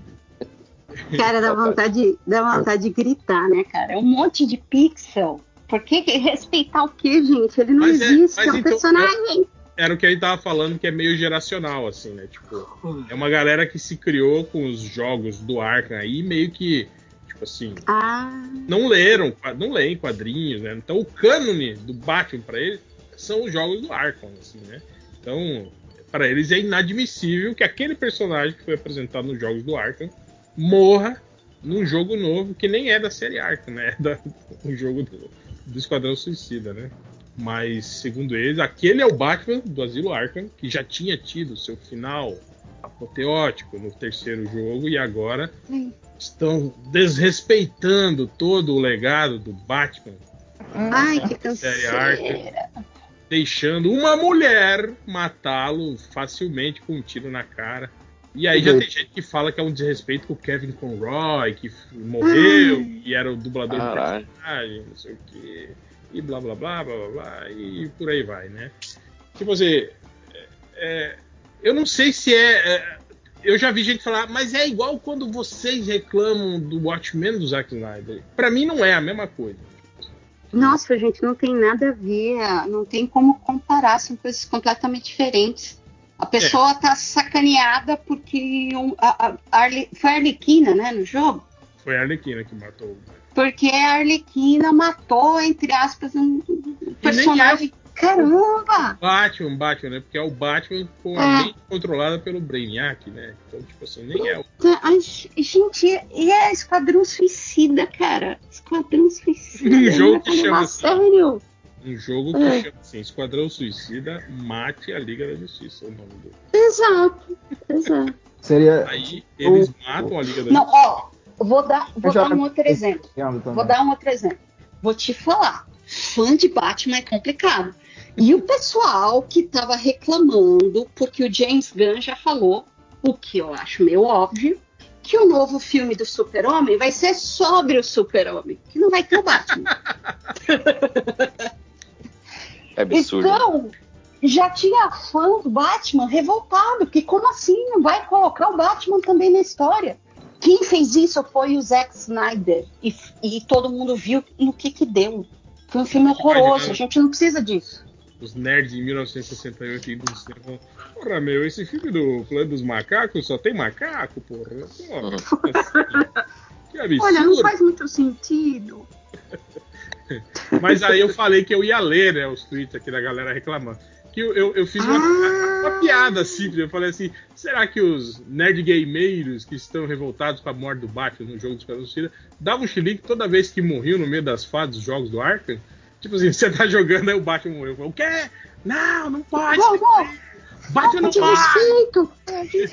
Cara, dá vontade, dá vontade de gritar, né, cara? É um monte de pixel. Por que, que respeitar o quê, gente? Ele não Mas é- existe, mas é, um então- personagem. Era o que a gente tava falando, que é meio geracional, assim, né? Tipo, é uma galera que se criou com os jogos do Arkham aí, meio que, tipo assim, Ah, não leram, não leem quadrinhos, né? Então o cânone do Batman pra eles são os jogos do Arkham, assim, né? Então, pra eles é inadmissível que aquele personagem que foi apresentado nos jogos do Arkham morra num jogo novo que nem é da série Arkham, né? É da, um jogo do, do Esquadrão Suicida, né? Mas, segundo eles, aquele é o Batman do Asilo Arkham, que já tinha tido seu final apoteótico no terceiro jogo e agora Sim. Estão desrespeitando todo o legado do Batman, ai, que série canseira. deixando uma mulher matá-lo facilmente com um tiro na cara. E aí já Uhum. tem gente que fala que é um desrespeito com o Kevin Conroy, que morreu e era o dublador do personagem, não sei o que, e blá blá blá blá blá blá, e por aí vai, né? Tipo assim, é, é, eu não sei se é, é, Eu já vi gente falar, mas é igual quando vocês reclamam do Watchmen do Zack Snyder. Pra mim não é a mesma coisa. Nossa, gente, não tem nada a ver, não tem como comparar, são coisas completamente diferentes. A pessoa tá sacaneada porque um- a, a, Arle- foi a Arlequina, né, no jogo? Foi a Arlequina que matou o Porque a Arlequina matou, entre aspas, um um personagem. Caramba! Batman, Batman, né? Porque é o Batman com a É. mente controlada pelo Brainiac, né? Então, tipo assim, nem é o Ai, gente, e é Esquadrão Suicida, cara. Esquadrão Suicida. Um jogo não é que chama a assim. sério. um jogo que É. chama assim, Esquadrão Suicida Mate a Liga da Justiça, é o nome do. Exato, exato. Seria. Aí eles matam a Liga da Não, Justiça. ó, vou dar, vou dar um outro exemplo. Vou dar um outro exemplo. Vou te falar. Fã de Batman é complicado. E o pessoal que tava reclamando, porque o James Gunn já falou, o que eu acho meio óbvio, que o novo filme do Super-Homem vai ser sobre o Super-Homem, que não vai ter o Batman. É absurdo. Então, já tinha fã do Batman revoltado, porque como assim não vai colocar o Batman também na história? Quem fez isso foi o Zack Snyder, e, e todo mundo viu no que que deu. Foi um filme horroroso, a gente não precisa disso. Os nerds em 1968 indo no cinema Porra, meu, esse filme do Plano dos Macacos só tem macaco, porra. Porra, assim, que absurdo. Olha, não faz muito sentido. Mas aí eu falei que eu ia ler, né, os tweets aqui da galera reclamando. que eu, eu, eu fiz uma, uma piada simples. Eu falei assim: será que os nerd gameiros que estão revoltados com a morte do Batman no jogo dos Suicida davam um chilique toda vez que morriam no meio das fases dos jogos do Arkham? Tipo assim, você tá jogando, aí o Batman morreu. Eu falo, o quê? Não, não pode! Não, não. Batman não De pode! respeito.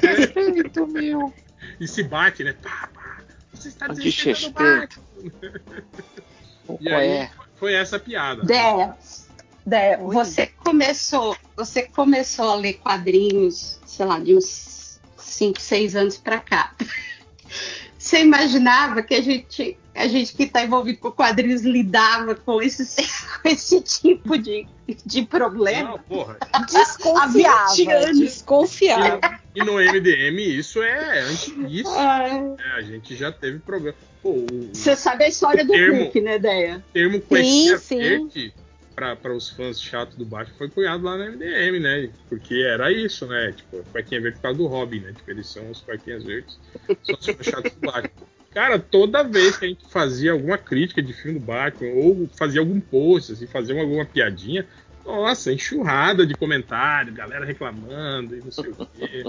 Respeito, meu. E se bate, né? Pá, pá. Você está desrespeitando o desrespeito. Batman. E aí é? foi essa a piada. Dé, Dé, você começou, você começou a ler quadrinhos, sei lá, de uns 5, 6 anos pra cá. Você imaginava que a gente, a gente que está envolvido com quadrinhos lidava com esse, com esse tipo de, de problema? Não, porra. Desconfiava. Há 20 anos. Desconfiava. E no MDM isso é antes disso. Ai. É, a gente já teve problema. Pô, o, Você sabe a história do termo- Hulk, né, Deia? termo Sim, cuequinha sim. verde para os fãs chatos do Batman foi cunhado lá no MDM, né? Porque era isso, né? Tipo, cuequinha verde por causa do Robin, né? Tipo, eles são os cuequinhas verdes, são os fãs chatos do Batman. Cara, toda vez que a gente fazia alguma crítica de filme do Batman, ou fazia algum post, assim, fazia alguma piadinha, nossa, enxurrada de comentário, galera reclamando e não sei o quê.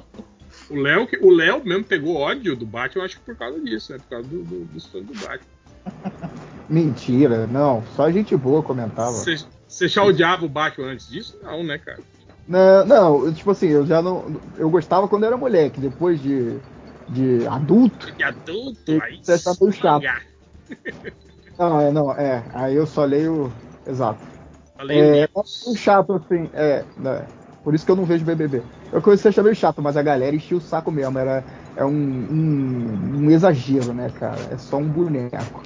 O Léo, o Léo mesmo pegou ódio do Batman, eu acho que por causa disso, né? Por causa do, do, dos fãs do Batman. Mentira, não. Só gente boa comentava. Você já odiava o Batman antes disso? Não, né, cara? Não, não, tipo assim, eu já não. Eu gostava quando eu era moleque, depois de, de adulto. De adulto, aí. Você tá meio chato. Não, é, não, é. Aí eu só leio. Exato. É, livros. é um chato, assim, é, né, Por isso que eu não vejo BBB. Eu comecei a achar meio chato, mas a galera enchia o saco mesmo. Era, é um, um, um exagero, né, cara? É só um boneco.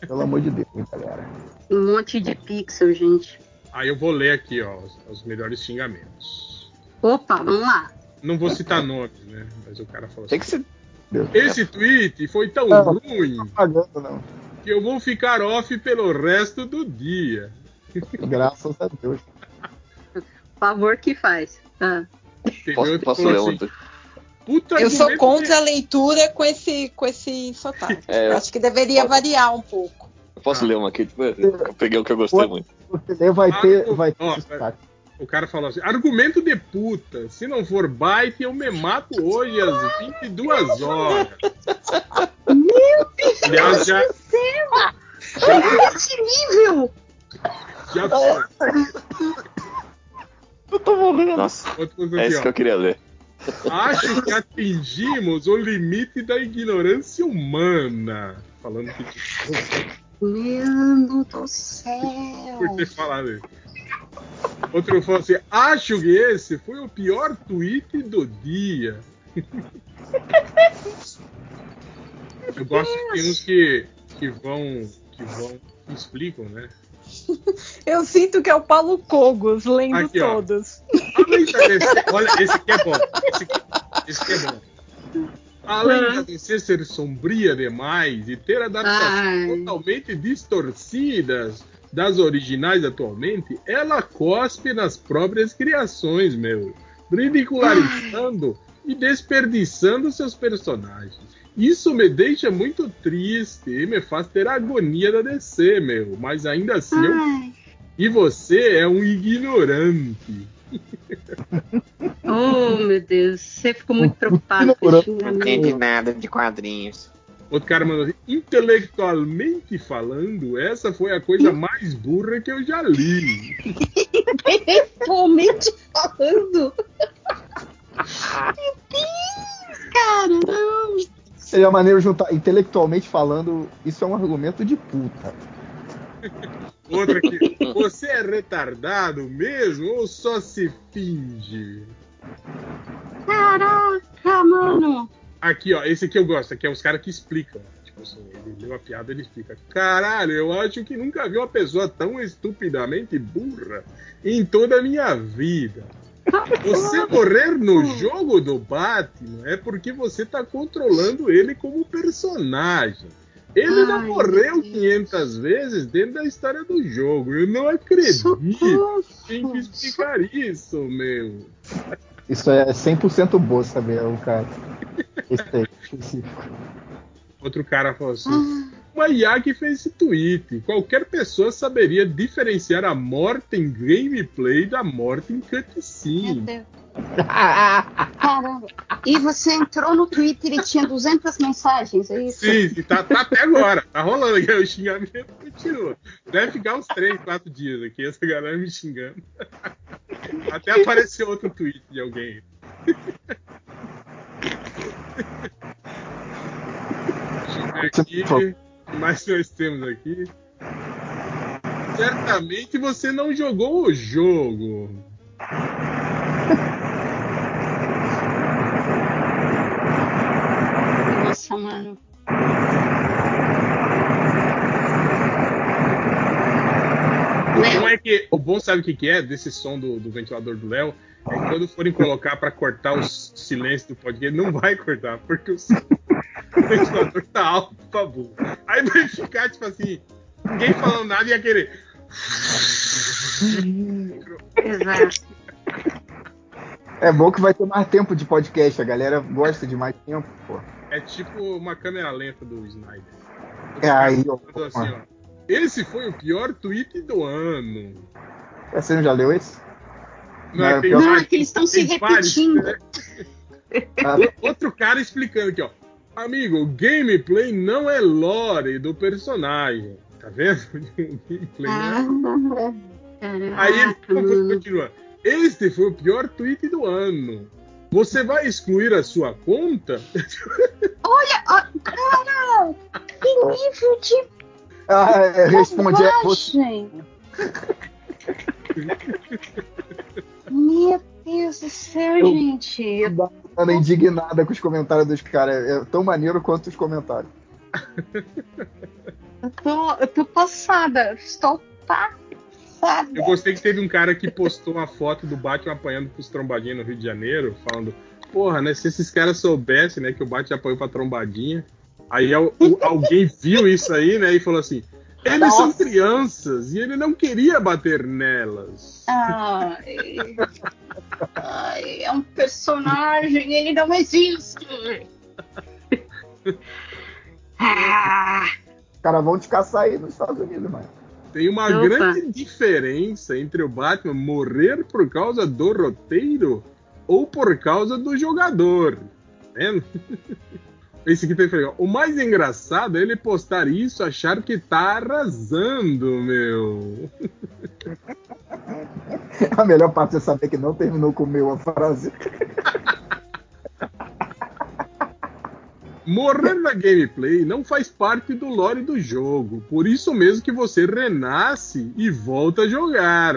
Pelo amor de Deus, galera. Um monte de pixel, gente. Aí eu vou ler aqui, ó, os, os melhores xingamentos. Opa, vamos lá. Não vou citar nomes, né? Mas o cara falou Tem assim. que ser. Esse tweet foi tão Não. ruim Pagando, não. que eu vou ficar off pelo resto do dia. Graças a Deus. Favor que faz. Ah. Posso, outro posso que ler um? assim, Puta Eu sou contra a leitura com esse, com esse sotaque. É. Eu acho que deveria variar um pouco. Eu posso ler uma aqui? Tipo, eu peguei o que eu gostei muito. Você vai ter. Ah, Vai ter ó, sotaque. O cara falou assim: argumento de puta. Se não for byte, eu me mato hoje às 22 horas. Aliás, já, Esse nível! já Eu tô morrendo. Nossa, é isso que eu queria ler. Acho que atingimos o limite da ignorância humana. Falando que Mano do céu! por ter falado isso. Outro falou assim: acho que esse foi o pior tweet do dia. Eu gosto que tem uns que, que vão. que vão. que explicam, né? Eu sinto que é o Paulo Cogos lendo Aqui, todos. Olha, esse aqui é bom. Esse aqui, esse aqui é bom. Além da DC ser sombria demais e ter adaptações Ai. totalmente distorcidas das originais atualmente, ela cospe nas próprias criações, meu. Ridicularizando e desperdiçando seus personagens. Isso me deixa muito triste e me faz ter agonia da DC, meu. Mas ainda assim eu e você é um ignorante. Oh, meu Deus. Você ficou muito preocupado com esse xingamento. nada de quadrinhos. Outro cara mandou assim: intelectualmente falando, essa foi a coisa mais burra que eu já li. Intelectualmente falando. Meu Deus, cara, não. Seria maneiro juntar, intelectualmente falando, isso é um argumento de puta. Outro aqui: você é retardado mesmo ou só se finge? Caraca, mano. Aqui, ó, esse aqui eu gosto, aqui é os caras que explicam. Tipo assim, ele leu a piada ele explica. Caralho, eu acho que nunca vi uma pessoa tão estupidamente burra em toda a minha vida. Você morrer no jogo do Batman é porque você tá controlando ele como personagem. Ele não Ai, morreu meu Deus. 500 vezes dentro da história do jogo. Eu não acredito. Socorro. Tem que explicar isso, meu. Isso é 100% boa, saber o cara. Esse aí, específico. Outro cara falou assim: uma IA que fez esse tweet. Qualquer pessoa saberia diferenciar a morte em gameplay da morte em Meu cutscene. Deus. Caramba. E você entrou no Twitter e tinha 200 mensagens, é isso? Sim, sim, tá, tá até agora. Tá rolando aqui. O xingamento continua. Deve ficar uns 3, 4 dias aqui, essa galera me xingando. Até apareceu outro tweet de alguém. Deixa eu ver aqui. O mais nós temos aqui? Certamente você não jogou o jogo. Nossa, mano. Não é que o bom sabe o que, que é desse som do, do ventilador do Léo? É que quando forem colocar pra cortar os silêncios do podcast, não vai cortar, porque o, som- o ventilador tá alto pra burro. Aí vai ficar tipo assim, ninguém falando nada e ia querer. Exato. É bom que vai ter mais tempo de podcast. A galera gosta de mais tempo, pô. É tipo uma câmera lenta do Snyder. É aí, ó. Assim, ó. Esse foi o pior tweet do ano. Você não já leu esse? Não, é, Não, tem pior- Não, é que eles estão se tem vários, repetindo. né? Ah, Outro cara explicando aqui, ó. Amigo, o gameplay não é lore do personagem. Tá vendo? Gameplay Ah, não é. caraca, Aí ele mano. continua. Este foi o pior tweet do ano. Você vai excluir a sua conta? Olha, ó, cara, que nível de ah, é, responde. é, você-. Meu Deus do céu, gente. Eu Ana indignada com os comentários dos caras. É tão maneiro quanto os comentários. eu tô, eu tô passada. Estou passada. Eu gostei que teve um cara que postou uma foto do Batman apanhando pros trombadinhos no Rio de Janeiro, falando, porra, né, se esses caras soubessem, né, que o Batman apanhou pra trombadinha. Aí alguém viu isso aí, né, e falou assim, eles são Nossa. crianças e ele não queria bater nelas. Ai, ai, é um personagem, ele não existe. Ah, Os caras vão te caçar aí nos Estados Unidos, mano. Tem uma Opa. grande diferença entre o Batman morrer por causa do roteiro ou por causa do jogador. Tá vendo? Esse aqui tem que falar, O mais engraçado é ele postar isso, achar que tá arrasando, meu. A melhor parte é saber que não terminou com o meu a frase. Morrer na gameplay não faz parte do lore do jogo. Por isso mesmo que você renasce e volta a jogar.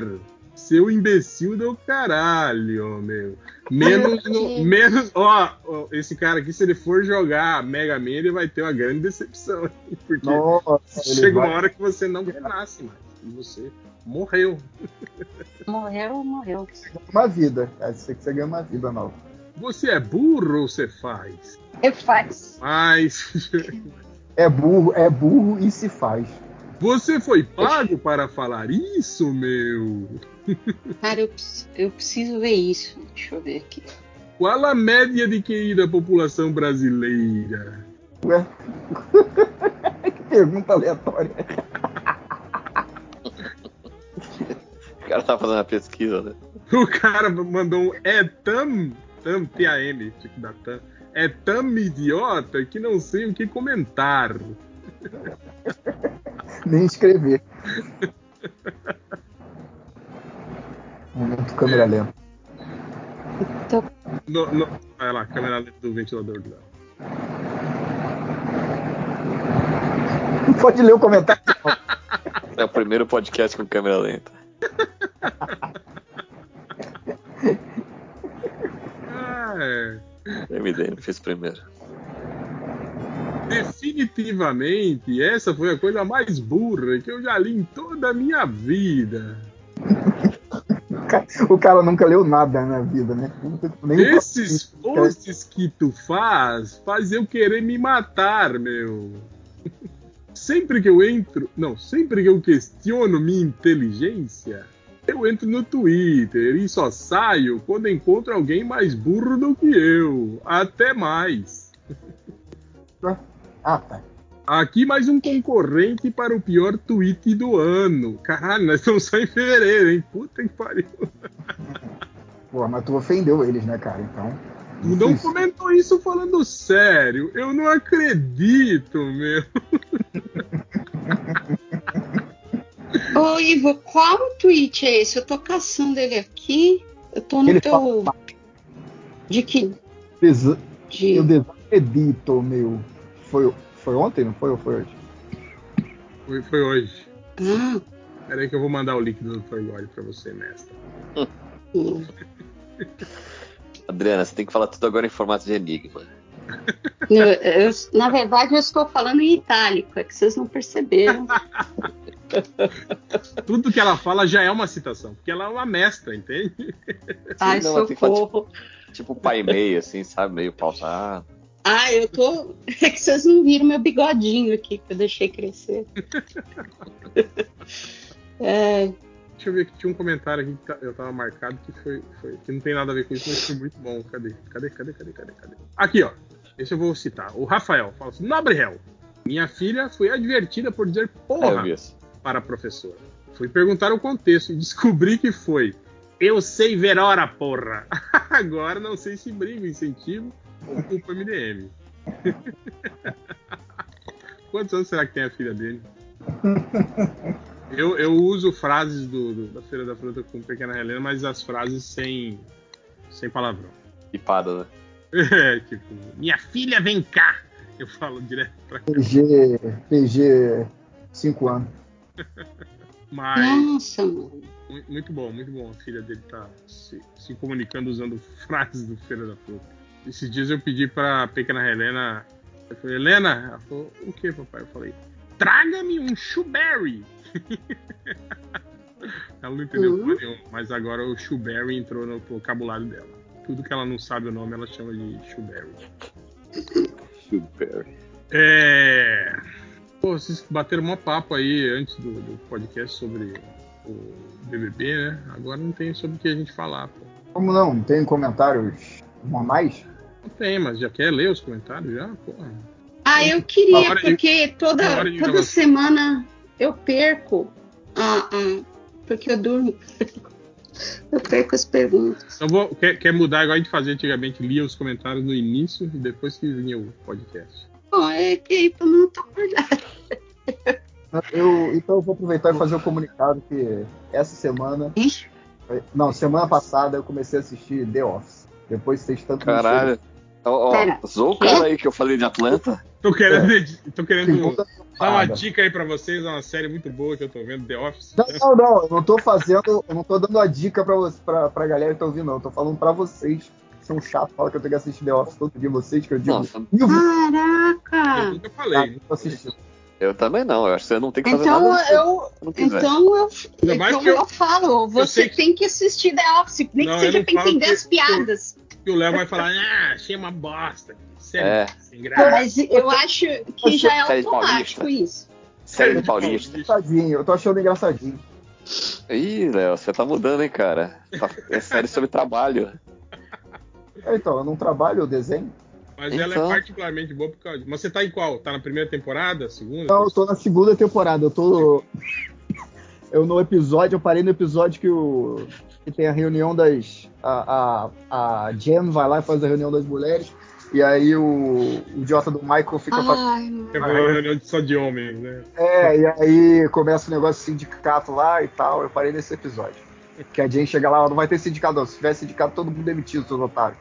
Seu imbecil do caralho, meu. Menos, no- menos, ó, ó, esse cara aqui, se ele for jogar Mega Man, ele vai ter uma grande decepção. Porque Nossa, chega uma vai- hora que você não renasce mais. E você morreu. morreu, morreu. uma vida. Você que você ganha uma vida nova. Você é burro ou você faz? E faz. Mas É burro, é burro e se faz. Você foi pago para falar isso, meu? Cara, eu, preciso- eu preciso ver isso. Deixa eu ver aqui. Qual a média de QI da população brasileira? Ué? que pergunta aleatória. O cara tá fazendo uma pesquisa, né? O cara mandou um é tam, tam, T-A-M, tipo da tam. É tão idiota que não sei o que comentar. Nem escrever. Momento câmera lenta. No, no, olha lá, câmera lenta do ventilador. Não pode ler o comentário. É o primeiro podcast com câmera lenta. Ah, é. MDM fez primeiro. Definitivamente, essa foi a coisa mais burra que eu já li em toda a minha vida. O cara nunca leu nada na vida, né? Nem Esses posts que tu faz, faz eu querer me matar, meu. Sempre que eu entro, não, sempre que eu questiono minha inteligência, eu entro no Twitter e só saio quando encontro alguém mais burro do que eu. Até mais. Ah, tá. Aqui mais um concorrente para o pior tweet do ano. Caralho, nós estamos só em fevereiro, hein? Puta que pariu. Pô, mas tu ofendeu eles, né, cara? Então. Tu não comentou isso falando sério. Eu não acredito, meu. Ô, Ivo, qual tweet é esse? Eu tô caçando ele aqui. Eu tô no Ele teu. fala- De que? Desa- De... Eu desacredito, meu. Foi, foi ontem, não foi? Ou foi hoje? Foi, foi hoje. Ah, Peraí que eu vou mandar o link do Dr. Gore pra você, mestre. hum. Adriana, você tem que falar tudo agora em formato de enigma. Eu- eu- na verdade, eu estou falando em itálico, é que vocês não perceberam. Tudo que ela fala já é uma citação, porque ela é uma mestra, entende? Ai, não, que falar, socorro. Tipo pai e meio, assim, sabe? Meio pausado. Ah, eu tô. É que vocês não viram meu bigodinho aqui que eu deixei crescer. É, Deixa eu ver que tinha um comentário aqui que tá- eu tava marcado que foi, foi- que não tem nada a ver com isso, mas foi muito bom. Cadê? Cadê? Cadê? Cadê? Cadê? Cadê? Aqui, ó. Esse eu vou citar. O Rafael fala assim: Nobre réu, minha filha foi advertida por dizer É, porra isso. para a professora. Fui perguntar o contexto e descobri que foi. Eu sei ver hora, porra. Agora não sei se briga, incentivo ou culpa MDM. Quantos anos será que tem a filha dele? Eu, eu uso frases do, do- da Feira da Fruta com Pequena Helena, mas as frases sem, sem palavrão. Pipada, né? É, tipo, minha filha vem cá. Eu falo direto pra cá. PG. PG 5 anos. Mas nossa, mano. muito bom, muito bom. A filha dele tá se, se comunicando usando frases do Feira da Fruta. Esses dias eu pedi pra Pequena Helena. Eu falei, Helena, ela falou, o que, papai? Eu falei, traga-me um Shuberry. ela não entendeu Uhum. porra nenhuma, mas agora o Shuberry entrou no vocabulário dela. Tudo que ela não sabe o nome, ela chama de Shuberry. Super. É. Pô, vocês bateram um papo aí antes do, do podcast sobre o BBB, né? Agora não tem sobre o que a gente falar, pô. Como não? Tem comentários normais? Não tem, mas já quer ler os comentários já? Porra. Ah, eu queria, de- porque toda, toda semana eu perco. Ah, ah, porque eu durmo. eu perco as perguntas. Então vou, quer, quer mudar agora de fazer antigamente, lia os comentários no início e depois que vinha o podcast. Bom, é que aí todo mundo tá acordado. Eu, então eu vou aproveitar e fazer o comunicado que essa semana. Ixi, Não, semana passada eu comecei a assistir The Office. Depois de vocês tanto me Caralho. Ó, Pera, ó, zoou o cara aí que eu falei de Atlanta. Tô querendo, tô encherem. querendo dar uma dica aí pra vocês, é uma série muito boa que eu tô vendo, The Office. Não, não, não, eu não tô fazendo, eu não tô dando a dica pra, você, pra, pra galera que tá ouvindo, não. Eu tô falando pra vocês que são chatos, falam que eu tenho que assistir The Office todo dia, vocês que eu digo. Nossa, Ivo, Eu Caraca! nunca falei. tô assistindo. eu também não. Eu acho que você não tem que fazer Então nada eu, quiser. então eu, então eu- eu falo, você sei que- tem que assistir The Office, nem Não, que eu seja pra entender que- as piadas. E o Léo vai falar, ah, achei uma bosta. Sério, É. sem graça. Mas eu acho que já é Série de automático isso. Série de Paulista. Engraçadinho, eu tô achando engraçadinho. Ih, Léo, você tá mudando, hein, cara. Tá- É série sobre trabalho. É, Então, eu não trabalho, eu desenho. Mas ela é Então. particularmente boa por causa disso. Mas você tá em qual? Tá na primeira temporada? Segunda? Não, eu tô na segunda temporada, eu tô. Eu no episódio, eu parei no episódio que o. que tem a reunião das. A, a, a Jen vai lá e faz a reunião das mulheres. E aí o, o idiota do Michael fica Ai, fazendo. É uma reunião só de homens, né? É, e aí começa o negócio de sindicato lá e tal. Eu parei nesse episódio. Que a Jen chega lá, não vai ter sindicato, não. Se tiver sindicato, todo mundo demitido, seus otários.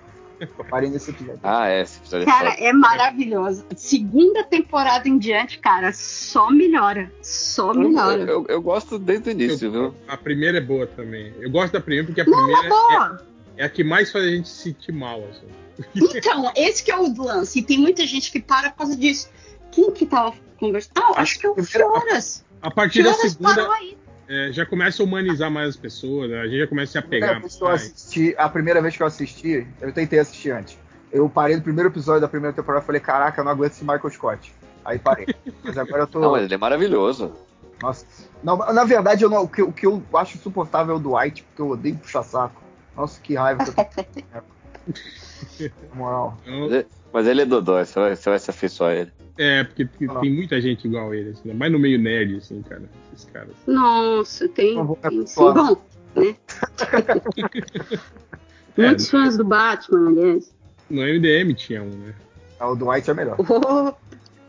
Eu parei nesse episódio. Ah, é, esse episódio é Cara, foda. é maravilhoso. Segunda temporada em diante, cara, só melhora. Só Eu, melhora. eu- eu gosto desde o início, viu? A primeira é boa também. Eu gosto da primeira porque a Não, primeira é boa. é, é a que mais faz a gente se sentir mal. Assim. Então, esse que é o lance. E tem muita gente que para por causa disso. Quem que tava conversando? Ah, acho que é o Fioras. A partir da segunda, parou aí. É, já começa a humanizar mais as pessoas, né? a gente já começa a se A primeira, apegar que eu mais. assisti, a primeira vez que eu assisti, eu tentei assistir antes. Eu parei no primeiro episódio da primeira temporada e falei, caraca, eu não aguento esse Michael Scott. Aí parei. Mas agora eu tô. Não, ele é maravilhoso. Nossa. Não, na verdade, eu não- o, que, o que eu acho insuportável é o Dwight, porque eu odeio puxar saco. Nossa, que raiva que eu tô. Moral. Então, Mas ele- é dodói, você vai, você vai se afeiçoar a ele. é, porque tem tem muita gente igual a ele, assim, né? mais no meio nerd, assim, cara. Esses caras. Nossa, tem, vou tem sim. Bom, né? Muitos fãs do Batman, aliás. No MDM tinha um, né? Ah, O Dwight é melhor. Oh.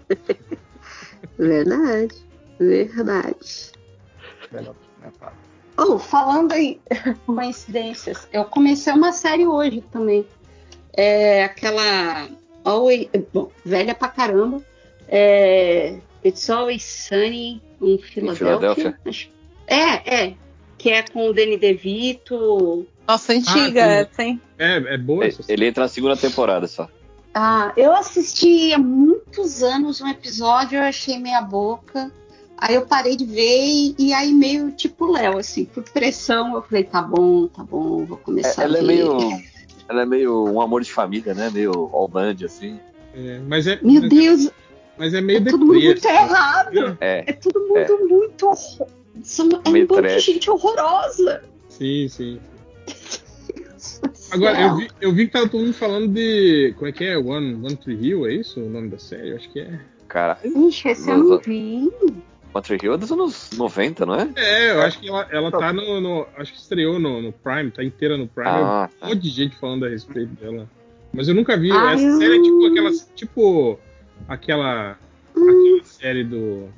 Verdade, verdade. melhor né, tá. Oh, falando em coincidências, eu comecei uma série hoje também. É aquela. Always, bom, velha pra caramba. É, It's Always Sunny em Filadélfia. É, é. Que é com o Danny DeVito. Nossa, antiga Ah, essa, hein? É, é boa essa Ele entra na segunda temporada só. Ah, eu assisti há muitos anos um episódio, eu achei meia boca. Aí eu parei de ver e, e aí meio tipo Léo, assim, por pressão, eu falei, tá bom, tá bom, vou começar É, ela a é ver. meio. Ela é meio um amor de família, né? Meio all band, assim. É, mas é, Meu Deus, mas é meio é tudo muito assim. errado. É. É tudo muito, muito horror. São, é um bando de gente horrorosa. Sim, sim. Agora, eu vi, eu vi que tava todo mundo falando de. Como é que é? One, One Tree Hill, é isso o nome da série? Eu acho que é. Caralho. Ixi, esse eu não vi. Country Hill é dos anos 90, não é? É, eu acho que ela, ela tá no, no- Acho que estreou no, no Prime, tá inteira no Prime. Ah, um monte de gente falando a respeito dela. Mas eu nunca vi. Ah, Essa eu- série é tipo aquelas. Tipo. Aquela. Aquela série do.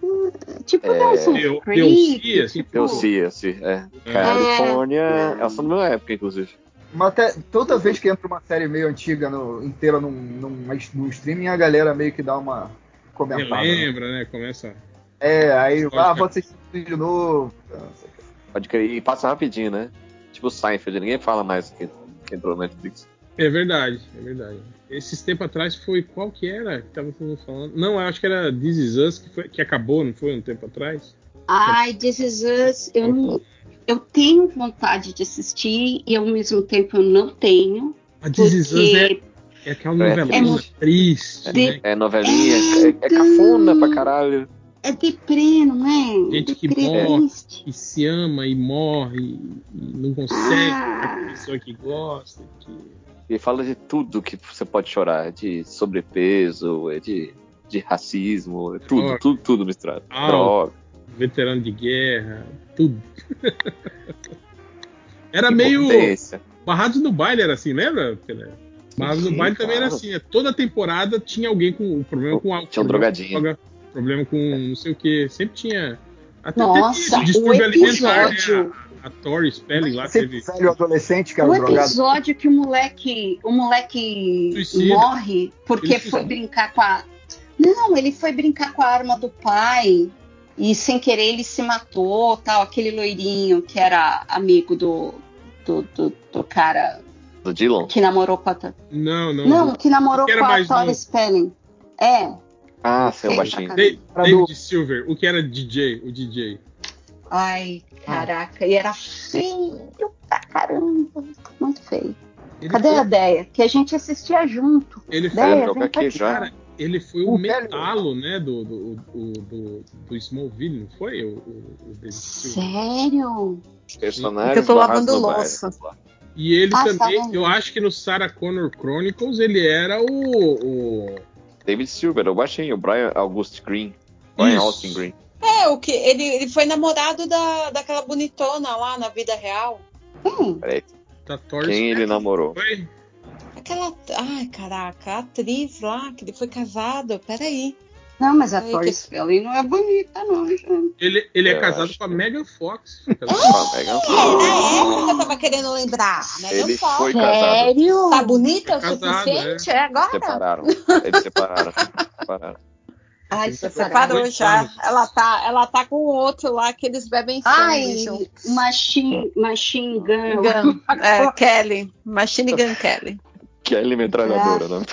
Tipo É, Dawson's Deu- Creek, assim, tipo- Eu sim. É. É. Califórnia. É. Elas são da mesma época, inclusive. Mas até, toda vez que entra uma série meio antiga no, inteira num, num, num streaming, a galera meio que dá uma comentada. né? Relembra, né? Começa. É, aí, Pode ah, vou assistir de novo. O. Pode crer. E passa rapidinho, né? Tipo Seinfeld, ninguém fala mais que, que entrou no Netflix. É verdade, é verdade. Esses tempos atrás foi. Qual que era que tava todo mundo falando? Não, eu acho que era This Is Us, que, foi, que acabou, não foi? Um tempo atrás? Ai, This Is Us, eu, não, eu tenho vontade de assistir e ao mesmo tempo eu não tenho. A This Is Us é, Porque é aquela novelona É triste, De- né? É novelinha, é, é cafona pra caralho. É deprê, não é? Gente que morre. triste. E se ama e morre e, não consegue Ah. com a pessoa que gosta. Que... E fala de tudo que você pode chorar. É de sobrepeso, é de, de racismo, é tudo, Droga. tudo, tudo misturado. Ah, Droga. Veterano de guerra, tudo. era Que meio. Barrados no baile era assim, lembra? Pelé? Barrados no baile também era claro. assim. é, Toda temporada tinha alguém com um problema com álcool. Tinha um problema com drogadinho. droga, Problema com não sei o que. Sempre tinha. Até Nossa, teve o distúrbio alimentar, episódio. né? A, a Tori Spelling lá Esse teve. velho adolescente que era O um drogado. episódio que o moleque, o moleque Suicida. morre porque foi brincar com a. Não, ele foi brincar com a arma do pai e sem querer ele se matou, tal. Aquele loirinho que era amigo do, do, do, do cara Do Dylan? que namorou com a. Não, não. Não, que namorou Que com a Tori. Spelling. É. Ah, seu baixinho. Cara. Da- Era David Silver, o que era DJ, o DJ. Ai, caraca. E era feio pra caramba. Muito feio. Ele Cadê foi, a ideia? Que a gente assistia junto. ele foi, joga vem aqui já. cara, ele foi o O velho- metalo, né, do, do, do, do, do Smallville, não foi? O, o, o David Silver. Sério? Personagens Eu tô lavando louça. E ele Ah, também, eu acho que no Sarah Connor Chronicles ele era o. o David Silver, o baixinho, o Brian August Green. Brian Isso. Austin Green. É, o que ele, ele foi namorado da, daquela bonitona lá na vida real. Hum, Peraí, quem ele namorou? Foi? Aquela. Ai, caraca, a atriz lá, que ele foi casado. Peraí. Não, mas a Ai, Tori que- Spelling não é bonita, não, gente. Ele, ele é casado com a que- Megan Fox. Ah, Megan Fox. É, na época eu tava querendo lembrar. Ele foi casado. Sério? Tá bonita o Casado, suficiente? É agora? Separaram. Eles separaram. separaram. Ai, separaram. Separou já. Ela tá, ela tá com o outro lá que eles bebem sangue Ai, machine, machine gun. Gun. É, Kelly. Machine Gun Kelly. Kelly Metralhadora, né?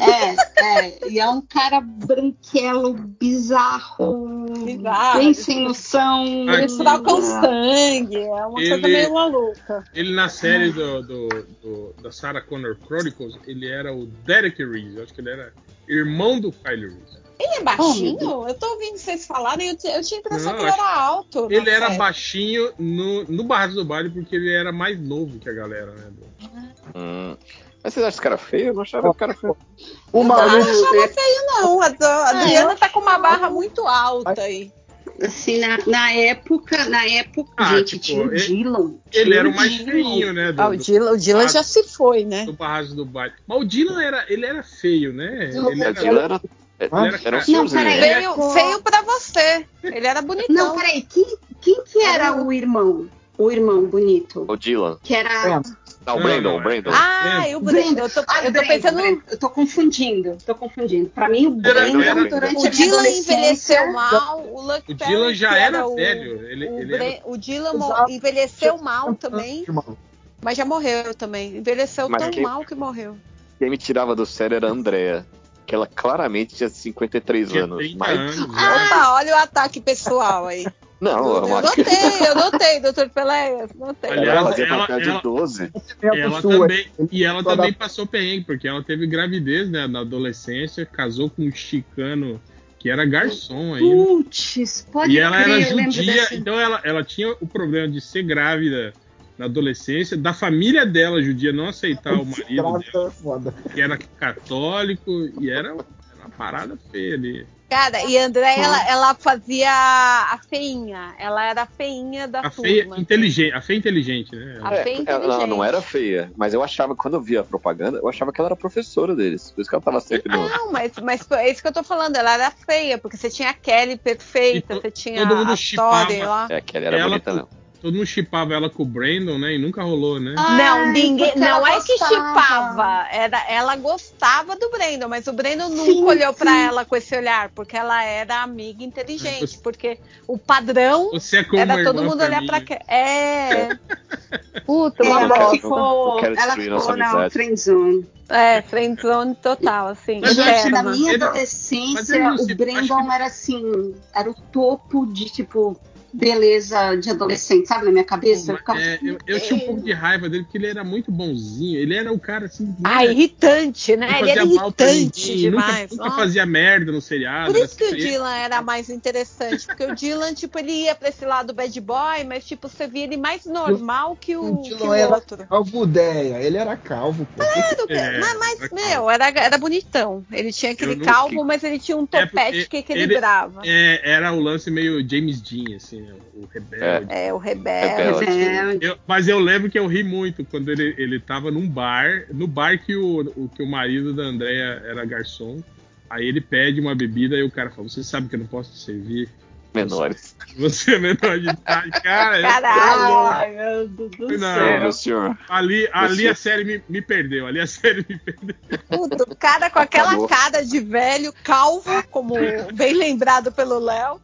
É, é. E é um cara branquelo, bizarro, Bizarro, bem sem noção. Ai, Eles trocam sangue. É uma coisa Ele- meio maluca. Ele na série do, do, do- da Sarah Connor Chronicles, ele era o Derek Reese. Eu acho que ele era irmão do Kyle Reese. Ele é baixinho? eu tô ouvindo vocês falarem, eu, ti- eu tinha a impressão Não, que ele era alto. Ele era série. baixinho no, no Barrados do Baile porque ele era mais novo que a galera, né? Hum. Mas vocês acham esse cara feio? Eu não achava o cara feio. O Eu não maluco. achava feio, não. A, a É. Adriana tá com uma barra muito alta aí. Assim, na, na época, na época, Ah, gente, tipo, tinha o Dylan. Ele era o mais Dylan. feinho, né? Do, Ah, o do- Dylan, o Dylan já se foi, né? do Barrados do Baile. Mas o Dylan era, ele era feio, né? Dylan Ele O era, Dylan era, ele era era um senhorzinho. peraí. Feio, feio pra você. Ele era bonitão. Não, peraí, quem, quem que era o irmão? O irmão bonito? O Dylan. Que era. É. Não, o Brandon, não, o Brandon. Ah, e o Brandon. Eu tô, Ah, eu tô Brandon, pensando. Brandon. Eu tô confundindo, tô confundindo. Pra mim, o Era- Brandon, era- durante O a Dylan envelheceu mal, o Lucky O Dylan já era o- velho. Ele, o, ele era, o Dylan Exato. envelheceu mal também, mas já morreu também. Envelheceu Mas tão quem- mal que morreu. Quem me tirava do sério era a Andrea. Que ela claramente tinha 53 tinha anos. 30 Mas, anos. né? Opa, olha o ataque pessoal aí. Não, Eu uma notei, eu notei, doutor Peléas, notei. Aliás, ela fazia ela- papel de ela- 12. Ela também, e ela também passou perrengue, porque ela teve gravidez né, na adolescência, casou com um chicano que era garçom ainda. Putz, pode E ela crer, era eu judia, então ela, ela tinha o problema de ser grávida na adolescência, da família dela judia não aceitar o marido dela, é foda. que era católico, e era uma parada feia ali. Cara, e a André, ela, ela fazia a feinha. Ela era a feinha da A feia turma. inteligente, a feia inteligente, né? A feia ela inteligente. não era feia, mas eu achava, quando eu via a propaganda, eu achava que ela era professora deles. Por isso que ela tava sempre no. Não, mas, mas é isso que eu tô falando. Ela era feia, porque você tinha a Kelly perfeita, E você tinha todo mundo a. Tori lá. É, que ela era Ela bonita, não. Todo mundo chipava ela com o Brandon, né? E nunca rolou, né? Não, Ai, ninguém. porque Não ela é que chipava. Era, ela gostava do Brandon, mas o Brandon nunca Sim, olhou pra sim. ela com esse olhar, porque ela era amiga inteligente. Você- Porque o padrão Você é era todo mundo pra olhar mim. pra cá. É. Puta, uma quero- bosta. ficou, ela ficou na friendzone. É, friendzone total, assim. Mas que Na minha adolescência, não o Brandon acho era assim, era o topo de tipo beleza de adolescente, sabe? Na minha cabeça. Eu ficava, É, eu, eu tinha um pouco de raiva dele porque ele era muito bonzinho. Ele era o cara assim. Ah, né, irritante, né? Ele era fazia mal pra irritante ninguém, nunca, demais. nunca Nossa. fazia merda no seriado. Por era isso que o Dylan era mais interessante, porque o Dylan, tipo, ele ia pra esse lado bad boy, mas, tipo, você via ele mais normal que o, O que Dylan o era outro. calvo ideia. Ele era calvo, pô. Claro, É, mas, mas, era meu, era, era bonitão. Ele tinha aquele calvo, mas ele tinha um É, topete porque que ele- equilibrava. É, era o lance meio James Dean, assim, o rebelde. É, o Rebelde. rebelde. é, Eu- mas eu lembro que eu ri muito quando ele, ele tava num bar, no bar que o, o- que o marido da Andrea era garçom. Aí ele pede uma bebida e o cara fala: Você sabe que eu não posso te servir? Menores. Você é menor de idade. Cara, eu- Caralho. Meu Deus do Não. É, céu. meu senhor. ali, ali a série me, me perdeu. Ali a série me perdeu. Puta, o cara com aquela Acabou. cara de velho, calvo, como bem lembrado pelo Léo.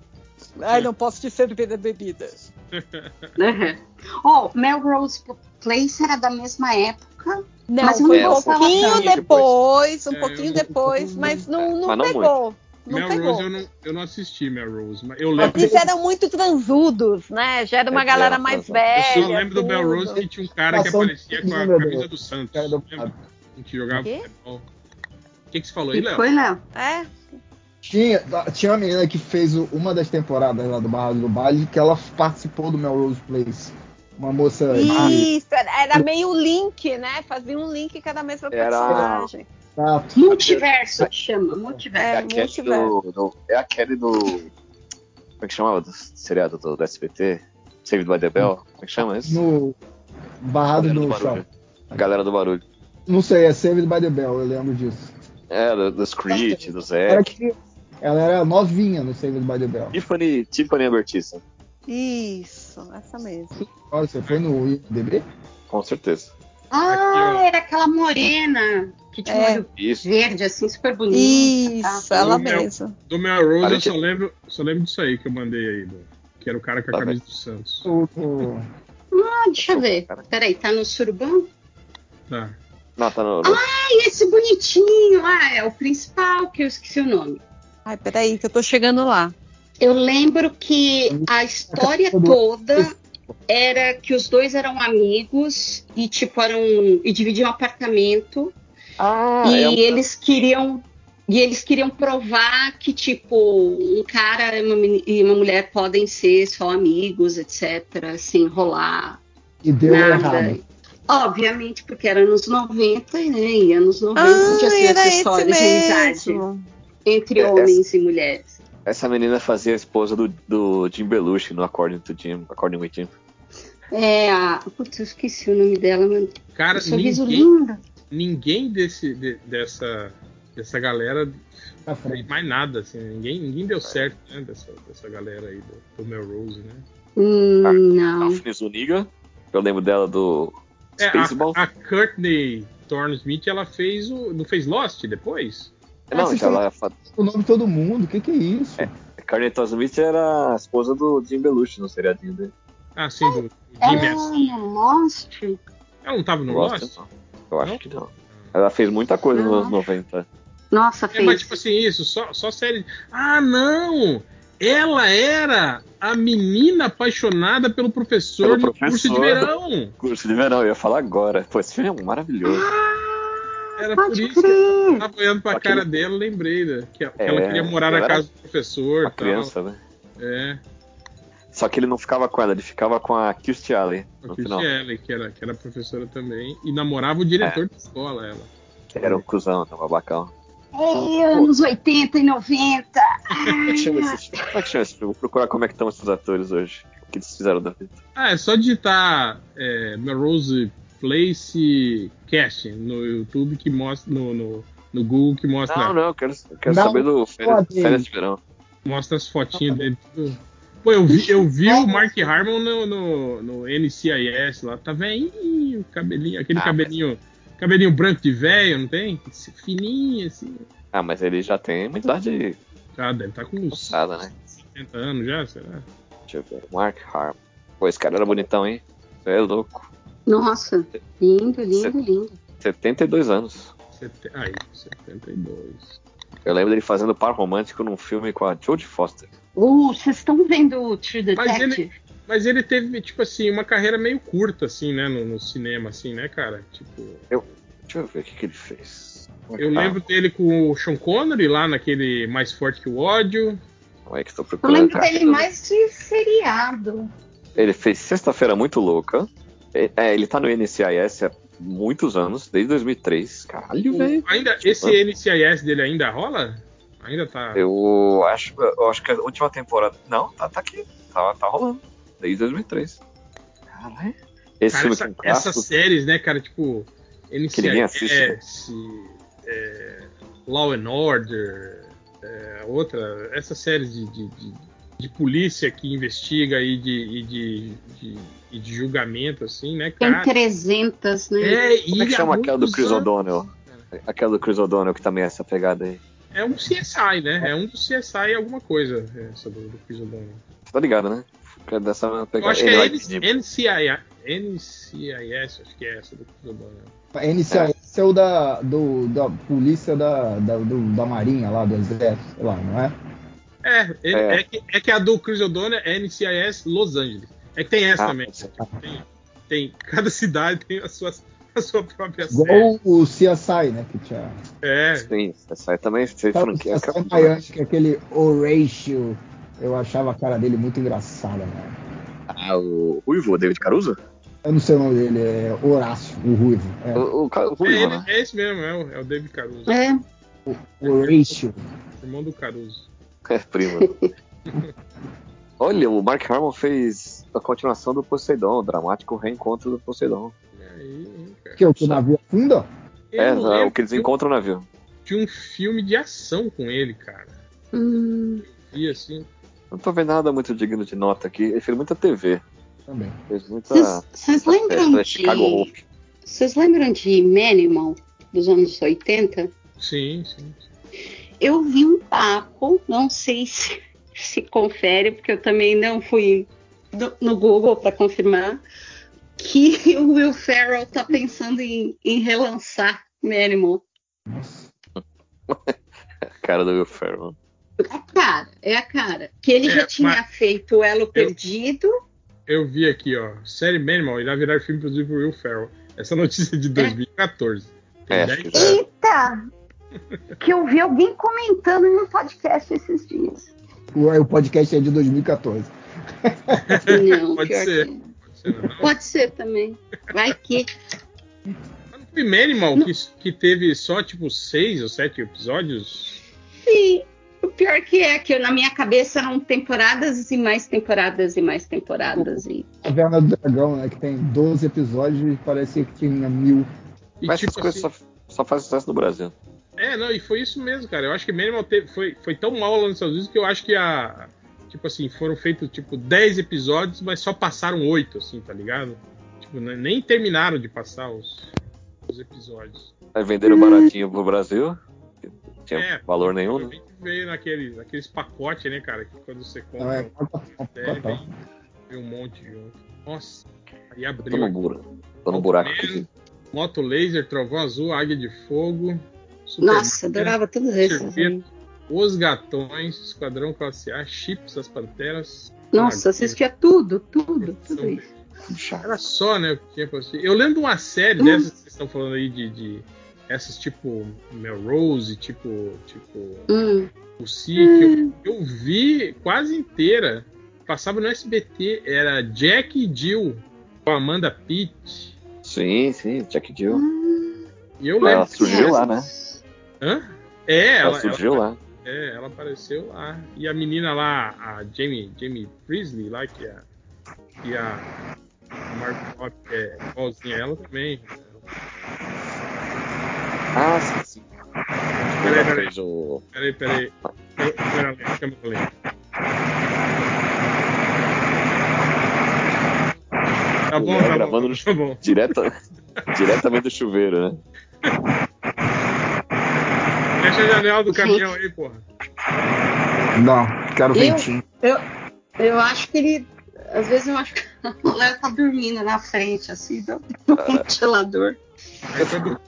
Ai, não posso te servir a bebida. Uhum. Oh, Melrose Place era da mesma época. Não, Mas foi um pouquinho depois, um É, pouquinho não- depois, mas não, não, Mas não pegou. Não Melrose pegou. eu não, eu não assisti Melrose, mas eu lembro. Eles eram muito transudos, né? Já era uma É, galera é, mais é. velha. Eu só lembro do tudo. Melrose que tinha um cara que um aparecia com a camisa do Santos. Cara do-? Que jogava Quê? futebol. O que, que você falou O aí, Léo? foi, Léo? É? Tinha, tinha uma menina que fez uma das temporadas lá do Barra do Baile que ela participou do Melrose Place. Uma moça de. Isso, era, era meio link, né? Fazia um link cada mesma Era- personagem. Multiverso chama, multiverso. É É, a Kelly multiverso. do, do- É do. Como é que chamava? Do seriado do, do SBT? Saved by the Bell? Como é que chama isso? No. Barrado Galera do barulho. shopping. A galera do barulho. Não sei, é Saved by the Bell, eu lembro disso. É, do, do Screech, do Zé. Era que, ela era novinha no Saved by the Bell. Tiffany, Tiffany Ambertista. Isso, essa mesmo. Olha, você foi no IMDB? Com certeza. Ah, era aquela morena que tinha É. um olho Isso. verde, assim, super bonita. Isso, tá? ela mesma. Do Melrose eu só lembro, só lembro disso aí que eu mandei aí. Do, que era o cara com a Tá camisa do Santos. O, o- Ah, deixa eu ver. Peraí, tá no surubão? Tá. Não, tá no. no- Ai, esse bonitinho. Ah, é o principal, que eu esqueci o nome. Ai, peraí, que eu tô chegando lá. Eu lembro que a história toda era que os dois eram amigos e, tipo, eram. e dividiam um apartamento. Ah, e é um- eles queriam. E eles queriam provar que, tipo, um cara e uma, e uma mulher podem ser só amigos, etc., sem rolar e deu nada. errado. Obviamente, porque era nos 90, né? E anos 90 Ah, tinha era essa história de amizade. Entre É, homens e mulheres. Essa menina fazia a esposa do, do Jim Belushi no According to Jim, According with Jim. É a. Putz, eu esqueci o nome dela, mano. Cara, Um sorriso ninguém, lindo. ninguém desse, de- dessa, dessa galera fez frente. mais nada, assim. Ninguém, ninguém deu certo, né? Dessa, dessa galera aí do, do Melrose, né? Hum, A não. Daphne Zuniga, eu lembro dela do É, Spaceballs. a, a Courtney Thorne Smith, ela fez o. Não fez Lost depois? Não, já estão- ela fa- O nome de todo mundo, o que, que é isso? Carney Smith era a esposa do Jim Belushi no seriadinho dele. Ah, sim, do, do Ela Jimmy é Lost? Ela não tava no Lost, Lost? não. Eu acho Não? que não. Ela fez muita coisa nos Não. anos 90. Nossa, É, fez. mas tipo assim, isso, só, só série. Ah, não! Ela era a menina apaixonada pelo professor Pelo no curso de professor. verão. Curso de verão, eu ia falar agora. Pô, esse filme é maravilhoso. Era por isso que eu tava olhando pra Aquele- cara dela, lembrei da, que, que É, ela queria morar na casa do professor. Uma tal. criança, né? É, Só que ele não ficava com ela, ele ficava com a Kirstie Alley a Kirstie. Alley, que era, que era professora também. E namorava o diretor da escola, ela. Que era um cuzão, um babacão. Ei, anos 80 e 90. Como é que chama esse filme? Como é que chama esse filme? Vou procurar como é que estão esses atores hoje. O que eles fizeram da vida. Ah, é só digitar é, Melrose Place Casting no YouTube que mostra. No, no, no Google que mostra, Não, não, eu quero, eu quero Não, saber do férias, férias de verão. mostra as fotinhas dele. Tudo. Pô, eu vi, eu vi o Mark Harmon no, no, no NCIS lá, tá velhinho, cabelinho, aquele Ah, cabelinho. Cabelinho branco de velho, não tem? Esse Fininho, assim. Ah, mas ele já tem uma idade Ah, deve estar com uns passada, né? 70 anos já, será? Deixa eu ver. Mark Harmon. Pô, esse cara era bonitão, hein? Você é louco. Nossa, lindo, lindo, lindo. 72 anos. Sete... Aí, 72. Eu lembro dele fazendo par romântico num filme com a Jodie Foster. Uh, vocês estão vendo o True Mas Detective? ele, mas ele teve, tipo assim, uma carreira meio curta, assim, né? No, no cinema, assim, né, cara? Tipo. Deixa eu ver o que, que ele fez. Eu Ah, lembro dele com o Sean Connery lá naquele Mais Forte que o Ódio. Como é que estou Eu procurando? lembro dele mais de seriado. Ele fez Sexta-feira Muito Louca. É, é, ele tá no NCIS há muitos anos, desde 2003. Caralho, velho. Ainda, esse NCIS dele ainda rola? Ainda tá. Eu acho, eu acho que a última temporada. Não, tá, tá aqui. Tá, tá rolando. Desde 2003. Caralho. Esse Cara, essa- com clássicos. essas séries, né, cara, tipo. assiste, né? NCIS, é, Law and Order, é, outra. Essas séries de, de, de, de polícia que investiga e de, e de, de, e de julgamento, assim, né, Tem cara? 300, né? É, Como é que e chama aquela do Chris anos- O'Donnell? Aquela do Chris O'Donnell que também é essa pegada aí. É um CSI, né? É um do CSI alguma coisa, essa do, do Chris O'Donnell. Você tá ligado, né? Que é Dessa Eu pegada. acho que Ele é NCIS, NCIS, acho que é essa do Chris O'Donnell. A NCIS é o da, do, da polícia da, da, do- da Marinha lá, do Exército, sei lá, não é? É, ele- É. é. que, é que a do Chris O'Donnell é NCIS Los Angeles. É que tem essa Ah, também. sim. Tem, tem- cada cidade tem a sua, a sua própria série. Igual o CSI, né? Que tinha. É, Sim, aí também. Você Sabe o franquia. CSI Miami, que é aquele Horatio. Eu achava a cara dele muito engraçada, né? Ah, o Ruivo, o David Caruso? Eu não sei o nome dele, é Horácio, o Ruivo. É, O, o, o é, Ruivo, ele- né? é esse mesmo, é o, é o David Caruso, É. Horatio. irmão do Caruso. É, prima. Olha, o Mark Harmon fez a continuação do Poseidon, o dramático reencontro do Poseidon. Aí? Que é o que o navio afunda? É, não o que eles encontram no navio. de um filme de ação com ele, cara. Hum, E assim, Não tô vendo nada muito digno de nota aqui. Ele fez muita TV. Também. Fez muita. Vocês lembram Chicago de. Hope. Vocês lembram de Manimal dos anos 80? sim, sim. Eu vi um papo, não sei se, se confere, porque eu também não fui no, no Google para confirmar, que o Will Ferrell tá pensando em, em relançar Manimal. Cara do Will Ferrell. É a cara, é a cara. Que ele É, já tinha feito o Elo Perdido. Eu vi aqui, ó. Série Manimal irá virar filme produzido por Will Ferrell. Essa notícia é de 2014. Tem É, acho 10 que já- Eita! Que eu vi alguém comentando em um podcast esses dias. O, o podcast é de 2014. Não, Pode pior ser. que- Pode ser, não? Pode ser também. Vai que. Mas não foi Manimal que, que teve só tipo seis ou sete episódios? Sim. O pior que é que eu, na minha cabeça eram temporadas e mais temporadas e mais temporadas. E... Caverna do Dragão, né? Que tem 12 episódios e parecia que tinha mil. E Mas tipo essas coisas assim, só, só fazem sucesso no Brasil. É, não, e foi isso mesmo, cara. Eu acho que Manimal teve, foi, foi tão mal lá nos Estados Unidos que eu acho que a. Tipo assim, foram feitos tipo 10 episódios, mas só passaram 8, assim, tá ligado? Tipo, nem terminaram de passar os, os episódios. Aí venderam baratinho pro Brasil. tinha É, valor nenhum, né? Veio naqueles, naqueles pacotes, né, cara? Que quando você compra Não, é uma série, total. vem, vem um monte junto. Nossa, aí Tô abriu. no aqui. buraco. Tô no buraco aqui. Moto laser, trovão azul, águia de fogo. Nossa, adorava todos esses. Circuito, Os Gatões, Esquadrão Classe A, Chips, as Panteras. Nossa, assistia tudo, tudo, tudo isso. Era só, né? o que tinha pra assistir. Eu lembro de uma série Hum. dessas que vocês estão falando aí de, de essas tipo Melrose, tipo tipo Hum. o Si, que eu, eu vi quase inteira. Passava no SBT, era Jack e Jill com a Amanda Pitt. Sim, sim, Jack Jill. E eu lembro. Ela surgiu lá, né? Hã? É, Ela ela, surgiu ela- lá. É, ela apareceu lá. E a menina lá, a Jamie, Jamie Priestley, lá, que é, que é a Margot Robbie, é igualzinha a ela também. Ah, sim, sim. Peraí, peraí, peraí, peraí. Câmera lenta, câmera lenta. Tá bom, tá gravando bom, tá bom. Direta... Diretamente do chuveiro, né? Fecha a janela do caminhão aí, porra. Não, quero Eu- ventinho. Eu, eu acho que ele. Às vezes eu acho que o Léo tá dormindo na frente, assim, do, do ventilador. Quando, quando,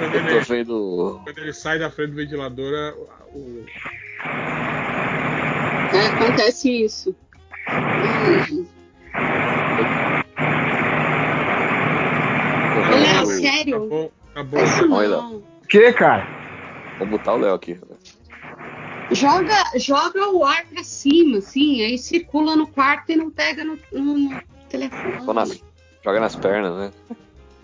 Eu tô ele, vendo. quando ele sai da frente do ventilador, a- o, É, acontece isso. Hum. o- tá sério? bom, tá bom. Faz isso Olha. não. O que, cara? Vou botar o Léo aqui. Joga, joga o ar pra cima, assim, aí circula no quarto e não pega no, no- no telefone. Nas- Joga nas pernas, né?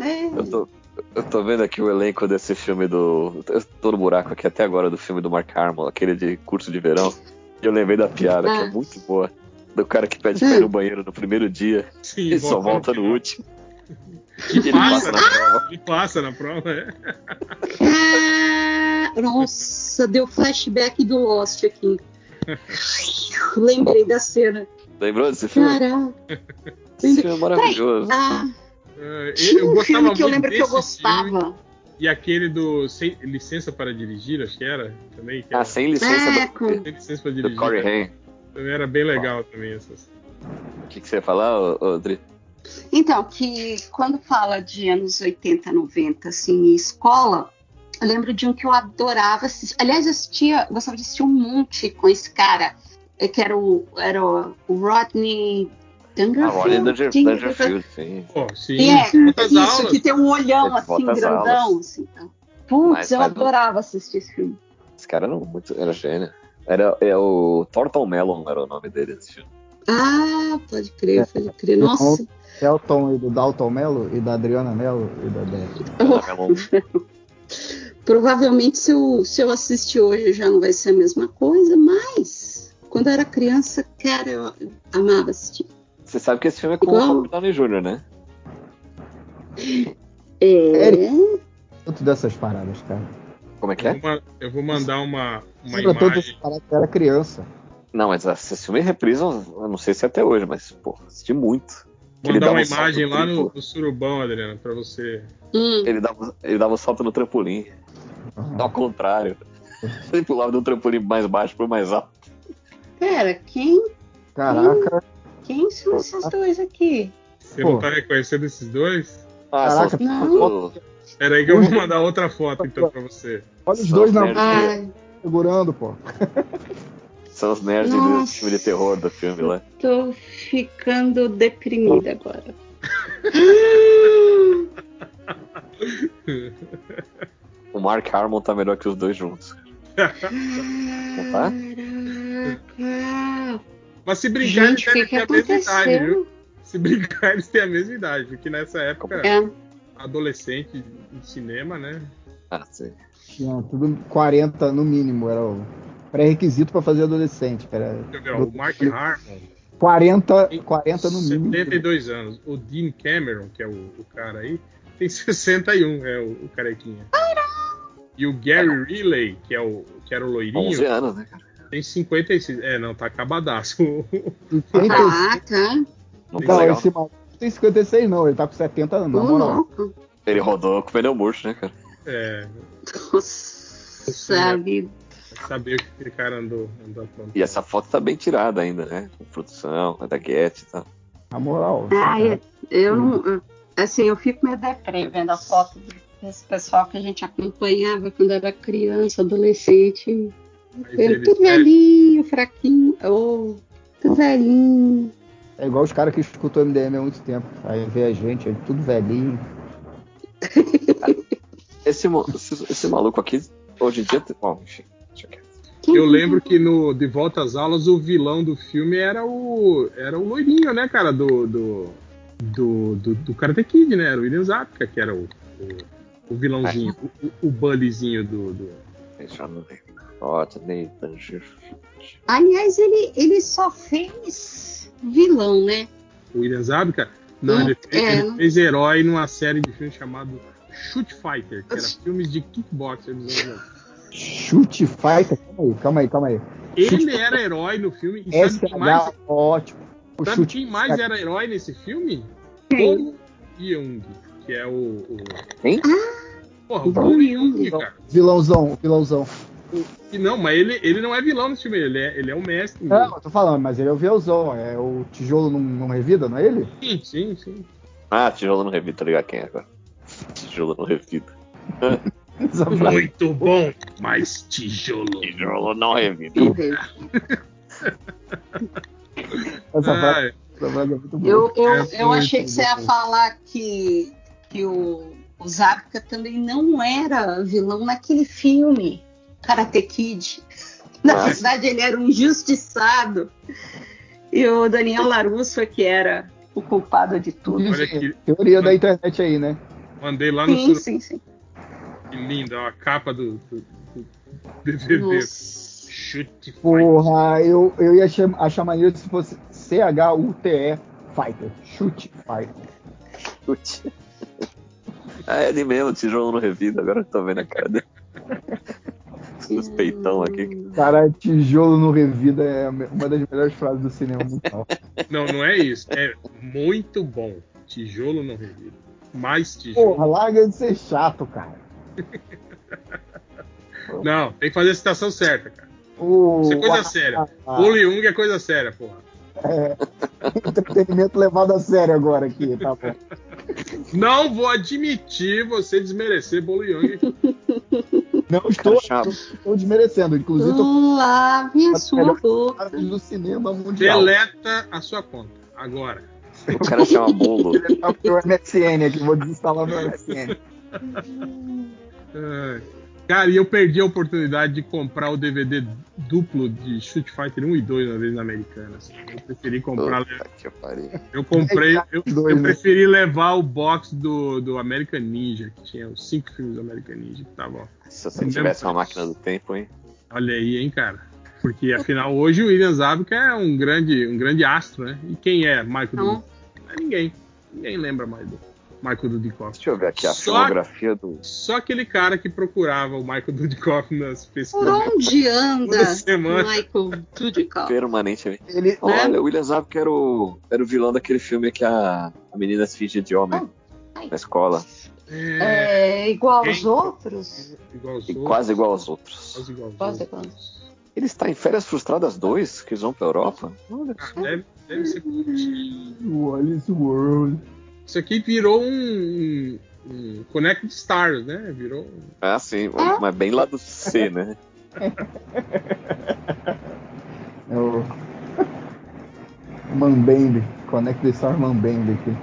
É. Eu tô, eu tô vendo aqui o elenco desse filme do. Eu tô no buraco aqui até agora do filme do Mark Hamill, aquele de curso de verão. E eu lembrei da piada, que é Ah. muito boa. Do cara que pede pra ir no banheiro no primeiro dia Sim, e só volta no último. Ele passa, passa na prova. e passa na prova, é. Ah, nossa, deu flashback do Lost aqui. Lembrei da cena. Lembrou desse filme? Caraca. Esse filme é maravilhoso. Ah, É, tinha eu um gostava filme que eu lembro que eu desse filme gostava. E aquele do Sem- Licença para Dirigir, acho que era, também. Que Ah, era, sem licença É, do, com- Sem Licença para do Dirigir. Corey né? Haim. Também era bem legal também essas. O que, que você ia falar, Dri? Então, que quando fala de anos 80, 90, assim, em escola, eu lembro de um que eu adorava assistir. Aliás, eu assistia, gostava de assistir um monte com esse cara, eh, que era o, era o Rodney Ah, Dangerfield. Rodney Danger- Dangerfield. Sim. Pô, sim. E é, isso, aulas? que tem um olhão assim, grandão. Assim, tá. Putz, Mas- eu mas- adorava assistir esse filme. Esse cara era, muito, era gênio. Era, é o Thornton Mellon era o nome dele nesse filme. Ah, pode crer, pode crer. Nossa. Celton e do Dalton Mello e da Adriana Mello e da. Thornton Mellon. Provavelmente se eu, se eu assistir hoje já não vai ser a mesma coisa, mas quando eu era criança, cara, eu amava assistir. Você sabe que esse filme é com Igual- o Robert Downey Jr., né? É. Tanto dessas paradas, cara. Como é que Eu é? vou, eu vou mandar uma, uma dessas imagem. paradas que eu era criança. Não, mas esse filme reprisam, eu não sei se é até hoje, mas, pô, assisti muito. Ele Mandar dava uma um imagem lá no, no surubão, Adriano, pra você. Hum. Ele dava, ele dava um salto no trampolim. Ao contrário. Ele pulava de um trampolim mais baixo pro mais alto. Pera, quem, Caraca, quem são esses dois aqui? Você Pô. não tá reconhecendo esses dois? Ah, Caraca, só não. Pera aí que eu vou mandar outra foto então pra você. olha os Só dois na merda. Ai, segurando, pô. São os nerds do Nossa. filme de terror do filme lá. tô ficando deprimida agora. O Mark Harmon tá melhor que os dois juntos. Caraca. Mas se brincar, Gente, eles que, devem que a mesma idade, viu? Se brincar, eles têm a mesma idade, porque nessa época É. adolescente em cinema, né? Ah, sim. Tinha tudo 40 no mínimo, era o pré-requisito pra fazer adolescente. Era Deixa eu ver, ó, o Mark Harmon, 40, 40 no mínimo. 72 anos. O Dean Cameron, que é o, o cara aí, tem 61, é o, o carequinha. E o Gary Riley, que, é o, que era o 11 loirinho, anos, né, cara? tem 56. É, não, tá acabadaço. 56. Ah, tá. Não tá Não, legal. esse maluco não tem 56 não, ele tá com 70 anos, na Ô, moral. Ele rodou com o pneu murcho, né, cara? é, Nossa vida. Saber o que aquele cara andou, andou. E essa foto tá bem tirada ainda, né? Com produção, é da Get e tal. Na moral. Ah, eu, eu não. eu- Assim, eu fico meio deprê vendo a foto desse pessoal que a gente acompanhava quando era criança, adolescente. Eles- tudo é, velhinho, fraquinho. Ô, tudo velhinho. É igual os caras que escutam MDM há muito tempo. Aí vê a gente, ele tudo velhinho. Esse, esse, esse maluco aqui, hoje em dia. Bom, enfim. Eu lembro que no De Volta às Aulas o vilão do filme era o era o loirinho, né, cara, do do do, do, do Karate Kid, né? Era o William Zapka, que era o, o, o vilãozinho, o, o, o bullyzinho do, do... Deixa eu Dangerfield. Aliás, ele, ele só fez vilão, né? o William Zabka. Não, Hum, ele, fez, é, ele fez herói numa série de filmes chamado Shoot Fighter, que era filmes de kickboxer dos anos 80. Chute fighter. Calma aí, calma aí, calma aí. Ele era herói no filme e sabe quem mais, SH, ótimo. O sabe chute quem mais era herói nesse filme? Bolo Young, que é o. o... Quem? Porra, o Bolo Young, cara. Vilãozão, vilãozão. E não, mas ele, ele não é vilão nesse filme, ele é, ele é o mestre. Não, mesmo. eu tô falando, mas ele é o vilãozão. É o tijolo não, não revida, não é ele? Sim, sim, sim. Ah, tijolo no revida, tá ligado quem é agora? Tijolo no revida. Muito bom, mas tijolo. Tijolo não revida. Essa frase, essa frase é muito boa. Eu, eu, É eu achei que você ia falar que, que o, o Zabka também não era vilão naquele filme, Karate Kid. Na Ah. verdade, ele era um injustiçado. E o Daniel Larusso é que era o culpado de tudo. Olha aqui, Teoria da internet aí, né? mandei lá no Sim, sur... sim, sim. Que lindo, ó, a capa do, do, do DVD. Chute Fighter. Porra, eu, eu ia cham- achar maneiro se fosse C-H-U-T-E Fighter. Chute Fighter. Chute. Ah, é ele mesmo, tijolo no revida, agora eu tô vendo a cara dele. Os peitão aqui. Cara, tijolo no revida é uma das melhores frases do cinema mundial. Não, não é isso. É muito bom. Tijolo não revira. Mais tijolo. Porra, larga de ser chato, cara. Não, tem que fazer a citação certa, cara. O, Isso é coisa a- séria. a- Bolo Jung é coisa séria, porra. é, entretenimento levado a sério agora aqui, tá bom. Não vou admitir você desmerecer Bolo Jung. Não estou, chato. não estou desmerecendo. Inclusive, tô Lave a sua boca. do cinema mundial. Deleta a sua conta. Agora. O cara chama bolo. Tá pro MSN aqui, vou desinstalar meu MSN. Ai. Cara, e eu perdi a oportunidade de comprar o DVD duplo de Street Fighter 1 e 2 uma vez na Americana. assim. Eu preferi comprar. Pariu. Eu comprei. Eu, Os dois, eu né? preferi levar o box do, do American Ninja, que tinha os cinco filmes do American Ninja que estavam. Se você tivesse uma máquina do tempo, hein? Olha aí, hein, cara. Porque afinal, hoje o William Zabka é um grande, um grande astro, né? E quem é Michael Não. Não é ninguém. Ninguém lembra mais do Michael Dudikoff. Deixa eu ver aqui a Só- filmografia do. Só aquele cara que procurava o Michael Dudikoff nas Por pesquisas. onde anda semana. Michael Dudikoff? Permanentemente. Ele, Olha, o William Zabka era o, era o vilão daquele filme que a, a menina se finge de homem Ai. na escola. É, É igual aos outros? igual aos E outros. quase igual aos outros. Quase igual aos Quase outros. Ele está em Férias Frustradas 2, que eles vão pra Europa. Olha Ah, só. deve, deve ser. o Alice World. Isso aqui virou um, um, um Connect Stars, né? Virou. um- Ah, sim, mas bem lá do C, né? É o. Mambembe. Conect the Star Mambembe aqui.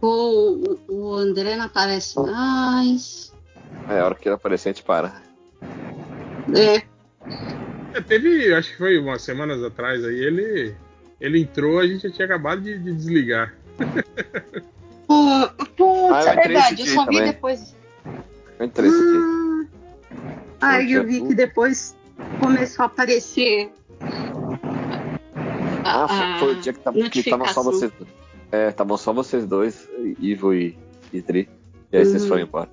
O, o André não aparece mais. É a hora que ele aparecer, a gente para. É, É, teve, acho que foi umas semanas atrás aí, ele. Ele entrou, a gente já tinha acabado de, de desligar. Pô, Putz, Ah, eu é verdade, eu só vi também. depois. Eu entrei esse dia. Ah, Ai, eu Tinha vi que depois começou a aparecer. Ah, a- foi o dia que tava, que tava só vocês dois. É, estavam só vocês dois, Ivo e, e Tri. E aí vocês Uhum. foram embora.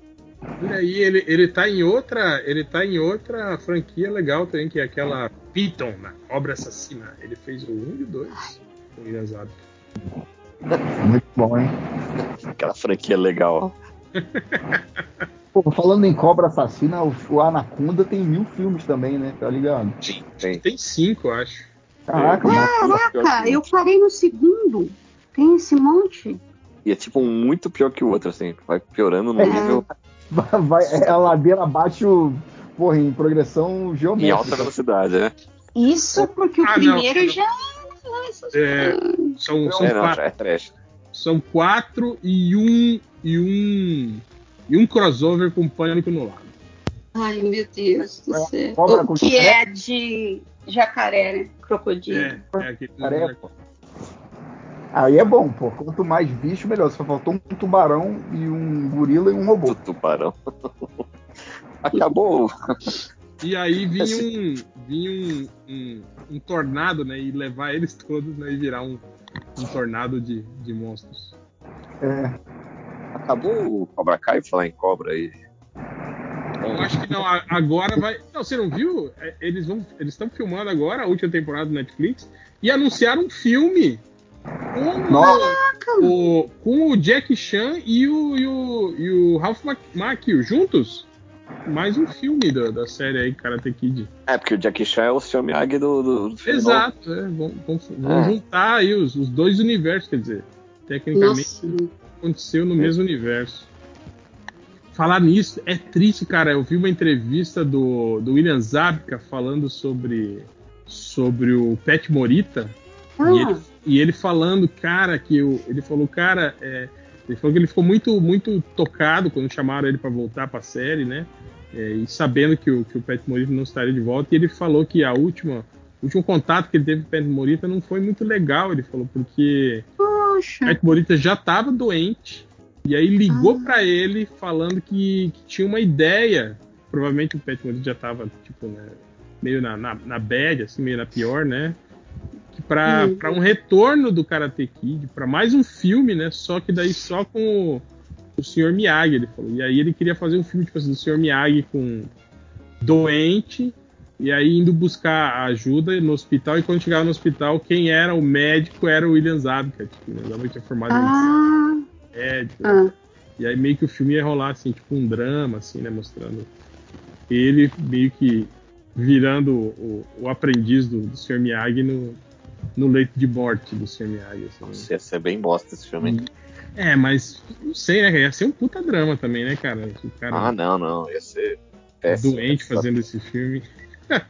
E aí ele, ele tá em outra. Ele tá em outra franquia legal também, que é aquela Piton, na Cobra Assassina. Ele fez o 1 e o 2. Com o William Zabka. Muito bom, hein? Aquela franquia legal. Pô, falando em Cobra Assassina, o, o Anaconda tem mil filmes também, né? Tá ligado? Sim, tem. Tem cinco, eu acho. Caraca. Caraca, eu parei no segundo. Tem esse monte? E é tipo um muito pior que o outro, assim. Vai piorando no É. nível Vai, vai- é a ladeira abaixo, porra, em progressão em geométrica. alta velocidade, né? Isso porque o Ah, primeiro não. já. É, são, são É, não, quatro. já é. São quatro e um. E um. E um crossover com pânico no lado. Ai, meu Deus do céu. Cobra O que é de jacaré, né? Crocodilo. É, é aquele Jacaré, pô. Aí é bom, pô. Quanto mais bicho, melhor. Só faltou um tubarão e um gorila e um robô. tubarão. Acabou. E aí vinha um, vinha um, um, um tornado, né? E levar eles todos, né? E virar um, um tornado de, de monstros. É. Acabou o Cobra Kai, falar em cobra aí. Eu acho que não, agora vai. Não, você não viu? É, Eles vão, eles estão filmando agora a última temporada do Netflix e anunciaram um filme com, Nossa. o, com o Jack Chan e o, e o, e o Ralph Mac- Macchio juntos. Mais um filme da, da série aí, Karate Kid. É, porque o Jackie Chan é o Sr. Miyagi do, do. Exato, é, vão, vão- vão É. juntar aí os, os dois universos, quer dizer, tecnicamente Nossa. aconteceu no mesmo universo. Falar nisso, é triste, cara. Eu vi uma entrevista do, do William Zabka falando sobre, sobre o Pet Morita. Ah, E, ele, e ele falando, cara, que o, ele falou, cara, é, ele falou que ele ficou muito, muito tocado quando chamaram ele para voltar para a série, né? É, e sabendo que o, que o Pet Morita não estaria de volta, e ele falou que a última, o último contato que ele teve com o Pet Morita não foi muito legal, ele falou, porque poxa. o Pet Morita já estava doente, e aí ligou Ah. para ele falando que, que tinha uma ideia. Provavelmente o Pet Morita já estava tipo, né, meio na, na, na bad, assim, meio na pior, né? Para Hum. para um retorno do Karate Kid, para mais um filme, né? Só que daí só com o, o Sr. Miyagi, ele falou. E aí ele queria fazer um filme tipo assim, do Sr. Miyagi com doente e aí indo buscar ajuda no hospital e quando chegava no hospital, quem era o médico era o William Zabka, tipo, né? Zabka tinha formado Ah, em médico. ah. E aí meio que o filme ia rolar assim, tipo um drama, assim, né? Mostrando ele meio que virando o, o aprendiz do, do Sr. Miyagi no, no leito de morte do. Miyagi. Assim, né? Nossa, ia ser bem bosta esse filme. hein? É, mas não sei, né? Ia ser um puta drama também, né, cara? O cara Ah, não, não. Ia ser péssimo. doente fazendo esse filme.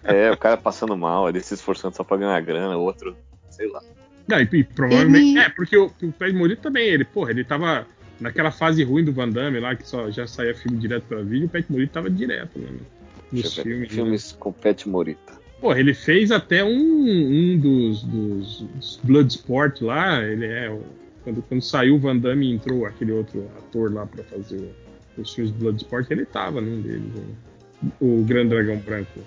É, o cara passando mal, ele se esforçando só pra ganhar grana, o outro, sei lá. Não, e, e provavelmente. Ele- É, porque o, o Pé Morito também, ele, porra, ele tava naquela fase ruim do Van Damme lá, que só já saía filme direto pra vídeo, o Pet Morito tava direto, né? Nos ver. filmes. né? Filmes com Pet Morita. Porra, ele fez até um, um dos, dos, dos Bloodsport lá, ele é. Quando, quando saiu o Van Damme e entrou aquele outro ator lá pra fazer o- os filmes Bloodsport, ele tava num deles, né? O Grande Dragão Branco.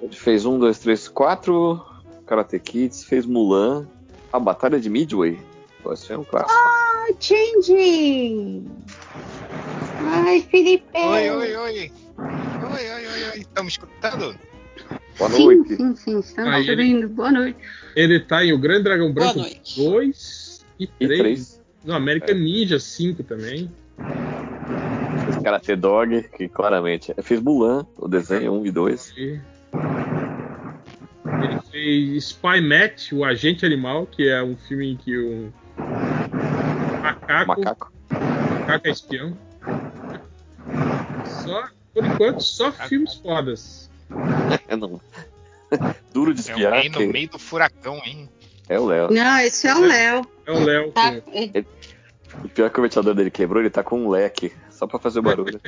Ele fez um, dois, três, quatro Karate Kids, fez Mulan, a Batalha de Midway. Pô, esse é um clássico. Ah, Change! Ai, Felipe! Oi, oi, oi. Oi, oi, oi, oi. Me escutando? Boa Sim, noite. sim, sim, estamos Aí ele- ouvindo. Boa noite. Ele tá em O Grande Dragão Branco noite. 2 e E 3. três. No American Ninja 5 também. Fez Karate Dog, que claramente. é, Fez Mulan, o desenho 1 e 2. E- Ele fez Spy Match, o Agente Animal, que é um filme em que um macaco, Macaco. macaco é espião. Só, por enquanto, só filmes fodas. É, não. Duro de É espiar. alguém no meio do furacão, hein? É o Léo. Não, esse é o Léo. É o Léo. Tá? com- Ele- O pior é que o ventilador dele quebrou, ele tá com um leque, só pra fazer barulho.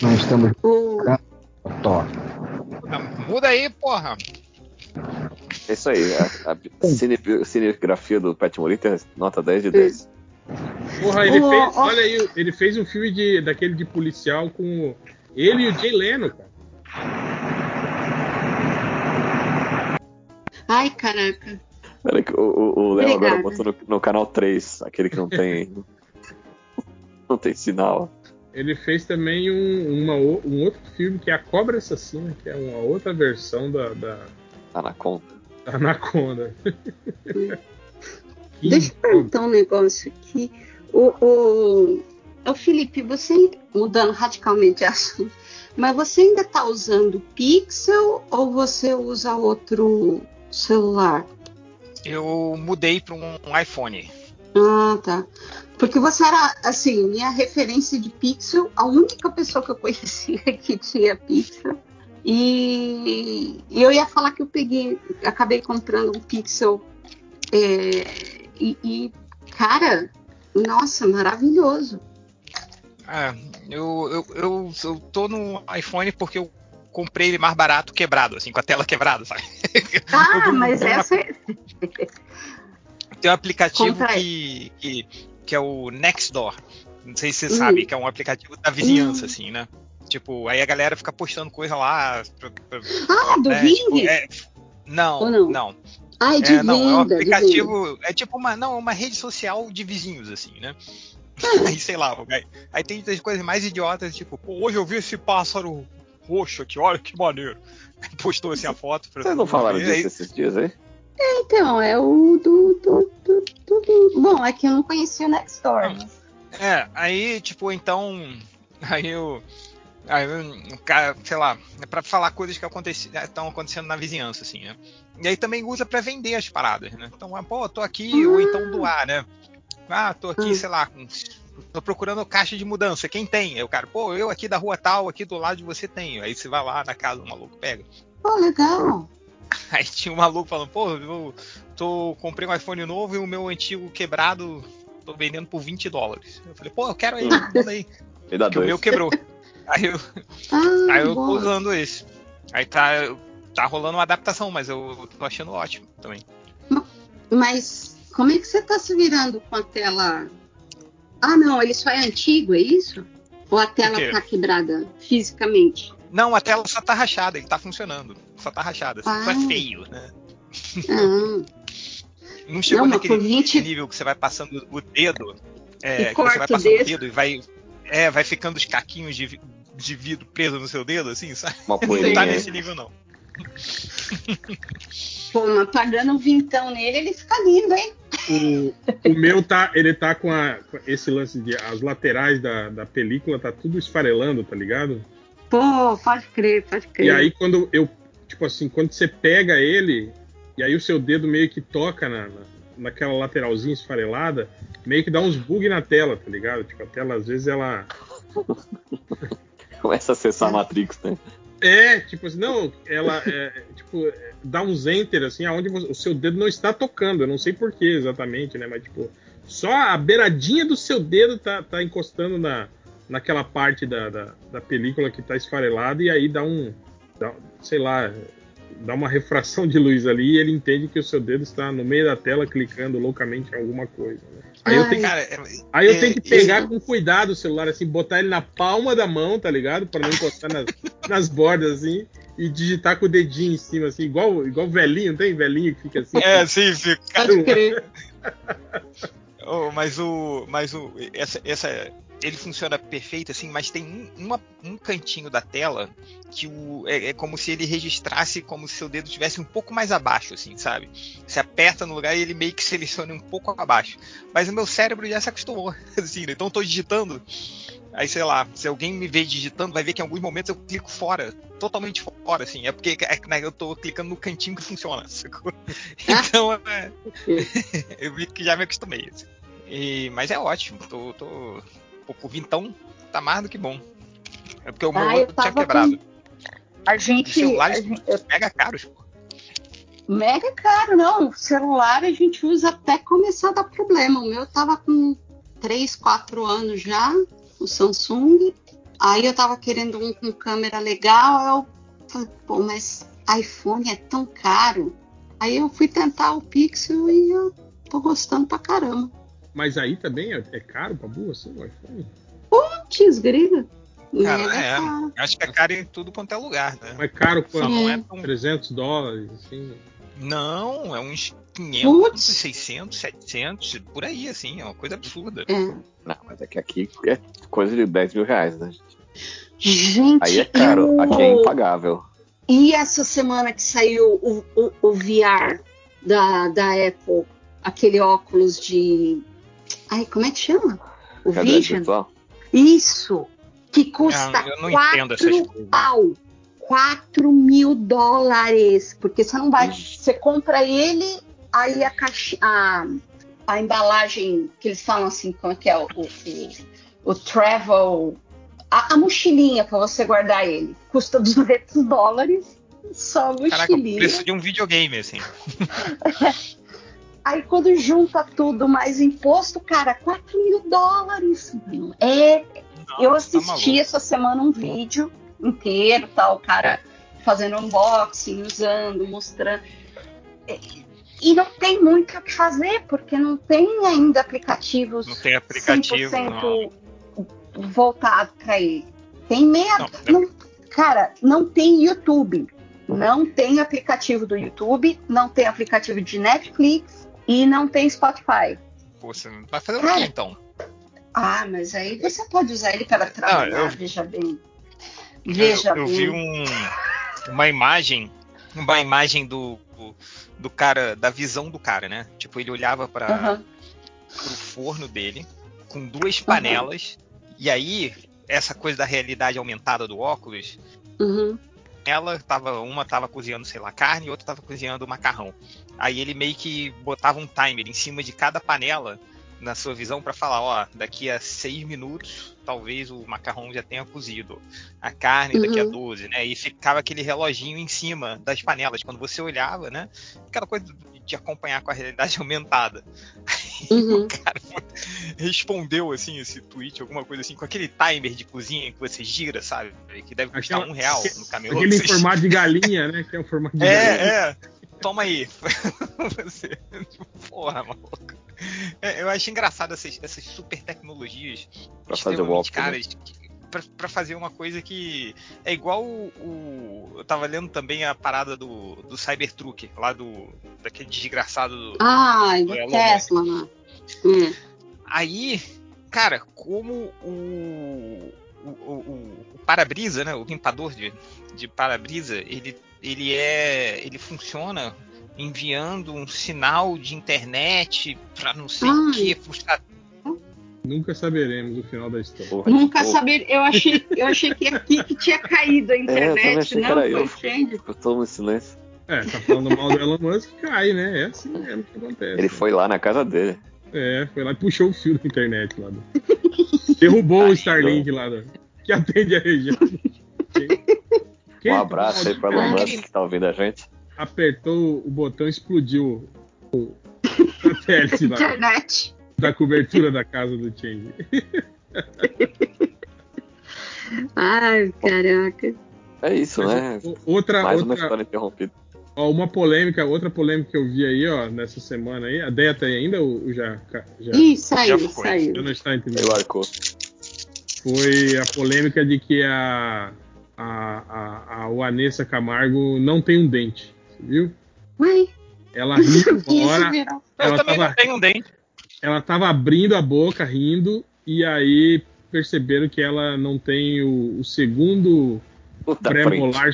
Nós estamos O, Tó. Muda- aí, porra. É isso aí. A, a cine- cinegrafia do Pat Morita, nota 10 de 10. Porra, ele fez. Olha aí, ele fez um filme de, daquele de policial com ele e o Jay Leno, cara. Ai, caraca. Que o, o, o Léo agora botou no, no canal 3, aquele que não tem. não tem sinal. Ele fez também um, uma um outro filme que é A Cobra Assassina, que é uma outra versão da, da, Anaconda. da Anaconda. Que Deixa eu perguntar um negócio aqui. O, o, o Felipe, você, mudando radicalmente de assunto, mas você ainda está usando Pixel ou você usa outro celular? Eu mudei para um, um iPhone. Ah, tá. Porque você era, assim, minha referência de Pixel, a única pessoa que eu conhecia que tinha Pixel. E, e eu ia falar que eu peguei, acabei comprando um Pixel. é, e, e, cara, nossa, maravilhoso. Ah, eu, eu, eu, eu tô no iPhone porque eu comprei ele mais barato quebrado, assim, com a tela quebrada, sabe? Ah, mas eu- essa é. Tem um aplicativo que, que, que é o Nextdoor. Não sei se você Hum. sabe, que é um aplicativo da vizinhança, Hum. assim, né? Tipo, aí a galera fica postando coisa lá. pra- pra- Ah, do né, Ring? tipo, é- não, não? não. Ai, de É, não, é um venda, de venda. aplicativo. É tipo uma, não, uma rede social de vizinhos, assim, né? Aí, sei lá, aí, aí tem as coisas mais idiotas, tipo, pô, hoje eu vi esse pássaro roxo aqui, olha que maneiro. Aí Postou assim a foto. pra Vocês não falaram disso aí- esses dias aí? Então, é o do. do, do, do- do- Bom, é que eu não conhecia o Nextdoor. né? É, aí, tipo, então. Aí eu. Aí o cara, sei lá, é pra falar coisas que estão acontecendo na vizinhança, assim, né? E aí também usa pra vender as paradas, né? Então, ah, pô, tô aqui, ou então doar, né? Ah, tô aqui, sei lá, com, tô procurando caixa de mudança, quem tem? Aí o cara, pô, eu aqui da rua tal, aqui do lado de você tenho. Aí você vai lá na casa do maluco, pega. Pô, legal. Aí tinha um maluco falando, pô, eu tô, comprei um iPhone novo e o meu antigo quebrado tô vendendo por 20 dólares. Eu falei, pô, eu quero aí, manda aí. Me dá Porque o dois. meu quebrou. Aí eu, Ah, aí eu tô usando esse. Aí tá, tá rolando uma adaptação, mas eu tô achando ótimo também. Mas como é que você tá se virando com a tela? Ah, não, ele só é antigo, é isso? Ou a tela tá quebrada fisicamente? Não, a tela só tá rachada, ele tá funcionando. Só tá rachada, assim, só é Ah. feio, né? Ah, Não chegou Não, naquele por 20 nível que você vai passando o dedo. É, que você vai passando o dedo. e vai. É, vai ficando os caquinhos de, de vidro preso no seu dedo, assim, sabe? Uma Não tá poeirinha. nesse nível, não. pô, mas pagando um vintão nele, ele fica lindo, hein? O, o meu tá, ele tá com, a- com esse lance de as laterais da, da película tá tudo esfarelando, tá ligado? Pô, pode crer, pode crer. E aí quando eu, tipo assim, quando você pega ele e aí o seu dedo meio que toca na, na- naquela lateralzinha esfarelada, meio que dá uns bug na tela, tá ligado? Tipo, a tela às vezes ela Começa a acessar a Matrix, né? É, tipo assim, não, ela é, tipo, é, dá uns enter assim, aonde você- o seu dedo não está tocando, eu não sei porquê exatamente, né? Mas tipo, só a beiradinha do seu dedo tá, tá encostando na, naquela parte da, da, da película que tá esfarelada e aí dá um, dá, sei lá, dá uma refração de luz ali e ele entende que o seu dedo está no meio da tela clicando loucamente em alguma coisa. né? Aí eu tenho que Cara, é- Aí eu É, tenho que pegar isso- com cuidado o celular, assim, botar ele na palma da mão, tá ligado? Pra não encostar nas, nas bordas, assim, e digitar com o dedinho em cima, assim, igual, igual velhinho, tem velhinho que fica assim. É, sim, sim. Pode crer. Oh, mas o. Mas o. Essa, essa. Ele funciona perfeito, assim, mas tem um, uma- um cantinho da tela que o, é, é como se ele registrasse como se seu dedo estivesse um pouco mais abaixo, assim, sabe? Você aperta no lugar e ele meio que seleciona um pouco abaixo. Mas o meu cérebro já se acostumou, assim, né? Então eu tô digitando. Aí, sei lá, se alguém me vê digitando, vai ver que em alguns momentos eu clico fora, totalmente fora, assim. É porque é, né, eu tô clicando no cantinho que funciona, sacou? Então, é, eu vi que já me acostumei. assim. E- mas é ótimo, tô, tô, pô, por vintão tá mais do que bom. É porque o meu Ah, eu outro tinha quebrado. com- A Os gente. celulares a gente- mega caros, pô. Mega caro, não. O celular a gente usa até começar a dar problema. O meu tava com 3, 4 anos já, o Samsung. Aí eu tava querendo um com câmera legal. Eu falei, pô, mas iPhone é tão caro. Aí eu fui tentar o Pixel e eu tô gostando pra caramba. Mas aí também é, é caro pra burro assim o iPhone? Putz, grila. Cara, Mega é. caro. Acho que é caro em tudo quanto é lugar, né? Mas caro quanto? Não é tão- 300 dólares, assim. Não, é uns 500, Putz. 600, 700, por aí, assim, é uma coisa absurda. É. Não, mas é que aqui é coisa de 10 mil reais, né? Gente, Aí é caro, e o- aqui é impagável. E essa semana que saiu o, o, o VR da, da Apple, aquele óculos de. Ai, como é que chama? O Realidade Vision? virtual? Isso, que custa eu não entendo essas 4 coisas. pau. 4 mil dólares. Porque você não vai. Você compra ele, aí a, caixa, a, a embalagem que eles falam assim, como é que é? O, o, o travel. A, a mochilinha para você guardar ele. Custa 200 dólares. Só a Caraca, o mochilinha. preço de um videogame, assim. Aí quando junta tudo mais imposto, cara, 4 mil dólares. mano. É, eu tá assisti maluco. essa semana um vídeo inteiro, tal, cara fazendo unboxing, usando, mostrando. E- E não tem muito o que fazer, porque não tem ainda aplicativos Não tem aplicativo, 100% voltado para ele. Tem meia. Não, não- cara, não tem YouTube. Não tem aplicativo do YouTube, não tem aplicativo de Netflix e não tem Spotify. Pô, você vai fazer o quê, então? Ah, mas aí você pode usar ele para trabalhar, eu- veja bem. Veja eu, eu bem. vi um- uma imagem, uma imagem do, do, cara, da visão do cara, né? Tipo, ele olhava para Aham. pro forno dele com duas panelas e aí essa coisa da realidade aumentada do óculos, Uhum. Ela tava uma tava cozinhando, sei lá, carne e outra tava cozinhando macarrão. Aí ele meio que botava um timer em cima de cada panela na sua visão para falar, ó, daqui a seis minutos talvez o macarrão já tenha cozido, a carne daqui a Uhum. 12, né? E ficava aquele reloginho em cima das panelas quando você olhava, né? Aquela coisa de acompanhar com a realidade aumentada. Uhum. O cara respondeu assim esse tweet, alguma coisa assim, com aquele timer de cozinha que você gira, sabe? Que deve custar Aquela- um real no camelô. Aquele em formato de galinha, né? Que é o formato de galinha. é, é. Toma aí. Você, tipo, porra, maluco. É, eu acho engraçado essas, essas super tecnologias Pra fazer o extremamente óculos, né? caras que- pra, pra fazer uma coisa que é igual o, o- Eu tava lendo também a parada do, do Cybertruck, lá do. daquele desgraçado do. Ai, do Tesla, né? Hum. Aí, cara, como o, o, o, o- o para-brisa, né, o limpador de, de para-brisa, ele, ele é, ele funciona enviando um sinal de internet para não sei o Ai. que, frustrar. Nunca saberemos o final da história. Porra, Nunca saber. Eu achei, eu achei que aqui que tinha caído a É, eu internet, achei que não, foi eu. Eu tô no silêncio. É, tá falando mal do Elon Musk, cai, né? É assim mesmo que acontece. Ele foi lá na casa dele. É, foi lá e puxou o fio da internet lá. Do... Derrubou o Starlink lá, do... que atende a região. Um abraço aí pra Elon. Musk que tá ouvindo a gente. apertou o botão e explodiu o satélite lá, Internet. da cobertura da casa do Change. Ai, caraca. É isso, né? Outra, Mais uma outra, história interrompida. ó, uma polêmica, outra polêmica que eu vi aí, ó, nessa semana aí. A Deia tá aí ainda ou ou já, já, Ih, saiu, Já foi. saiu. já não está entendendo? Eu arcou. Foi a polêmica de que a, a, a, a Vanessa Camargo não tem um dente, viu? Ué, Ela riu uma hora. Eu ela também tava, não tenho um dente. ela tava abrindo a boca, rindo, e aí perceberam que ela não tem o, o segundo pré-molar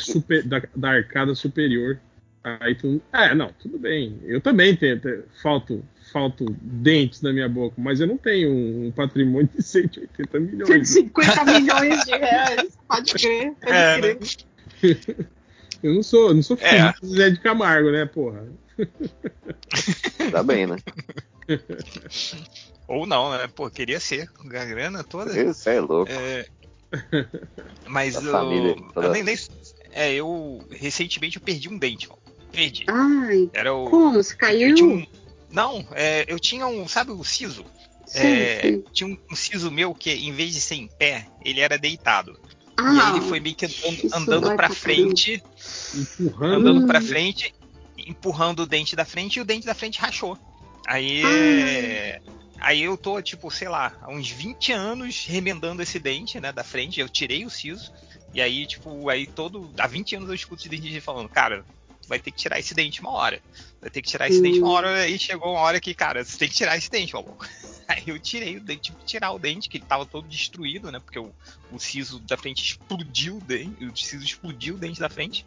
da, da arcada superior. Aí tu. É, não, tudo bem. Eu também tenho, tenho- falto, falto dentes na minha boca, mas eu não tenho um, um patrimônio de 180 milhões. 150 milhões de reais. Pode crer, pode É, crer. né? Eu não sou, eu não sou filho É. Zé de Camargo, né, porra? Tá bem, né? Ou não, né? Pô, queria ser. Com a grana toda. Isso é louco. É, mas eu, família toda- eu nem, nem- é, eu recentemente eu perdi um dente, ó. Perdi. Ai, Era o como? Você eu caiu? tinha um- não, é, eu tinha um, sabe o siso? Sim, É, sim. tinha um, um siso meu que em vez de ser em pé, ele era deitado. e Ah, aí ele foi meio que andando, andando pra frente, Empurrando. andando pra frente empurrando o dente da frente e o dente da frente rachou. Aí. Aí eu tô, tipo, sei lá, há uns 20 anos remendando esse dente, né, da frente. Eu tirei o siso. E aí, tipo, aí todo. Há 20 anos eu escuto esse dentista falando, cara, vai ter que tirar esse dente uma hora. Vai ter que tirar esse dente uma hora. E chegou uma hora que, cara, você tem que tirar esse dente, maluco. Aí eu tirei o dente, tive que tirar o dente, que ele tava todo destruído, né? Porque o, o siso da frente explodiu o dente. O siso explodiu o dente da frente.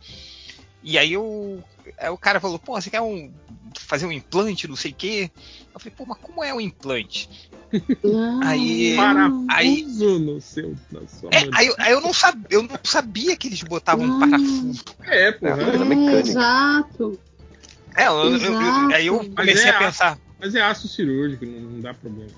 E aí eu. Aí o cara falou, pô, você quer um. fazer um implante, não sei o quê? Eu falei, pô, mas como é um implante? aí. aí Parafuso no seu, na sua é, aí, eu- aí eu, não sabia, eu não sabia que eles botavam um parafuso. É, porra. É, exato. É, eu- eu- eu- Exato. aí eu comecei é a pensar, Mas é aço cirúrgico, não, não dá problema.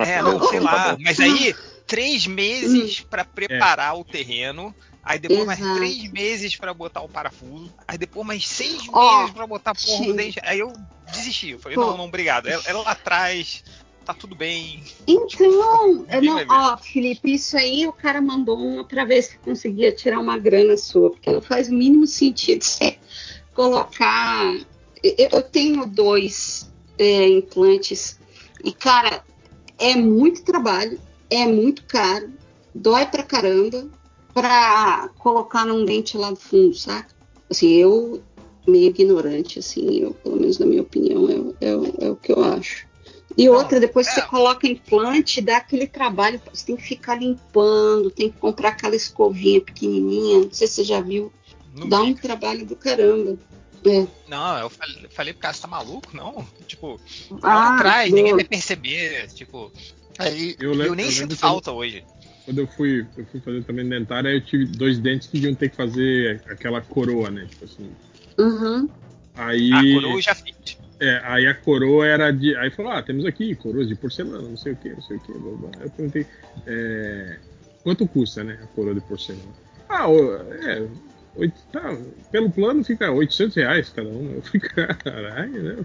é, não, sei lá, mas aí três Hum. meses pra preparar o terreno, aí depois mais Exato. três meses pra botar o parafuso, aí depois mais seis Ó, meses pra botar a porra do dente. Aí eu desisti, eu falei, Pô. não, não, obrigado. É, é lá atrás, tá tudo bem. Então, Ninguém não, ó, Felipe, isso aí o cara mandou uma pra ver se conseguia tirar uma grana sua, porque não faz o mínimo sentido você colocar. Eu, eu tenho dois é, implantes e, cara, é muito trabalho, é muito caro, dói pra caramba pra colocar num dente lá do fundo, saca? Assim, eu, meio ignorante, assim, eu, pelo menos na minha opinião, é, o- é, é o que eu acho. E outra, depois que você coloca implante, dá aquele trabalho, você tem que ficar limpando, tem que comprar aquela escovinha pequenininha, não sei se você já viu, Não dá vi, um trabalho do caramba. É. Não, eu falei, falei pro cara, você tá maluco? Não, tipo, é Ah, lá atrás, ninguém vai perceber, tipo. Aí, Eu eu, lembro- nem eu sinto falta hoje. Quando eu fui, eu fui fazer também dentária, eu tive dois dentes que iam ter que fazer aquela coroa, né? Tipo assim. Uhum. Aí. A coroa eu já fiz. É, aí a coroa era de. Aí falou, ah, temos aqui coroas de porcelana, não sei o que, não sei o que. Blá, blá. Aí eu perguntei, é, quanto custa, né, a coroa de porcelana? Ah, é. Oito, tá, pelo plano fica 800 reais cada uma. Eu fui, caralho, né?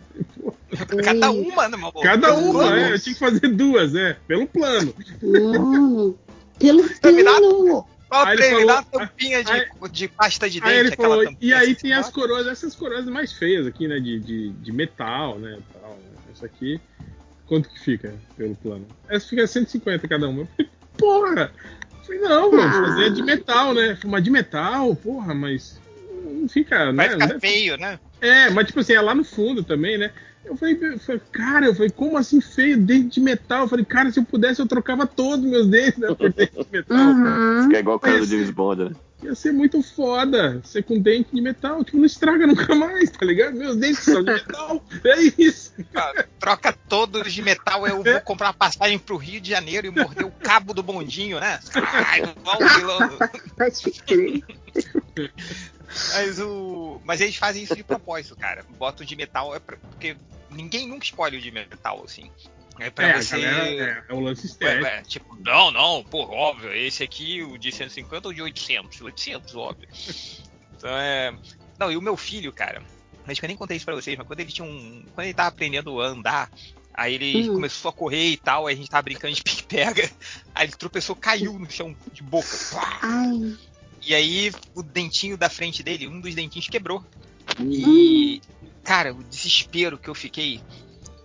Falei, Cada uma, né, maluco? Cada uma, é, eu tinha que fazer duas, é, pelo plano. Mano, pelo plano. Fala Aí pra ele ele, dá uma falou- tampinha de, aí- de pasta de dente. Aí falou, e aí assim, tem as ó. coroas, essas coroas mais feias aqui, né? De, de, de metal, né? Tal, né, Essa aqui, quanto que fica pelo plano? Essa fica 150 cada uma. Eu falei, porra! Eu falei, não, vamos Ah. fazer de metal, né? Mas de metal, porra, mas não fica, Vai né? ficar né? feio, né? É, mas tipo assim, é lá no fundo também, né? Eu falei, eu falei, cara, eu falei, como assim feio, dente de metal? Eu falei, cara, se eu pudesse, eu trocava todos meus dentes, né? Por dente de metal. Uhum. Fica igual o cara do James Bond, né? Ia ser muito foda ser com dente de metal, tipo, não estraga nunca mais, tá ligado? Meus dentes são de metal, é isso. Ah, Troca todos de metal, eu vou comprar uma passagem pro Rio de Janeiro e morder o cabo do bondinho, né? Ai, crer. Mas, o... Mas eles fazem isso de propósito, cara. Botam de metal, é pra... porque ninguém nunca escolhe o de metal, assim. É pra É, a você. galera, é, é o lance estético. ué, tipo, não, não, pô, óbvio, esse aqui, o de 150 ou de 800? 800, óbvio. Então é. Não, e o meu filho, cara, acho que eu nem contei isso pra vocês, mas quando ele tinha um. Quando ele tava aprendendo a andar, aí ele Hum. começou a correr e tal, aí a gente tava brincando de pique-pega, aí ele tropeçou, caiu no chão de boca. E aí o dentinho da frente dele, um dos dentinhos quebrou. E, cara, o desespero que eu fiquei.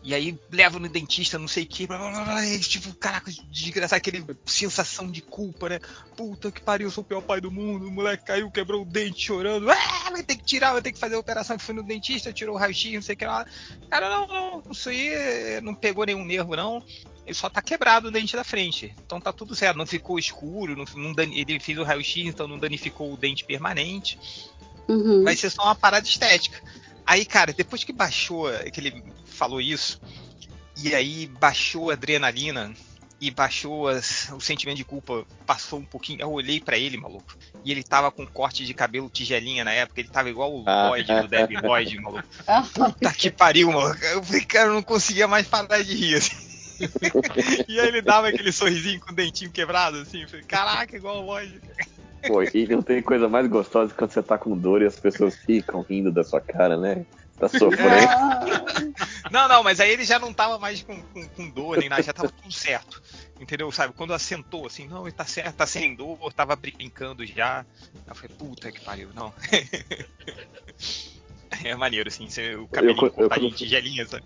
E aí levo no dentista, não sei o que, blá blá blá, blá, e tipo, caraca, desgraçado, aquele sensação de culpa, né? Puta que pariu, eu sou o pior pai do mundo, o moleque caiu, quebrou o dente chorando, ah, vai ter que tirar, vai ter que fazer a operação, fui no dentista, tirou o raio-x, não sei o que lá. Cara, não, não, isso aí não pegou nenhum nervo, não. Ele só tá quebrado o dente da frente. Então tá tudo certo, não ficou escuro, não, não ele fez o raio-x, então não danificou o dente permanente Uhum. vai ser só uma parada estética. Aí, cara, depois que baixou, que ele falou isso, e aí baixou a adrenalina e baixou as- o sentimento de culpa, passou um pouquinho, eu olhei pra ele, maluco, e ele tava com corte de cabelo tigelinha na época, ele tava igual o Ah. Lloyd do Debbie Lloyd, maluco. Puta que pariu, maluco. Eu falei, cara, eu não conseguia mais parar de rir, assim. e aí ele dava aquele sorrisinho com o dentinho quebrado, assim, falei, caraca, igual o Lloyd. Pô, e não tem coisa mais gostosa quando você tá com dor e as pessoas ficam rindo da sua cara, né? Tá sofrendo. Não, não, mas aí ele já não tava mais com, com, com dor nem nada, já tava tudo certo. Entendeu? Sabe? Quando assentou assim, não, ele tá certo, tá sem dor, tava brincando já. Eu falei, puta que pariu, não. É maneiro, assim, você, o cabelinho eu- cortadinho, eu- tigelinha, sabe?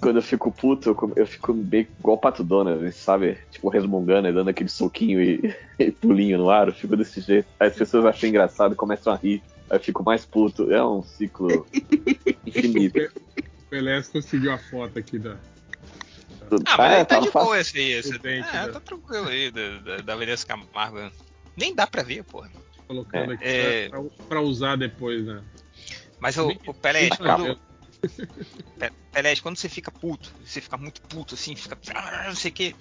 Quando eu fico puto, eu, eu fico meio igual o Pato Donald, sabe? Tipo, resmungando e dando aquele soquinho e, e pulinho no ar. Eu fico desse jeito. Aí as pessoas acham engraçado e começam a rir. Aí eu fico mais puto. É um ciclo infinito. O Pelé conseguiu a foto aqui da. Ah, mas é, aí tá de boa esse aí. Esse, é, né? tá tranquilo aí, da, da, Vanessa Camargo. Nem dá pra ver, porra. Colocando aqui É. pra, pra usar depois, né? Mas o, o Pelé, quando, Pe- Pelé, quando você fica puto, você fica muito puto, assim, fica. ah, não sei o que.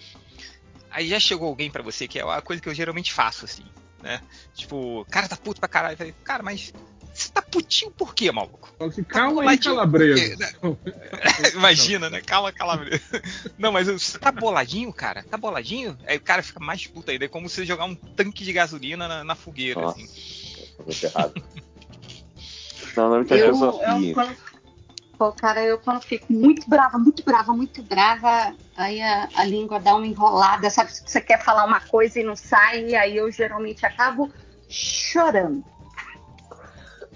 Aí já chegou alguém pra você, que é a coisa que eu geralmente faço, assim, né? Tipo, cara tá puto pra caralho. Eu falei, cara, mas você tá putinho por quê, maluco? Assim, calma aí, boladinho calabreso. né? Imagina, né? Calma, calma. Não, mas você tá boladinho, cara? Tá boladinho? Aí o cara fica mais puto ainda. É como se jogar um tanque de gasolina na, na fogueira, Nossa, assim. muito errado. Normalmente as Eu, eu quando, pô, cara, eu quando fico muito brava, muito brava, muito brava, aí a, a língua dá uma enrolada, sabe? Você quer falar uma coisa e não sai, e aí eu geralmente acabo chorando.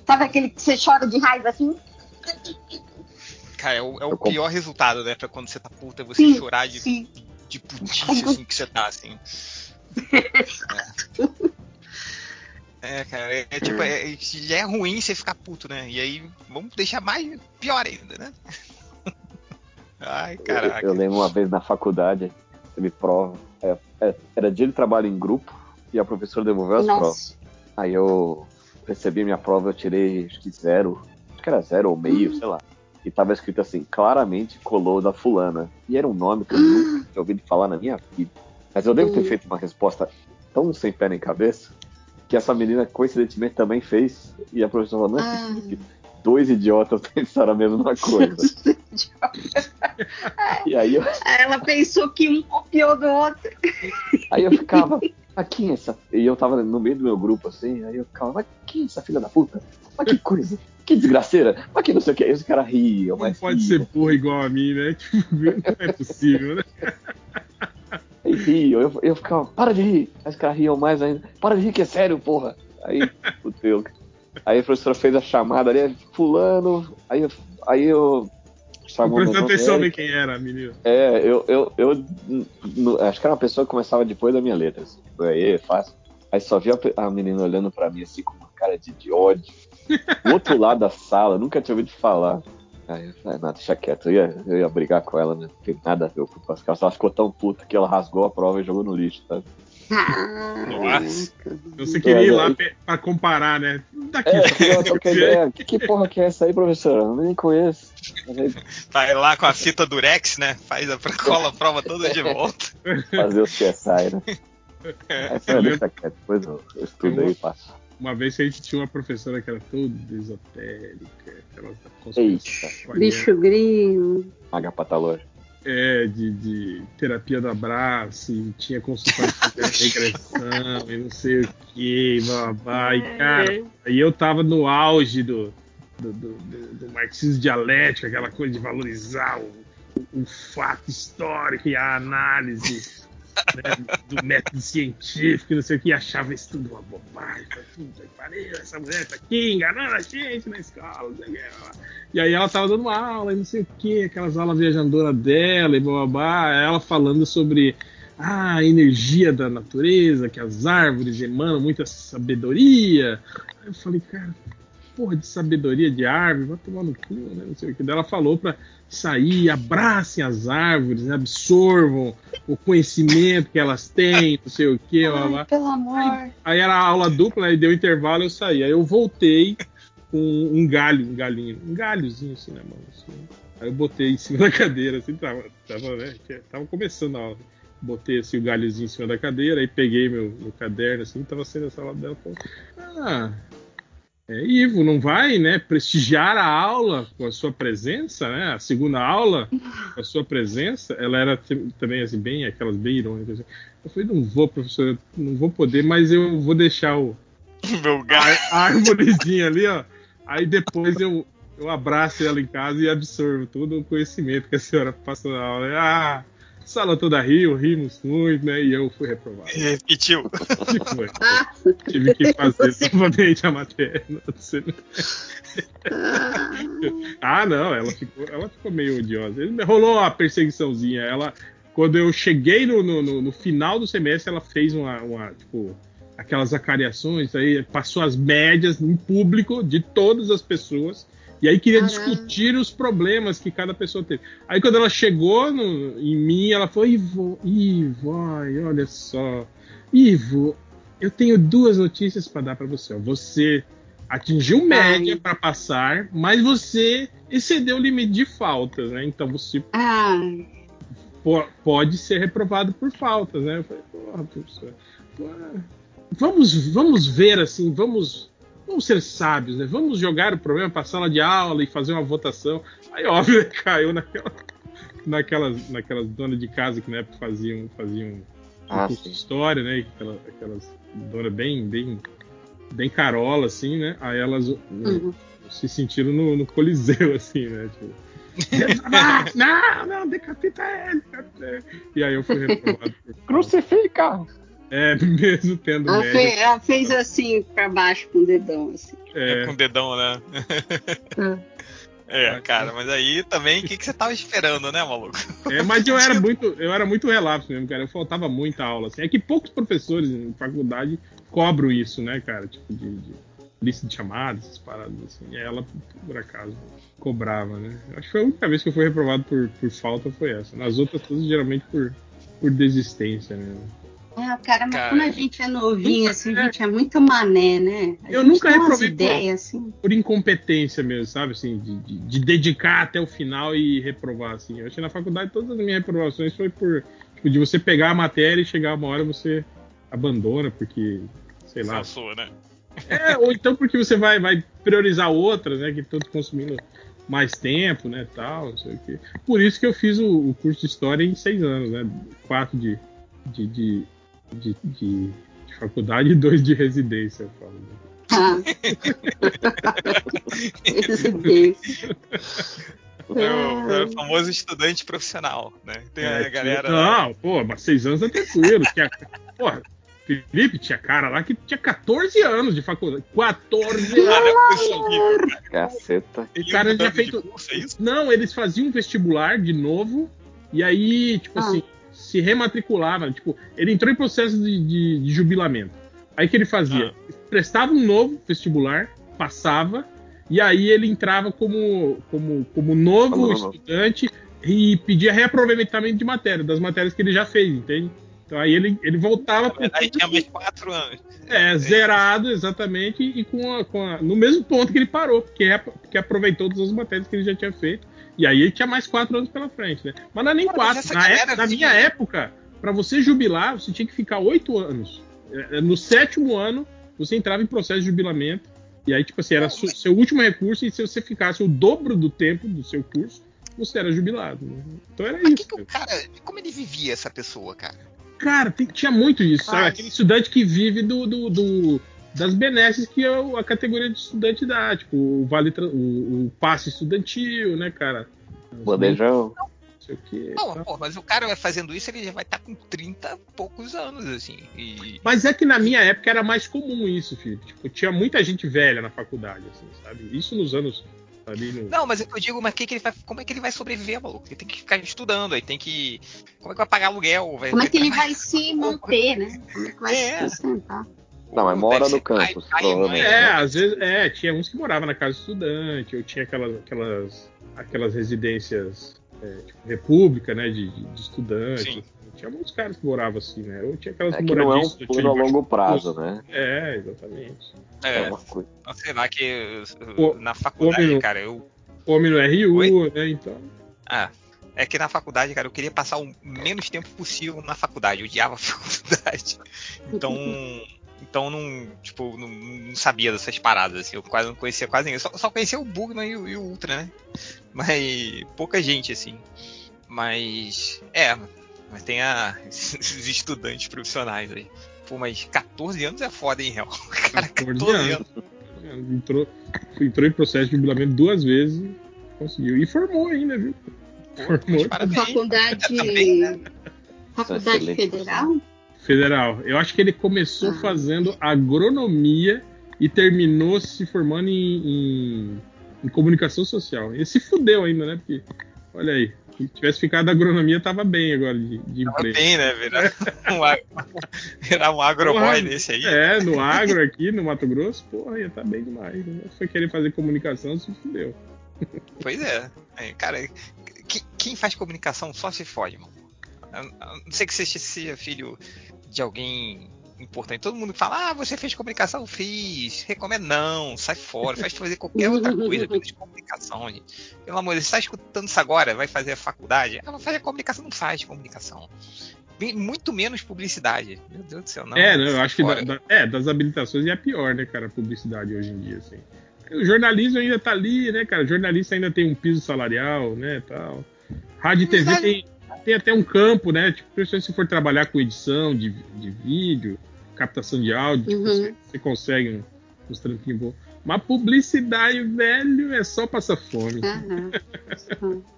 Sabe aquele que você chora de raiva assim? Cara, é o, é o Eu pior resultado, né? Pra quando você tá puta, é você Sim, chorar de, sim. de putice, assim, que você tá, assim. É, É, cara, é, é tipo, é- é- já é ruim você ficar puto, né? E aí, vamos deixar mais pior ainda, né? Ai, Eu, caraca. eu lembro uma vez na faculdade, teve prova. é, é, era dia de trabalho em grupo e a professora devolveu as provas. Nossa. Aí eu recebi minha prova, eu tirei acho que zero, acho que era zero ou meio, sei lá. E tava escrito assim, claramente colou da fulana. E era um nome que eu nunca tinha ouvido falar na minha vida. Mas eu devo ter Hum. feito uma resposta tão sem pé nem cabeça que essa menina coincidentemente também fez. E a professora falou, não é Ah. possível. Dois idiotas pensaram a mesma coisa. e aí eu, Ela pensou que um copiou do outro. Aí eu ficava, mas quem é essa? E eu tava no meio do meu grupo, assim, aí eu ficava, mas quem é essa filha da puta? Mas que coisa, que desgraceira, mas que não sei o que. Aí os caras riam, Não pode riam, ser porra igual a mim, né? Tipo, não é possível, né? e riam. Eu, eu ficava, para de rir. Aí os caras riam mais ainda, para de rir que é sério, porra. Aí, fudeu. Aí a professora fez a chamada ali, fulano, aí eu, aí eu chamou Presta nome, atenção em quem era, menino. É, eu, eu, eu acho que era uma pessoa que começava depois da minha letra. Assim. Foi aí, fácil. Aí só vi a, a menina olhando pra mim assim com uma cara de, de ódio. Do outro lado da sala, nunca tinha ouvido falar. Aí eu falei, não, deixa quieto. Eu ia, eu ia brigar com ela, né? Não tem nada a ver com as calças. Ela ficou tão puta que ela rasgou a prova e jogou no lixo, sabe? Nossa. Você queria ir lá É, pra comparar, né? Daqui, É. Que, que porra que é essa aí, professora? Eu nem conheço. Vai lá com a fita durex, né? Faz a cola a prova toda de volta. fazer o CSI, né? Aí eu falei, deixa quieto. Depois eu, eu estudo aí e passo. Uma vez a gente tinha uma professora que era toda esotérica, aquela Eita. bicho. Maga Patalor. É, de, de terapia do abraço, e tinha consultório de regressão, e não sei o que, babá. E, cara, aí eu tava no auge do, do, do, do- marxismo dialético, aquela coisa de valorizar o, o fato histórico e a análise né, do método científico, não sei o que, achava isso tudo uma bobagem. Puta pariu, essa mulher tá aqui enganando a gente na escola, não sei o que. E aí ela tava dando uma aula e não sei o que, aquelas aulas viajandoras dela e babá, ela falando sobre a energia da natureza, que as árvores emanam muita sabedoria. Eu falei, cara, porra de sabedoria de árvore, vai tomar no cu, né? Não sei o que. Daí ela falou pra sair, abracem as árvores, né, absorvam o conhecimento que elas têm, não sei o que. Ai, pelo amor. Aí era aula dupla, aí deu intervalo eu saí. Aí eu voltei com um galho, um galinho, um galhozinho assim na mão. Assim. Aí eu botei em cima da cadeira, assim, tava, tava, né, tava começando a aula. Botei assim o galhozinho em cima da cadeira, aí peguei meu, meu caderno, assim, tava sendo essa aula dela. Falei, ah, é, Ivo, não vai, né, prestigiar a aula com a sua presença, né? A segunda aula com a sua presença, ela era também assim bem aquelas bem irônicas. assim. Eu falei, não vou, professor, não vou poder, mas eu vou deixar o Meu a, gato. a árvorezinha ali, ó. Aí depois eu eu abraço ela em casa e absorvo todo o conhecimento que a senhora passa na aula. Ah, sala toda riu, rimos muito, né? E eu fui reprovado. Repetiu. Foi. Tive que fazer novamente a matéria. ah, não, ela ficou, ela ficou meio odiosa. Rolou uma perseguiçãozinha. Ela, quando eu cheguei no, no, no final do semestre, ela fez uma, uma tipo, aquelas acariações, aí passou as médias em público de todas as pessoas. E aí queria Caramba. discutir os problemas que cada pessoa teve. Aí quando ela chegou no- em mim, ela falou: Ivo, Ivo, ai, olha só. Ivo, eu tenho duas notícias para dar para você. Você atingiu média para passar, mas você excedeu o limite de faltas, né? Então você Ai, po- pode ser reprovado por faltas, né? Eu falei, porra, professor, porra, vamos, vamos ver assim, vamos, vamos ser sábios, né? Vamos jogar o problema para a sala de aula e fazer uma votação. Aí, óbvio, né, caiu naquela, naquelas, naquelas donas de casa que na época faziam, faziam Ah, curso sim. de história, né? Aquelas, aquelas donas bem, bem, bem carola, assim, né? Aí elas né, uhum. se sentiram no, no coliseu, assim, né? Tipo, "Ah, não, não, decapita ele, decapita ele. E aí eu fui reprovado Crucifica! É, mesmo tendo ela, média. fe- ela fez assim pra baixo com o dedão, assim. É, Com o dedão, né? É, cara, mas aí também, o que, que você tava esperando, né, maluco? é, mas eu era muito, eu era muito relapso mesmo, cara. Eu faltava muita aula. Assim. É que poucos professores em faculdade cobram isso, né, cara? Tipo, de, de lista de chamadas, essas paradas assim. E ela, por acaso, cobrava, né? Eu Acho que foi a única vez que eu fui reprovado por, por falta foi essa. Nas outras todas, geralmente por, por desistência, né? É, cara, mas Cara. quando a gente é novinho, assim, a gente é muito mané, né? A Eu nunca reprovei por- ideias, assim. por incompetência mesmo, sabe? Assim, de, de- de dedicar até o final e reprovar, assim. Eu achei na faculdade todas as minhas reprovações foi por tipo, de você pegar a matéria e chegar uma hora você abandona porque sei lá. Falsou, né? É, ou então porque você vai, vai priorizar outras, né? Que estão consumindo mais tempo, né? Tal, não sei o quê. Por isso que eu fiz o, o curso de história em seis anos, né? Quatro de, de, de, de, de- de faculdade e dois de residência, eu falo. Ah. Residência. É o, é o famoso estudante profissional, né? Tem É, a galera. Não, pô, mas seis anos é tranquilo. Tinha, porra, Felipe tinha cara lá que tinha 14 anos de faculdade. 14 Ah, anos! é. Caceta. O cara tinha feito. curso, é? Não, eles faziam vestibular de novo. E aí, tipo Ah. assim, se rematriculava. Tipo, ele entrou em processo de, de- de jubilamento. Aí o que ele fazia? Prestava um novo vestibular, passava. E aí ele entrava como, como, como novo novo. estudante e pedia reaproveitamento de matéria, das matérias que ele já fez, entende? Então aí ele, ele voltava Na verdade, tinha mais quatro anos. é, zerado, exatamente, e com a, com a- no mesmo ponto que ele parou, porque, é- porque aproveitou todas as matérias que ele já tinha feito. E aí ele tinha mais quatro anos pela frente, né? Mas não é nem Cara, quatro. Na, época- na vive- minha época, pra você jubilar, você tinha que ficar oito anos. É, é, No sétimo ano, você entrava em processo de jubilamento. E aí, tipo assim, era su- seu último recurso, e se você ficasse o dobro do tempo do seu curso, você era jubilado. né? Então era Mas que isso. que o cara. Como ele vivia essa pessoa, cara? Cara, tem- tinha muito isso, sabe? Aquele estudante que vive do, do- do- das benesses que a, a categoria de estudante dá, tipo, o vale o, o passe estudantil, né, cara? Bandejão. Não sei o quê. Não, tá? pô, mas o cara vai fazendo isso, ele já vai estar com 30 e poucos anos, assim. E. Mas é que na minha época era mais comum isso, filho. Tipo, tinha muita gente velha na faculdade, assim, sabe? Isso nos anos ali no. Não, mas é que eu digo, mas que que ele vai, como é que ele vai sobreviver, maluco? Ele tem que ficar estudando, aí tem que. Como é que vai pagar aluguel? Vai, Como é que ele vai se manter, né? Como é que vai É. se sustentar? Não, mas mora no campus, pai provavelmente. É, né? às vezes, é, tinha uns que moravam na casa de estudante, ou tinha aquelas, aquelas, aquelas residências é, tipo, república, né, de, de, de estudante. Sim. Tinha muitos caras que moravam assim, né? Ou tinha aquelas É que não é um plano a longo prazo, né? É, exatamente. É É, uma coisa. sei lá, que Pô, na faculdade, homem- cara, eu. Homem no RU, Oi? né? Então. Ah, é que na faculdade, cara, eu queria passar o menos tempo possível na faculdade. Eu odiava a faculdade. Então. Então não, tipo, não, não sabia dessas paradas, assim, eu quase não conhecia quase ninguém. Só, só conhecia o Bugman e o, e o Ultra, né? Mas pouca gente, assim. Mas. É, mas tem a, esses estudantes profissionais aí. Pô, mas 14 anos é foda, hein, real? Cara, 14 14 anos. anos. Entrou, entrou em processo de jubilamento duas vezes e conseguiu. E formou ainda, viu? Formou. Faculdade, Também, né? Faculdade. Federal? Federal. Eu acho que ele começou Ah. fazendo agronomia e terminou se formando em, em- em comunicação social. Ele se fudeu ainda, né? Porque, olha aí, se tivesse ficado agronomia, tava bem agora de, de Tava emprego. bem, né? Virar um, ag- virar um agroboy desse aí. É, no agro aqui, no Mato Grosso, porra, ia tá bem demais. Né? Foi querer fazer comunicação, se fudeu. Pois é. É, Cara, que- quem faz comunicação só se fode, mano. A a não ser que você seja filho de alguém importante. Todo mundo fala, ah, você fez comunicação? Fiz. Recomendo. Não, sai fora. Faz fazer qualquer outra coisa menos de comunicação, gente. Pelo amor de Deus, você está escutando isso agora? Vai fazer a faculdade? Ah, vai fazer comunicação? Não faz comunicação. Muito menos publicidade. Meu Deus do céu, não. é, né, eu acho que Fora. da- da- é, das habilitações é a pior, né, cara, a publicidade hoje em dia, assim. O jornalismo ainda tá ali, né, cara? O jornalista ainda tem um piso salarial, né, tal. Rádio e TV tem, tem até um campo, né? Tipo, principalmente se for trabalhar com edição de, de vídeo, captação de áudio, tipo, Uhum. você, você consegue um- uns trampinhos bons. Mas publicidade, velho, é só passar fome. Aham.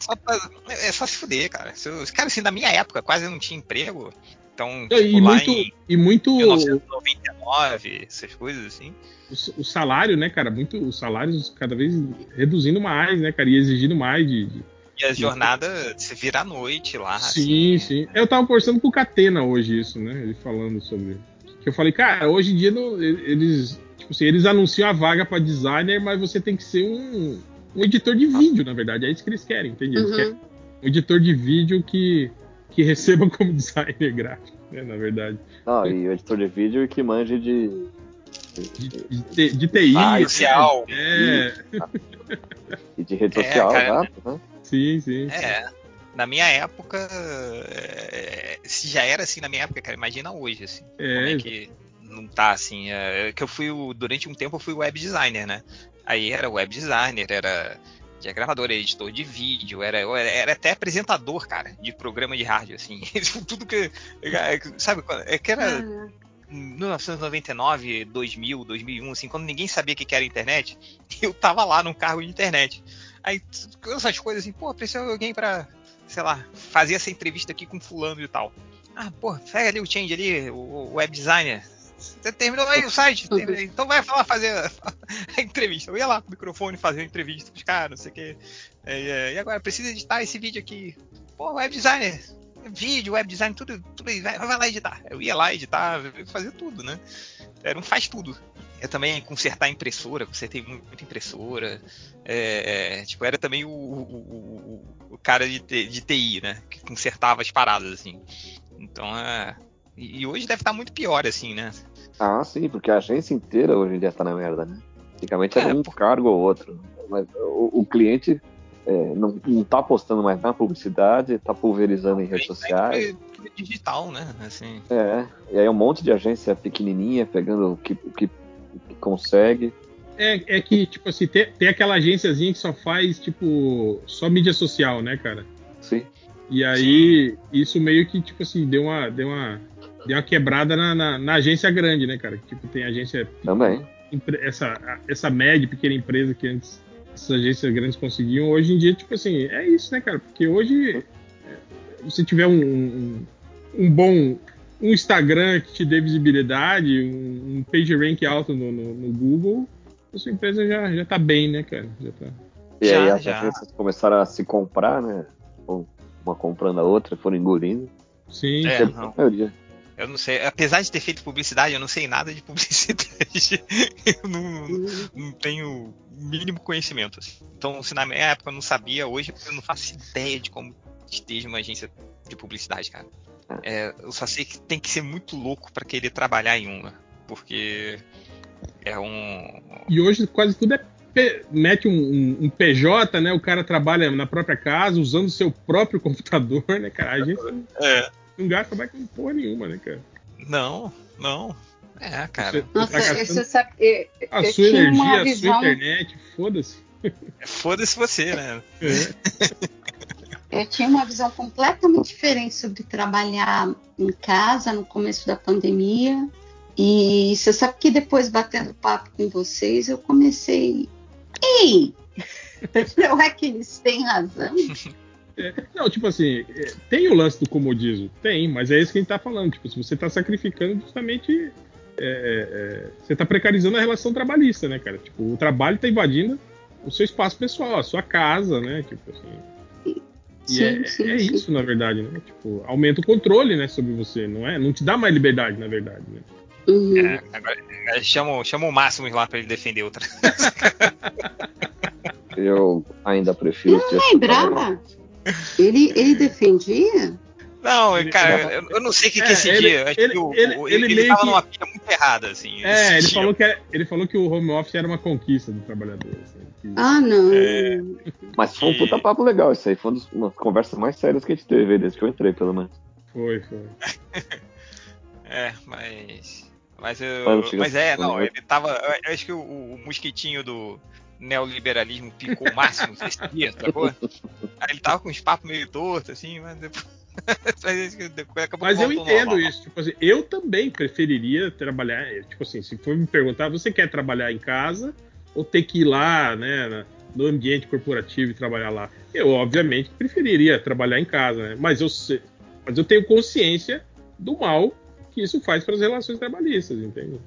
Só pra- é só se fuder, cara. Se Cara, assim, na minha época quase não tinha emprego. Então, E, tipo, lá muito, em e muito 1999, essas coisas assim. o, o salário, né, cara? Muito, os salários cada vez reduzindo mais, né, cara? E exigindo mais de- de, E a jornada se vira à noite lá. Sim, assim. sim. Eu tava conversando com o Catena hoje isso, né? Ele falando sobre. Que eu falei, cara, hoje em dia não- eles. Tipo assim, eles anunciam a vaga pra designer, mas você tem que ser um, um editor de vídeo, na verdade. É isso que eles querem, entende? Eles Uhum. querem um editor de vídeo que, que receba como designer gráfico, né? Na verdade. Não, e o editor de vídeo que manje de. De, de, de TI. Ah, social. É, E de rede É, social, cara. exato, né? Sim, sim. É. Na minha época, é, se já era assim na minha época, cara, imagina hoje, assim. É, como é que não tá assim. É, que eu fui, o- durante um tempo, eu fui web designer, né? Aí era web designer, era diagramador, era editor de vídeo, era, era, até apresentador, cara, de programa de rádio, assim. Tudo que. Sabe, é que era. Ah, 1999, 2000, 2001, assim, quando ninguém sabia o que que era internet, eu tava lá num cargo de internet. Aí, t- essas coisas assim, pô, precisa de alguém pra, sei lá, fazer essa entrevista aqui com fulano e tal. Ah, pô, pega ali o change ali, o, web designer. Você terminou aí o site? Então vai lá fazer a, a entrevista. Eu ia lá com o microfone fazer a entrevista com os caras, não sei o quê. É, é, e agora, precisa editar esse vídeo aqui. Pô, web designer, vídeo, web design, tudo, tudo aí, vai, vai lá editar. Eu ia lá editar, fazer tudo, né? Era um faz tudo. Eu também consertar impressora, consertei mu- muita impressora. É, é, tipo, era também o, o, o- o cara de, de TI, né? Que consertava as paradas, assim. Então, é. E hoje deve estar muito pior, assim, né? Ah, sim, porque a agência inteira hoje em dia tá na merda, né? Antigamente era É, um por- cargo ou outro. Mas o, cliente é, não, não tá apostando mais na publicidade, tá pulverizando em redes sociais. Digital, né? Assim. É, e aí um monte de agência pequenininha pegando o que, o que consegue. É, é que, tipo assim, tem, tem aquela agênciazinha que só faz, tipo, só mídia social, né, cara? Sim. E aí, isso meio que, tipo assim, deu uma, deu uma, deu uma quebrada na, na, na agência grande, né, cara? Tipo, tem agência. Também. Essa, essa média, pequena empresa que antes essas agências grandes conseguiam, hoje em dia, tipo assim, é isso, né, cara? Porque hoje, é, se tiver um, um, um bom. Um Instagram que te dê visibilidade, um, um page rank alto no, no, no Google, a sua empresa já, já tá bem, né, cara? Já tá. E Já, aí as já. agências começaram a se comprar, né? Uma comprando a outra, foram engolindo. Sim. É, não. a maioria. Eu não sei, apesar de ter feito publicidade, eu não sei nada de publicidade. eu não, não tenho o mínimo conhecimento. assim. Então, se na minha época eu não sabia, hoje eu não faço ideia de como esteja uma agência de publicidade, cara. É, eu só sei que tem que ser muito louco pra querer trabalhar em uma, porque é um. E hoje quase tudo é. Mete um, um- um PJ, né? O cara trabalha na própria casa, usando o seu próprio computador, né, cara? A gente não, É. não gasta mais com porra nenhuma, né, cara? Não, não. É, cara. Você, Nossa, tá gastando isso sabe, eu, a eu sua energia, a sua internet, foda-se. Foda-se você, né? É. eu tinha uma visão completamente diferente sobre trabalhar em casa no começo da pandemia. E você sabe que depois, batendo papo com vocês, eu comecei. Ei! Não é que eles têm razão? É, não, tipo assim, é, tem o lance do comodismo? Tem, mas é isso que a gente tá falando. Tipo, se você tá sacrificando justamente. é, é, você tá precarizando a relação trabalhista, né, cara? Tipo, o trabalho tá invadindo o seu espaço pessoal, a sua casa, né? Tipo assim. E Sim, é, sim, é sim. isso, na verdade, né? Tipo, aumenta o controle, né, sobre você, não é? Não te dá mais liberdade, na verdade, né? Uhum. É, agora, é, chama, o- chama o Máximo lá pra ele defender outra. Eu ainda prefiro Eu não lembrava. Ele, ele defendia? Não, Ele- cara, eu, eu não sei o que, que É, esse ele- dia. Acho ele- que o, ele- o- ele ele, meio tava que- numa pilha muito errada, assim. É, ele dia. falou, que era- ele falou que o home office era uma conquista do trabalhador. assim, que- Ah, não. É. Mas foi um E- puta papo legal. Isso aí foi uma das- conversas mais sérias que a gente teve desde que eu entrei, pelo menos. Foi, foi. É, mas. Mas, eu, Mas mas é, não, ele tava. Eu acho que o, o mosquitinho do neoliberalismo picou o máximo esse dia, sacou? Aí ele tava com uns papos meio tortos, assim, mas depois. mas Mas eu entendo normal. isso. Tipo assim, eu também preferiria trabalhar. Tipo assim, se for me perguntar, você quer trabalhar em casa ou ter que ir lá, né, no ambiente corporativo e trabalhar lá? Eu, obviamente, preferiria trabalhar em casa, né? Mas eu, sei- mas eu tenho consciência do mal que isso faz para as relações trabalhistas, entende?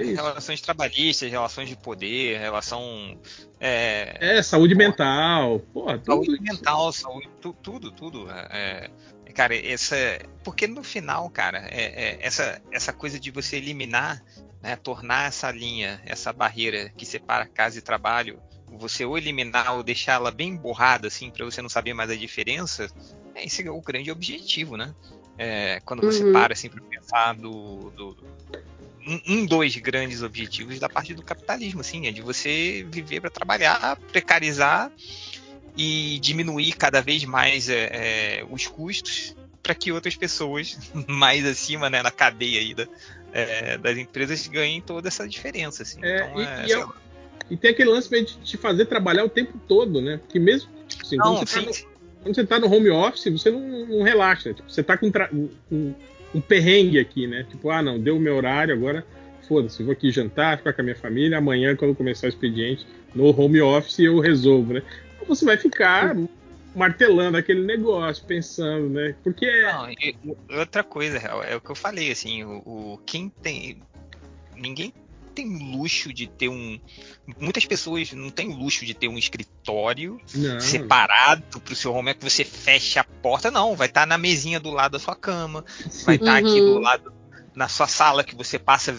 É isso. Relações trabalhistas, relações de poder, relação. É, É, saúde mental, porra, tudo saúde isso. mental, saúde, tu- tudo, tudo. É, é, cara, essa. Porque no final, cara, é, é, essa, essa coisa de você eliminar, né, tornar essa linha, essa barreira que separa casa e trabalho, você ou eliminar ou deixar ela bem borrada, assim, para você não saber mais a diferença, é, esse é o grande objetivo, né? É, quando você Uhum. para assim para pensar do, do um, um dos grandes objetivos da parte do capitalismo, assim, é de você viver para trabalhar, precarizar e diminuir cada vez mais é, é, os custos para que outras pessoas mais acima, né, na cadeia aí da, é, das empresas ganhem toda essa diferença, assim. É, então, e, é, e é- e tem aquele lance de te fazer trabalhar o tempo todo, né? Porque mesmo assim, Não, quando, você tá no, quando você tá no home office, você não, não relaxa. Tipo, você tá com tra- um, perrengue aqui, né? Tipo, ah, não, deu o meu horário, agora foda-se, vou aqui jantar, ficar com a minha família, amanhã, quando começar o expediente, no home office eu resolvo, né? Então você vai ficar martelando aquele negócio, pensando, né? Porque é. Não, e outra coisa, é o que eu falei, assim, o, o- quem tem. Ninguém tem luxo de ter um. Muitas pessoas não têm o luxo de ter um escritório Não, separado pro seu home, é que você fecha a porta, não. Vai estar na mesinha do lado da sua cama, vai estar aqui Uhum. do lado na sua sala que você passa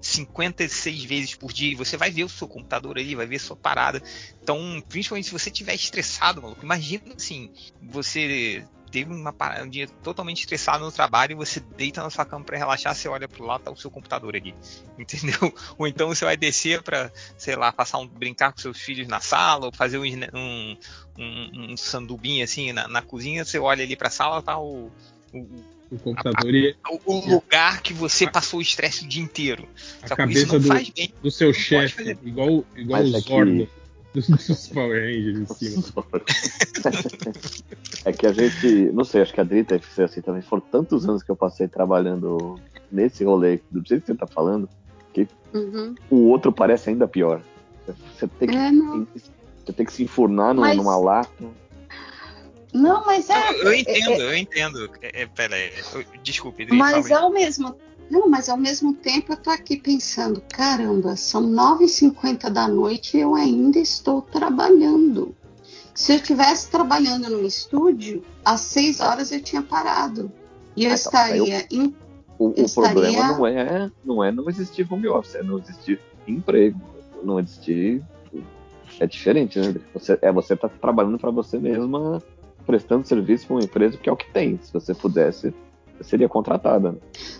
56 vezes por dia e você vai ver o seu computador ali, vai ver a sua parada. Então, principalmente se você estiver estressado, maluco, imagina assim, você teve uma parada, um dia totalmente estressado no trabalho e você deita na sua cama para relaxar, você olha pro lado, tá o seu computador ali. Entendeu? Ou então você vai descer para, sei lá, passar um brincar com seus filhos na sala, ou fazer um, um, um, um sandubinho assim na, na cozinha, você olha ali pra sala, tá o, o, o computador e o- o lugar que você passou o estresse o dia inteiro. a Só que isso cabeça não do, faz bem. do seu chefe, igual, igual Mas o Zordon dos, Power Rangers em cima. É que a gente, não sei, acho que a Dri deve ser assim também. Foram tantos anos que eu passei trabalhando nesse rolê, do jeito que você tá falando, Uhum. o outro parece ainda pior. Você tem que, É, não. você tem que se enfurnar numa, Mas- numa lata. Não, mas é. Eu, eu é- entendo, é- eu entendo. É, é, pera aí, eu- desculpe, Adri, Mas aí. ao mesmo não, mas ao mesmo tempo eu tô aqui pensando, caramba, são 9h50 da noite e eu ainda estou trabalhando. Se eu estivesse trabalhando no estúdio, às 6 horas eu tinha parado. E eu então, estaria em. O, o Eu estaria- problema não é, não é não existir home office, é não existir emprego, não existir. É diferente, né? Você, é você tá trabalhando para você mesma, prestando serviço para uma empresa que é o que tem. Se você pudesse, seria contratada. né?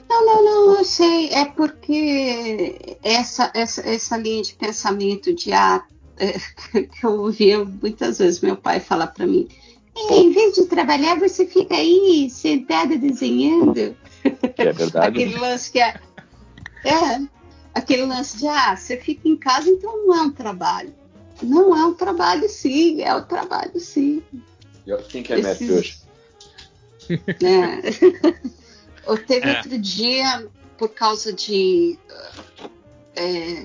Não, não, não, eu sei. É porque essa, essa, essa linha de pensamento de ah, é, que eu ouvia muitas vezes meu pai falar para mim. Em vez de trabalhar, você fica aí sentada desenhando. Que é verdade. Aquele lance que é, é. Aquele lance de ah, você fica em casa, então não é um trabalho. Não é um trabalho, sim, é um trabalho, sim. Quem que é Esses- mestre hoje? Ou teve É. outro dia, por causa de. é,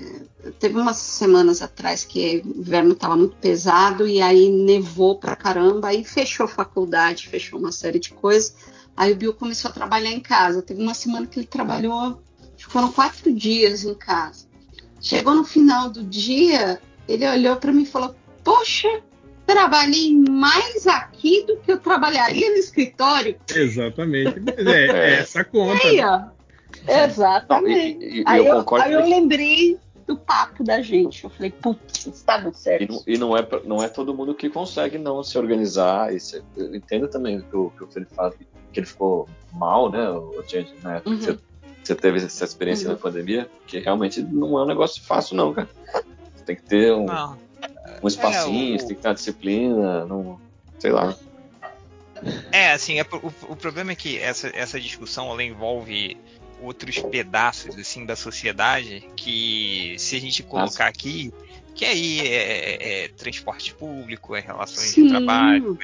teve umas semanas atrás que o inverno estava muito pesado e aí nevou pra caramba, aí fechou faculdade, fechou uma série de coisas. Aí o Bill começou a trabalhar em casa. Teve uma semana que ele trabalhou, foram quatro dias em casa. Chegou no final do dia, ele olhou para mim e falou: Poxa, trabalhei mais aqui do que eu trabalharia no escritório. Exatamente. Mas é, é essa conta. Aí, né? ó. Exatamente. Não, e- e- e aí eu eu, concordo aí eu que- lembrei do papo da gente. Eu falei, putz, estava E certo. não, e não é, pra- não é todo mundo que consegue não se organizar. E se- eu entendo também o que o, que Felipe fala, que ele ficou mal, né, o gente, na época que Uhum. você, você teve essa experiência Uhum. na pandemia, que realmente não é um negócio fácil, não, cara. Você tem que ter um, Não. Um espacinho, É, o- tem que ter uma disciplina, não, sei lá. É, assim, é, o, o problema é que essa, essa discussão ela envolve outros pedaços assim da sociedade que se a gente colocar aqui que aí é, é- é transporte público, é relações Sim. de trabalho,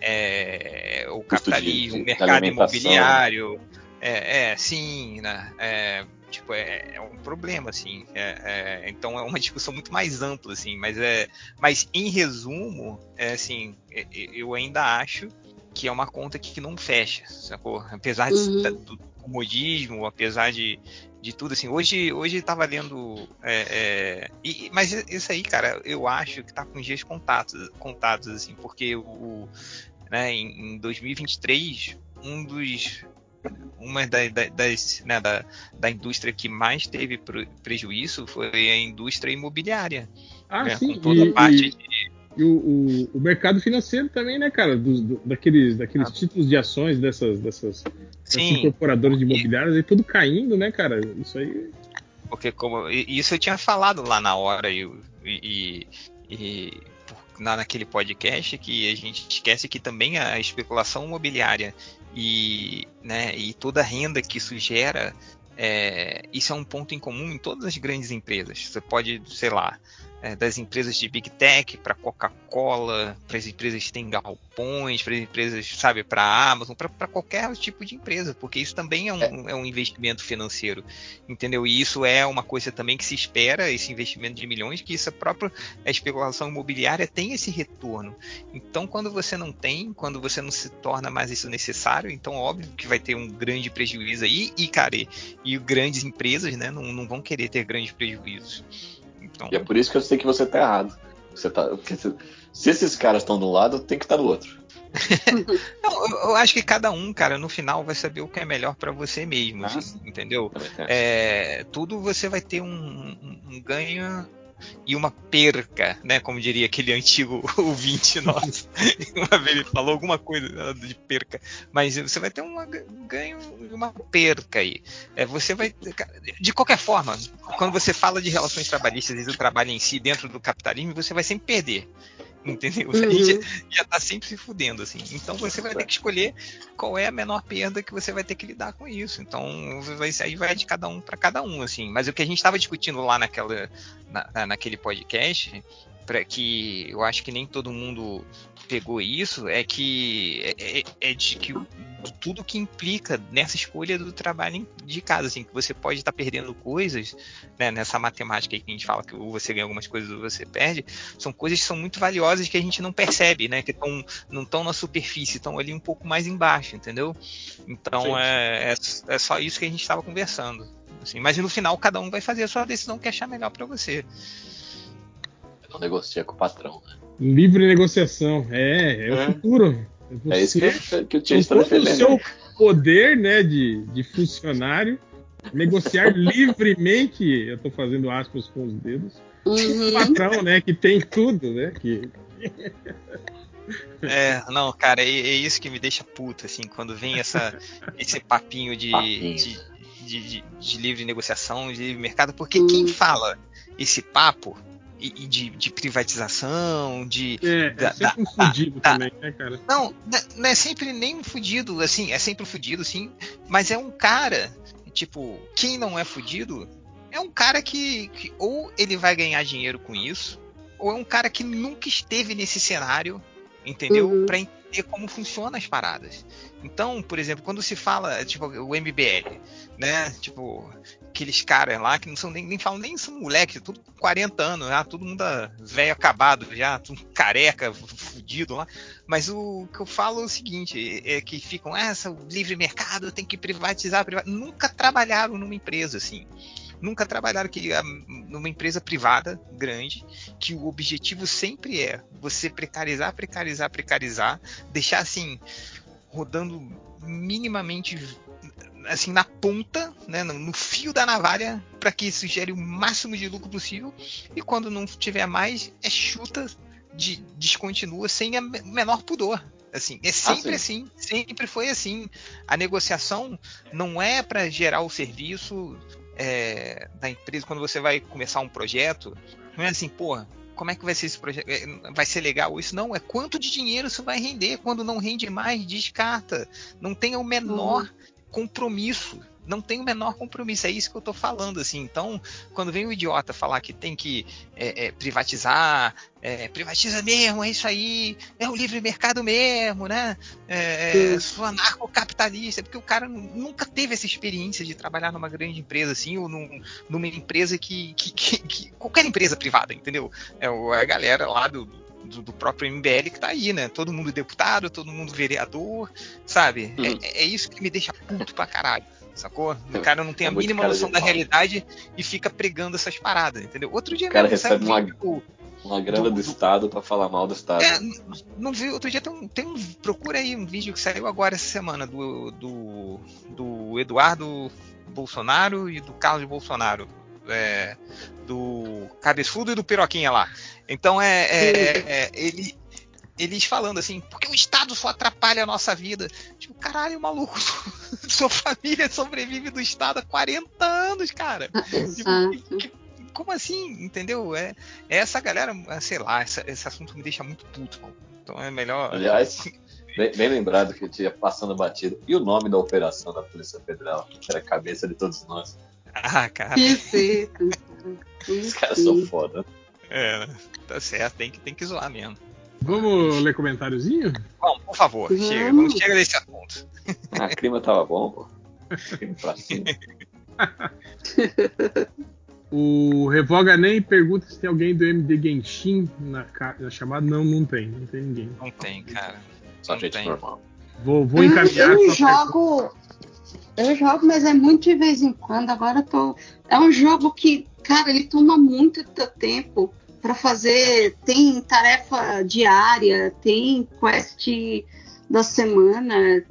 é, é o capitalismo, de- mercado imobiliário, é, é, sim, né? É, tipo, é, é um problema, assim. é- é, então é uma discussão muito mais ampla, assim. Mas é, mas em resumo, é assim, é- é- eu ainda acho que é uma conta que não fecha, sacou? Apesar de- Uhum. do comodismo, apesar de, de tudo, assim. Hoje, hoje tava lendo. é, é, e- mas isso aí, cara, eu acho que tá com dias contados, contados assim, porque o, né, em, em 2023, um dos uma da, da- das, né, da, da indústria que mais teve prejuízo foi a indústria imobiliária. Ah, né, sim. com toda e, a parte e- e o, o- o mercado financeiro também, né, cara? Dos, do- daqueles daqueles títulos de ações dessas, dessas, dessas incorporadoras de imobiliárias, aí tudo caindo, né, cara? Isso aí. Porque como e- isso eu tinha falado lá na hora e, e, e na, naquele podcast que a gente esquece que também a especulação imobiliária e, né, e toda a renda que isso gera, é, isso é um ponto em comum em todas as grandes empresas. Você pode, sei lá, é, das empresas de Big Tech para Coca-Cola, para as empresas que têm galpões, para as empresas, sabe, para a Amazon, para qualquer tipo de empresa, porque isso também é um, é um investimento financeiro entendeu? E isso é uma coisa também que se espera, esse investimento de milhões, que isso é próprio, a especulação imobiliária tem esse retorno. Então, quando você não tem, quando você não se torna mais isso necessário, então óbvio que vai ter um grande prejuízo aí, e cara, e, e grandes empresas, né, não, não vão querer ter grandes prejuízos. Então, E é por isso que eu sei que você tá errado. Você tá, se, se esses caras estão de um lado, tem que estar do outro. Não, eu, eu acho que cada um, cara, no final vai saber o que é melhor pra você mesmo, Ah, assim, entendeu? Tem. É, tudo você vai ter um, um- um ganho e uma perca, né? Como diria aquele antigo ouvinte nosso. uma vez ele falou alguma coisa de perca, mas você vai ter um ganho e uma perca aí. É, você vai, de qualquer forma, quando você fala de relações trabalhistas e do trabalho em si dentro do capitalismo, você vai sempre perder. Entendeu? A gente já tá sempre se fudendo, assim. Então você vai ter que escolher qual é a menor perda que você vai ter que lidar com isso. Então vai, aí vai de cada um para cada um, assim. Mas o que a gente estava discutindo lá naquela, na- na- naquele podcast, para que eu acho que nem todo mundo pegou isso, é que é, é- é de que tudo que implica nessa escolha do trabalho de casa, assim, que você pode estar perdendo coisas, né, nessa matemática aí que a gente fala que você ganha algumas coisas ou você perde, são coisas que são muito valiosas que a gente não percebe, né? Que tão, não estão na superfície, estão ali um pouco mais embaixo, entendeu? Então é, é, é só isso que a gente estava conversando. assim. mas no final cada um vai fazer a sua decisão que achar melhor para você. Não negocia com o patrão. Né? Livre negociação. É, é, É. o futuro. É isso Você, que, que o Chase está todo o defendendo. seu poder né, de, de funcionário, negociar livremente, eu tô fazendo aspas com os dedos, o Uhum. patrão, né, que tem tudo, né, que É, não, cara, é, é isso que me deixa puto, assim, quando vem essa, esse papinho de, Papinho. de, de, de- de livre negociação, de livre mercado, porque quem fala esse papo e, e de, de privatização, de. é, é Da- sempre um fudido da- também, né, cara? Não, não é- não é sempre nem um fudido, assim, é sempre um fudido, sim, mas é um cara, tipo, quem não é fudido é um cara que, que ou ele vai ganhar dinheiro com isso, ou é um cara que nunca esteve nesse cenário entendeu? Uhum. Pra entender como funcionam as paradas. Então, por exemplo, quando se fala, tipo, o MBL, né? Tipo, aqueles caras lá que não são nem, nem falam nem são moleque, tudo com 40 anos, já, todo mundo velho acabado, já, tudo careca, fudido lá. Mas o que eu falo é o seguinte, é que ficam, ah, essa, livre mercado tem que privatizar, priva-". nunca trabalharam numa empresa assim. Nunca trabalharam que, ah, numa empresa privada grande, que o objetivo sempre é você precarizar, precarizar, precarizar, deixar assim, rodando minimamente assim na ponta, né, no, fio da navalha, para que isso gere o máximo de lucro possível. E quando não tiver mais, é chuta, de, descontinua sem a me- menor pudor. Assim, é sempre assim, sempre foi assim. A negociação não é para gerar o serviço é, da empresa quando você vai começar um projeto. Não é assim, porra, como é que vai ser esse projeto? É, Vai ser legal isso? Não, é quanto de dinheiro isso vai render. Quando não rende mais, descarta. Não tem o menor compromisso. Não tem o menor compromisso. É isso que eu tô falando, assim. Então, quando vem o idiota falar que tem que é, é, privatizar, é, privatiza mesmo, é isso aí, é o livre mercado mesmo, né? É, é, sou anarcocapitalista, porque o cara nu- nunca teve essa experiência de trabalhar numa grande empresa, assim, ou num- numa empresa que, que- que- que- qualquer empresa privada, entendeu? É o- a galera lá do, do, do próprio MBL que tá aí, né? Todo mundo deputado, todo mundo vereador, sabe? É, é isso que me deixa puto pra caralho. Sacou? O cara não tem É a mínima noção da realidade e fica pregando essas paradas, entendeu? Outro dia O cara recebe um uma, vídeo- uma grana do Estado pra falar mal do Estado. é, não vi, outro dia tem um, tem um- Procura aí um vídeo que saiu agora essa semana do, do, do Eduardo Bolsonaro e do Carlos Bolsonaro. É, do Cabeçudo e do Piroquinha lá. Então é, é- é- é, ele, eles falando assim, porque o Estado só atrapalha a nossa vida. Tipo, caralho, maluco, sua família sobrevive do Estado há 40 anos, cara. Exato. Como assim? Entendeu? É, é essa galera, ah, sei lá, essa- esse assunto me deixa muito puto. pô. Então é melhor. Aliás, bem, bem lembrado que eu tinha passando batido. E o nome da operação da Polícia Federal? Que era a cabeça de todos nós. Ah, cara. Perfeito. Os caras são foda. É, tá certo, tem que, tem que zoar mesmo. Vamos ler comentáriozinho? Bom, por favor, Vamos. chega, vamos chega desse assunto. Ah, clima tava bom, pô. Clima pra cima. O Revoga Nem pergunta se tem alguém do MD Genshin na, na chamada. Não, não tem. Não tem ninguém. Não tem, cara. Só Não gente tem. normal. Vou, vou Eu- encaminhar eu jogo. Eu jogo, mas é muito de vez em quando. Agora eu tô. É um jogo que, cara, ele toma muito teu tempo pra fazer. Tem tarefa diária, tem quest da semana.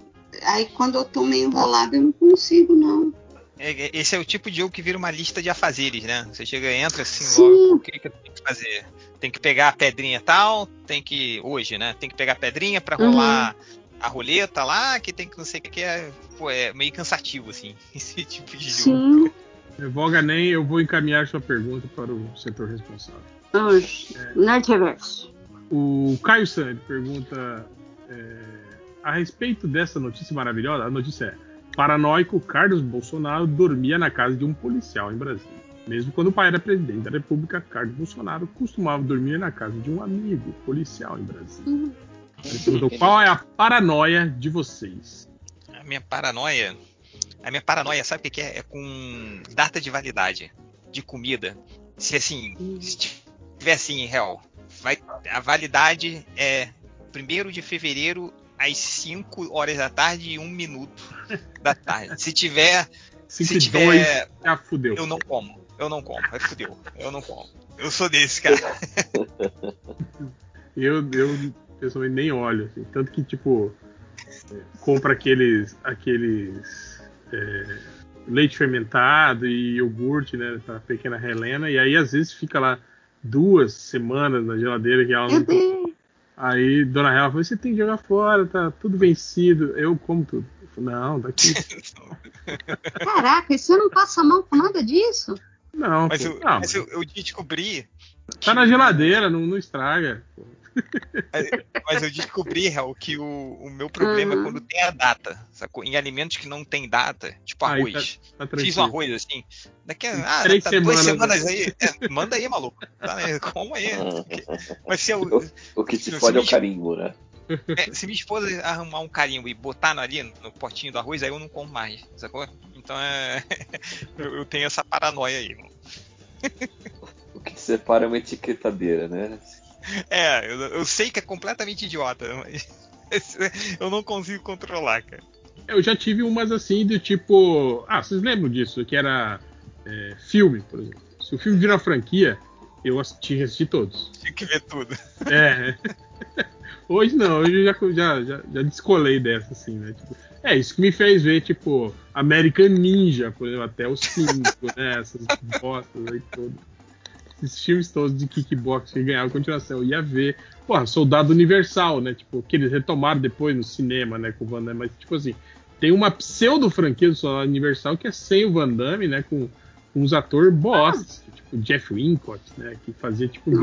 Aí quando eu tô meio enrolada, eu não consigo, não. É, é, Esse é o tipo de jogo que vira uma lista de afazeres, né? Você chega, entra assim Sim. logo, o que, que eu tenho que fazer? Tem que pegar a pedrinha tal, tem que. Hoje, né? Tem que pegar a pedrinha pra Uhum. A roleta lá, que tem que não sei o que, é. Pô, é meio cansativo, assim, esse tipo de jogo. Sim. Revoga Nem, eu vou encaminhar sua pergunta para o setor responsável. Oxe, Nerdverse. O Caio San ele pergunta é, a respeito dessa notícia maravilhosa. A notícia é: paranoico Carlos Bolsonaro dormia na casa de um policial em Brasília. Mesmo quando o pai era presidente da República, Carlos Bolsonaro costumava dormir na casa de um amigo policial em Brasília. Perguntou qual é a paranoia de vocês. A minha paranoia. A minha paranoia, sabe o que é? É com data de validade de comida. Se assim, se tiver assim, em real, vai, a validade é 1 de fevereiro às 5 horas da tarde e 1 minuto da tarde. Se tiver. 5 Se tiver. 2, já fudeu. Eu não como. Eu não como. Aí fudeu. Eu não como. Eu sou desse, cara. Eu, eu pessoalmente nem olho, assim. Tanto que, tipo, é, compra aqueles. aqueles é, leite fermentado e iogurte, né? Pra pequena Helena, e aí às vezes fica lá duas semanas na geladeira que ela não. Aí Dona Hela falou: você tem que jogar fora, tá tudo vencido. Eu como tudo. Eu falei, não, daqui. Caraca, e você não passa a mão com nada disso? Não, Mas, pô, eu, não, mas eu, eu descobri. tá na geladeira, não, não estraga. pô. Mas, mas eu descobri, Hel, que o, o meu problema é Hum. quando tem a data. Sacou? Em alimentos que não tem data, tipo Aí arroz. tá- tá Fiz um arroz assim. Daqui a ah, Três tá duas semanas, semanas aí. é, manda aí, maluco. Tá, né? Como aí? Mas se eu, O, o que te Se fode é o carimbo, né? É, se minha esposa arrumar um carimbo e botar no- ali no potinho do arroz, aí eu não como mais, sacou? Então é. eu, eu tenho essa paranoia aí, mano. O que separa é uma etiquetadeira, né? É, eu, eu sei que é completamente idiota, mas eu não consigo controlar, cara. Eu já tive umas assim do tipo. Ah, vocês lembram disso? Que era é, filme, por exemplo. Se o filme vira franquia, eu assisti, assisti todos. Tinha que ver tudo. É. Hoje não, hoje eu já, já, já, descolei dessa, assim, né? Tipo, é isso que me fez ver, tipo, American Ninja, por exemplo, até os 5, né? Essas bostas aí todas. Esses filmes todos de kickbox que ganharam continuação, eu ia ver. Porra, Soldado Universal, né? Tipo, que eles retomaram depois no cinema, né? Com o Van Damme, mas, tipo assim, tem uma pseudo franquia do Soldado Universal que é sem o Van Damme, né? Com, com uns atores bosta, tipo Jeff Wincott, né? Que fazia, tipo, um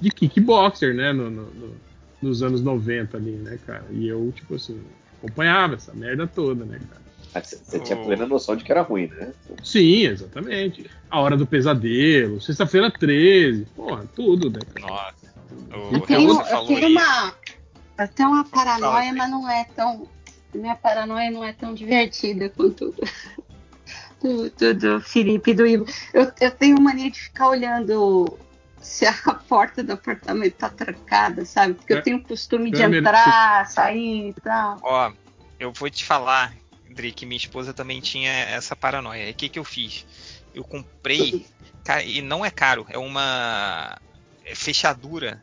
de kickboxer, né? No, no- no- nos anos 90 ali, né, cara? E eu, tipo assim, acompanhava essa merda toda, né, cara? Você tinha Oh. plena noção de que era ruim, né? Sim, exatamente. A Hora do Pesadelo, Sexta-feira 13, porra, tudo, né? Nossa. Eu O tenho, Real, você eu tenho uma. Eu tenho uma paranoia, mas não é tão. Minha paranoia não é tão divertida quanto do, do, do Felipe e do Ivo. Eu, eu tenho mania de ficar olhando se a porta do apartamento tá trancada, sabe? Porque É. eu tenho o costume de entrar, sair e tal. Ó, eu vou te falar, Que minha esposa também tinha essa paranoia. E o que, que eu fiz? Eu comprei, e não é caro, é uma fechadura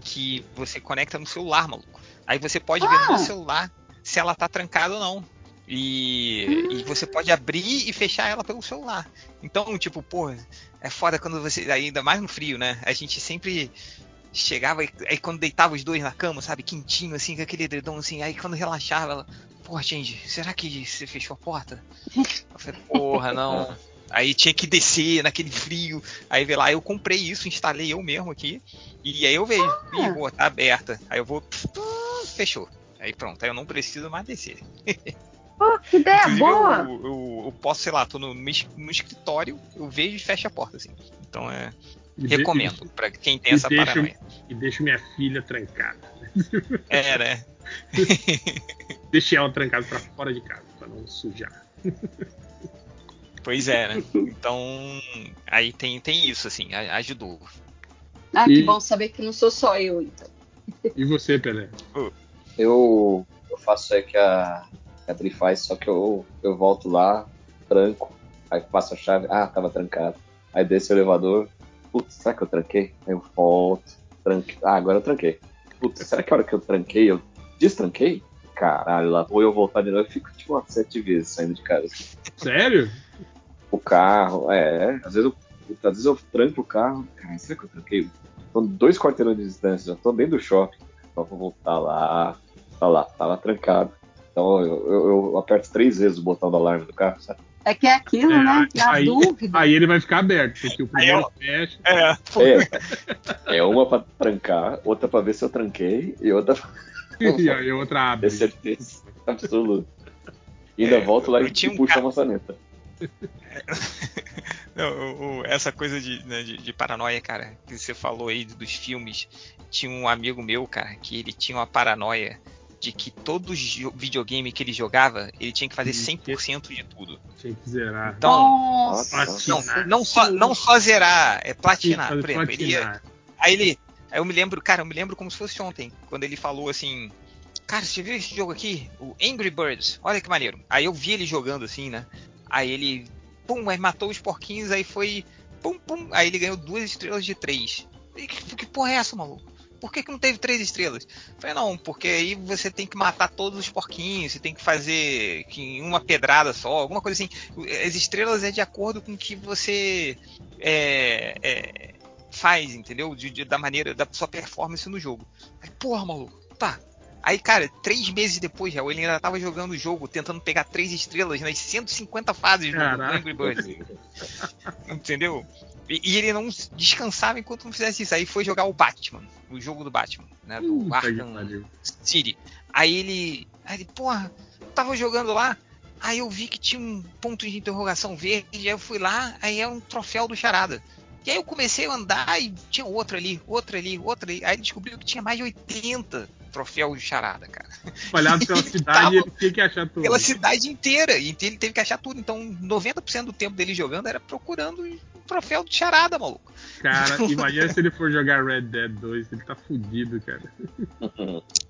que você conecta no celular, maluco. Aí você pode ver no Ah. celular se ela tá trancada ou não. E, e você pode abrir e fechar ela pelo celular. Então, tipo, pô, é foda quando você. Ainda mais no frio, né? A gente sempre chegava e aí quando deitava os dois na cama, sabe, quentinho, assim, com aquele edredom assim, aí quando relaxava, ela, porra, gente, será que você fechou a porta? Eu falei, porra, não. Aí tinha que descer naquele frio. Aí vê lá, eu comprei isso, instalei eu mesmo aqui. E aí eu vejo, ih, boa, tá aberta. Aí eu vou, fechou. Aí pronto, aí eu não preciso mais descer. Pô, que ideia Inclusive, boa! Eu, eu, eu posso, sei lá, tô no, no escritório, eu vejo e fecho a porta, assim. Então é. E de- Recomendo, pra quem tem essa deixo- paranoia. E deixo minha filha trancada. É, né? Deixei ela trancada pra fora de casa, pra não sujar. Pois é, né? Então, aí tem, tem isso, assim, ajudou. Ah, que E- bom saber que não sou só eu, então. E você, Pelé? Eu, eu faço aí que a, Dri faz, só que eu, eu volto lá, tranco, aí passo a chave, ah, tava trancado. Aí desce o elevador, putz, será que eu tranquei? Aí eu volto, tranque, ah, agora eu tranquei. Putz, será que a hora que eu tranquei, eu destranquei? Caralho, lá vou eu voltar de novo, eu fico tipo umas sete vezes saindo de casa. Sério? O carro, é, às vezes eu, às vezes eu tranco o carro, cara, será que eu tranquei? Tô dois quarteirões de distância, já tô dentro do shopping, só vou voltar lá, tá lá, lá trancado. Então eu, eu- eu aperto três vezes o botão do alarme do carro, sabe? É que é aquilo, É, né? Na aí- dúvida. Aí ele vai ficar aberto, porque o primeiro fecha. É, É, é uma pra trancar, outra pra ver se eu tranquei e outra pra E outra abre. ter certeza absoluta. E ainda É, volto lá e tinha um puxo a maçaneta. Não, essa coisa de, né, de, de paranoia, cara, que você falou aí dos filmes. Tinha um amigo meu, cara, que ele tinha uma paranoia de que todo videogame que ele jogava, ele tinha que fazer 100% de tudo. Tinha que zerar. Então, Nossa, não, não, só, não só zerar, é platinar. Por exemplo, ele ia, platinar. Aí ele. Aí eu me lembro, cara, eu me lembro como se fosse ontem, quando ele falou assim. Cara, você viu esse jogo aqui? O Angry Birds. Olha que maneiro. Aí eu vi ele jogando assim, né? Aí ele. Pum, aí matou os porquinhos, aí foi. Pum, pum. Aí ele ganhou duas estrelas de três. E que, que porra é essa, maluco? Por que, que não teve três estrelas? Eu Falei, não, porque aí você tem que matar todos os porquinhos, você tem que fazer que em uma pedrada só, alguma coisa assim. As estrelas é de acordo com o que você é, é, faz, entendeu? De, de- da maneira, da sua performance no jogo. Aí, porra, maluco, tá. Aí, cara, três meses depois, já, ele ainda tava jogando o jogo, tentando pegar três estrelas nas 150 fases do. Angry Birds. Entendeu? E, e ele não descansava enquanto não fizesse isso. Aí foi jogar o Batman, o jogo do Batman, né? Do que Arkham. City. Aí ele. Aí ele, porra, tava jogando lá. Aí eu vi que tinha um ponto de interrogação verde. Aí eu fui lá, aí é um troféu do Charada. E aí eu comecei a andar e tinha outro ali, outro ali, outro ali. Aí ele descobriu que tinha mais de 80 troféus de charada, cara. Espalhado pela Ele cidade, ele tinha que achar tudo. Pela cidade inteira. E ele teve que achar tudo. Então, 90% do tempo dele jogando era procurando troféu de charada, maluco. Cara, imagina se ele for jogar Red Dead 2, ele tá fudido, cara.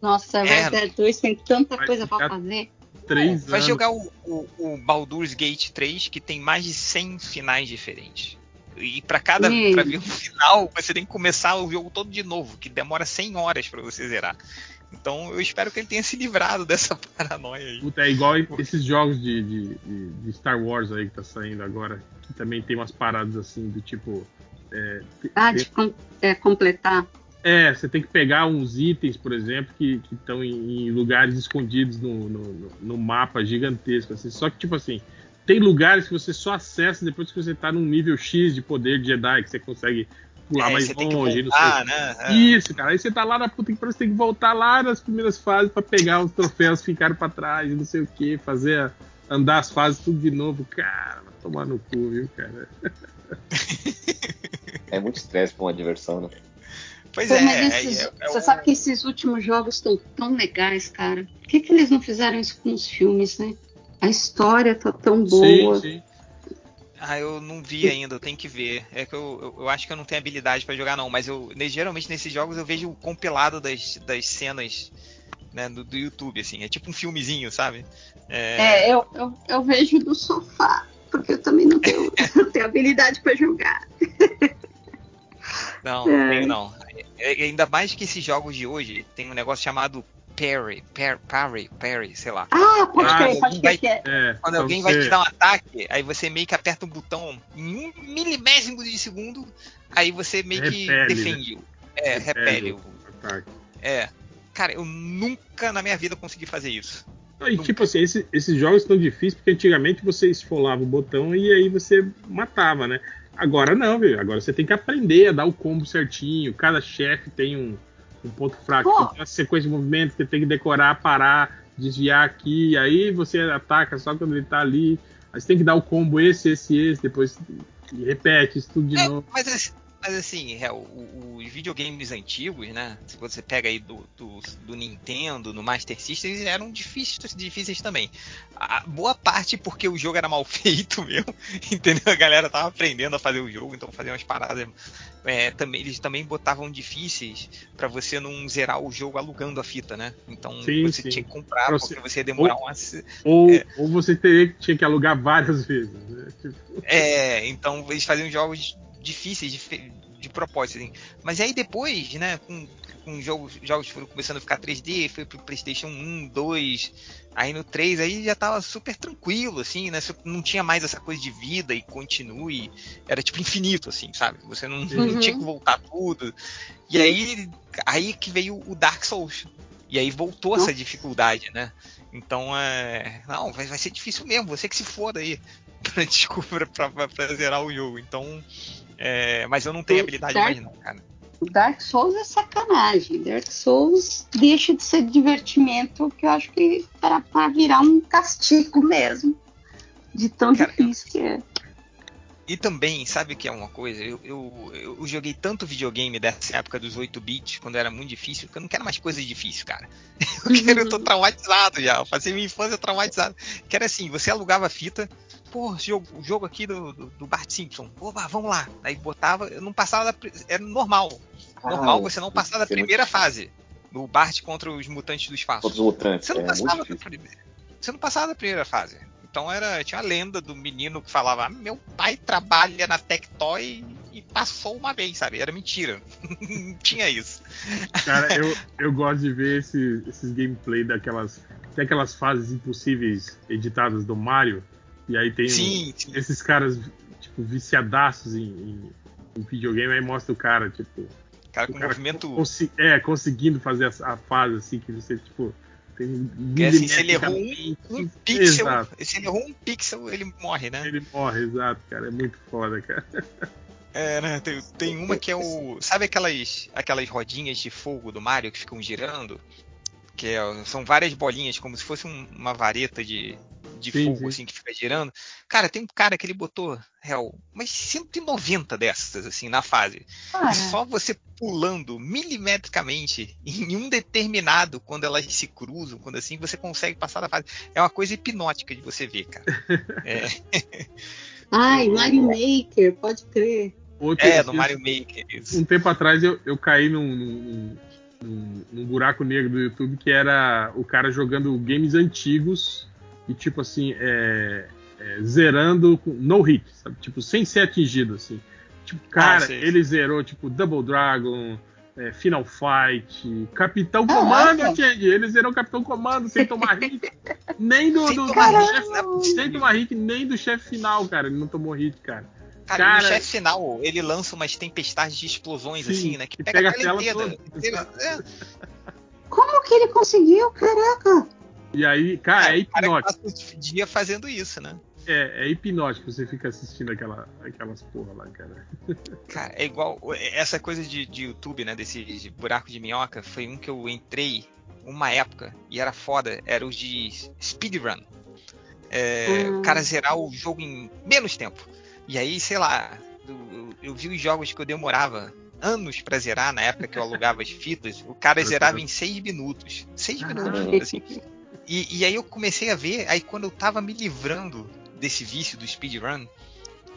Nossa, Red É. Dead 2 tem tanta coisa pra fazer. Três Vai anos. jogar o, o, o Baldur's Gate 3, que tem mais de 100 finais diferentes. E pra cada Hum. pra ver um final, você tem que começar o jogo todo de novo, que demora 100 horas pra você zerar. Então eu espero que ele tenha se livrado dessa paranoia aí. Puta, é igual esses jogos de, de, de- Star Wars aí que tá saindo agora, que também tem umas paradas assim do tipo. É, Ah, de com- é, completar. é, você tem que pegar uns itens, por exemplo, que estão em, em lugares escondidos no, no, no- no mapa gigantesco. Assim. Só que, tipo assim, tem lugares que você só acessa depois que você tá num nível X de poder de Jedi, que você consegue pular É, mais longe, não voltar, sei. né? É. Isso, cara. Aí você tá lá na puta que pariu, você tem que voltar lá nas primeiras fases pra pegar os troféus que ficaram pra trás, e não sei o que, fazer a- andar as fases tudo de novo. Cara, vai tomar no cu, viu, cara? É muito estresse pra uma diversão, né? Pois Pô, é, aí esses- é- é você o- sabe que esses últimos jogos estão tão legais, cara. Por que, que eles não fizeram isso com os filmes, né? A história tá tão boa. Sim, sim. Ah, eu não vi ainda, eu tenho que ver. É que eu, eu, eu acho que eu não tenho habilidade pra jogar, não. Mas eu geralmente nesses jogos eu vejo o compilado das, das cenas né, do, do YouTube, assim. É tipo um filmezinho, sabe? É, É, eu, eu, eu vejo do sofá, porque eu também não tenho, não tenho habilidade pra jogar. Não, não É. não. É, é, ainda mais que esses jogos de hoje tem um negócio chamado parry, par, parry, parry, sei lá. Ah, pode Ah, crer, pode vai- crer que é. É, Quando alguém vai te dar um ataque, aí você meio que aperta um botão em um milimésimo de segundo, aí você meio que Repele, né? defende. É, repele. o- Ataque. É. Cara, eu nunca na minha vida consegui fazer isso. E tipo assim, esse- esses jogos estão difíceis porque antigamente você esfolava o botão e aí você matava, né? Agora não, velho. Agora você tem que aprender a dar o combo certinho. Cada chefe tem um, um ponto fraco. Pô. Tem sequência de movimentos que você tem que decorar, parar, desviar aqui. Aí você ataca só quando ele tá ali. Aí você tem que dar o combo esse, esse, esse. Depois repete isso tudo de É, novo. mas, mas assim, é, o- o- os videogames antigos, né? Se você pega aí do, do, do Nintendo, no Master System, eles eram difíceis, difíceis também. A boa parte porque o jogo era mal feito mesmo, entendeu? A galera tava aprendendo a fazer o jogo, então fazia umas paradas. é, também, eles também botavam difíceis pra você não zerar o jogo alugando a fita, né? Então Sim, você sim. tinha que comprar, Pra porque você- você ia demorar ou- umas. Ou, É. ou você teria, tinha que alugar várias vezes. Né? Tipo, É, então eles faziam jogos difíceis de, de propósito, assim. Mas aí depois, né, com, com jogos, jogos foram começando a ficar 3D, foi pro PlayStation 1, 2, aí no 3 aí já tava super tranquilo, assim, né? Não tinha mais essa coisa de vida e continue. Era tipo infinito, assim, sabe? Você não, não Uhum. tinha que voltar tudo. E aí, aí que veio o Dark Souls. E aí voltou essa dificuldade, né? Então é. Não, vai, vai ser difícil mesmo, você que se foda aí. Pra, desculpa, pra, pra, pra zerar o jogo. Então. É, mas eu não tenho habilidade Dark- mais, não, cara. O Dark Souls é sacanagem. Dark Souls deixa de ser divertimento, que eu acho que era pra virar um castigo mesmo. De tão Cara, difícil que é. E também, sabe o que é uma coisa? Eu, eu, eu joguei tanto videogame dessa época dos 8 bits, quando era muito difícil, que eu não quero mais coisa difícil, cara. Eu quero, eu tô traumatizado já. Eu passei minha infância traumatizado. Que era assim, você alugava fita, pô, jogo, o jogo aqui do, do, do Bart Simpson, oba, vamos lá. Aí botava, eu não passava da, era normal. Normal Ah, você não passar da é muito primeira difícil. fase. Do Bart contra os mutantes do espaço. Todos os mutantes. Você não é muito passava da primeira. Você não passava da primeira fase. Então era, tinha a lenda do menino que falava: "Ah, meu pai trabalha na Tectoy e passou uma vez, sabe? Era mentira. não tinha isso. Cara, eu, eu gosto de ver esse- esses gameplay daquelas. Tem aquelas fases impossíveis editadas do Mario. E aí tem Sim, sim. esses caras, tipo, viciadaços em, em- em videogame, aí mostra o cara, tipo. Cara, o com cara movimento. é, conseguindo fazer a, a fase assim, que você, tipo. Tem Que é assim, se ele errou um, um pixel, Exato. se ele errou um pixel, ele morre, né? Ele morre, exato, cara. É muito foda, cara. É, né? Tem, tem uma que é o. Sabe aquelas, aquelas rodinhas de fogo do Mario que ficam girando? Que é- são várias bolinhas, como se fosse um- uma vareta de, de Sim, fogo, sim. assim, que fica girando. Cara, tem um cara que ele botou, real, umas 190 dessas, assim, na fase. Cara, E só você pulando milimetricamente em um determinado, quando elas se cruzam, quando assim, você consegue passar da fase. É uma coisa hipnótica de você ver, cara. É, ai, Mario Maker, pode crer. Outro é dia, no Mario Maker. Isso. Um tempo atrás eu, eu caí num, num, num- num buraco negro do YouTube que era o cara jogando games antigos e tipo assim, é, é, zerando com no hit, sabe? Tipo, sem ser atingido, assim. Tipo, cara, sei. ele zerou tipo Double Dragon, é, Final Fight, Capitão Caraca. Comando, Change. Ele zerou Capitão Comando sem tomar hit. Nem do, Sem do, do tomar hit, chefe- sem tomar hit, nem do chefe final, cara. Ele não tomou hit, cara. Cara, Cara- no chefe final, ele lança umas tempestades de explosões, Sim, assim, né? Que pega, pega a tela inteira. É, Como que ele conseguiu? Caraca! E aí, cara, é o cara que hipnótico. passa o dia fazendo isso, né? É, é hipnótico você fica assistindo aquela, aquelas porra lá, cara. Cara, é igual. Essa coisa de, de YouTube, né? Desse de buraco de minhoca, foi um que eu entrei uma época e era foda. Era os de speedrun. É, Hum. O cara zerar o jogo em menos tempo. E aí, sei lá, eu, eu vi os jogos que eu demorava anos pra zerar na época que eu alugava as fitas. O cara zerava em seis minutos. Seis minutos, assim. E, e aí eu comecei a ver, aí quando eu tava me livrando desse vício do speedrun,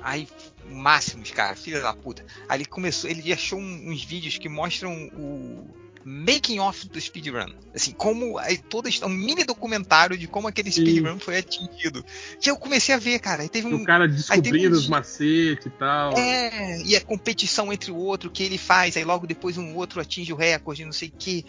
aí máximos, cara, filha da puta. Aí ele começou, ele achou um- uns vídeos que mostram o making off do speedrun. Assim, como aí todas um mini documentário de como aquele speedrun foi atingido. E eu comecei a ver, cara, aí teve um o cara descobrindo um os macetes e tal. é, e a competição entre o outro que ele faz, aí logo depois um outro atinge o recorde, não sei o que.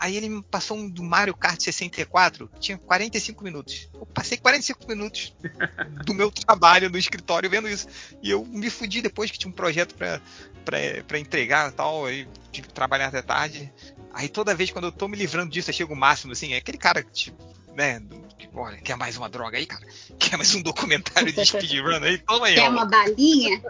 Aí ele me passou um do Mario Kart 64, que tinha 45 minutos. Eu passei 45 minutos do meu trabalho no escritório vendo isso. E eu me fudi depois que tinha um projeto pra entregar e tal, aí tive que trabalhar até tarde. Aí toda vez quando eu tô me livrando disso, eu chego o máximo, assim, é aquele cara, tipo, né, do- que, olha, quer mais uma droga aí, cara? Quer mais um documentário de speedrun aí? Toma aí, Quer ó. uma balinha?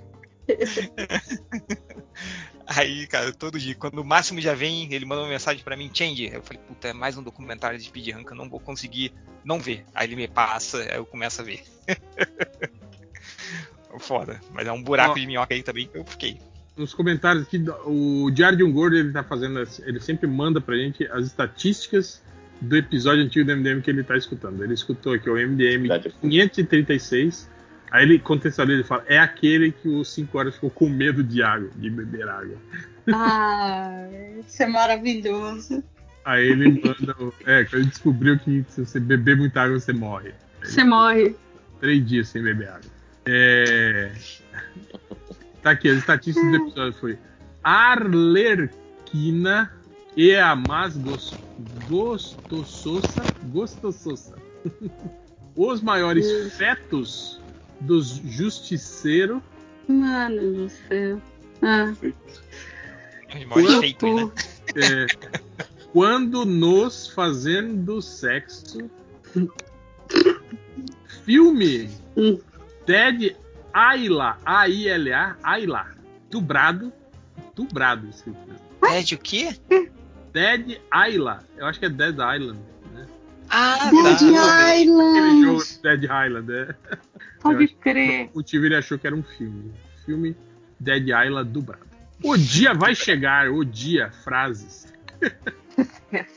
Aí, cara, todo dia, quando o Máximo já vem, ele manda uma mensagem pra mim, Change. Eu falei, puta, é mais um documentário de speedrun que eu não vou conseguir não ver. Aí ele me passa, aí eu começo a ver. Foda, mas é um buraco Ó. de minhoca aí também que eu fiquei. Nos comentários aqui, o Diário de um Gordo, ele tá fazendo, ele sempre manda pra gente as estatísticas do episódio antigo do MDM que ele tá escutando. Ele escutou aqui o MDM Verdade. 536. Aí ele contextualiza e fala: é aquele que os 5 horas ficou com medo de água, de beber água. Ah, isso é maravilhoso. Aí ele manda. É, quando ele descobriu que se você beber muita água, você morre. Você morre. Três dias sem beber água. É... Tá aqui, as estatísticas do episódio foi Arlerquina e a mais gos- gostososa, gostososa. Os maiores fetos dos justiceiros Mano do céu. Ah, maiores feitos, né? é, quando nos fazendo sexo. Filme Hum. Ted Ayla, A-I-L-A, Ayla, dubrado, dubrado escrito. Pede o quê? Dead Ayla, eu acho que é Dead Island, né? Ah, Dead tá. Aquele Island. jogo Dead Island, é. Pode crer. O motivo ele achou que era um filme. Filme Dead Island dubrado. O dia vai chegar, o dia, frases.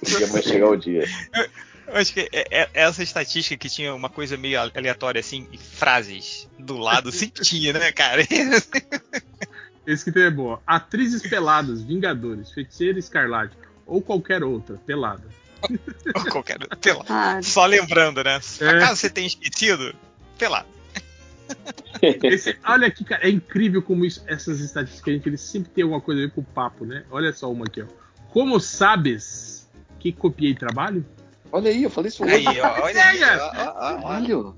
Já vai chegar o dia. Eu acho que é- é- essa estatística que tinha uma coisa meio aleatória assim, e frases do lado, sempre tinha, né, cara? Esse que tem é bom. Atrizes peladas, Vingadores, Feiticeira Escarlate ou qualquer outra pelada. Ou qualquer. Pelado. Ah, Só lembrando, né? É. Acaso você tenha esquecido, pelado. Esse- olha aqui, cara, é incrível como isso- essas estatísticas, a gente, eles sempre tem alguma coisa a ver com o papo, né? Olha só uma aqui, ó. Como sabes que copiei trabalho? Olha aí, eu falei isso hoje. Aí, ó, olha aí, Ideia! ó, ó, ó, ó. Caralho.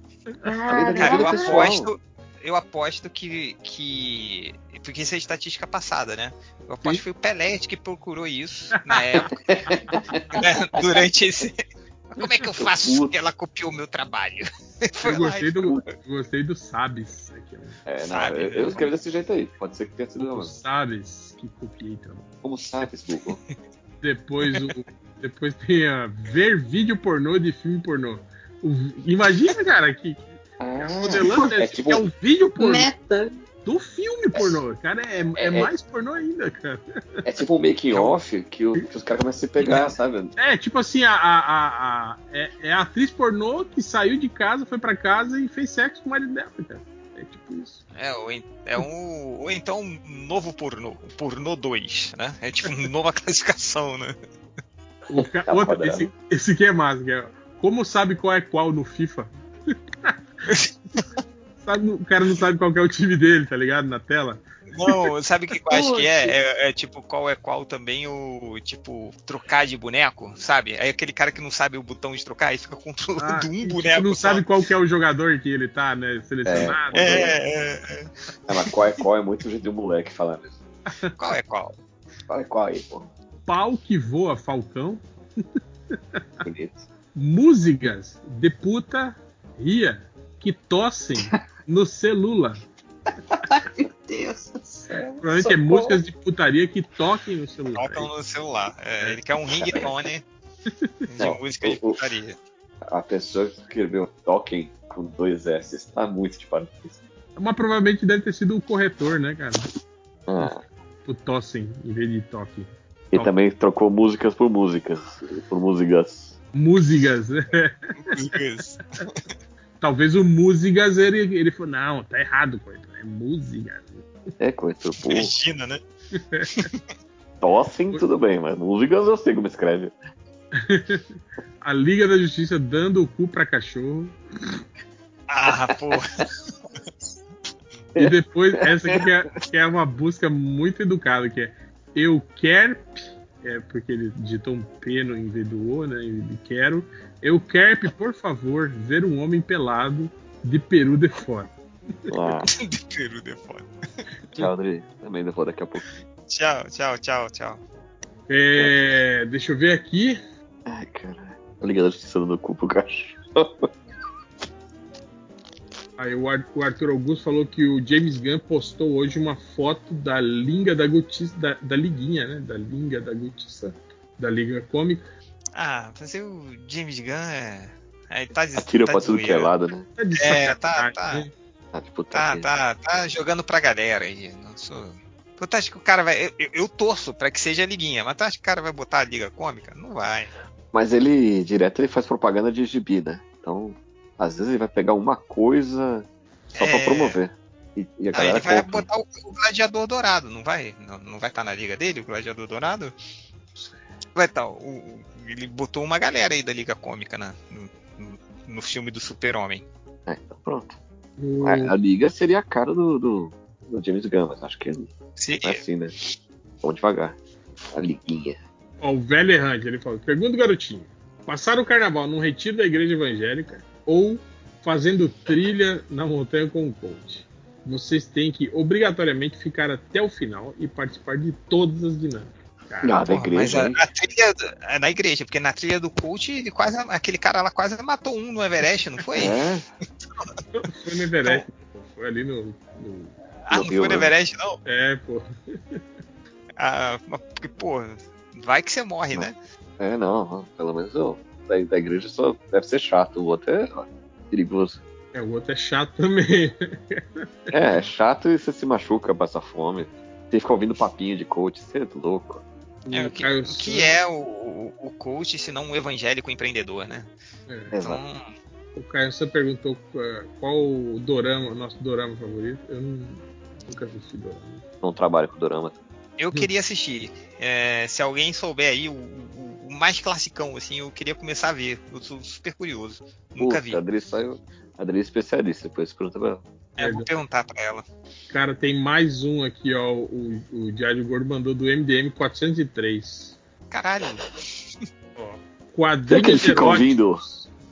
cara, eu aposto, eu aposto que, que. Porque isso é estatística passada, né? Eu aposto Sim. que foi o Pelé que procurou isso na época. né? Durante esse, Como é que eu faço ela copiou meu trabalho? Eu gostei do, gostei do Sabes. Aqui, ó. É, não, Sabe, eu, né? eu escrevi desse jeito aí. Pode ser que tenha sido eu O mesmo. Sabes que copiei também. Como sabes, Google? Depois, o, depois tem a ver vídeo pornô de filme pornô. O- imagina, cara, que Ah, modelando é tipo- é um vídeo pornô Meta. Do filme pornô. Cara, é, é É- mais pornô ainda, cara. é tipo um making off que, que os caras começam a se pegar, sabe? É, tipo assim, a, a, a, a- é, é a atriz pornô que saiu de casa, foi pra casa e fez sexo com o marido dela, cara. É tipo isso. É, ou, é um, ou então um novo pornô, o pornô 2, né? É tipo uma nova classificação, né? O ca- Tá outro, foda, esse, esse aqui é massa, é, como sabe qual é qual no FIFA? Sabe, o cara não sabe qual que é o time dele, tá ligado? Na tela. Não, sabe o que eu acho que é? é? é tipo qual é qual também o tipo trocar de boneco, sabe? Aí aquele cara que não sabe o botão de trocar e fica controlando Ah, um e, tipo, boneco. não só. sabe qual que é o jogador que ele tá, né? Selecionado. É, é, é. É, mas qual é qual é muito jeito de um moleque falar mesmo. Qual é qual? Qual é qual aí, pô? Pau que voa, Falcão. Bonito. Músicas de puta ria que tossem no celular. Meu Deus do céu. Provavelmente é músicas de putaria que toquem no celular. Tocam no celular. É, ele quer um ringtone de Não, música de putaria. A pessoa que escreveu Token com dois S está muito de parabéns. Mas provavelmente deve ter sido o corretor, né, cara? Ah, O tossem em vez de toque. e também trocou músicas por músicas. Por músicas. Músicas. Músicas. Talvez o músicas ele, ele falou, não, tá errado, coitado. É música. É coisa, pô. Cristina, né? Tossem, tudo bem, mas músicas eu sei como escreve. A Liga da Justiça dando o cu pra cachorro. Ah, porra. E depois, essa aqui que é, que é uma busca muito educada, que é Eu quero. É porque ele digitou um P no em vez do O, né? De quero. Eu quero, por favor, ver um homem pelado de peru de fora. Ah, de peru de fora. tchau, André. Também depois daqui a pouco. Tchau, tchau, tchau, tchau. É, deixa eu ver aqui. Ai, caralho. A Liga da Justiça dando cu pro cachorro. Aí o Ar- o Arthur Augusto falou que o James Gunn postou hoje uma foto da Linga da Gutiça, da, da Liguinha, né? Da Linga da Gutiça, da Liga Cômica. Ah, fazer o James Gunn é. Aí tá de, Atira tá pra de tudo que é lado, né? Tá de É, tá, tá. né? Ah, tipo, Tá, tá, tá jogando pra galera aí. Não sou. Tu acha que o cara vai. Eu, eu- eu torço pra que seja a liguinha, mas tu acha que o cara vai botar a liga cômica? Não vai. Mas ele, direto, ele faz propaganda de gibi, né? Então, às vezes ele vai pegar uma coisa só pra É. promover. E, e a Não, galera ele vai compra. botar o, o gladiador dourado, não vai? Não, não vai estar na liga dele, o gladiador dourado? Vai estar. o- ele botou uma galera aí da liga cômica na, no, no- filme do Super-Homem. É, então pronto. O- A, a liga seria a cara do, do, do James Gunn, mas acho que não Se- é assim, né? Vamos devagar. A liguinha. Ó, o velho errante, ele falou: pergunta garotinho: passar o carnaval num retiro da igreja evangélica ou fazendo trilha na montanha com o coach? Vocês têm que obrigatoriamente ficar até o final e participar de todas as dinâmicas. Cara, Ah, da Porra, mas igreja, a, hein? a trilha do- é na igreja, porque na trilha do coach, ele quase, aquele cara lá quase matou um no Everest, não foi? É, foi no Everest, pô, foi ali no. no- Ah, não Rio, foi no né? Everest, não. É, pô. Ah, mas porque, pô, vai que você morre, né? é, não. Pelo menos eu, da, da igreja só deve ser chato. O outro é perigoso. É, o outro é chato também. É, é chato e você se machuca, passa fome. Você fica ouvindo papinho de coach, você é louco. É, o, que, o que é o, o, coach se não um evangélico empreendedor, né? É. Exato. Então, O Caio você perguntou é, qual o dorama, nosso dorama favorito. Eu não, nunca assisti dorama. Não trabalho com dorama. eu queria assistir. É, se alguém souber aí o mais classicão, assim, eu queria começar a ver. Eu sou super curioso. Nunca vi. Puta, a Adri saiu. A Adri é especialista, depois pergunta pra ela. É, eu vou perguntar pra ela. Cara, tem mais um aqui, ó. O, o Diário Gordo mandou do MDM 403. Caralho. Ó. Será que ele Quadrinhos fica eróticos. ouvindo?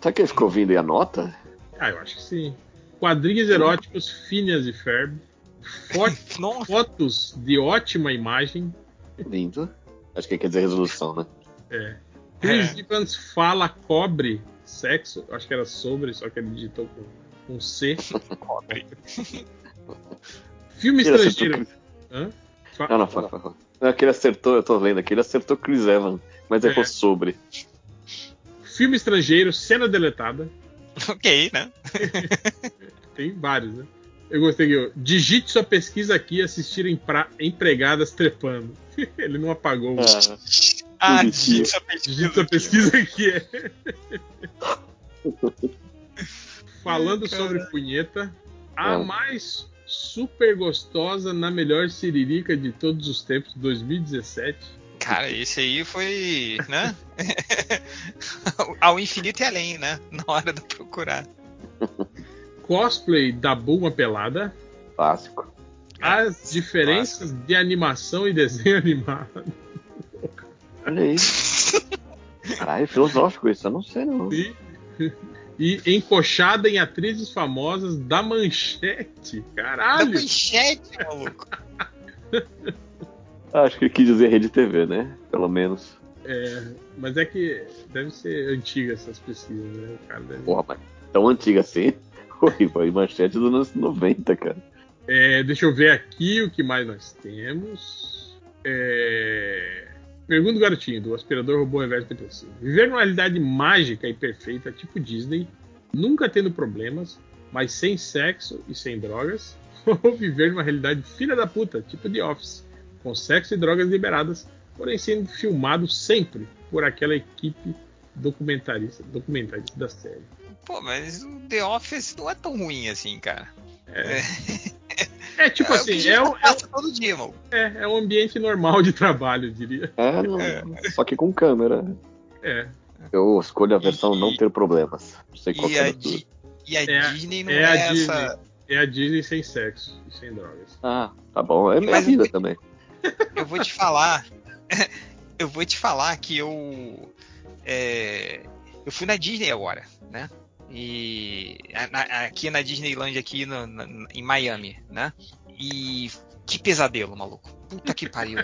Será que ele ficou ouvindo e anota? Ah, eu acho que sim. Quadrinhos eróticos, Phineas e Ferb. Fotos de ótima imagem. Lindo. Acho que quer dizer resolução, né? É. Chris Evans fala cobre sexo. Acho que era sobre, só que ele digitou com, com C. Cobre. Filme Ele estrangeiro. Hã? Fa- Não, não, fala, fala. Não, aquele acertou, eu tô lendo aqui, ele acertou Chris Evans, mas errou É. sobre. Filme estrangeiro, cena deletada. ok, né? Tem vários, né? Eu gostei que eu. Digite sua pesquisa aqui e assistir empregadas trepando. Ele não apagou. Ah, Ah, digita a pesquisa aqui, pesquisa aqui. é. Falando sobre punheta, a É. mais super gostosa na melhor siririca de todos os tempos, 2017. Cara, esse aí foi, né? Ao infinito e além, né? Na hora de procurar. Cosplay da Bulma pelada. Clássico. As diferenças de animação e desenho animado. Olha aí. Caralho, filosófico isso, eu não sei não. E, e encoxada em atrizes famosas da manchete. Da Caralho! manchete, maluco. Acho que ele quis dizer rede TV, né? Pelo menos. É, mas é que deve ser antiga essas pesquisas, né? O cara deve... Porra, mas tão antiga assim. Oi, foi manchete dos anos 90, cara. É, deixa eu ver aqui o que mais nós temos. É... Pergunta do garotinho, do aspirador robô reverso depressivo. Viver numa realidade mágica e perfeita, tipo Disney, nunca tendo problemas, mas sem sexo e sem drogas, ou viver numa realidade filha da puta, tipo The Office, com sexo e drogas liberadas, porém sendo filmado sempre por aquela equipe documentarista, documentarista da série. Pô, mas o The Office não é tão ruim assim, cara. É, é tipo É assim, é, um- é, passa todo dia, mano. é, é um ambiente normal de trabalho, eu diria. É, não, só que com câmera. É. Eu escolho a versão não ter problemas. Não sei qual E é a. Di- e a É Disney não é é, a essa. Disney. É a Disney sem sexo e sem drogas. Ah, tá bom. É minha Mas- vida também. Eu vou te falar. eu vou te falar que eu. é, eu fui na Disney agora, né? E aqui na Disneyland aqui no- na- em Miami, né? E que pesadelo, maluco. Puta que pariu.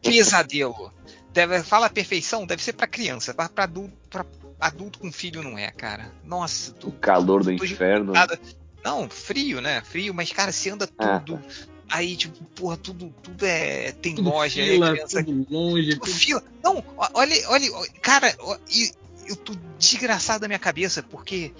que pesadelo. Deve, fala perfeição, deve ser pra criança, pra, pra adulto, pra adulto com filho não é, cara. Nossa, tu, O calor do tô inferno. nada. Não, frio, né? Frio, mas, cara, você anda Ah, tudo. Aí, tipo, porra, tudo, tudo é. Tem Tudo loja, aí fila, criança. tudo longe. Tudo Tudo... fila. Não, olha, olha, cara, e- eu tô desgraçado da minha cabeça, porque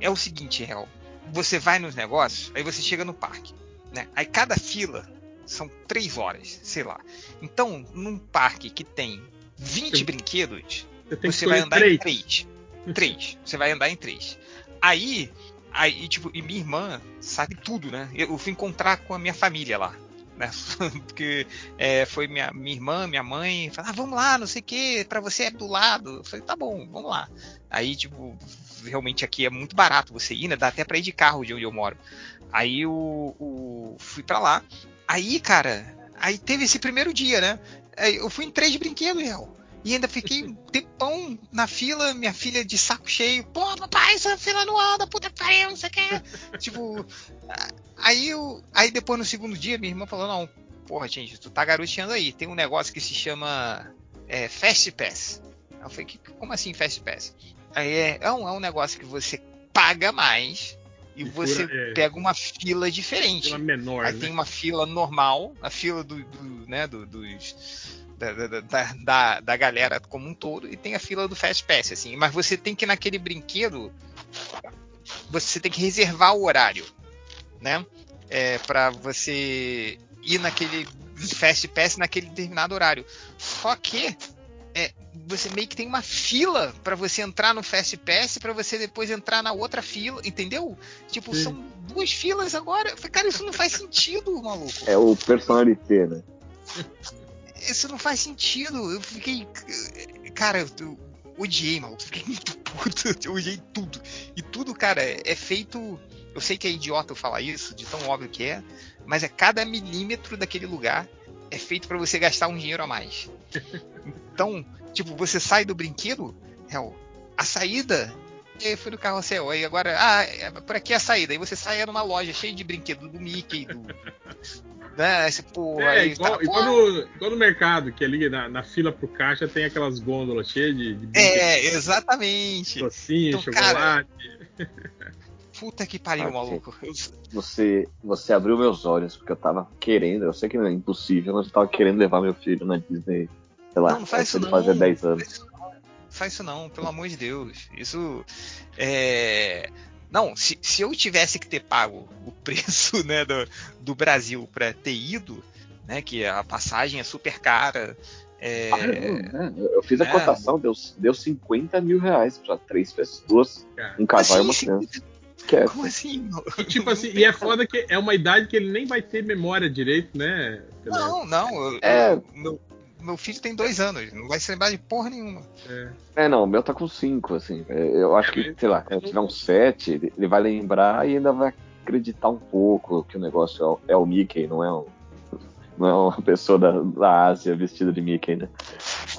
é o seguinte, real. Você vai nos negócios, aí você chega no parque, né? Aí cada fila são três horas, sei lá. Então, num parque que tem 20 Você- brinquedos, que você vai andar três. em três. Três. Você vai andar em três. Aí, aí tipo, e minha irmã sabe tudo, né? Eu fui encontrar com a minha família lá. Né? Porque é, foi minha, minha irmã, minha mãe, falaram, ah, vamos lá, não sei o que, pra você é do lado. Eu falei, tá bom, vamos lá. Aí, tipo, realmente aqui é muito barato você ir, né? Dá até pra ir de carro de onde eu moro. Aí o, o fui pra lá. Aí, cara, aí teve esse primeiro dia, né? Eu fui em três brinquedos, real. E ainda fiquei um tempão na fila, minha filha de saco cheio. Pô, papai, essa fila não anda, puta que pariu, não sei o que. tipo, aí eu. Aí depois no segundo dia, minha irmã falou, não, porra, gente, tu tá garoteando aí. Tem um negócio que se chama é, Fast Pass. Eu falei, como assim Fast Pass? Aí é, é, um, é um negócio que você paga mais e E você fura- é. pega uma fila diferente. Fila menor, Aí né? tem uma fila normal, a fila do, do- né, do- dos da, da, da, da, galera como um todo, e tem a fila do Fast Pass, assim. Mas você tem que ir naquele brinquedo, você tem que reservar o horário, né? É, para você ir naquele Fast Pass naquele determinado horário. Só que é, você meio que tem uma fila para você entrar no Fast Pass para você depois entrar na outra fila, entendeu? Tipo, Sim. são duas filas agora. Eu falei, Cara, isso não faz sentido, maluco. É o personalité, né? Isso não faz sentido. Eu fiquei. Cara, eu, eu odiei, maluco. Fiquei muito puto. Eu odiei tudo. E tudo, cara, é feito. Eu sei que é idiota eu falar isso, de tão óbvio que é, mas é cada milímetro daquele lugar é feito para você gastar um dinheiro a mais. Então, tipo, você sai do brinquedo, hell, a saída e fui no carrossel. Aí agora, ah, é, por aqui é a saída. Aí você saia numa loja cheia de brinquedos do Mickey, do. Né, esse, pô, É, aí, igual, tá, igual no, igual no mercado, que ali na, na fila pro caixa tem aquelas gôndolas cheias de, de É, exatamente. docinho, Então, cara, chocolate. Puta que pariu, maluco. Você, você abriu meus olhos, porque eu tava querendo, eu sei que não é impossível, mas eu tava querendo levar meu filho na Disney, sei lá, não, faz isso não, fazer 10 anos. Faz isso não, pelo amor de Deus. Isso é. Não, se, se eu tivesse que ter pago o preço né, do, do Brasil para ter ido, né, que a passagem é super cara, é, ah, eu fiz a é, cotação, deu, deu 50 mil reais para três pessoas, um casal assim, e uma criança. 50, esquece. Como assim? Tipo assim, e é foda que é uma idade que ele nem vai ter memória direito, né? Não, não. É. Meu, meu filho tem dois anos, não vai se lembrar de porra nenhuma. É, é não, o meu tá com cinco, assim. É, eu acho que, sei lá, se tiver um sete, ele vai lembrar e ainda vai acreditar um pouco que o negócio é, é o Mickey, não é um não é uma pessoa da, da Ásia vestida de Mickey, né?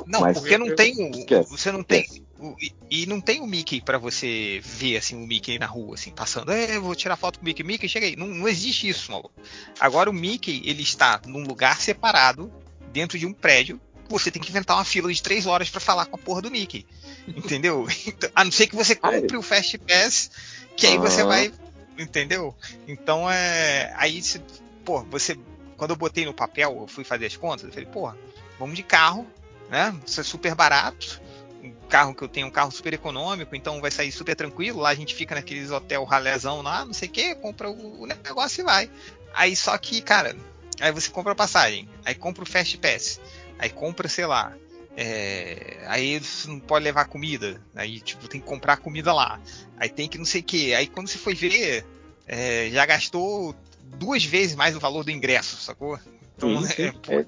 Não, Mas, porque não tem. Esquece, você não esquece. tem o- e- não tem o Mickey pra você ver assim o Mickey na rua, assim, passando. É, eu vou tirar foto com o Mickey. Mickey, chega aí. Não, não existe isso, maluco. Agora o Mickey, ele está num lugar separado, dentro de um prédio. Você tem que inventar uma fila de três horas pra falar com a porra do Mickey. Entendeu? Então, a não ser que você compre o Fast Pass, que aí você vai. Entendeu? Então é. Aí, se, pô, você. Quando eu botei no papel, eu fui fazer as contas, eu falei, porra, vamos de carro, né? Isso é super barato. Um carro que eu tenho, um carro super econômico, então vai sair super tranquilo. Lá a gente fica naqueles hotel ralezão lá, não sei o que, compra o, o negócio e vai. Aí só que, cara, aí você compra a passagem, aí compra o Fast Pass, aí compra, sei lá. é, aí você não pode levar comida, aí tipo tem que comprar comida lá, aí tem que não sei o que, aí quando você foi ver, é, já gastou duas vezes mais o valor do ingresso, sacou? Então, sim. é, pô,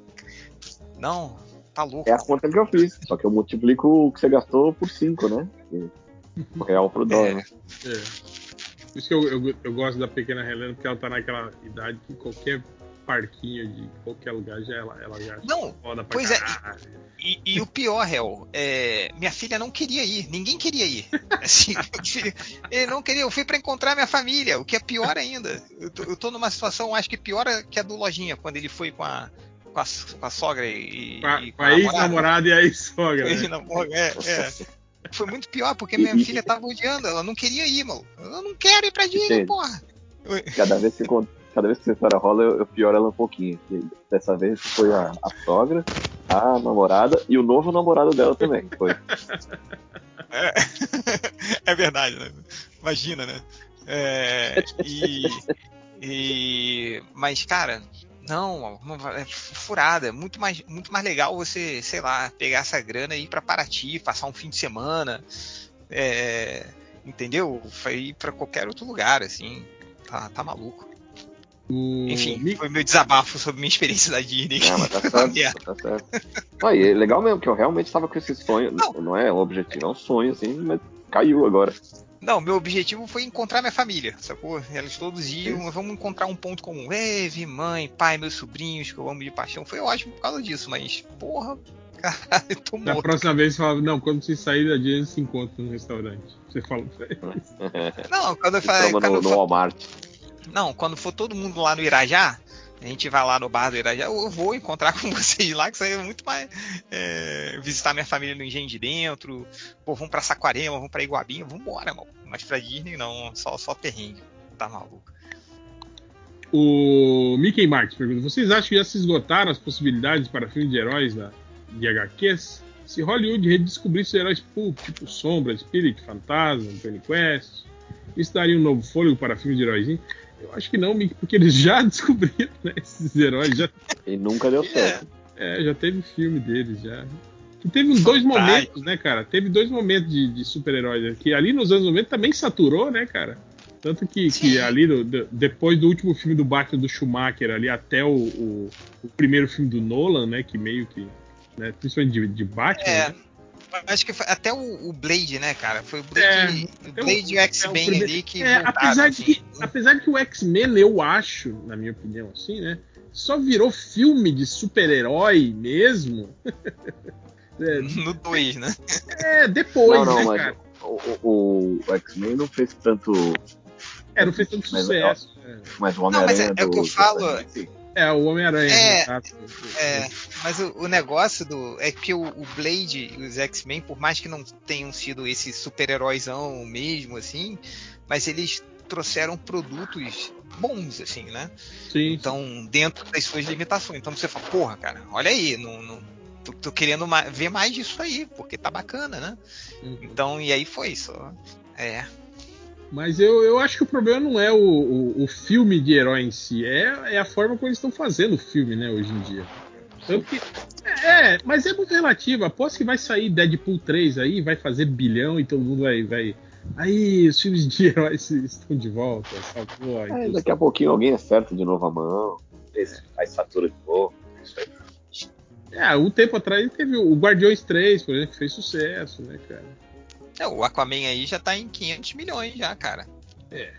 não, tá louco. é a conta que eu fiz, só que eu multiplico o que você gastou por 5, né? E O real pro dólar. né? É. Por isso que eu, eu, eu gosto da pequena Helena, porque ela tá naquela idade que qualquer parquinho de qualquer lugar já ela, ela já Não, foda pra pois é, caralho. E, e o pior, Hel, é, minha filha não queria ir, ninguém queria ir. Assim, meu filho, ele não queria, eu fui pra encontrar minha família, o que é pior ainda. Eu tô, eu tô numa situação, acho que pior que a do Lojinha, quando ele foi com a, com a, com a sogra e, Com a, e com a ex-namorada e a ex-sogra. Ex-namorada, é, é. Foi muito pior, porque minha filha tava odiando, ela não queria ir, mano. Eu não quero ir pra Disney, porra. Cada vez que, cada vez que essa história rola, eu, eu pioro ela um pouquinho. Dessa vez foi a, a sogra, a namorada e o novo namorado dela também. Foi. É, é verdade, né? Imagina, né? É, e, e- mas, cara, não, não é furada. É muito mais, muito mais legal você, sei lá, pegar essa grana e ir pra Paraty, passar um fim de semana, é, entendeu? Foi ir pra qualquer outro lugar, assim. Tá, tá maluco. O Enfim, foi meu desabafo sobre minha experiência da Disney. Não, mas tá certo, tá certo. Ah, e é legal mesmo, que eu realmente estava com esse sonho. Não. é um objetivo, é um sonho, assim, mas caiu agora. Não, meu objetivo foi encontrar minha família, sacou? Eles todos iam, vamos encontrar um ponto comum. Eve, mãe, pai, meus sobrinhos, que eu amo de paixão. Foi ótimo por causa disso, mas, porra, caralho, eu tô Da morto. próxima vez você fala, não, quando você sair da Disney, se encontra no restaurante. Você fala pra ele. Não, quando eu falei. trama Quando no, no Walmart. não, quando for todo mundo lá no Irajá, a gente vai lá no bar do Irajá, eu vou encontrar com vocês lá, que isso aí é muito mais. é, visitar minha família no Engenho de Dentro. Pô, vamos pra Saquarema, vamos pra Iguabinha, vambora, mano. Mas pra Disney não, só, só perrengue. Tá maluco. O Mickey Martins pergunta: vocês acham que já se esgotaram as possibilidades para filmes de heróis da, de HQs? Se Hollywood redescobrisse heróis pulp, tipo Sombra, Spirit, Fantasma, Penny Quest, isso daria um novo fôlego para filmes de heróis? Eu acho que não, porque eles já descobriram né, esses heróis. Já, E nunca deu certo. é, já teve filme deles, já. E teve uns dois momentos, né, cara? Teve dois momentos de, de super-heróis. né, Que ali nos anos 90 também saturou, né, cara? Tanto que, que ali, depois do último filme do Batman do Schumacher, ali até o, o, o primeiro filme do Nolan, né? Que meio que. Né, principalmente de, de Batman. É, né, acho que foi até o, o Blade, né, cara? Foi o É, Blade, o até o- Blade e o X-Men é ali que É, voltaram, apesar, assim. de que, apesar de que o X-Men, eu acho, na minha opinião, assim, né? Só virou filme de super-herói mesmo. é, No 2, né? é, depois, Não, não, né, mas- cara? o, o- o X-Men não fez tanto. É, não fez tanto Mas, sucesso. É. Mas o mas Homem-Aranha. é- é o que eu falo. do- É, o Homem-Aranha. É, exato. É, mas o, o negócio do é que o, o Blade e os X-Men, por mais que não tenham sido esse super-heróizão mesmo, assim, mas eles trouxeram produtos bons, assim, né? Sim. Então, dentro das suas limitações. Então você fala, porra, cara, olha aí, não, não, tô, tô querendo ver mais disso aí, porque tá bacana, né? Uhum. Então, e aí foi só. É. Mas eu, eu acho que o problema não é o, o, o filme de herói em si, é, é a forma como eles estão fazendo o filme, né, hoje em dia. Tanto que, é, mas é muito relativo. Aposto que vai sair Deadpool 3 aí, vai fazer bilhão e todo mundo vai. vai aí, os filmes de heróis estão de volta, salvou. É, daqui a pouquinho alguém acerta de novo a mão, faz fatura de novo. Isso aí. É, um tempo atrás teve o Guardiões 3, por exemplo, que fez sucesso, né, cara? É, o Aquaman aí já tá em 500 milhões já, cara. É.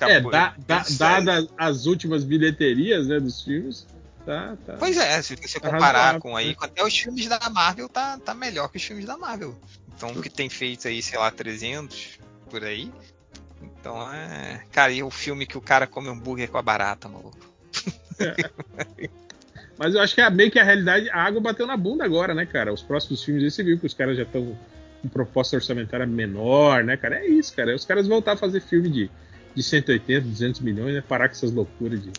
é, É, da, da, dadas as últimas bilheterias né, dos filmes, tá, tá. Pois é, se você Tá comparar razoável, com aí, né? até os filmes da Marvel tá, tá melhor que os filmes da Marvel. Então, o que tem feito aí, sei lá, 300 por aí. Então, é. Cara, e o filme que o cara come hambúrguer com a barata, maluco? Mas eu acho que é meio que a realidade, a água bateu na bunda agora, né, cara? Os próximos filmes aí você viu que os caras já estão com proposta orçamentária menor, né, cara? É isso, cara. Os caras voltar a fazer filme de, de 180, 200 milhões, né? Parar com essas loucuras de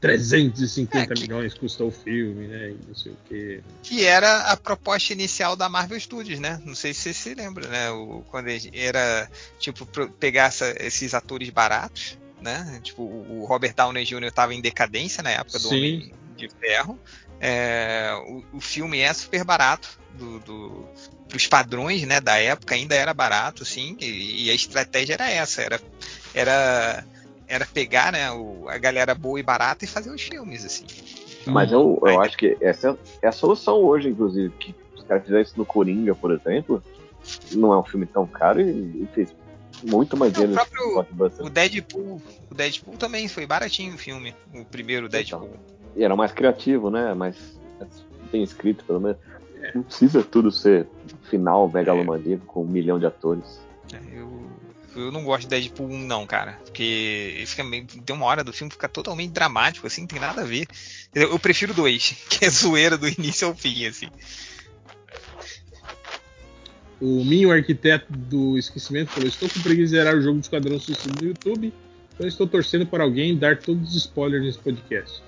350 É, que- milhões custou o filme, né? E não sei o quê. Que era a proposta inicial da Marvel Studios, né? Não sei se você se lembra, né? O, quando era, tipo, pegar essa- esses atores baratos, né? Tipo, o Robert Downey Jr. tava em decadência na época do Sim. Homem de Ferro. É, o, o filme é super barato do, do, pros padrões, né, da época ainda era barato, sim, e, e a estratégia era essa, era era era pegar, né, o- a galera boa e barata e fazer os filmes, assim. Mas eu, eu acho que essa é a solução hoje, inclusive, que os caras fizeram isso no Coringa, por exemplo. Não é um filme tão caro e, e fez muito mais o dinheiro Blockbuster. O Deadpool, o Deadpool também foi baratinho o filme, o primeiro Deadpool. E era mais criativo, né? Mais bem escrito, pelo menos. Não precisa tudo ser final megalomaníaco com um milhão de atores. É, Eu, eu não gosto de Deadpool 1 não, cara, porque fica meio, tem uma hora do filme fica totalmente dramático, assim, não tem nada a ver. Eu, eu prefiro dois, que é zoeira do início ao fim, assim. O Minho, arquiteto do esquecimento, falou: Estou com preguiça de zerar o jogo do Esquadrão Suicida no YouTube, então estou torcendo para alguém dar todos os spoilers nesse podcast.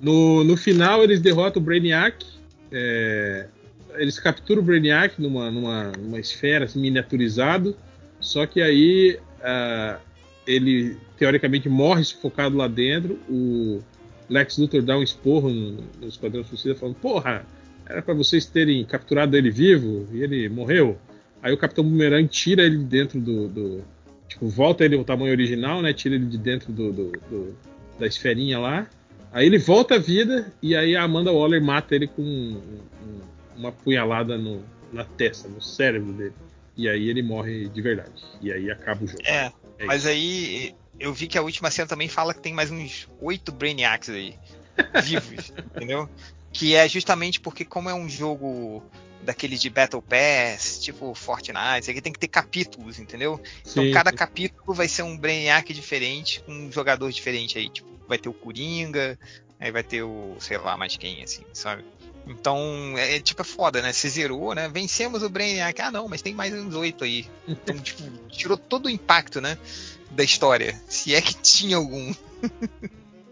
No, no final, eles derrotam o Brainiac, é, eles capturam o Brainiac numa, numa, numa esfera assim, miniaturizado, só que aí ah, ele teoricamente morre sufocado lá dentro. O Lex Luthor dá um esporro no, no Esquadrão Suicida, falando: Porra, era para vocês terem capturado ele vivo e ele morreu. Aí o Capitão Boomerang tira ele de dentro do, do- Tipo, volta ele ao tamanho original, né? Tira ele de dentro do, do- do- da esferinha lá. Aí ele volta à vida e aí a Amanda Waller mata ele com um- uma punhalada no- na testa, no cérebro dele. E aí ele morre de verdade. E aí acaba o jogo. É, É mas isso. aí eu vi que a última cena também fala que tem mais uns oito Brainiacs aí, vivos, entendeu? Que é justamente porque como é um jogo daquele de Battle Pass, tipo Fortnite, isso aqui tem que ter capítulos, entendeu? Então Sim, cada sim. capítulo vai ser um Brainiac diferente, com um jogador diferente aí, tipo, vai ter o Coringa, aí vai ter o, sei lá, mais quem, assim, sabe? Então, é é, tipo, é foda, né? Você zerou, né? Vencemos o Brainiac. Ah, não, mas tem mais uns oito aí. Então, tipo, tirou todo o impacto, né? Da história. Se é que tinha algum.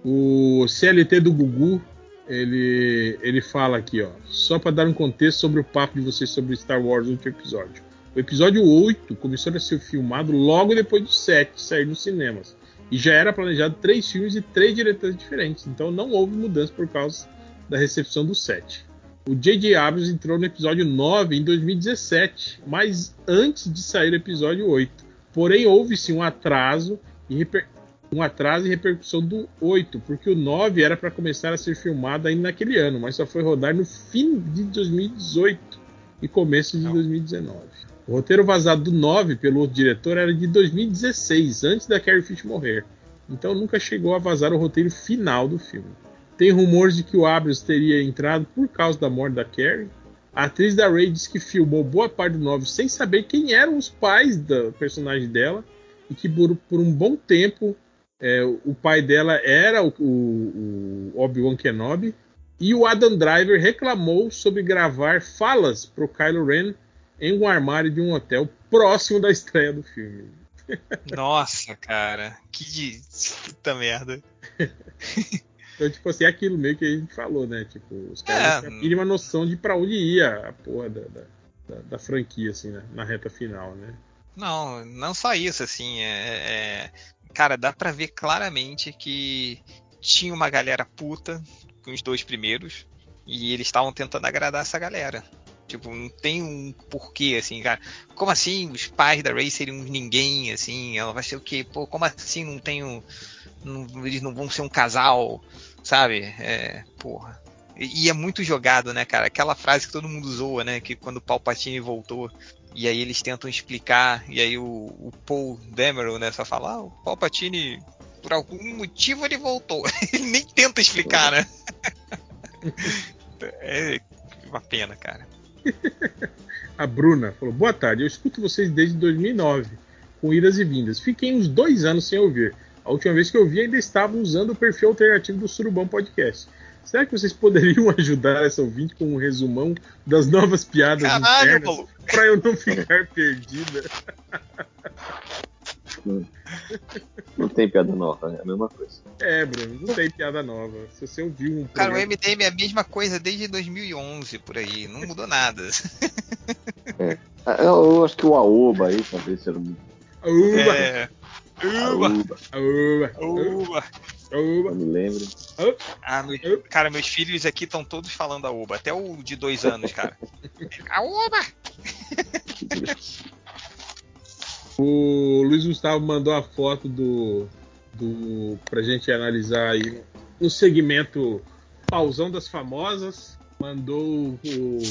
O CLT do Gugu, ele, ele fala aqui, ó. Só para dar um contexto sobre o papo de vocês sobre Star Wars no último episódio. O episódio 8 começou a ser filmado logo depois do 7 sair nos cinemas. E já era planejado três filmes e três diretores diferentes. Então não houve mudança por causa da recepção do 7. O J.J. Abrams entrou no episódio 9 em 2017, mas antes de sair o episódio 8. Porém, houve-se um atraso e reper- um atraso e repercussão do 8, porque o 9 era para começar a ser filmado ainda naquele ano, mas só foi rodar no fim de 2018 e começo de 2019. O roteiro vazado do 9 pelo outro diretor era de 2016, antes da Carrie Fisher morrer. Então nunca chegou a vazar o roteiro final do filme. Tem rumores de que o Abrams teria entrado por causa da morte da Carrie. A atriz da Ray diz que filmou boa parte do novel sem saber quem eram os pais da personagem dela e que por, por um bom tempo é, o pai dela era o, o, o Obi-Wan Kenobi e o Adam Driver reclamou sobre gravar falas pro Kylo Ren em um armário de um hotel próximo da estreia do filme. Nossa, cara, que de... puta merda. Então, tipo assim, é aquilo meio que a gente falou, né? Tipo, os caras É, tinham a mínima noção de pra onde ia a porra da, da, da- franquia, assim, né? na reta final, né? Não, não só isso, assim, é, é- cara, dá pra ver claramente que tinha uma galera puta com os dois primeiros e eles estavam tentando agradar essa galera. Tipo, não tem um porquê, assim, cara. Como assim os pais da Ray seriam ninguém, assim? Ela vai ser o quê? Pô, como assim não tem um. não- eles não vão ser um casal, sabe? É, porra. E, e é muito jogado, né, cara? Aquela frase que todo mundo zoa, né? Que quando o Palpatine voltou, e aí eles tentam explicar, e aí o, o Paul Dameron, né, só fala, ah, o Palpatine, por algum motivo ele voltou. ele nem tenta explicar, né? é uma pena, cara. A Bruna falou: Boa tarde, eu escuto vocês desde 2009, com idas e vindas. Fiquei uns dois anos sem ouvir. A última vez que eu vi ainda estava usando o perfil alternativo do Surubão Podcast. Será que vocês poderiam ajudar essa ouvinte com um resumão das novas piadas Caralho, para eu não ficar perdida? Não tem piada nova, é a mesma coisa. É, Bruno, não tem piada nova. Se você ouviu um Cara, o programa- MDM é a mesma coisa desde 2011, por aí, não mudou nada. Ah, Eu acho que o Aoba aí talvez seja um. Aúba, É... Aúba, Uba. aúba. não me lembro. Ah, meu- cara, meus filhos aqui estão todos falando a Uba, até o de dois anos, cara. A Uba! O Luiz Gustavo mandou a foto do, do pra gente analisar aí no segmento pausão das famosas. Mandou o,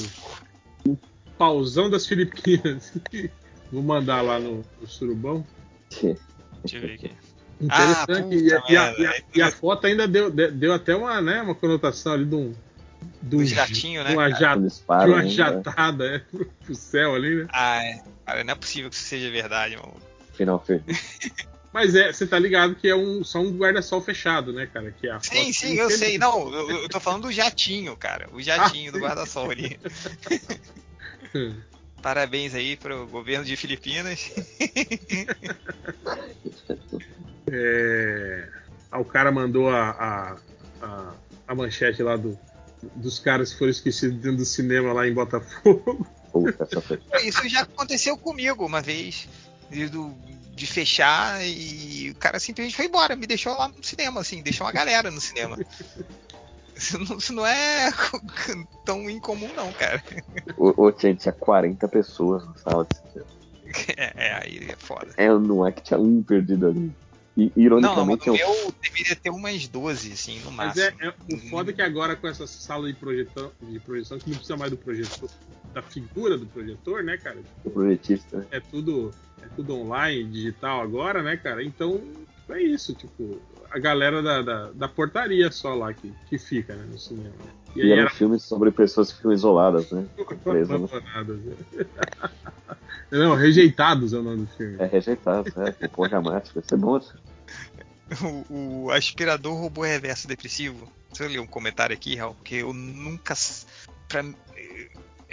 o pausão das Filipinas. Vou mandar lá no, no surubão. Deixa eu ver aqui. Interessante. e, puta a, e a- e a- e a foto ainda deu, de- deu até uma, né, uma conotação ali de um. Do jatinho, né, de uma, de uma jatada é, pro, pro céu ali, né? Ah, é. Cara, não é possível que isso seja verdade, mano. Final feliz. Mas é, você tá ligado que é um, só um guarda-sol fechado, né, cara? Que é a Sim, sim, eu sei. Não, eu, eu tô falando do jatinho, cara. O jatinho do guarda-sol ali. Parabéns aí pro governo de Filipinas. É, ah, o cara mandou a, a, a, a manchete lá do, dos caras que foram esquecidos dentro do cinema lá em Botafogo. Foi. Isso já aconteceu comigo uma vez. Do- de fechar e o cara simplesmente foi embora, me deixou lá no cinema, assim, deixou uma galera no cinema. Isso não, isso não é tão incomum, não, cara. O, o, gente, tinha 40 pessoas na sala de cinema. É, é, aí é foda. É, não é que tinha um perdido ali. E, Não, não, mas ironicamente, o eu- deveria ter umas 12, assim, no Mas máximo. é, é o foda é que agora com essa sala de projeção, de projeção que não precisa mais do projetor, da figura do projetor, né, cara? o projetista, né? É tudo, é tudo online, digital agora, né, cara? Então é isso, tipo, a galera da, da, da portaria só lá que, que fica, né, no cinema. E E eram era filmes sobre pessoas que ficam isoladas, né? Preso, né? abandonadas. né? Não, rejeitados é o nome do filme. É rejeitado, é. Popô dramático. Vai ser bom. isso. O, o aspirador robô reverso depressivo. Deixa eu ler um comentário aqui, Raul, porque eu nunca. Pra,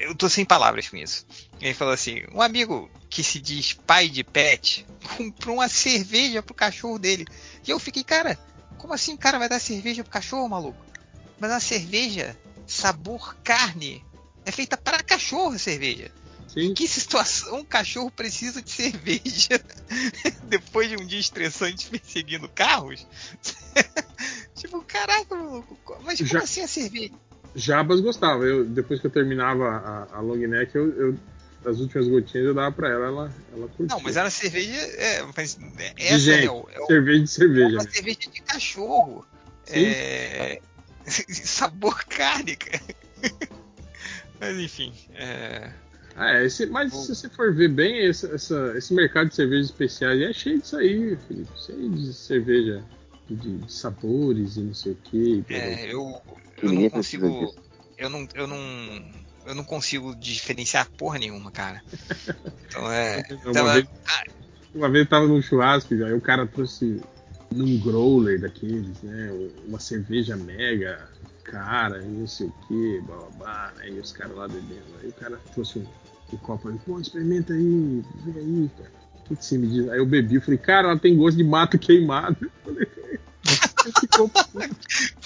eu tô sem palavras com isso. Ele falou assim: um amigo que se diz pai de pet comprou uma cerveja pro cachorro dele. E eu fiquei, cara, como assim o cara vai dar cerveja pro cachorro, maluco? Mas a cerveja, sabor carne, é feita para cachorro a cerveja. Sim. Que situação um cachorro precisa de cerveja depois de um dia estressante perseguindo carros? tipo, caraca, maluco, mas como Já- assim a cerveja? Jabas gostava. Eu, depois que eu terminava a, a long neck, eu, eu- as últimas gotinhas eu dava pra ela, ela, ela curtia. Não, mas era cerveja. É, mas De essa gente, é, o, é o- cerveja de cerveja. é uma cerveja de cachorro. Sim. É, sabor carne, cara. Mas enfim. É, Ah, é, esse, mas se você for ver bem, esse, essa- esse mercado de cervejas especiais é cheio disso aí, Felipe. Cheio de cerveja de, de sabores e não sei o que. é, eu, eu não consigo. Eu não, eu não. eu não consigo diferenciar porra nenhuma, cara. Então é. Uma Então, é- vez- Uma vez eu tava num churrasco, aí o cara trouxe num growler daqueles, né? Uma cerveja mega cara, e não sei o que, blá blá blá. Aí os caras lá bebendo. Aí o cara trouxe um, um copo aí, pô, experimenta aí, vê aí, cara. O que, que você me diz? Aí eu bebi, eu falei, cara, ela tem gosto de mato queimado. Eu falei, ficou puto.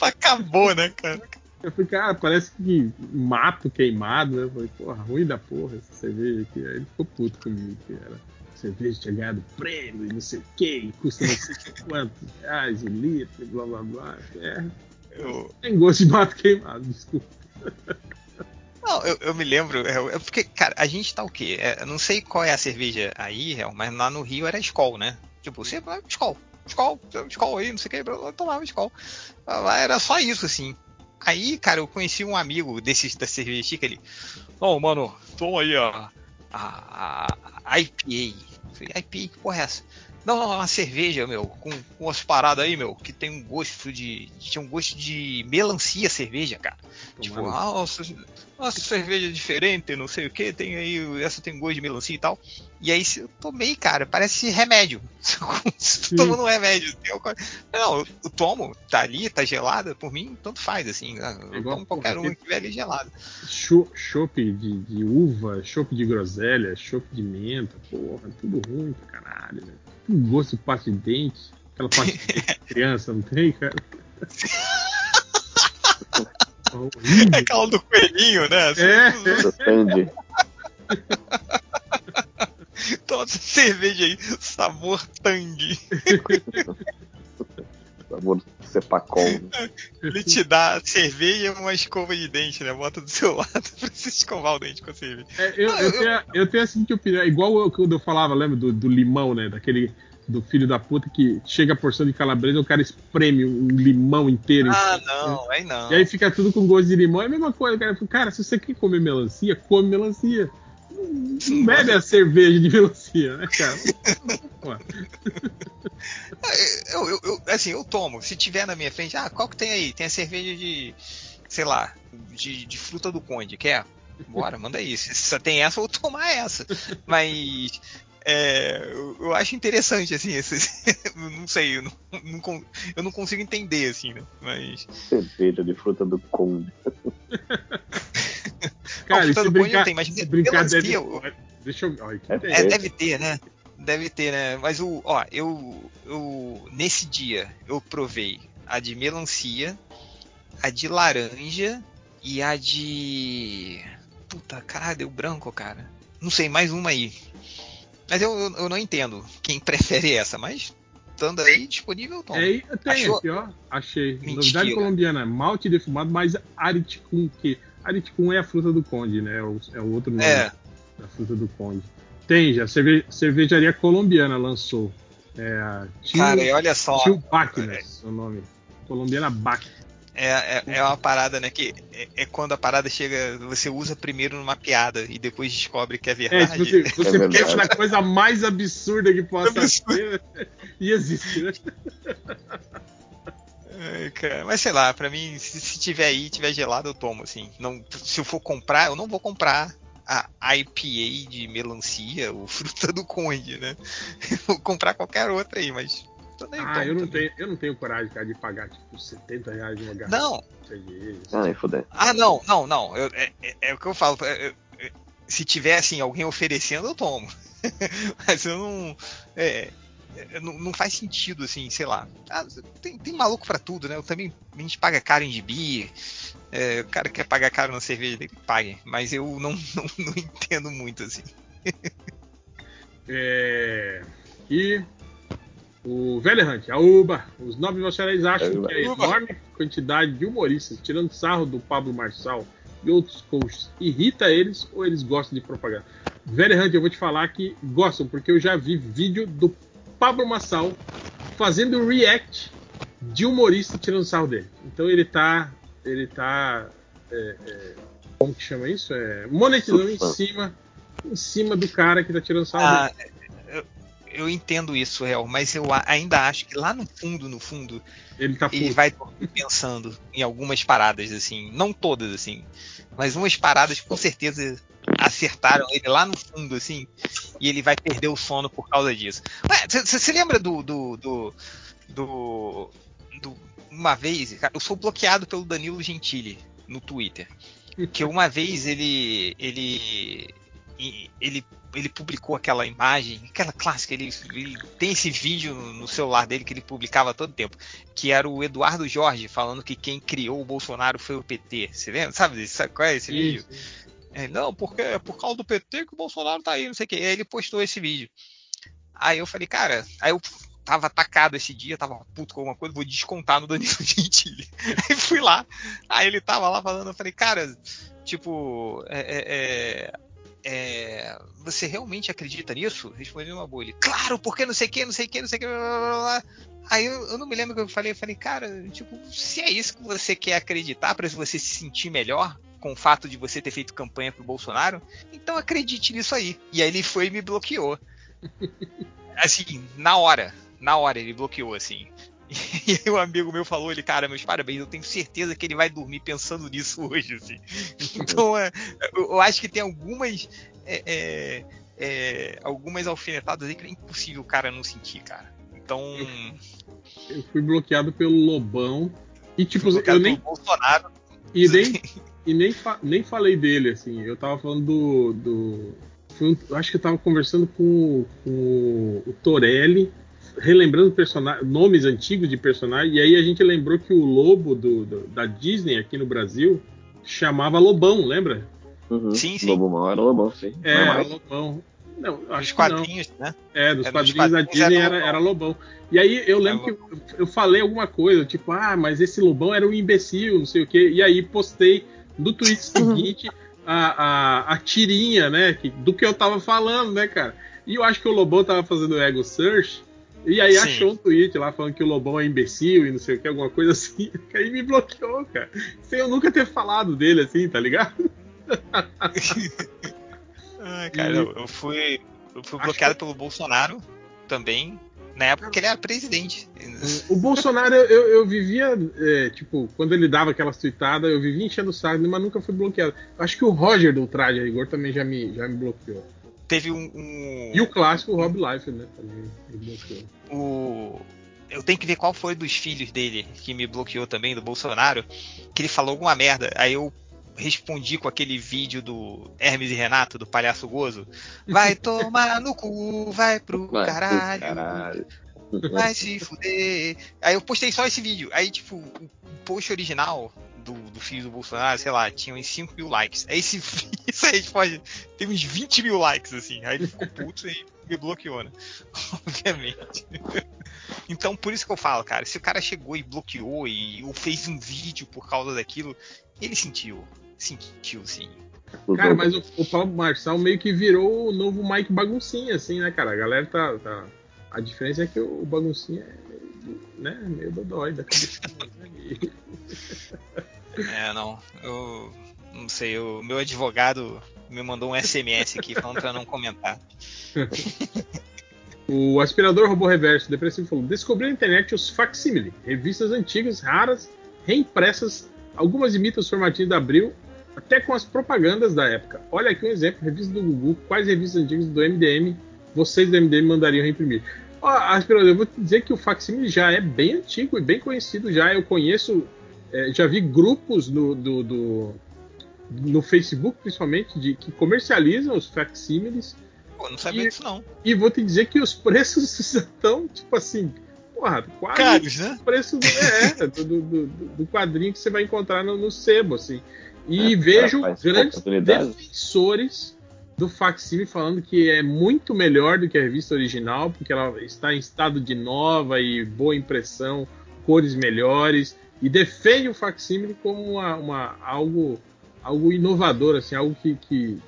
Acabou, né, cara? Eu falei, cara, parece que mato queimado, né? Eu falei, porra, ruim da porra essa cerveja aqui. Aí ele ficou puto comigo, que era cerveja tinha ganhado prêmio e não sei o que, custa não sei quantos reais o litro, e blá blá blá. É, Eu, tem gosto de mato queimado, desculpa. Não, eu, eu me lembro, é, é porque, cara, a gente tá o quê? É, eu não sei qual é a cerveja aí, mas lá no Rio era Skol, né? Tipo, você ah, Skol, Skol, Skol aí, não sei o que, eu tomava Skol. Era só isso, assim. Aí, cara, eu conheci um amigo desses da cerveja chica, ele, ô, mano, toma aí a, a, a IPA. Falei, IPA, que porra é essa? Não, não, é uma cerveja, meu, com, com umas paradas aí, meu, que tem um gosto de. Tinha um gosto de melancia cerveja, cara. Tipo, ah, nossa, nossa, cerveja diferente, não sei o que, tem aí, essa tem gosto de melancia e tal. E aí eu tomei, cara, parece remédio. Tomando um remédio. Não, eu, tomo, tá ali, tá gelada, por mim, tanto faz, assim. né? Eu igual, tomo qualquer uma que tiver ali gelada. Cho- Chopp de, de uva, chopp de groselha, chopp de menta, porra, tudo ruim pra caralho, né? Um gosto de pasta de dente, aquela pasta de dente de criança, não tem, cara? É aquela do coelhinho, né? É. Depende. Toma essa cerveja aí, sabor tangue. Sabor sepacol. né? Ele te dá cerveja e uma escova de dente, né? Bota do seu lado pra você escovar o dente com a cerveja. É, eu, eu, tenho, eu tenho a seguinte opinião, é igual eu, quando eu falava, lembra do, do limão, né? Daquele do filho da puta que chega a porção de calabresa, o cara espreme um limão inteiro. Ah, não, aí não. E aí fica tudo com gosto de limão. É a mesma coisa, cara. Cara, se você quer comer melancia, come melancia. Não bebe a cerveja de melancia, né, cara? Pô, Eu, eu- eu- assim, eu tomo. Se tiver na minha frente, ah, qual que tem aí? Tem a cerveja de, sei lá, de, de fruta do conde, quer? Bora, manda aí. Se só tem essa, eu vou tomar essa. Mas é, eu, eu acho interessante, assim, esses, não sei, eu não, não eu não consigo entender, assim, né? Mas. Cerveja de fruta do conde. Cara, Ó, fruta se brincar, não tem, mas se brincar deve... eu- Deixa eu... Que É. É, deve ter, né? Deve ter, né? Mas o, ó, eu, eu nesse dia eu provei a de melancia, a de laranja e a de puta, caralho, deu branco, cara. Não sei, mais uma aí. Mas eu, eu, eu não entendo quem prefere essa, mas estando aí disponível, eu tomo. É, tem Achou? aqui, ó. Achei. Mentira. Novidade colombiana, malte defumado, mais ariticum, que ariticum é a fruta do conde, né? É o, é o outro nome É. da fruta do conde. Tem já, cerve- cervejaria colombiana lançou. É a Tio, Cara, e olha só, Tio Bacnes, o nome. Colombiana Bac. é, é, é uma parada, né? Que é, é quando a parada chega, você usa primeiro numa piada e depois descobre que é É, verdade. tipo, você, você verdade. pensa na coisa mais absurda que possa ser e existe, né? Ai, cara, mas sei lá, pra mim, se, se tiver aí, tiver gelado, eu tomo, assim. Não, se eu for comprar, eu não vou comprar a IPA de melancia ou fruta do conde, né? vou comprar qualquer outra aí, mas. Ah, eu não, também. tenho, eu não tenho coragem, cara, de pagar tipo 70 reais uma garrafa Não. Ah, nem fuder. ah, não, não, não. eu- é, é- é o que eu falo. é- é- se tiver, assim, alguém oferecendo, eu tomo. mas eu não. É, não, não faz sentido, assim, sei lá. Ah, tem, tem maluco pra tudo, né? Eu também, a gente paga caro em gibi. É, o cara quer pagar caro na cerveja dele, pague. Mas eu não, não, não entendo muito, assim. É, e o Velho Hunt, a UBA, os nobres bacharéis acham Uba. que a Uba. enorme quantidade de humoristas tirando sarro do Pablo Marçal e outros coaches irrita eles ou eles gostam de propaganda. Velho Hunt, eu vou te falar que gostam, porque eu já vi vídeo do Pablo Marçal fazendo react de humorista tirando sarro dele. Então ele tá. Ele tá. é, é, como que chama isso? É, monetizando em cima, em cima do cara que tá tirando sarro Ah, dele. eu, eu entendo isso, Real, mas eu ainda acho que lá no fundo, no fundo, Ele tá ele vai pensando em algumas paradas, assim. Não todas, assim. mas umas paradas com certeza acertaram ele lá no fundo, assim, e ele vai perder o sono por causa disso. Você lembra do, do, do, do, do uma vez, cara, eu sou bloqueado pelo Danilo Gentili no Twitter. Que uma vez ele ele ele ele publicou aquela imagem, aquela clássica, ele, ele, tem esse vídeo no celular dele que ele publicava todo tempo, que era o Eduardo Jorge falando que quem criou o Bolsonaro foi o PT. Você lembra? Sabe, sabe qual é esse vídeo? É, não, porque é por causa do PT que o Bolsonaro tá aí, não sei o que. Aí ele postou esse vídeo. Aí eu falei, cara, aí eu tava atacado esse dia, tava puto com alguma coisa, vou descontar no Danilo Gentili. Aí fui lá, aí ele tava lá falando, eu falei, cara, tipo, é, é, é, você realmente acredita nisso? Respondi uma boa. Ele, claro, porque não sei o que, não sei o que, não sei o que, blá, blá, blá. Aí eu, eu, não me lembro o que eu falei, eu falei, cara, tipo, se é isso que você quer acreditar para você se sentir melhor, com o fato de você ter feito campanha pro Bolsonaro, então acredite nisso aí. E aí ele foi e me bloqueou. Assim, na hora na hora ele bloqueou, assim. E aí um amigo meu falou, ele, cara, meus parabéns, eu tenho certeza que ele vai dormir pensando nisso hoje, assim. Então, é, eu acho que tem algumas. É, é, é, algumas alfinetadas aí que é impossível o cara não sentir, cara. Então. Eu fui bloqueado pelo Lobão. E tipo, eu nem. Bolsonaro. E nem, e nem, fa... nem falei dele, assim. Eu tava falando do. do... Eu acho que eu tava conversando com, com o Torelli relembrando nomes antigos de personagens, e aí a gente lembrou que o lobo do, do, da Disney aqui no Brasil chamava Lobão, lembra? Uhum. Sim, sim. Lobo Mal era Lobão, sim. É, era Lobão. Não, acho dos quadrinhos, não. né? É, dos quadrinhos, quadrinhos, da Disney era, era, Lobão. E aí eu lembro que eu falei alguma coisa, tipo, ah, mas esse Lobão era um imbecil, não sei o quê. E aí postei no tweet seguinte a, a, a tirinha, né, que, do que eu tava falando, né, cara. E eu acho que o Lobão tava fazendo ego search e aí Sim. achou um tweet lá falando que o Lobão é imbecil e não sei o que, alguma coisa assim. Aí me bloqueou, cara. Sem eu nunca ter falado dele assim, tá ligado? ah, cara, e... eu, fui, eu fui bloqueado que... pelo Bolsonaro também. Na época que ele era presidente. O Bolsonaro, eu, eu vivia, é, tipo, quando ele dava aquelas tweetadas, eu vivia enchendo o saco, mas nunca fui bloqueado. Acho que o Roger do Traje Rigor também já me, já me bloqueou teve um, um, E o clássico Rob Life, né? Também o eu tenho que ver qual foi dos filhos dele que me bloqueou também, do Bolsonaro, que ele falou alguma merda. Aí eu respondi com aquele vídeo do Hermes e Renato, do Palhaço Gozo. Vai tomar no cu, vai pro vai caralho. Pro caralho. Vai se fuder. Aí eu postei só esse vídeo. Aí, tipo, o post original do, do filho do Bolsonaro, sei lá, tinha uns 5 mil likes. Aí esse, isso aí pode ter uns 20 mil likes, assim. Aí ele ficou puto e me bloqueou, né? Obviamente. Então, por isso que eu falo, cara, se o cara chegou e bloqueou e ou fez um vídeo por causa daquilo, ele sentiu. Sentiu, sim. Cara, mas o, o Paulo Marçal meio que virou o novo Mike Baguncinha, assim, né, cara? A galera tá. tá... A diferença é que o Baguncinha é né, meio dodói da cabeça. É, não. Eu não sei, o meu advogado me mandou um SMS aqui falando pra não comentar. o aspirador robô reverso depressivo falou: descobri na internet os facsimile, revistas antigas, raras, reimpressas, algumas imitam os formatinhos da Abril, até com as propagandas da época. Olha aqui um exemplo: revista do Google, quais revistas antigas do MDM vocês do MDM mandariam reimprimir? aspirador, eu vou te dizer que o facsimile já é bem antigo e bem conhecido já. Eu conheço é, já vi grupos no, do, do, no Facebook, principalmente, de, que comercializam os facsímiles. Pô, não sabia e, disso não. E vou te dizer que os preços estão, tipo assim, porra, quase Caros, né? o preço do, é, do, do, do, quadrinho que você vai encontrar no, no sebo, assim. E é, vejo grandes defensores do facsímile falando que é muito melhor do que a revista original, porque ela está em estado de nova e boa impressão, cores melhores e defende o facsímile como uma, uma, algo, algo inovador, assim, algo que, que,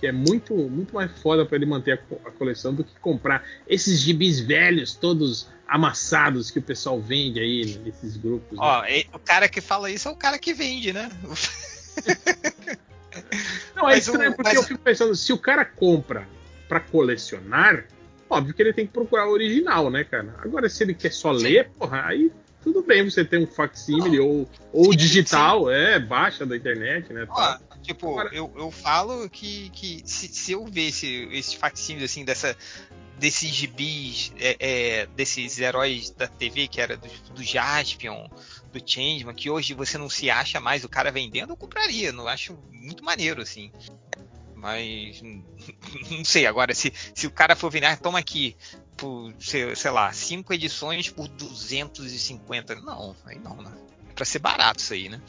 que é muito, muito mais foda para ele manter a, a, coleção do que comprar esses gibis velhos, todos amassados que o pessoal vende aí nesses grupos. Ó, né? o cara que fala isso é o cara que vende, né? Não, é mas estranho o, porque mas... eu fico pensando, se o cara compra para colecionar, óbvio que ele tem que procurar o original, né, cara? Agora, se ele quer só Sim. ler, porra, aí tudo bem você ter um facsímile ou, ou sim, digital, sim. é, baixa da internet, né? Ó, Tipo, Agora- eu, eu falo que, que se, se eu ver esse, esses facsímiles assim, dessa, desses gibis, é, é, desses heróis da TV, que era do, do Jaspion, do Changeman, que hoje você não se acha mais o cara vendendo, eu compraria. Não acho muito maneiro, assim. Mas não sei, agora, se, se o cara for vender, ah, toma aqui, por, sei, sei lá, cinco edições por 250. Não, aí não, né? É pra ser barato isso aí, né?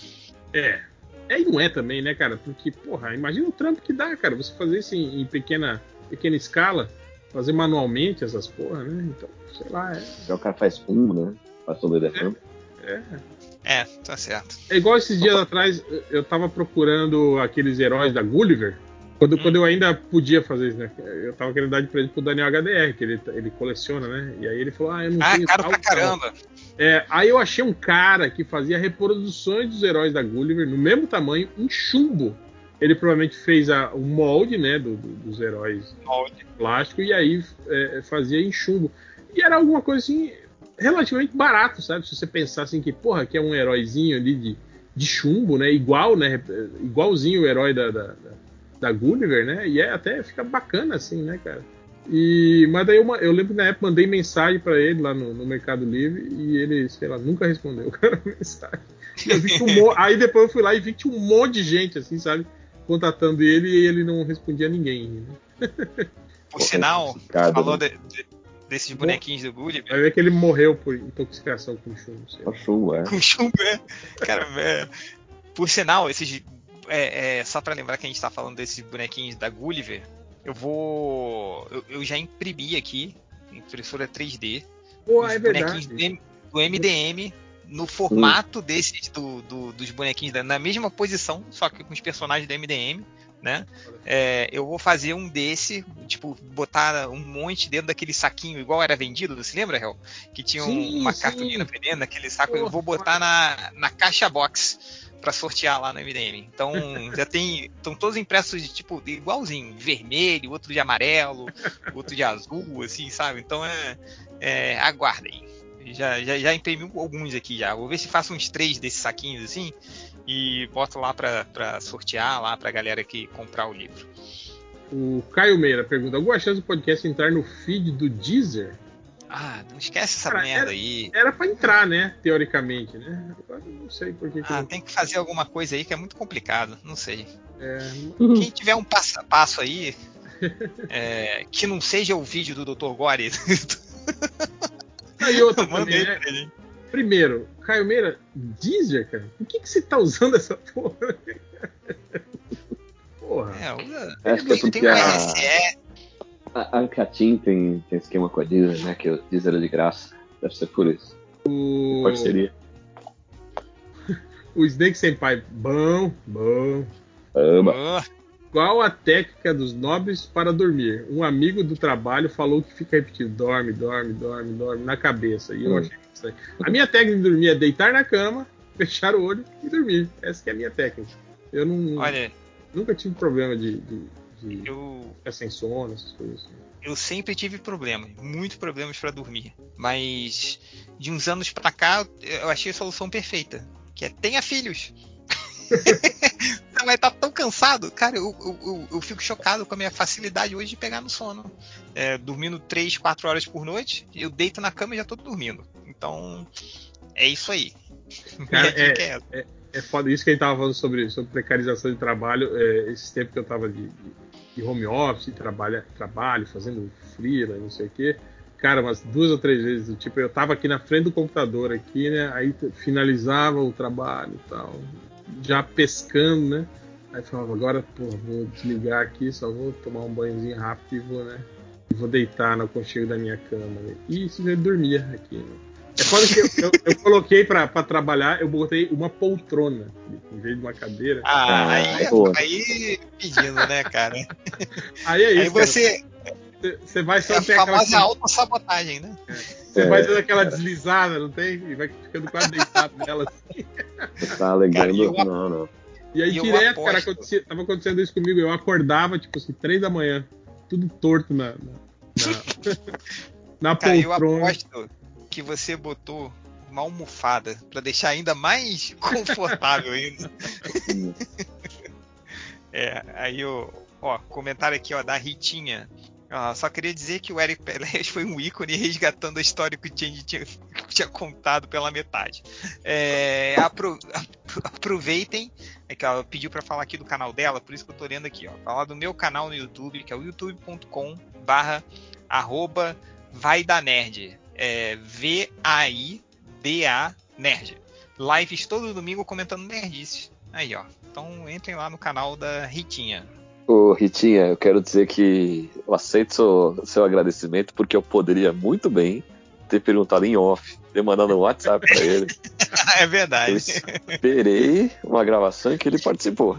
É. É e não é também, né, cara? Porque, porra, imagina o trampo que dá, cara. Você fazer isso em, em pequena, pequena escala, fazer manualmente essas porra, né? Então, sei lá, é. Já o cara faz um, né? Faz todo ele tempo. É, É, tá certo. é igual esses dias atrás, eu tava procurando aqueles heróis da Gulliver. Quando, quando eu ainda podia fazer isso, né? Eu tava querendo dar de presente pro Daniel HDR, que ele, ele coleciona, né? E aí ele falou, ah, eu não Ah, tenho caro tal, pra tal. caramba. É, aí eu achei um cara que fazia reproduções dos heróis da Gulliver no mesmo tamanho, em chumbo. Ele provavelmente fez a, o molde, né, do- do- dos heróis Molde. plástico e aí é, fazia em chumbo. E era alguma coisa assim relativamente barato, sabe? Se você pensar assim que, porra, que é um heróizinho ali de, de chumbo, né? Igual, né? Igualzinho o herói da, da, da- Gulliver, né? E é até fica bacana assim, né, cara? E, mas daí eu, eu lembro que na época mandei mensagem pra ele lá no, no Mercado Livre e ele, sei lá, nunca respondeu cara, a mensagem. Eu vi que um aí depois eu fui lá e vi que tinha um monte de gente, assim, sabe? Contatando ele e ele não respondia a ninguém. Né? Por sinal, falou né? de- de- desses bonequinhos do Gulliver. Vai ver que ele morreu por intoxicação com chumbo. Só chumbo, é. Com chumbo, é. Cara, é. Por sinal, esses. é, é, só pra lembrar que a gente tá falando desses bonequinhos da Gulliver, eu vou. Eu, eu já imprimi aqui, impressora 3D, Pô, os é bonequinhos verdade. do, MDM no formato desses do, do- dos bonequinhos da- na mesma posição, só que com os personagens do MDM, né? É, eu vou fazer um desse, tipo, botar um monte dentro daquele saquinho igual era vendido, você lembra, Hel? Que tinha um- Sim, uma sim. cartolina vendendo naquele saco, eu vou botar na, na caixa box pra sortear lá no MDM. Então já tem, estão todos impressos de tipo igualzinho, vermelho, outro de amarelo, outro de azul, assim, sabe? Então é, é aguardem. Já, já, já imprimi alguns aqui já. Vou ver se faço uns três desses saquinhos assim e boto lá pra, pra sortear lá pra galera que comprar o livro. O Caio Meira pergunta: alguma chance do podcast entrar no feed do Deezer? Ah, não esquece essa Cara, merda aí. Era pra entrar, né? Teoricamente, né? Agora não sei por que. que Ah, não- tem que fazer alguma coisa aí que é muito complicado. Não sei. é, Quem tiver um passo a passo aí, é, que não seja o vídeo do Dr. Gore, Aí outra também, né? Primeiro, Caio Meira, Deezer, cara? Por que, que você tá usando essa porra? Porra. É, usa- Acho que é porque um a, a Ancatim tem, tem esquema com a Disney, né? Que o Disney é de graça. Deve ser por isso. O, Parceria. o Snake Senpai, bom, bom. Ama. Qual a técnica dos nobres para dormir? Um amigo do trabalho falou que fica repetindo: dorme, dorme, dorme, dorme, na cabeça. E eu Hum. achei isso aí. A minha técnica de dormir é deitar na cama, fechar o olho e dormir. Essa que é a minha técnica. Eu não, olha, nunca tive problema de, de, de eu, ficar sem sono, essas coisas assim. eu sempre tive problemas, muitos problemas pra dormir. Mas de uns anos pra cá, eu achei a solução perfeita. Que é tenha filhos. Vai estar tão cansado. Cara, eu, eu, eu- eu fico chocado com a minha facilidade hoje de pegar no sono. É, dormindo 3, 4 horas por noite, eu deito na cama e já tô dormindo. Então, é isso aí. Cara, dica é essa. É foda isso que a gente tava falando sobre, sobre precarização de trabalho. É, esse tempo que eu tava de, de- home office, trabalha, trabalho, fazendo freela, não sei o quê. Cara, umas duas ou três vezes, tipo, eu tava aqui na frente do computador aqui, né? Aí finalizava o trabalho e tal, já pescando, né? Aí falava, agora, pô, vou desligar aqui, só vou tomar um banhozinho rápido e vou, né? E vou deitar no aconchego da minha cama. Né? E isso eu dormia aqui, né? É foda que eu, eu, eu coloquei pra, pra trabalhar, eu botei uma poltrona em vez de uma cadeira. Ah, Ah, aí, boa. aí pedindo, né, cara? Aí é Aí isso. cara. você. Você- vai É só a ter aquela. famosa autossabotagem, né? Você É, vai dando aquela deslizada, não tem? E vai ficando quase deitado nela. assim. Tá alegando. Cara, e eu- Não, não. E aí, E eu direto, cara, acontecia, tava acontecendo isso comigo. Eu acordava, tipo assim, três da manhã, tudo torto na, na, na, na Cara, eu poltrona. aposto que você botou uma almofada pra deixar ainda mais confortável ainda. É, aí o. Ó, comentário aqui, ó, da Ritinha. Ah, só queria dizer que o Eric Pelés foi um ícone resgatando a história que o Change tinha, tinha contado pela metade. É, apro, aproveitem, é que ela pediu para falar aqui do canal dela, por isso que eu tô lendo aqui, ó. Falar do meu canal no YouTube, que é o youtube.com barra arroba vai da nerd. É V-A-I-D-A nerd. Lives todo domingo comentando nerdices. Aí, ó. Então entrem lá no canal da Ritinha. Ô, Ritinha, eu quero dizer que eu aceito seu, seu agradecimento porque eu poderia muito bem ter perguntado em off, ter mandado um WhatsApp pra ele. é Eu verdade. esperei uma gravação em que ele participou.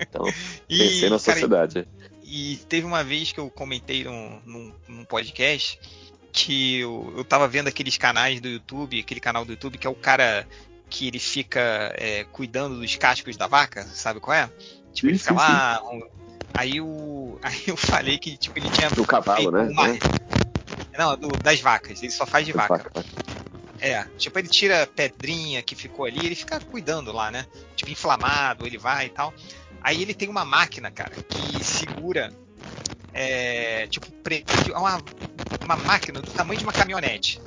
Então, pensei na cara, sociedade. E teve uma vez que eu comentei num, num, num podcast que eu, eu tava vendo aqueles canais do YouTube, aquele canal do YouTube que é o cara que ele fica é, cuidando dos cascos da vaca, sabe qual é? Tipo, ele Sim, sim, aí, o, aí eu falei que tipo, ele tinha. Do cavalo, né? uma- É. Não, do- das vacas, ele só faz de vaca. Vaca. É, tipo, ele tira a pedrinha que ficou ali, ele fica cuidando lá, né? Tipo, inflamado, ele vai e tal. Aí ele tem uma máquina, cara, que segura. É, tipo, prende uma, uma máquina do tamanho de uma caminhonete.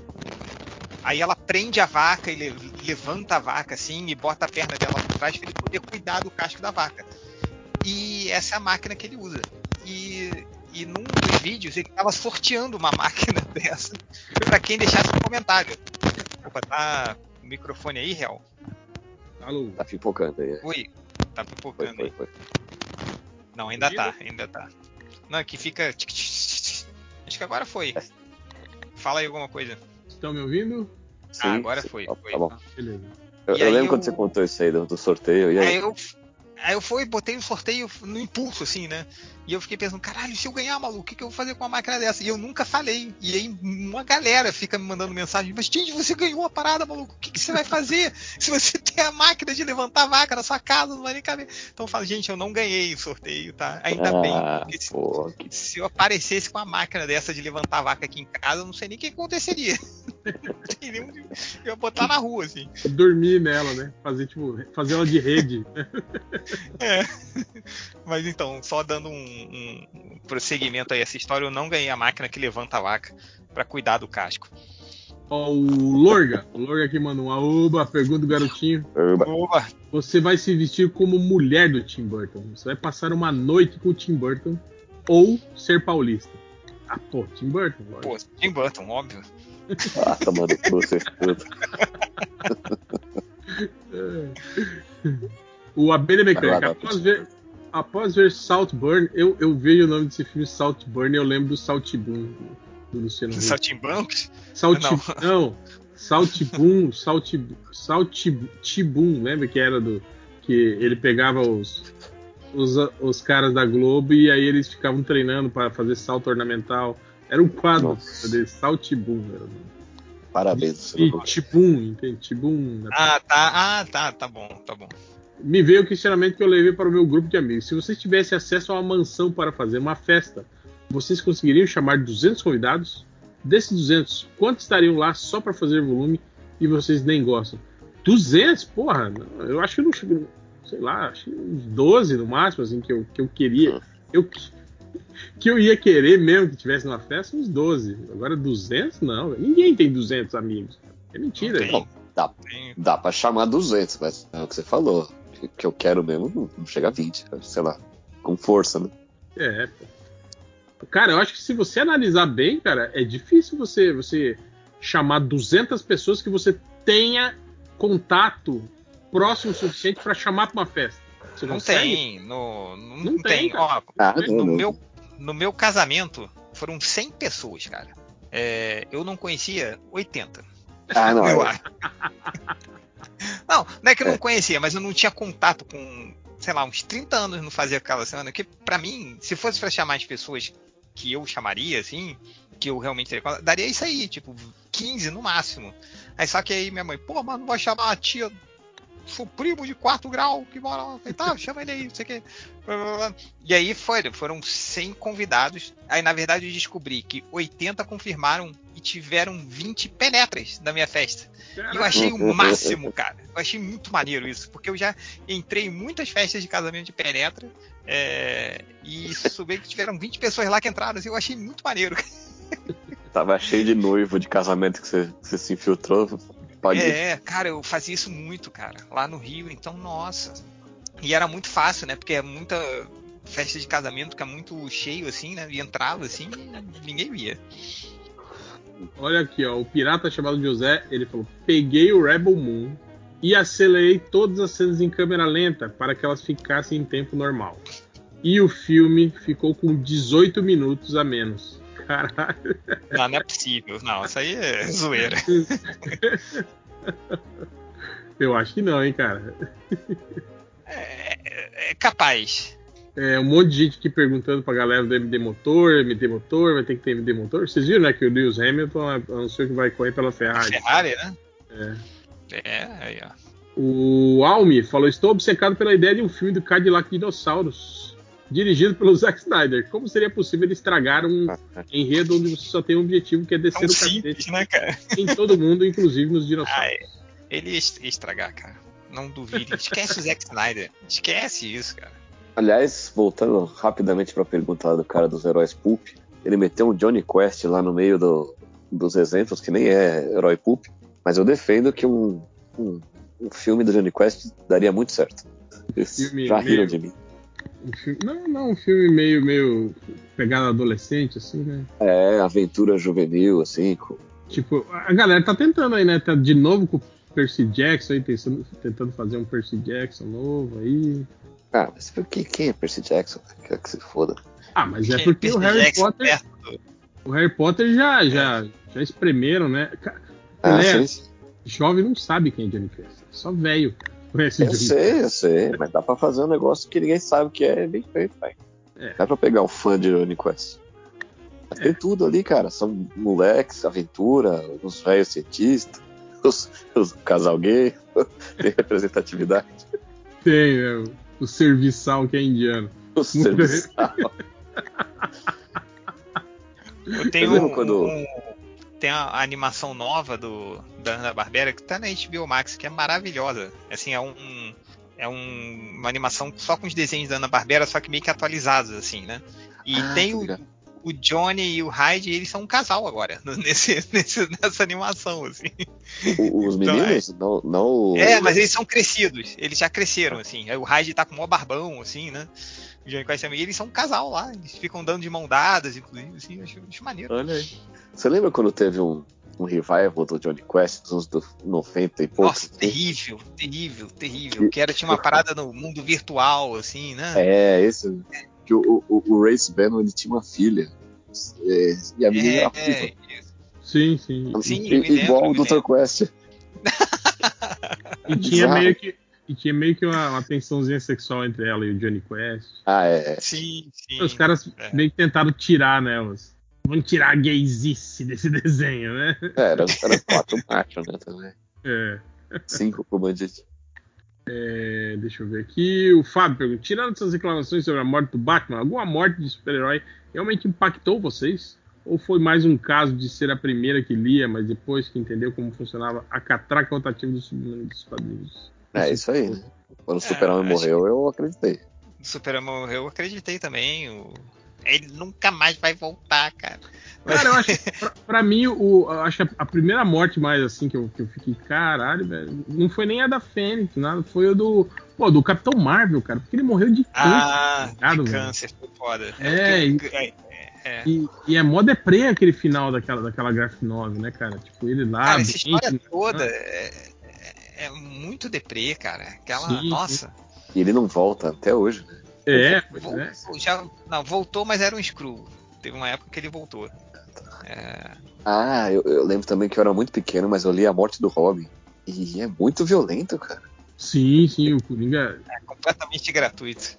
Aí ela prende a vaca e le- levanta a vaca assim e bota a perna dela por trás para ele poder cuidar do casco da vaca. E essa é a máquina que ele usa. E, e num dos vídeos ele tava sorteando uma máquina dessa para quem deixasse um comentário. Opa, tá o microfone aí, Real? Alô? Tá pipocando aí. Oi, tá Foi, pipocando foi, aí. foi. Não, ainda tá, ainda tá. Não, que fica. Acho que agora foi. Fala aí alguma coisa. Estão me ouvindo? Sim, ah, agora sim, foi. tá, foi. tá bom. Beleza. Eu, eu lembro eu- quando você contou isso aí do, do sorteio. E aí? Aí eu, aí eu fui, botei o sorteio no impulso, assim, né? E eu fiquei pensando, caralho, se eu ganhar, maluco, o que, que eu vou fazer com uma máquina dessa? E eu nunca falei. E aí uma galera fica me mandando mensagem, mas Tindy, você ganhou uma parada, maluco, o que, que você vai fazer? se você tem a máquina de levantar vaca na sua casa, não vai nem caber. Então eu falo, gente, eu não ganhei o sorteio, tá? Ainda bem, ah, porque se, pô, se eu aparecesse com a máquina dessa de levantar vaca aqui em casa, eu não sei nem o que aconteceria. Eu ia botar na rua, assim. Dormir nela, né? Fazer, tipo, fazer ela de rede. É. Mas então, só dando um, um prosseguimento aí a essa história, eu não ganhei a máquina que levanta a vaca pra cuidar do casco. Ó, o Lorga. O Lorga aqui mandou uma oba, pergunta do garotinho. Oba. Você vai se vestir como mulher do Tim Burton. Você vai passar uma noite com o Tim Burton ou ser paulista. Ah, pô, Tim Burton, lógico. Pô, Tim Burton, óbvio. Ah, tomando cu, vocês tudo. O Abelha Mecânica. Após ver, após ver Saltburn, eu, eu vejo o nome desse filme Saltburn e eu lembro do Saltibum do, do Luciano Huck. Saltimbancos? Salti, Não. não. Saltibum, Salti, Saltibum, lembra que era do que ele pegava os, os os caras da Globo e aí eles ficavam treinando para fazer salto ornamental. Era um quadro Nossa. de Saltibum. Era. Parabéns. E Tibum, entende? Tibum. né? Ah, tá. Ah, tá, tá bom, tá bom. Me veio o questionamento que eu levei para o meu grupo de amigos. Se vocês tivessem acesso a uma mansão para fazer uma festa, vocês conseguiriam chamar 200 convidados? Desses 200, quantos estariam lá só para fazer volume e vocês nem gostam? 200? Porra, eu acho que não chego, sei lá, acho que uns 12 no máximo, assim, que eu, que eu queria. Eu, que eu ia querer mesmo que tivesse numa festa, uns 12. Agora 200? Não, ninguém tem 200 amigos. É mentira. Não dá, dá pra chamar 200, mas é o que você falou. Que eu quero mesmo não, não chega a 20, sei lá. Com força, né? É, pô. Cara, eu acho que se você analisar bem, cara, é difícil você você chamar 200 pessoas que você tenha contato próximo o suficiente pra chamar pra uma festa. Você Não tem. No, não, Não não tem, tem. Ó, Ah, no, não. meu, no meu casamento foram 100 pessoas, cara. É, eu não conhecia 80. Ah, não. eu é- acho. Não, não é que eu não conhecia, mas eu não tinha contato com, sei lá, uns 30 anos não fazia aquela semana. Que pra mim, se fosse pra chamar as pessoas que eu chamaria, assim, que eu realmente teria daria isso aí, tipo, 15 no máximo. Aí só que aí minha mãe, pô, mas não vai chamar a tia, sou primo de quarto grau que mora lá. Falei, tá, chama ele aí, não sei o que. E aí foi, foram 100 convidados. Aí na verdade eu descobri que 80 confirmaram tiveram 20 penetras na minha festa. E eu achei o máximo, cara. Eu achei muito maneiro isso, porque eu já entrei em muitas festas de casamento de penetra é, e soube que tiveram 20 pessoas lá que entraram. Assim, eu achei muito maneiro. Tava cheio de noivo de casamento que você, que você se infiltrou. Pode... É, cara, eu fazia isso muito, cara, lá no Rio. Então, nossa. E era muito fácil, né? Porque é muita festa de casamento que é muito cheio, assim, né? E entrava assim, ninguém via. Olha aqui, ó. O pirata chamado José, ele falou: peguei o Rebel Moon e acelerei todas as cenas em câmera lenta para que elas ficassem em tempo normal. E o filme ficou com 18 minutos a menos. Caralho. Não, não é possível. Não, isso aí é zoeira. Eu acho que não, hein, cara. É, é capaz. É, um monte de gente aqui perguntando pra galera do MD Motor, MD Motor, vai ter que ter MD Motor. Vocês viram, né, que o Lewis Hamilton anunciou que vai correr pela Ferrari. Ferrari, né? É. É, aí, ó. O Almi falou: Estou obcecado pela ideia de um filme do Cadillac Dinossauros, dirigido pelo Zack Snyder. Como seria possível ele estragar um enredo onde você só tem um objetivo que é descer Tão o simples, cacete né, cara? em todo mundo, inclusive nos dinossauros? Ai, ele ia est- ia estragagar, cara. Não duvide. Esquece o Zack Snyder. Esquece isso, cara. Aliás, voltando rapidamente pra pergunta lá do cara dos heróis Pulp, ele meteu um Johnny Quest lá no meio do- dos exemplos, que nem é herói Pulp, mas eu defendo que um, um, um filme do Johnny Quest daria muito certo. Filme Já riram meio- de mim. Um filme- não, não, um filme meio, meio pegada adolescente, assim, né? É, aventura juvenil, assim, com Tipo, a galera tá tentando aí, né? Tá de novo com o Percy Jackson aí, pensando, tentando fazer um Percy Jackson novo aí. Ah, mas por que quem é Percy Jackson? Quer que se foda. Ah, mas é Quem- porque o Harry Jackson Potter. perto O Harry Potter já, já, já espremeram, né? Ah, Ele é- sim, sim. Jovem não sabe quem é Johnny Quest. é Só velho cara, conhece Eu Johnny sei, eu sei, mas dá pra fazer um negócio que ninguém sabe que é bem feito, velho. É. Dá pra pegar um fã de Johnny Quest. Mas Tem tudo ali, cara. São moleques, aventura, os velhos cientistas, os, os casal gay, tem representatividade. Tem, né? O, serviçal que é indiano. O serviçal. Eu tenho um, quando- um- tem a animação nova do da Ana Barbera que tá na HBO Max que é maravilhosa. Assim, é um é um- uma animação só com os desenhos da Ana Barbera, só que meio que atualizados assim, né? E Ah, tem o. o Johnny e o Hyde, eles são um casal agora nesse, nesse- nessa animação assim. Os Então, meninos, não, não o- É, mas eles são crescidos, eles já cresceram assim. Aí O Hyde tá com o maior barbão assim, né? O Johnny Quest também, e eles são um casal lá, eles ficam dando de mão dadas, inclusive, assim, eu acho, acho maneiro. Olha aí. Você lembra quando teve um, um revival do Johnny Quest dos anos do 90 e poucos? Nossa, terrível, terrível, terrível. Que era, tinha uma parada no mundo virtual, assim, né? É, esse. Que o, o, o Race Bannon ele tinha uma filha. É, e a menina era É, viva. isso. Sim, sim. Sim, lembro, igual eu o Dr. Quest. E tinha meio que, e tinha meio que uma, uma tensãozinha sexual entre ela e o Johnny Quest. Ah, é. sim, sim. Os caras é. meio que tentaram tirar, né? Os, vamos tirar a gaysice desse desenho, né? É, era, era quatro machos, né, também. É. Cinco pro bandido. É, deixa eu ver aqui. O Fábio pergunta: tirando essas reclamações sobre a morte do Batman, alguma morte de super-herói realmente impactou vocês? Ou foi mais um caso de ser a primeira que lia, mas depois que entendeu como funcionava a catraca rotativa do submundo dos quadrinhos? É, isso aí? Quando o É, Super-Homem morreu, eu acreditei. O Superman morreu, eu acreditei também. o- Ele nunca mais vai voltar, cara. Cara, eu acho que, pra, pra mim, o, eu acho que a, a primeira morte mais assim que eu, que eu fiquei, caralho, velho, não foi nem a da Fênix, nada, foi o do, pô, do Capitão Marvel, cara, porque ele morreu de câncer, Ah, tá ligado, de velho? câncer, foi foda. É, Eu- é, é. E, e é mó deprê aquele final daquela, daquela graphic novel, né, cara? Tipo, ele lá. Cara, essa bem- história toda é, é- é muito deprê, cara. Aquela. Sim, sim. nossa. E ele não volta até hoje, né? É, pois Vol- é. já, não, voltou, mas era um Screw. Teve uma época que ele voltou. É, Ah, eu, eu lembro também que eu era muito pequeno, mas eu li A Morte do Robin. E é muito violento, cara. Sim, sim, o Coringa. é completamente gratuito.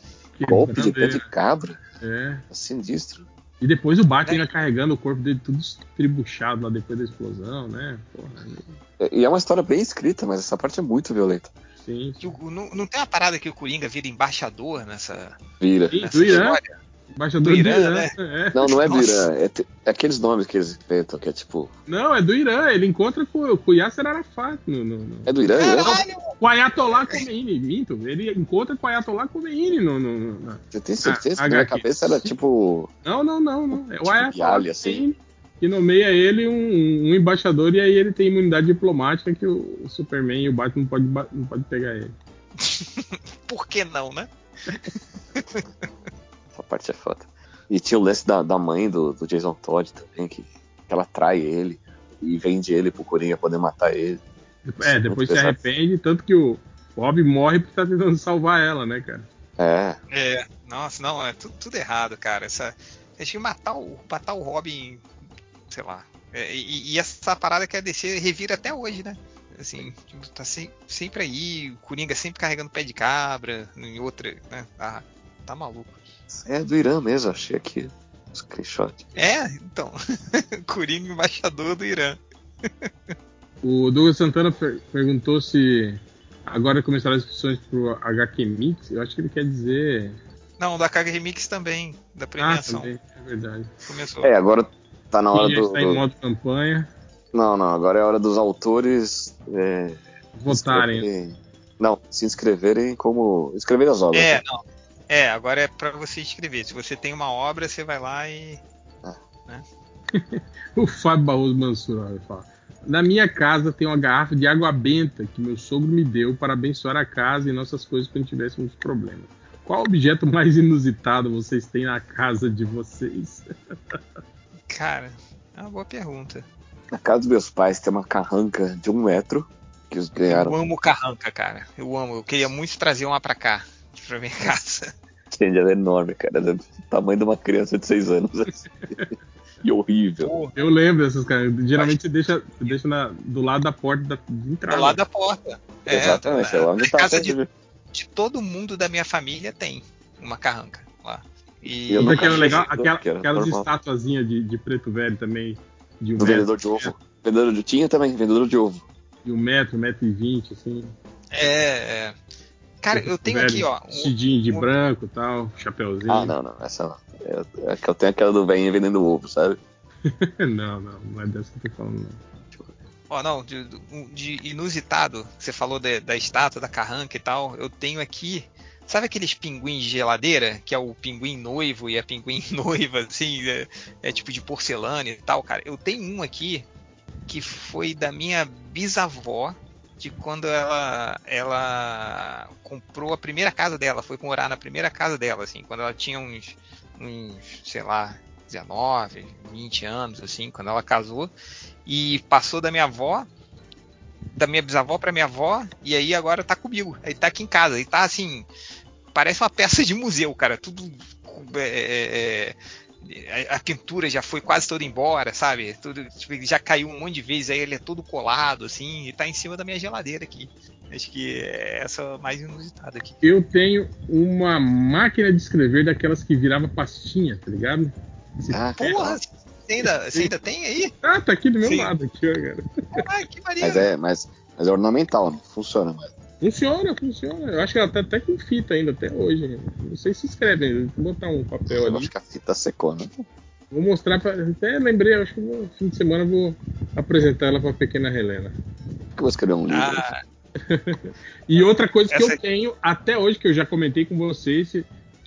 Golpe de pé de cabra. É. É sinistro. E depois o Batman ainda carregando o corpo dele tudo estribuchado lá depois da explosão, né? Porra, E é uma história bem escrita, mas essa parte é muito violenta. Sim. Que o- não, não tem uma parada que o Coringa vira embaixador nessa, Vira. Nessa do Irã. história? Embaixador Do do Irã, Irã. né? é. Não, não é do. Irã. É, é aqueles nomes que eles inventam, que é tipo. Não, é do Irã. Ele encontra com, com o Yasser Arafat. No, no, no- É do Irã, Irã? Caralho! Com o Ayatollah Khomeini, minto. Ele encontra com o Ayatollah Khomeini no... no, no- na- Você tem certeza Ah, que na minha HQ. cabeça era tipo. Não, não, não, não. É o Tipo Ayatollah Bialy, assim. Que nomeia ele um, um embaixador e aí ele tem imunidade diplomática que o, Superman e o Batman não pode, não pode pegar ele. Por que não, né? Essa parte é foda. E tinha o lance da, da mãe do, do Jason Todd também, que, que ela trai ele e vende ele pro Coringa poder matar ele. É, depois se arrepende, tanto que o Bob morre por estar tentando salvar ela, né, cara? É, É, nossa, não, é tudo, tudo errado, cara. Essa, acho que matar o, matar o Robin, sei lá. É, e, e essa parada que a DC revira até hoje, né? Assim, tipo, tá se- sempre aí, o Coringa sempre carregando pé de cabra, em outra, né? Ah, tá maluco. é do Irã mesmo, achei aqui. Screenshot. É, então. Coringa embaixador do Irã. O Douglas Santana per- perguntou se agora começaram as inscrições pro HQ Mix. Eu acho que ele quer dizer. Não, da Kaga Remix também, da Ah, premiação. também, é verdade. Começou. É, agora tá na hora já do. está em do- modo campanha. Não, não, agora é a hora dos autores. É, Votarem. Não, se inscreverem como. Inscrever as obras. É, né? não. É, agora é pra você escrever. Se você tem uma obra, você vai lá e. O Fábio Barroso Mansur olha, fala. Na minha casa tem uma garrafa de água benta que meu sogro me deu para abençoar a casa e nossas coisas quando tivéssemos problemas. Qual objeto mais inusitado vocês têm na casa de vocês? Cara, é uma boa pergunta. Na casa dos meus pais tem uma carranca de um metro que eles ganharam. Eu amo carranca, cara. Eu amo. Eu queria muito trazer uma pra cá, pra minha casa. Gente, ela é enorme, cara. Ela é do tamanho de uma criança de 6 anos. assim. e horrível. Eu lembro dessas caras. Geralmente você deixa, você deixa na- do lado da porta da, de entrada. Do lado da porta. É, Exatamente, é lá onde na tá casa sempre- de todo mundo da minha família tem uma carranca lá. E Eu era achei legal, aquela- que aquelas estatuazinhas de, de preto velho também. De um, Do metro, vendedor de ovo. Vendedor de... Tinha também, vendedor de ovo. de um metro, um metro e vinte, assim. é, é. Cara, eu tenho Velho, aqui, ó. um- Vestidinho de um- branco e tal, chapeuzinho. Ah, não, não. Essa não. É, é que eu tenho aquela do velhinho vendendo ovo, sabe? não, não, não é dessa que eu tô falando, não. Ó, não, de, de inusitado, você falou de- da estátua, da carranca e tal. Eu tenho aqui. Sabe aqueles pinguins de geladeira? Que é o pinguim noivo e a pinguim noiva, assim, é, é tipo de porcelana e tal, cara. Eu tenho um aqui que foi da minha bisavó, de quando ela, ela comprou a primeira casa dela, foi morar na primeira casa dela, assim, quando ela tinha uns, uns sei lá, 19, 20 anos, assim, quando ela casou e passou da minha avó, da minha bisavó para minha avó, e aí agora tá comigo. Aí tá aqui em casa, e tá assim, parece uma peça de museu, cara, tudo é, é, é, a, a pintura já foi quase toda embora, sabe? Tudo tipo, já caiu um monte de vezes, aí ele é todo colado assim, e tá em cima da minha geladeira aqui. Acho que é essa mais inusitada aqui. Eu tenho uma máquina de escrever daquelas que virava pastinha, tá ligado? Esse- Ah, Porra, você ainda, você ainda tem aí? Ah, tá aqui do meu Sim. lado, aqui, ó, cara. Ai, que maneiro. Mas é, mas, mas é ornamental, não funciona mais. Funciona, funciona. Eu acho que ela tá até com fita ainda, até hoje. Não sei se escreve ainda. Vou botar um papel Eu ali. acho que a fita secou, né? Vou mostrar pra. Até lembrei, acho que no fim de semana eu vou apresentar ela pra pequena Helena. Eu vou escrever um livro. Ah, E outra coisa que Essa- eu tenho até hoje, que eu já comentei com vocês,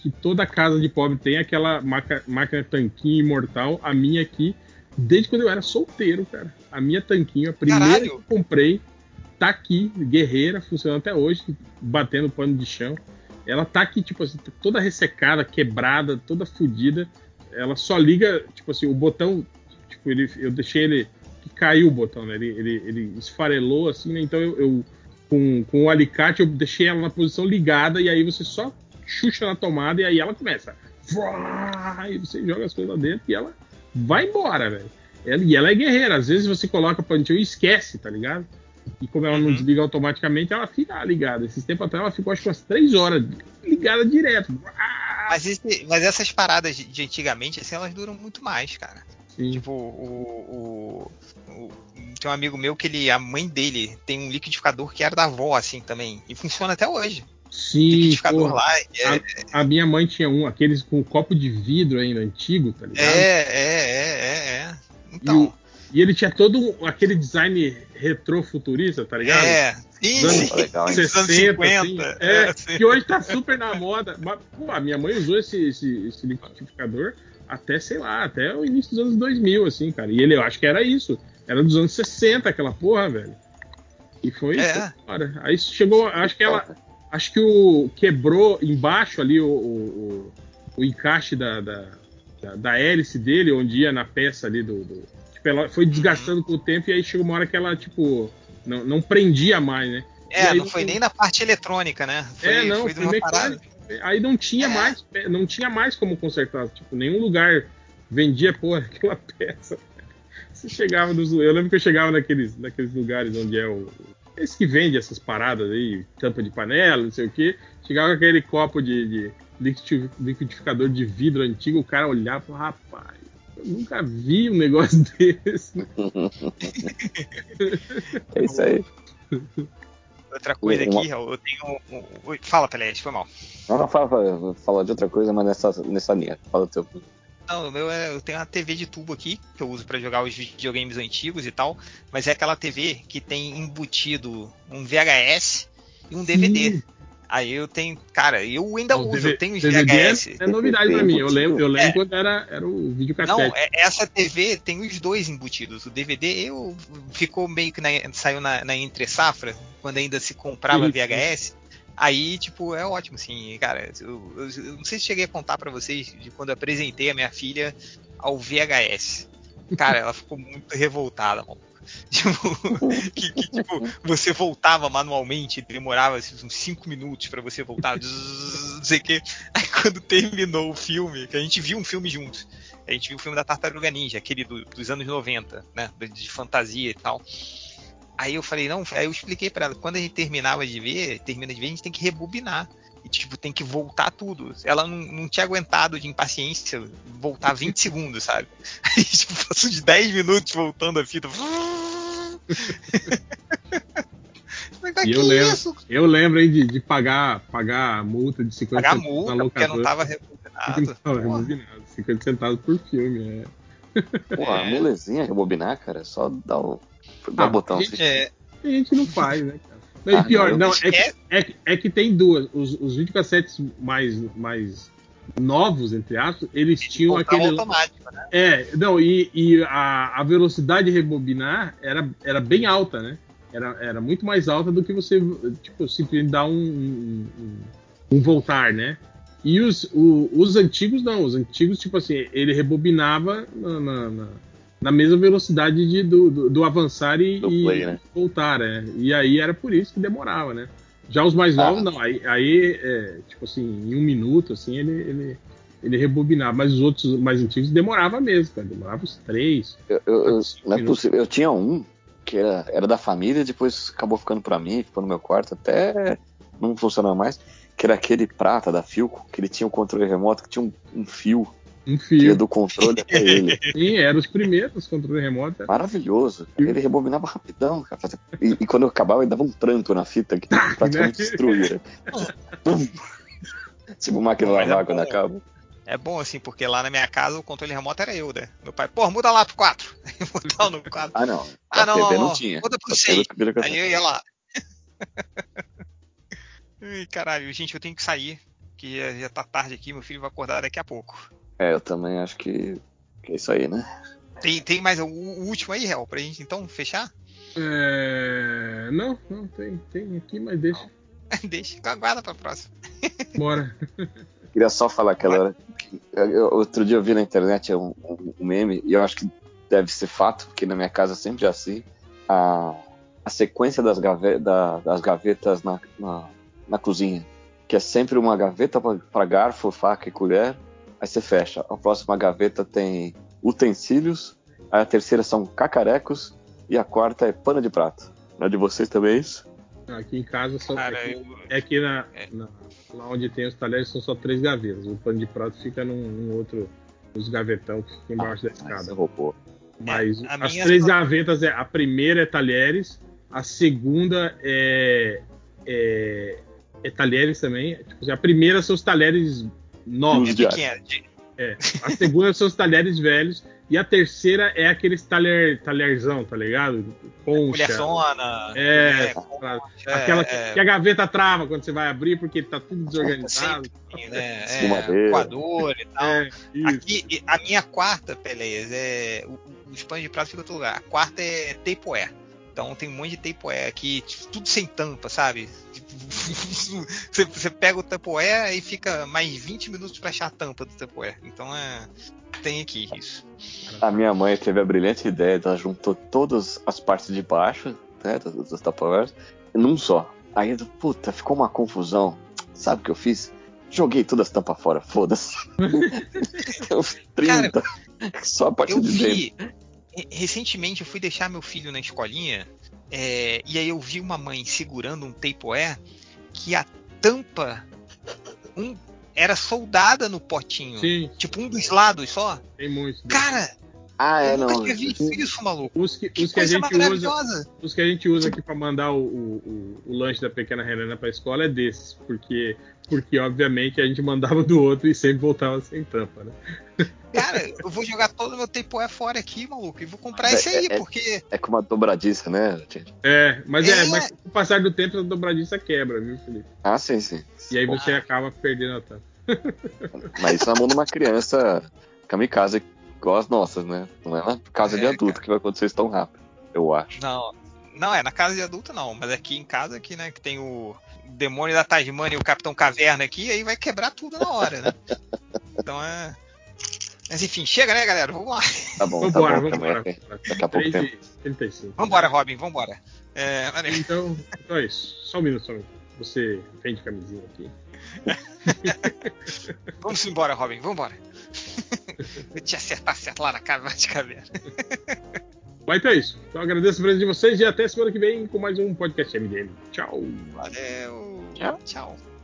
que toda casa de pobre tem aquela maca- máquina tanquinho imortal. A minha aqui, desde quando eu era solteiro, cara. A minha tanquinho, a primeira Caralho. que eu comprei, tá aqui, guerreira, funcionando até hoje, batendo pano de chão. Ela tá aqui, tipo assim, toda ressecada, quebrada, toda fodida. Ela só liga, tipo assim, o botão, tipo, ele, eu deixei ele que caiu o botão, né? Ele, ele, ele esfarelou assim, né? Então eu, eu com, com o alicate, eu deixei ela na posição ligada e aí você só chucha na tomada e aí ela começa. E você joga as coisas lá dentro e ela vai embora, velho. Ela- E ela é guerreira. Às vezes você coloca pantinho e esquece, tá ligado? E como ela não Uhum. desliga automaticamente, ela fica ligada. Esses tempos atrás ela ficou acho que umas 3 horas ligada direto. Mas, esse- mas essas paradas de, de antigamente, assim, elas duram muito mais, cara. Sim. Tipo, o, o- o- Tem um amigo meu que ele, a mãe dele tem um liquidificador que era da avó, assim, também. E funciona até hoje. Sim, lá. É, a, a minha mãe tinha um, aqueles com copo de vidro ainda, antigo, tá ligado? é, é, é, é, é. E, Então, o- e ele tinha todo um- aquele design retrofuturista, tá ligado? é. Sim, anos sim. Legal, hein? Dos anos 60, 50. assim, é, é, sim. que hoje tá super na moda. Mas, pô, a minha mãe usou esse, esse, esse liquidificador até, sei lá, até o início dos anos 2000, assim, cara. E ele, eu acho que era isso. Era dos anos 60 aquela porra, velho. E foi, É. foi embora. Aí chegou, acho que ela, acho que o quebrou embaixo ali o, o, o- encaixe da, da, da, da hélice dele, onde ia na peça ali do. do- tipo, ela foi desgastando com o tempo e aí chegou uma hora que ela, tipo, não, não prendia mais, né? É, aí não foi nem na parte eletrônica, né? Foi, é, não, foi foi. Aí não tinha É. mais, não tinha mais como consertar. Tipo, nenhum lugar vendia, porra, aquela peça. Você chegava nos. Eu lembro que eu chegava naqueles, naqueles lugares onde é o. Esse que vende essas paradas aí, tampa de panela, não sei o quê. Chegava com aquele copo de, de liquidi- liquidificador de vidro antigo, o cara olhava e falava, rapaz, eu nunca vi um negócio desse. É isso aí. Outra coisa Uma- aqui, Raul, eu tenho. um- um- Fala, Pelé, foi mal. Não, não, fala, fala, vou falar de outra coisa, mas nessa, nessa linha. Fala o teu. Não, o meu é, eu tenho uma TV de tubo aqui, que eu uso pra jogar os videogames antigos e tal, mas é aquela TV que tem embutido um VHS e um DVD. Aí eu tenho, cara, eu ainda O uso, DVD eu tenho os DVD VHS. é novidade pra mim. Eu lembro, eu lembro É. quando era, era o Não, videocassete. é- essa TV tem os dois embutidos. O DVD eu ficou meio que na, saiu na, na entre safra, quando ainda se comprava Sim, sim. VHS. Aí, tipo, é ótimo, assim, cara. Eu, eu- não sei se cheguei a contar pra vocês de quando apresentei a minha filha ao VHS. Cara, ela ficou muito revoltada, mano. Tipo, que, que, tipo, você voltava manualmente, demorava assim, uns 5 minutos pra você voltar, zzz, não sei o quê. Aí quando terminou o filme, que a gente viu um filme juntos, a gente viu o filme da Tartaruga Ninja, aquele do- dos anos 90, né? De fantasia e tal. Aí eu falei, não, aí eu expliquei pra ela, quando a gente terminava de ver, termina de ver, a gente tem que rebobinar. E, tipo, tem que voltar tudo. Ela não, não tinha aguentado de impaciência voltar 20 segundos, sabe? Aí, tipo, passou de 10 minutos voltando a fita. E que eu lembro, isso? eu lembro aí de, de pagar, pagar a multa de 50 Pagar centavos multa, na porque não tava rebobinado. não tava rebobinado. 50 centavos por filme, é. Pô, a molezinha rebobinar, cara, é só dar o, dar Ah, botão. gente, assim. É, A gente não faz, né, cara? Não, e Ah, pior, não, não, é, que, é, que- é que tem duas. Os, os videocassetes mais, mais novos, entre aspas, eles tinham voltava aquele. automático, né? É, não, e, e a, a velocidade de rebobinar era, era bem alta, né? Era, era muito mais alta do que você, tipo, simplesmente dar um, um, um- um voltar, né? E os, o- os antigos não, os antigos, tipo assim, ele rebobinava na, na, na- na mesma velocidade de, do, do, do avançar e, Do e play, né? voltar, né? E aí era por isso que demorava, né? Já os mais Ah. novos, não, aí, aí é, tipo assim, em um minuto, assim, ele, ele, ele rebobinava, mas os outros mais antigos demorava mesmo, cara, demorava uns três, Eu, eu- não é possível. Eu tinha um que era, era da família, depois acabou ficando pra mim, ficou no meu quarto, até não funcionava mais. Que era aquele prata da Filco, que ele tinha um controle remoto, que tinha um, um fio Um fio. do controle até ele. Sim, eram os primeiros controle remoto. era- Maravilhoso. Ele rebobinava rapidão, cara. E, e quando eu acabava, ele dava um tranco na fita que praticamente Né? destruía. tipo máquina de Mas é lavar quando acaba. É bom assim, porque lá na minha casa o controle remoto era eu, né? Meu pai, pô, muda lá pro 4. Mudar no 4. Ah, não. Ah, não, TV não, não não. tinha. Muda pro A 6. TV vira Aí eu ia lá. Ai, caralho, gente, eu tenho que sair. Que já tá tarde aqui, meu filho vai acordar daqui a pouco. É, eu também acho que, que é isso aí, né? Tem, tem mais o, o último aí, Real, pra gente então fechar? É... Não, não, tem, tem aqui, mas deixa. Deixa, aguarda pra próxima. Bora. Queria só falar aquela hora. que- eu- eu- outro dia eu vi na internet um, um- um meme, e eu acho que deve ser fato, porque na minha casa sempre é assim. A, a sequência das, gave- da- das gavetas na, na, na cozinha. Que é sempre uma gaveta para garfo, faca e colher. Aí você fecha. A próxima gaveta tem utensílios. Aí a terceira são cacarecos. E a quarta é pano de prato. Na de vocês também é isso? Aqui em casa só. Cara, aqui, eu- é que na, É. na- lá onde tem os talheres são só três gavetas. O pano de prato fica num, num outro. Os gavetão que fica embaixo da Mas escada. roubou. Mas É, as três só- gavetas é a primeira é talheres, a segunda é, é, é talheres também. Tipo, a primeira são os talheres novos. É diário. pequena. de- É. A segunda são os talheres velhos. E a terceira é aqueles talher, talherzão, tá ligado? Concha. Colherzona. É, aquela, é, aquela que, é, que a gaveta trava quando você vai abrir porque tá tudo desorganizado. sempre, né, é, coador e tal. É. Aqui, a minha quarta, Pelez, é. O, o- os pães de prato ficam em outro lugar. A quarta é Teipoé. Então tem um monte de Teipoé aqui, tipo, tudo sem tampa, sabe? Você, você pega o Teipoé e fica mais 20 minutos pra achar a tampa do Teipoé. Então é. Tem aqui isso. A minha mãe teve a brilhante ideia, ela juntou todas as partes de baixo, né, dos, dos Tupperwares, num só. Aí, puta, ficou uma confusão. Sabe o que eu fiz? Joguei todas as tampas fora, foda-se. Tem uns 30. só a parte de dentro. vi. re- Recentemente eu fui deixar meu filho na escolinha é, e aí eu vi uma mãe segurando um Teipoé que a tampa um, era soldada no potinho. Sim, Tipo um dos lados só. tem muitos. Cara, Ah, é, eu nunca não. tinha visto isso, maluco. Os que, Que os que a gente usa, os que a gente usa aqui pra mandar o, o, o- o lanche da pequena Helena pra escola é desses, porque porque obviamente a gente mandava do outro e sempre voltava sem tampa, né? Cara, eu vou jogar todo o meu Teipoé fora aqui, maluco. E vou comprar É, esse aí, é, é. porque. É com uma dobradiça, né, gente? É, mas é, É. mas com o passar do tempo a dobradiça quebra, viu, Felipe? Ah, sim, sim. E aí você acaba perdendo a tampa. Mas isso na mão de uma criança kamikaze igual as nossas, né? Não é na casa de É, adulto que vai acontecer isso tão rápido, eu acho. Não, não é na casa de adulto não, mas aqui em casa aqui, né, que tem o demônio da Tasmania e o Capitão Caverna aqui, aí vai quebrar tudo na hora, né? Então é. Mas enfim, chega, né, galera? Vamos lá. Tá bom, tá Vambora, bom. vambora. também. Daqui a pouco 3 tempo. e 35. Vambora, Robin, vambora. É, valeu. Então, então é isso. Só um minuto, só um minuto. Você vende camisinha aqui. Vamos embora, Robin, vambora. Vou te acertar certo lá na casa de caverna. Mas então é isso. Então agradeço a presença de vocês e até semana que vem com mais um podcast MDM. Tchau. Valeu. Tchau. Tchau.